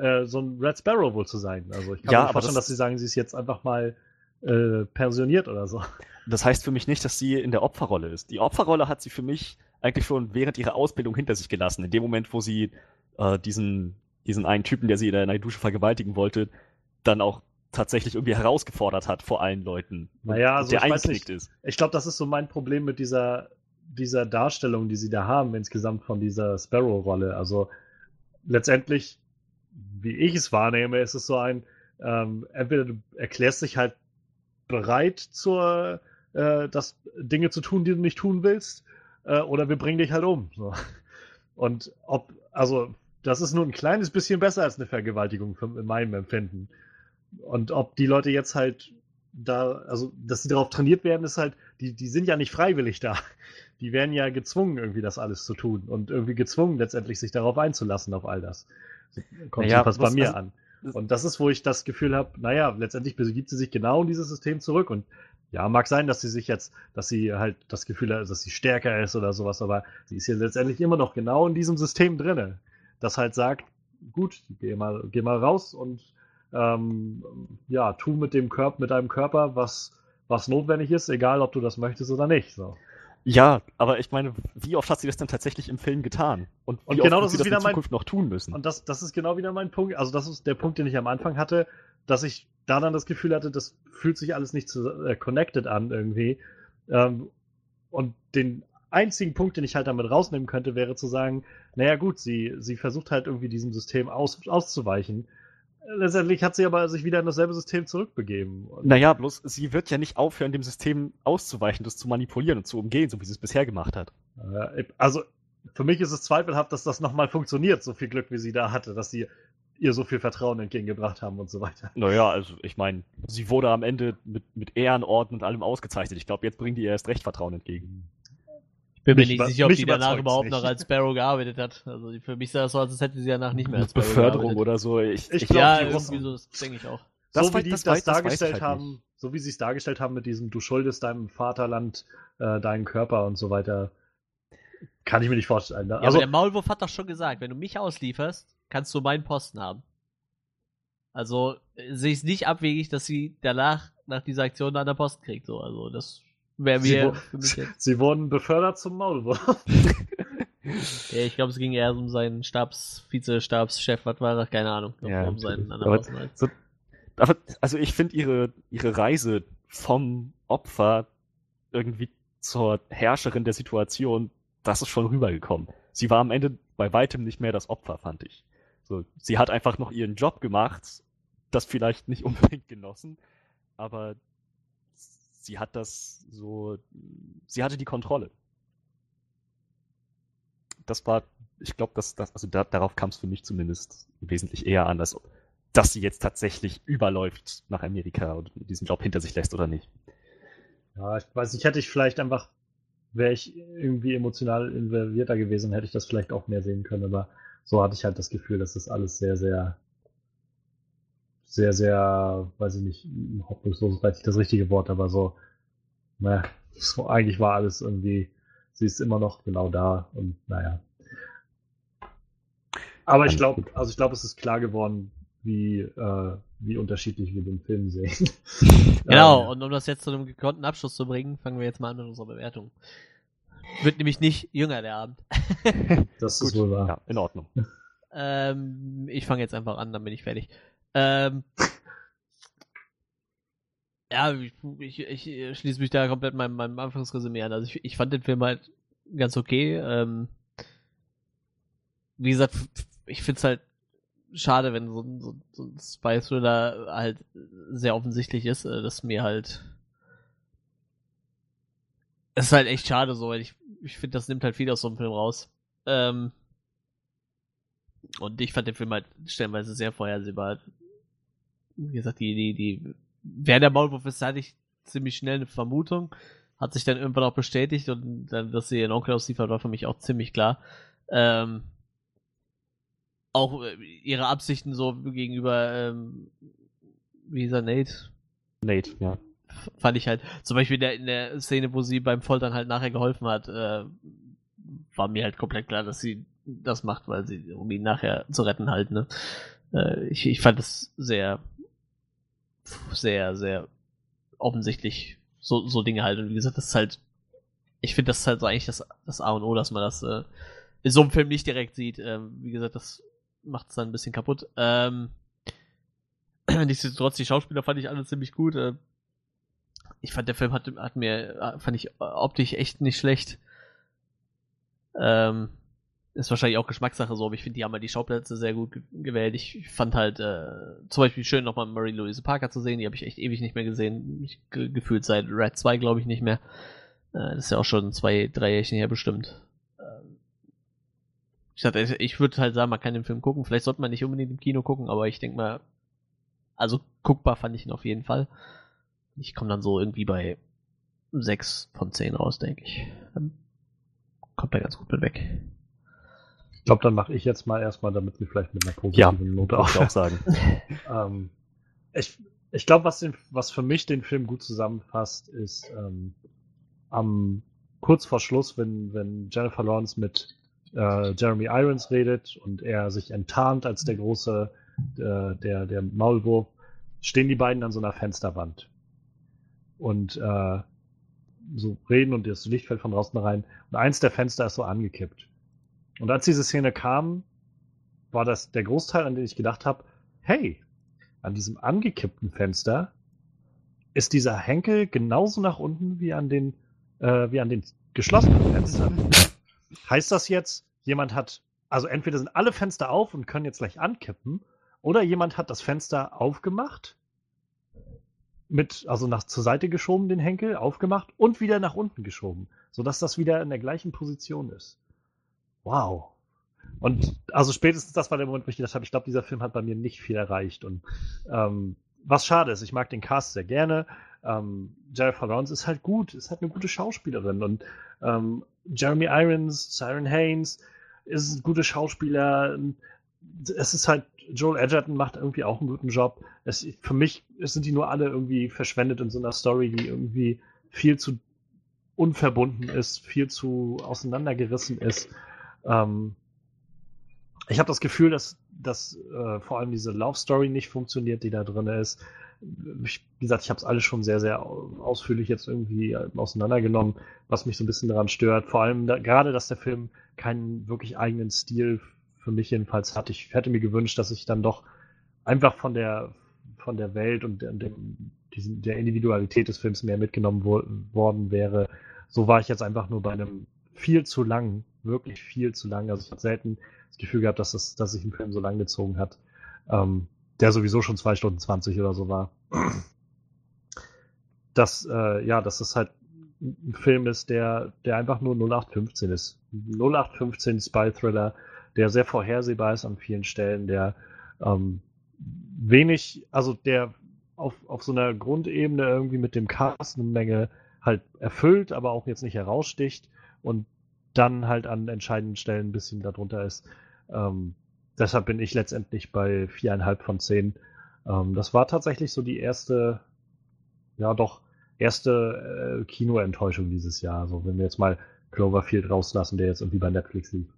[SPEAKER 2] äh, so ein Red Sparrow wohl zu sein. Also ich kann
[SPEAKER 4] Ja,
[SPEAKER 2] mir vorstellen,
[SPEAKER 4] das-
[SPEAKER 2] dass sie sagen, sie ist jetzt einfach mal äh, pensioniert oder so.
[SPEAKER 4] Das heißt für mich nicht, dass sie in der Opferrolle ist. Die Opferrolle hat sie für mich eigentlich schon während ihrer Ausbildung hinter sich gelassen. In dem Moment, wo sie äh, diesen, diesen einen Typen, der sie in der Dusche vergewaltigen wollte, dann auch tatsächlich irgendwie herausgefordert hat vor allen Leuten.
[SPEAKER 2] Naja, also
[SPEAKER 4] der
[SPEAKER 2] ich weiß nicht.
[SPEAKER 4] ist.
[SPEAKER 2] Ich glaube, das ist so mein Problem mit dieser, dieser Darstellung, die sie da haben, insgesamt von dieser Sparrow-Rolle. Also letztendlich, wie ich es wahrnehme, ist es so ein, ähm, entweder du erklärst dich halt bereit zur, äh, das Dinge zu tun, die du nicht tun willst, äh, oder wir bringen dich halt um. So. Und ob, also, das ist nur ein kleines bisschen besser als eine Vergewaltigung in meinem Empfinden. Und ob die Leute jetzt halt da, also, dass sie darauf trainiert werden, ist halt, die, die sind ja nicht freiwillig da. Die werden ja gezwungen, irgendwie das alles zu tun und irgendwie gezwungen, letztendlich sich darauf einzulassen, auf all das. Kommt
[SPEAKER 4] Naja,
[SPEAKER 2] jedenfalls bei mir
[SPEAKER 4] also-
[SPEAKER 2] an. Und das ist, wo ich das Gefühl habe, naja, letztendlich begibt sie sich genau in dieses System zurück. Und ja, mag sein, dass sie sich jetzt, dass sie halt das Gefühl hat, dass sie stärker ist oder sowas, aber sie ist hier letztendlich immer noch genau in diesem System drinne. Das halt sagt, gut, geh mal, geh mal raus und ähm, ja, tu mit dem Körper, mit deinem Körper, was, was notwendig ist, egal ob du das möchtest oder nicht. So.
[SPEAKER 4] Ja, aber ich meine, wie oft hat sie das denn tatsächlich im Film getan? Und, wie
[SPEAKER 2] Und genau
[SPEAKER 4] oft
[SPEAKER 2] das
[SPEAKER 4] wird sie
[SPEAKER 2] ist wieder
[SPEAKER 4] in
[SPEAKER 2] mein-
[SPEAKER 4] Zukunft noch tun müssen?
[SPEAKER 2] Und das, das ist genau wieder mein Punkt. Also, das ist der Punkt, den ich am Anfang hatte, dass ich da dann das Gefühl hatte, das fühlt sich alles nicht so äh, connected an irgendwie. Ähm, und den einzigen Punkt, den ich halt damit rausnehmen könnte, wäre zu sagen, naja gut, sie, sie versucht halt irgendwie diesem System aus, auszuweichen. Letztendlich hat sie aber sich wieder in dasselbe System zurückbegeben.
[SPEAKER 4] Naja, bloß sie wird ja nicht aufhören, dem System auszuweichen, das zu manipulieren und zu umgehen, so wie sie es bisher gemacht hat.
[SPEAKER 2] Äh, also für mich ist es zweifelhaft, dass das nochmal funktioniert, so viel Glück, wie sie da hatte, dass sie ihr so viel Vertrauen entgegengebracht haben und so weiter.
[SPEAKER 4] Naja, also ich meine, sie wurde am Ende mit, mit Ehrenorden und allem ausgezeichnet. Ich glaube, jetzt bringen die ihr erst recht Vertrauen entgegen.
[SPEAKER 1] Ich bin mir
[SPEAKER 2] Mich
[SPEAKER 1] nicht
[SPEAKER 2] über-
[SPEAKER 1] sicher, ob die danach überhaupt
[SPEAKER 2] nicht.
[SPEAKER 1] noch als Sparrow gearbeitet hat. Also für mich sah das so aus, als hätte sie danach nicht mehr als Sparrow
[SPEAKER 4] Beförderung
[SPEAKER 1] gearbeitet.
[SPEAKER 4] oder so. Ich,
[SPEAKER 2] Ich
[SPEAKER 4] ich,
[SPEAKER 2] glaub,
[SPEAKER 1] ja,
[SPEAKER 2] die
[SPEAKER 1] irgendwie so, das denke ich auch.
[SPEAKER 4] Das
[SPEAKER 2] so wie die
[SPEAKER 4] das
[SPEAKER 2] das, dargestellt
[SPEAKER 4] halt
[SPEAKER 2] haben,
[SPEAKER 4] nicht.
[SPEAKER 2] so wie sie es dargestellt haben mit diesem, du schuldest deinem Vaterland äh, deinen Körper und so weiter, kann ich mir nicht vorstellen. Ne?
[SPEAKER 1] Ja,
[SPEAKER 2] Also,
[SPEAKER 1] aber der Maulwurf hat doch schon gesagt, wenn du mich auslieferst, kannst du meinen Posten haben. Also äh, sehe ich es nicht abwegig, dass sie danach, nach dieser Aktion, einen anderen Posten kriegt. So. Also das
[SPEAKER 2] sie, wo-
[SPEAKER 1] für mich jetzt.
[SPEAKER 2] sie wurden befördert zum Maulwurf.
[SPEAKER 1] Ja, ich glaube, es ging eher um seinen Stabs, Vize-Stabschef, was war das? Keine Ahnung. Glaub,
[SPEAKER 4] Ja,
[SPEAKER 1] um seinen
[SPEAKER 4] aber- so, aber, also ich finde ihre, ihre Reise vom Opfer irgendwie zur Herrscherin der Situation, das ist schon rübergekommen. Sie war am Ende bei weitem nicht mehr das Opfer, fand ich. So, sie hat einfach noch ihren Job gemacht, das vielleicht nicht unbedingt genossen, aber sie hat das so, sie hatte die Kontrolle. Das war, ich glaube, dass das, also da, darauf kam es für mich zumindest wesentlich eher an, als dass sie jetzt tatsächlich überläuft nach Amerika und diesen Job hinter sich lässt oder nicht.
[SPEAKER 2] Ja, ich weiß nicht, hätte ich vielleicht einfach, wäre ich irgendwie emotional involvierter gewesen, hätte ich das vielleicht auch mehr sehen können, aber so hatte ich halt das Gefühl, dass das alles sehr, sehr, sehr, sehr, weiß ich nicht, hoffnungslos ist vielleicht nicht das richtige Wort, aber so, naja, so eigentlich war alles irgendwie, sie ist immer noch genau da und naja. Aber ich glaube,
[SPEAKER 4] gut.
[SPEAKER 2] also ich glaube, es ist klar geworden, wie, äh, wie unterschiedlich wir den Film sehen.
[SPEAKER 1] Genau,
[SPEAKER 2] Ähm,
[SPEAKER 1] und um das jetzt zu einem gekonnten Abschluss zu bringen, fangen wir jetzt mal an mit unserer Bewertung. Wird nämlich nicht jünger der Abend.
[SPEAKER 2] das
[SPEAKER 4] Gut,
[SPEAKER 2] ist wohl wahr.
[SPEAKER 4] ja, in Ordnung.
[SPEAKER 1] Ähm, ich fange jetzt einfach an, dann bin ich fertig. Ähm, ja, ich, ich, ich schließe mich da komplett meinem, meinem Anfangsresümee an. Also ich, ich fand den Film halt ganz okay. Ähm, wie gesagt, ich find's halt schade, wenn so, ein- so, so ein Spy Thriller halt sehr offensichtlich ist, äh, dass mir halt es ist halt echt schade so, weil ich, ich finde, das nimmt halt viel aus so einem Film raus. Ähm, und ich fand den Film halt stellenweise sehr vorhersehbar. Wie gesagt, die, die, die, wer der Maulwurf ist, hatte ich ziemlich schnell eine Vermutung. Hat sich dann irgendwann auch bestätigt und dann, dass sie ihren Onkel ausliefert, war für mich auch ziemlich klar. Ähm, auch äh, ihre Absichten so gegenüber, ähm, wie hieß er, Nate?
[SPEAKER 4] Nate, ja.
[SPEAKER 1] fand ich halt, zum Beispiel in der, in der Szene, wo sie beim Foltern halt nachher geholfen hat, äh, war mir halt komplett klar, dass sie das macht, weil sie, um ihn nachher zu retten halt, ne. Äh, ich, ich fand es sehr, sehr, sehr offensichtlich so, so Dinge halt. Und wie gesagt, das ist halt, ich finde, das ist halt so eigentlich das, das A und O, dass man das äh, in so einem Film nicht direkt sieht. Ähm, wie gesagt, das macht es dann ein bisschen kaputt. Ähm, nichtsdestotrotz, die Schauspieler fand ich alle ziemlich gut. Äh, ich fand, der Film hat, hat mir, fand ich optisch echt nicht schlecht. Ähm, ist wahrscheinlich auch Geschmackssache so, aber ich finde, die haben halt die Schauplätze sehr gut gewählt. Ich fand halt äh, zum Beispiel schön, nochmal Marie-Louise Parker zu sehen. Die habe ich echt ewig nicht mehr gesehen. Ich, ge gefühlt seit Red 2, glaube ich, nicht mehr. Äh, das ist ja auch schon zwei, drei Jährchen her bestimmt. Ähm, ich, dachte, ich würde halt sagen, man kann den Film gucken. Vielleicht sollte man nicht unbedingt im Kino gucken, aber ich denke mal, also guckbar fand ich ihn auf jeden Fall. Ich komme dann so irgendwie bei 6 von 10 raus, denke ich. Dann kommt er ganz gut mit weg.
[SPEAKER 2] Ich glaube, dann mache ich jetzt mal erstmal, damit wir vielleicht mit einer
[SPEAKER 4] positiven ja, Note auch, auch sagen.
[SPEAKER 2] ähm, ich ich glaube, was, was für mich den Film gut zusammenfasst, ist ähm, am kurz vor Schluss, wenn, wenn Jennifer Lawrence mit äh, Jeremy Irons redet und er sich enttarnt als der große, äh, der, der Maulwurf, stehen die beiden an so einer Fensterwand und äh, so reden und das Licht fällt von draußen rein und eins der Fenster ist so angekippt. Und als diese Szene kam, war das der Großteil, an den ich gedacht habe, hey, an diesem angekippten Fenster ist dieser Henkel genauso nach unten wie an den, äh, wie an den geschlossenen Fenstern. heißt das jetzt, jemand hat, also entweder sind alle Fenster auf und können jetzt gleich ankippen, oder jemand hat das Fenster aufgemacht, mit, also nach zur Seite geschoben, den Henkel, aufgemacht und wieder nach unten geschoben, sodass das wieder in der gleichen Position ist wow. Und also spätestens das war der Moment, wo ich gedacht habe, ich glaube, dieser Film hat bei mir nicht viel erreicht. Und ähm, was schade ist, ich mag den Cast sehr gerne. Ähm, Jennifer Lawrence ist halt gut, ist halt eine gute Schauspielerin. Und ähm, Jeremy Irons, Siren Haynes ist ein guter Schauspieler. Es ist halt, Joel Edgerton macht irgendwie auch einen guten Job. Es, für mich sind die nur alle irgendwie verschwendet in so einer Story, die irgendwie viel zu unverbunden ist, viel zu auseinandergerissen ist. Ähm, ich habe das Gefühl, dass, dass äh, vor allem diese Love Story nicht funktioniert, die da drin ist. Ich, wie gesagt, ich habe es alles schon sehr, sehr ausführlich jetzt irgendwie äh, auseinandergenommen, was mich so ein bisschen daran stört. Vor allem da, gerade, dass der Film keinen wirklich eigenen Stil für mich jedenfalls hat. Ich hätte mir gewünscht, dass ich dann doch einfach von der von der Welt und der, dem, diesen, der Individualität des Films mehr mitgenommen wo, worden wäre. So war ich jetzt einfach nur bei einem viel zu langen wirklich viel zu lang. Also ich habe selten das Gefühl gehabt, dass, das, dass sich ein Film so lang gezogen hat, ähm, der sowieso schon zwei Stunden 20 oder so war. Dass, äh, ja, dass das halt ein Film ist, der, der einfach nur 0815 ist. 0815 Spy-Thriller, der sehr vorhersehbar ist an vielen Stellen, der ähm, wenig, also der auf, auf so einer Grundebene irgendwie mit dem Cast eine Menge halt erfüllt, aber auch jetzt nicht heraussticht und dann halt an entscheidenden Stellen ein bisschen darunter ist. Ähm, deshalb bin ich letztendlich bei viereinhalb von zehn. Ähm, das war tatsächlich so die erste, ja doch, erste äh, Kinoenttäuschung dieses Jahr. So, wenn wir jetzt mal Cloverfield rauslassen, der jetzt irgendwie bei Netflix lief.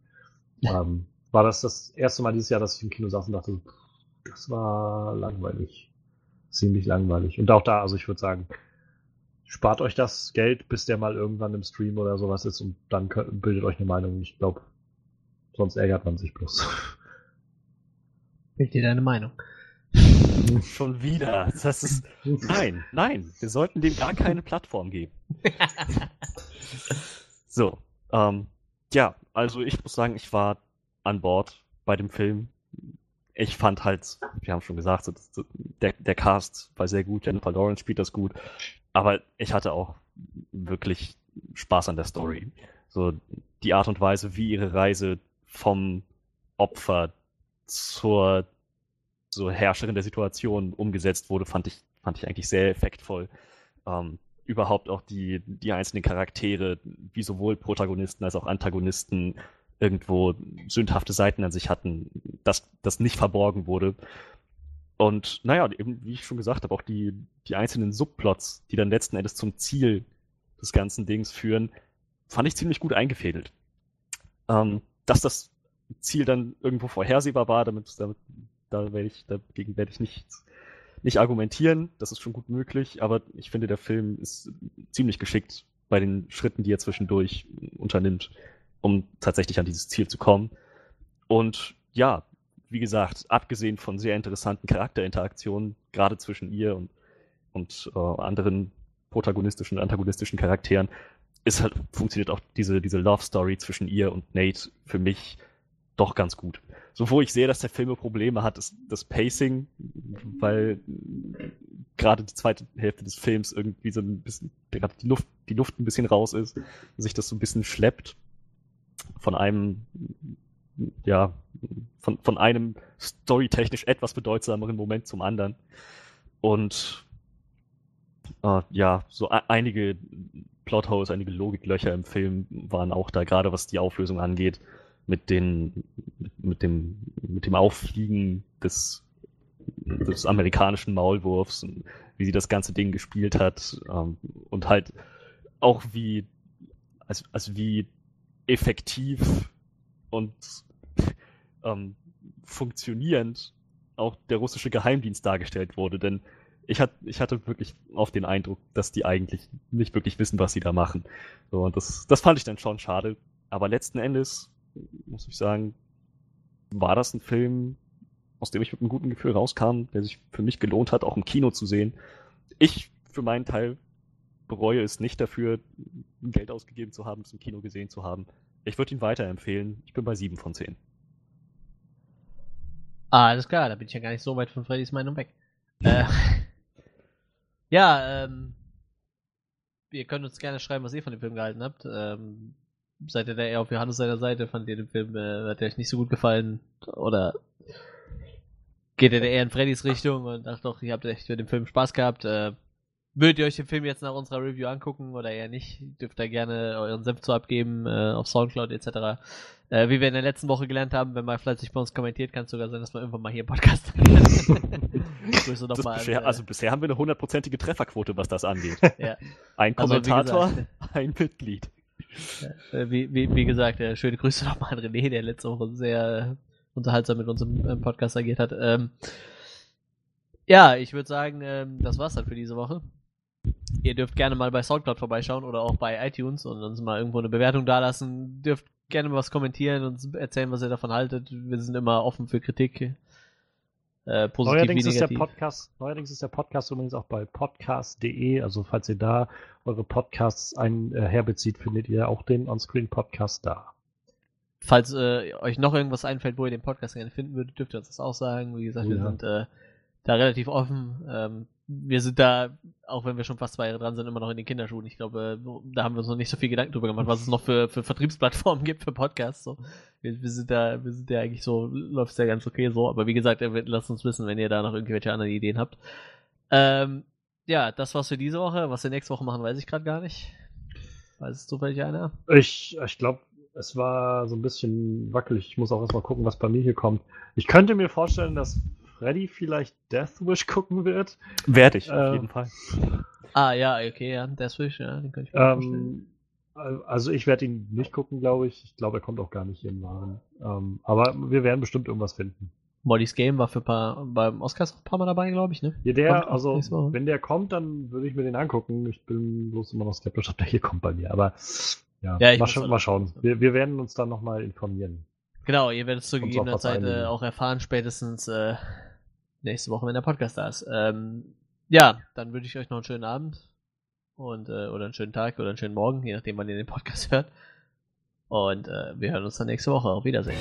[SPEAKER 2] Ähm, war das das erste Mal dieses Jahr, dass ich im Kino saß und dachte, das war langweilig. Ziemlich langweilig. Und auch da, also ich würde sagen, spart euch das Geld, bis der mal irgendwann im Stream oder sowas ist und dann könnt, bildet euch eine Meinung. Ich glaube, sonst ärgert man sich bloß.
[SPEAKER 1] Bild dir deine Meinung.
[SPEAKER 4] Schon wieder. Das ist. Nein, nein. Wir sollten dem gar keine Plattform geben. so. Ähm, ja, also ich muss sagen, ich war an Bord bei dem Film. Ich fand halt, wir haben schon gesagt, der, der Cast war sehr gut, Jennifer Lawrence spielt das gut. Aber ich hatte auch wirklich Spaß an der Story. So die Art und Weise, wie ihre Reise vom Opfer zur so Herrscherin der Situation umgesetzt wurde, fand ich, fand ich eigentlich sehr effektvoll. Ähm, überhaupt auch die, die einzelnen Charaktere, wie sowohl Protagonisten als auch Antagonisten irgendwo sündhafte Seiten an sich hatten, dass das nicht verborgen wurde. Und naja, eben, wie ich schon gesagt habe, auch die, die einzelnen Subplots, die dann letzten Endes zum Ziel des ganzen Dings führen, fand ich ziemlich gut eingefädelt. Ähm, dass das Ziel dann irgendwo vorhersehbar war, damit, damit da werde ich, dagegen werde ich nicht, nicht argumentieren. Das ist schon gut möglich, aber ich finde, der Film ist ziemlich geschickt bei den Schritten, die er zwischendurch unternimmt, um tatsächlich an dieses Ziel zu kommen. Und ja, wie gesagt, abgesehen von sehr interessanten Charakterinteraktionen, gerade zwischen ihr und, und äh, anderen protagonistischen und antagonistischen Charakteren, ist halt, funktioniert auch diese, diese Love Story zwischen ihr und Nate für mich doch ganz gut. So, wo ich sehe, dass der Film Probleme hat, ist das Pacing, weil gerade die zweite Hälfte des Films irgendwie so ein bisschen, gerade die Luft, die Luft ein bisschen raus ist, sich das so ein bisschen schleppt von einem, ja, von, von einem storytechnisch etwas bedeutsameren Moment zum anderen. Und äh, ja, so einige Plotholes, einige Logiklöcher im Film waren auch da, gerade was die Auflösung angeht, mit den, mit dem, mit dem Auffliegen des, des amerikanischen Maulwurfs wie sie das ganze Ding gespielt hat ähm, und halt auch wie, also, also wie effektiv und ähm, funktionierend auch der russische Geheimdienst dargestellt wurde, denn ich, hat, ich hatte wirklich oft den Eindruck, dass die eigentlich nicht wirklich wissen, was sie da machen. So, und das, das fand ich dann schon schade. Aber letzten Endes, muss ich sagen, war das ein Film, aus dem ich mit einem guten Gefühl rauskam, der sich für mich gelohnt hat, auch im Kino zu sehen. Ich, für meinen Teil, bereue es nicht dafür, Geld ausgegeben zu haben, es im Kino gesehen zu haben. Ich würde ihn weiterempfehlen. Ich bin bei 7 von 10.
[SPEAKER 1] Ah, alles klar, da bin ich ja gar nicht so weit von Freddys Meinung weg. äh, Ja, ähm, ihr könnt uns gerne schreiben, was ihr von dem Film gehalten habt. Ähm, seid ihr da eher auf Johannes seiner Seite? Fand ihr den Film, äh, hat euch nicht so gut gefallen? Oder geht ihr da eher in Freddys Richtung und dacht doch, ihr habt echt mit dem Film Spaß gehabt? Äh, würdet ihr euch den Film jetzt nach unserer Review angucken oder eher nicht? Dürft ihr gerne euren Senf zu abgeben äh, auf Soundcloud etc. Äh, wie wir in der letzten Woche gelernt haben, wenn man fleißig bei uns kommentiert, kann es sogar sein, dass man irgendwann mal hier im Podcast
[SPEAKER 4] Grüße nochmal bisher, an, äh, Also bisher haben wir eine hundertprozentige Trefferquote, was das angeht.
[SPEAKER 1] ja.
[SPEAKER 4] Ein also, Kommentator, also, gesagt, ein Mitglied.
[SPEAKER 1] Äh, wie, wie, wie, gesagt, äh, schöne Grüße nochmal an René, der letzte Woche sehr unterhaltsam mit unserem Podcast agiert hat. Ähm, ja, ich würde sagen, ähm, das war's dann für diese Woche. Ihr dürft gerne mal bei Soundcloud vorbeischauen oder auch bei iTunes und uns mal irgendwo eine Bewertung dalassen. Dürft gerne mal was kommentieren und erzählen, was ihr davon haltet. Wir sind immer offen für Kritik.
[SPEAKER 2] Äh, positiv neuerdings wie negativ. Ist der Podcast, neuerdings ist der Podcast übrigens auch bei podcast.de. Also falls ihr da eure Podcasts ein, äh, herbezieht, findet ihr auch den Onscreen Podcast da.
[SPEAKER 1] Falls äh, euch noch irgendwas einfällt, wo ihr den Podcast gerne finden würdet, dürft ihr uns das auch sagen. Wie gesagt, oh, wir ja. sind äh, da relativ offen. Ähm, wir sind da, auch wenn wir schon fast zwei Jahre dran sind, immer noch in den Kinderschuhen. Ich glaube, da haben wir uns noch nicht so viel Gedanken drüber gemacht, was es noch für, für Vertriebsplattformen gibt für Podcasts. So. Wir, wir, sind da, wir sind ja eigentlich so, läuft es ja ganz okay so. Aber wie gesagt, lasst uns wissen, wenn ihr da noch irgendwelche anderen Ideen habt. Ähm, ja, das war's für diese Woche. Was wir nächste Woche machen, weiß ich gerade gar nicht. Weiß es zufällig einer?
[SPEAKER 2] Ich, ich glaube, es war so ein bisschen wackelig. Ich muss auch erstmal gucken, was bei mir hier kommt. Ich könnte mir vorstellen, dass Freddy vielleicht Death Wish gucken wird.
[SPEAKER 4] Werde ich, auf äh, jeden Fall.
[SPEAKER 1] Ah, ja, okay, ja, Death Wish, ja, den kann ich
[SPEAKER 2] mir ähm, vorstellen. Also ich werde ihn nicht gucken, glaube ich. Ich glaube, er kommt auch gar nicht hier im Waren. Ähm, aber wir werden bestimmt irgendwas finden.
[SPEAKER 1] Molly's Game war für paar, beim Oscars ein paar Mal dabei, glaube ich, ne?
[SPEAKER 2] Ja, der, also, wenn der kommt, dann würde ich mir den angucken. Ich bin bloß immer noch skeptisch, ob der hier kommt bei mir. Aber ja, ja mal, scha mal, schauen. Wir, wir werden uns dann nochmal informieren.
[SPEAKER 1] Genau, ihr werdet es zu gegebener Zeit äh, auch erfahren, spätestens äh, nächste Woche, wenn der Podcast da ist. Ähm, ja, dann wünsche ich euch noch einen schönen Abend und äh, oder einen schönen Tag oder einen schönen Morgen, je nachdem, wann ihr den Podcast hört. Und äh, wir hören uns dann nächste Woche. Auf Wiedersehen.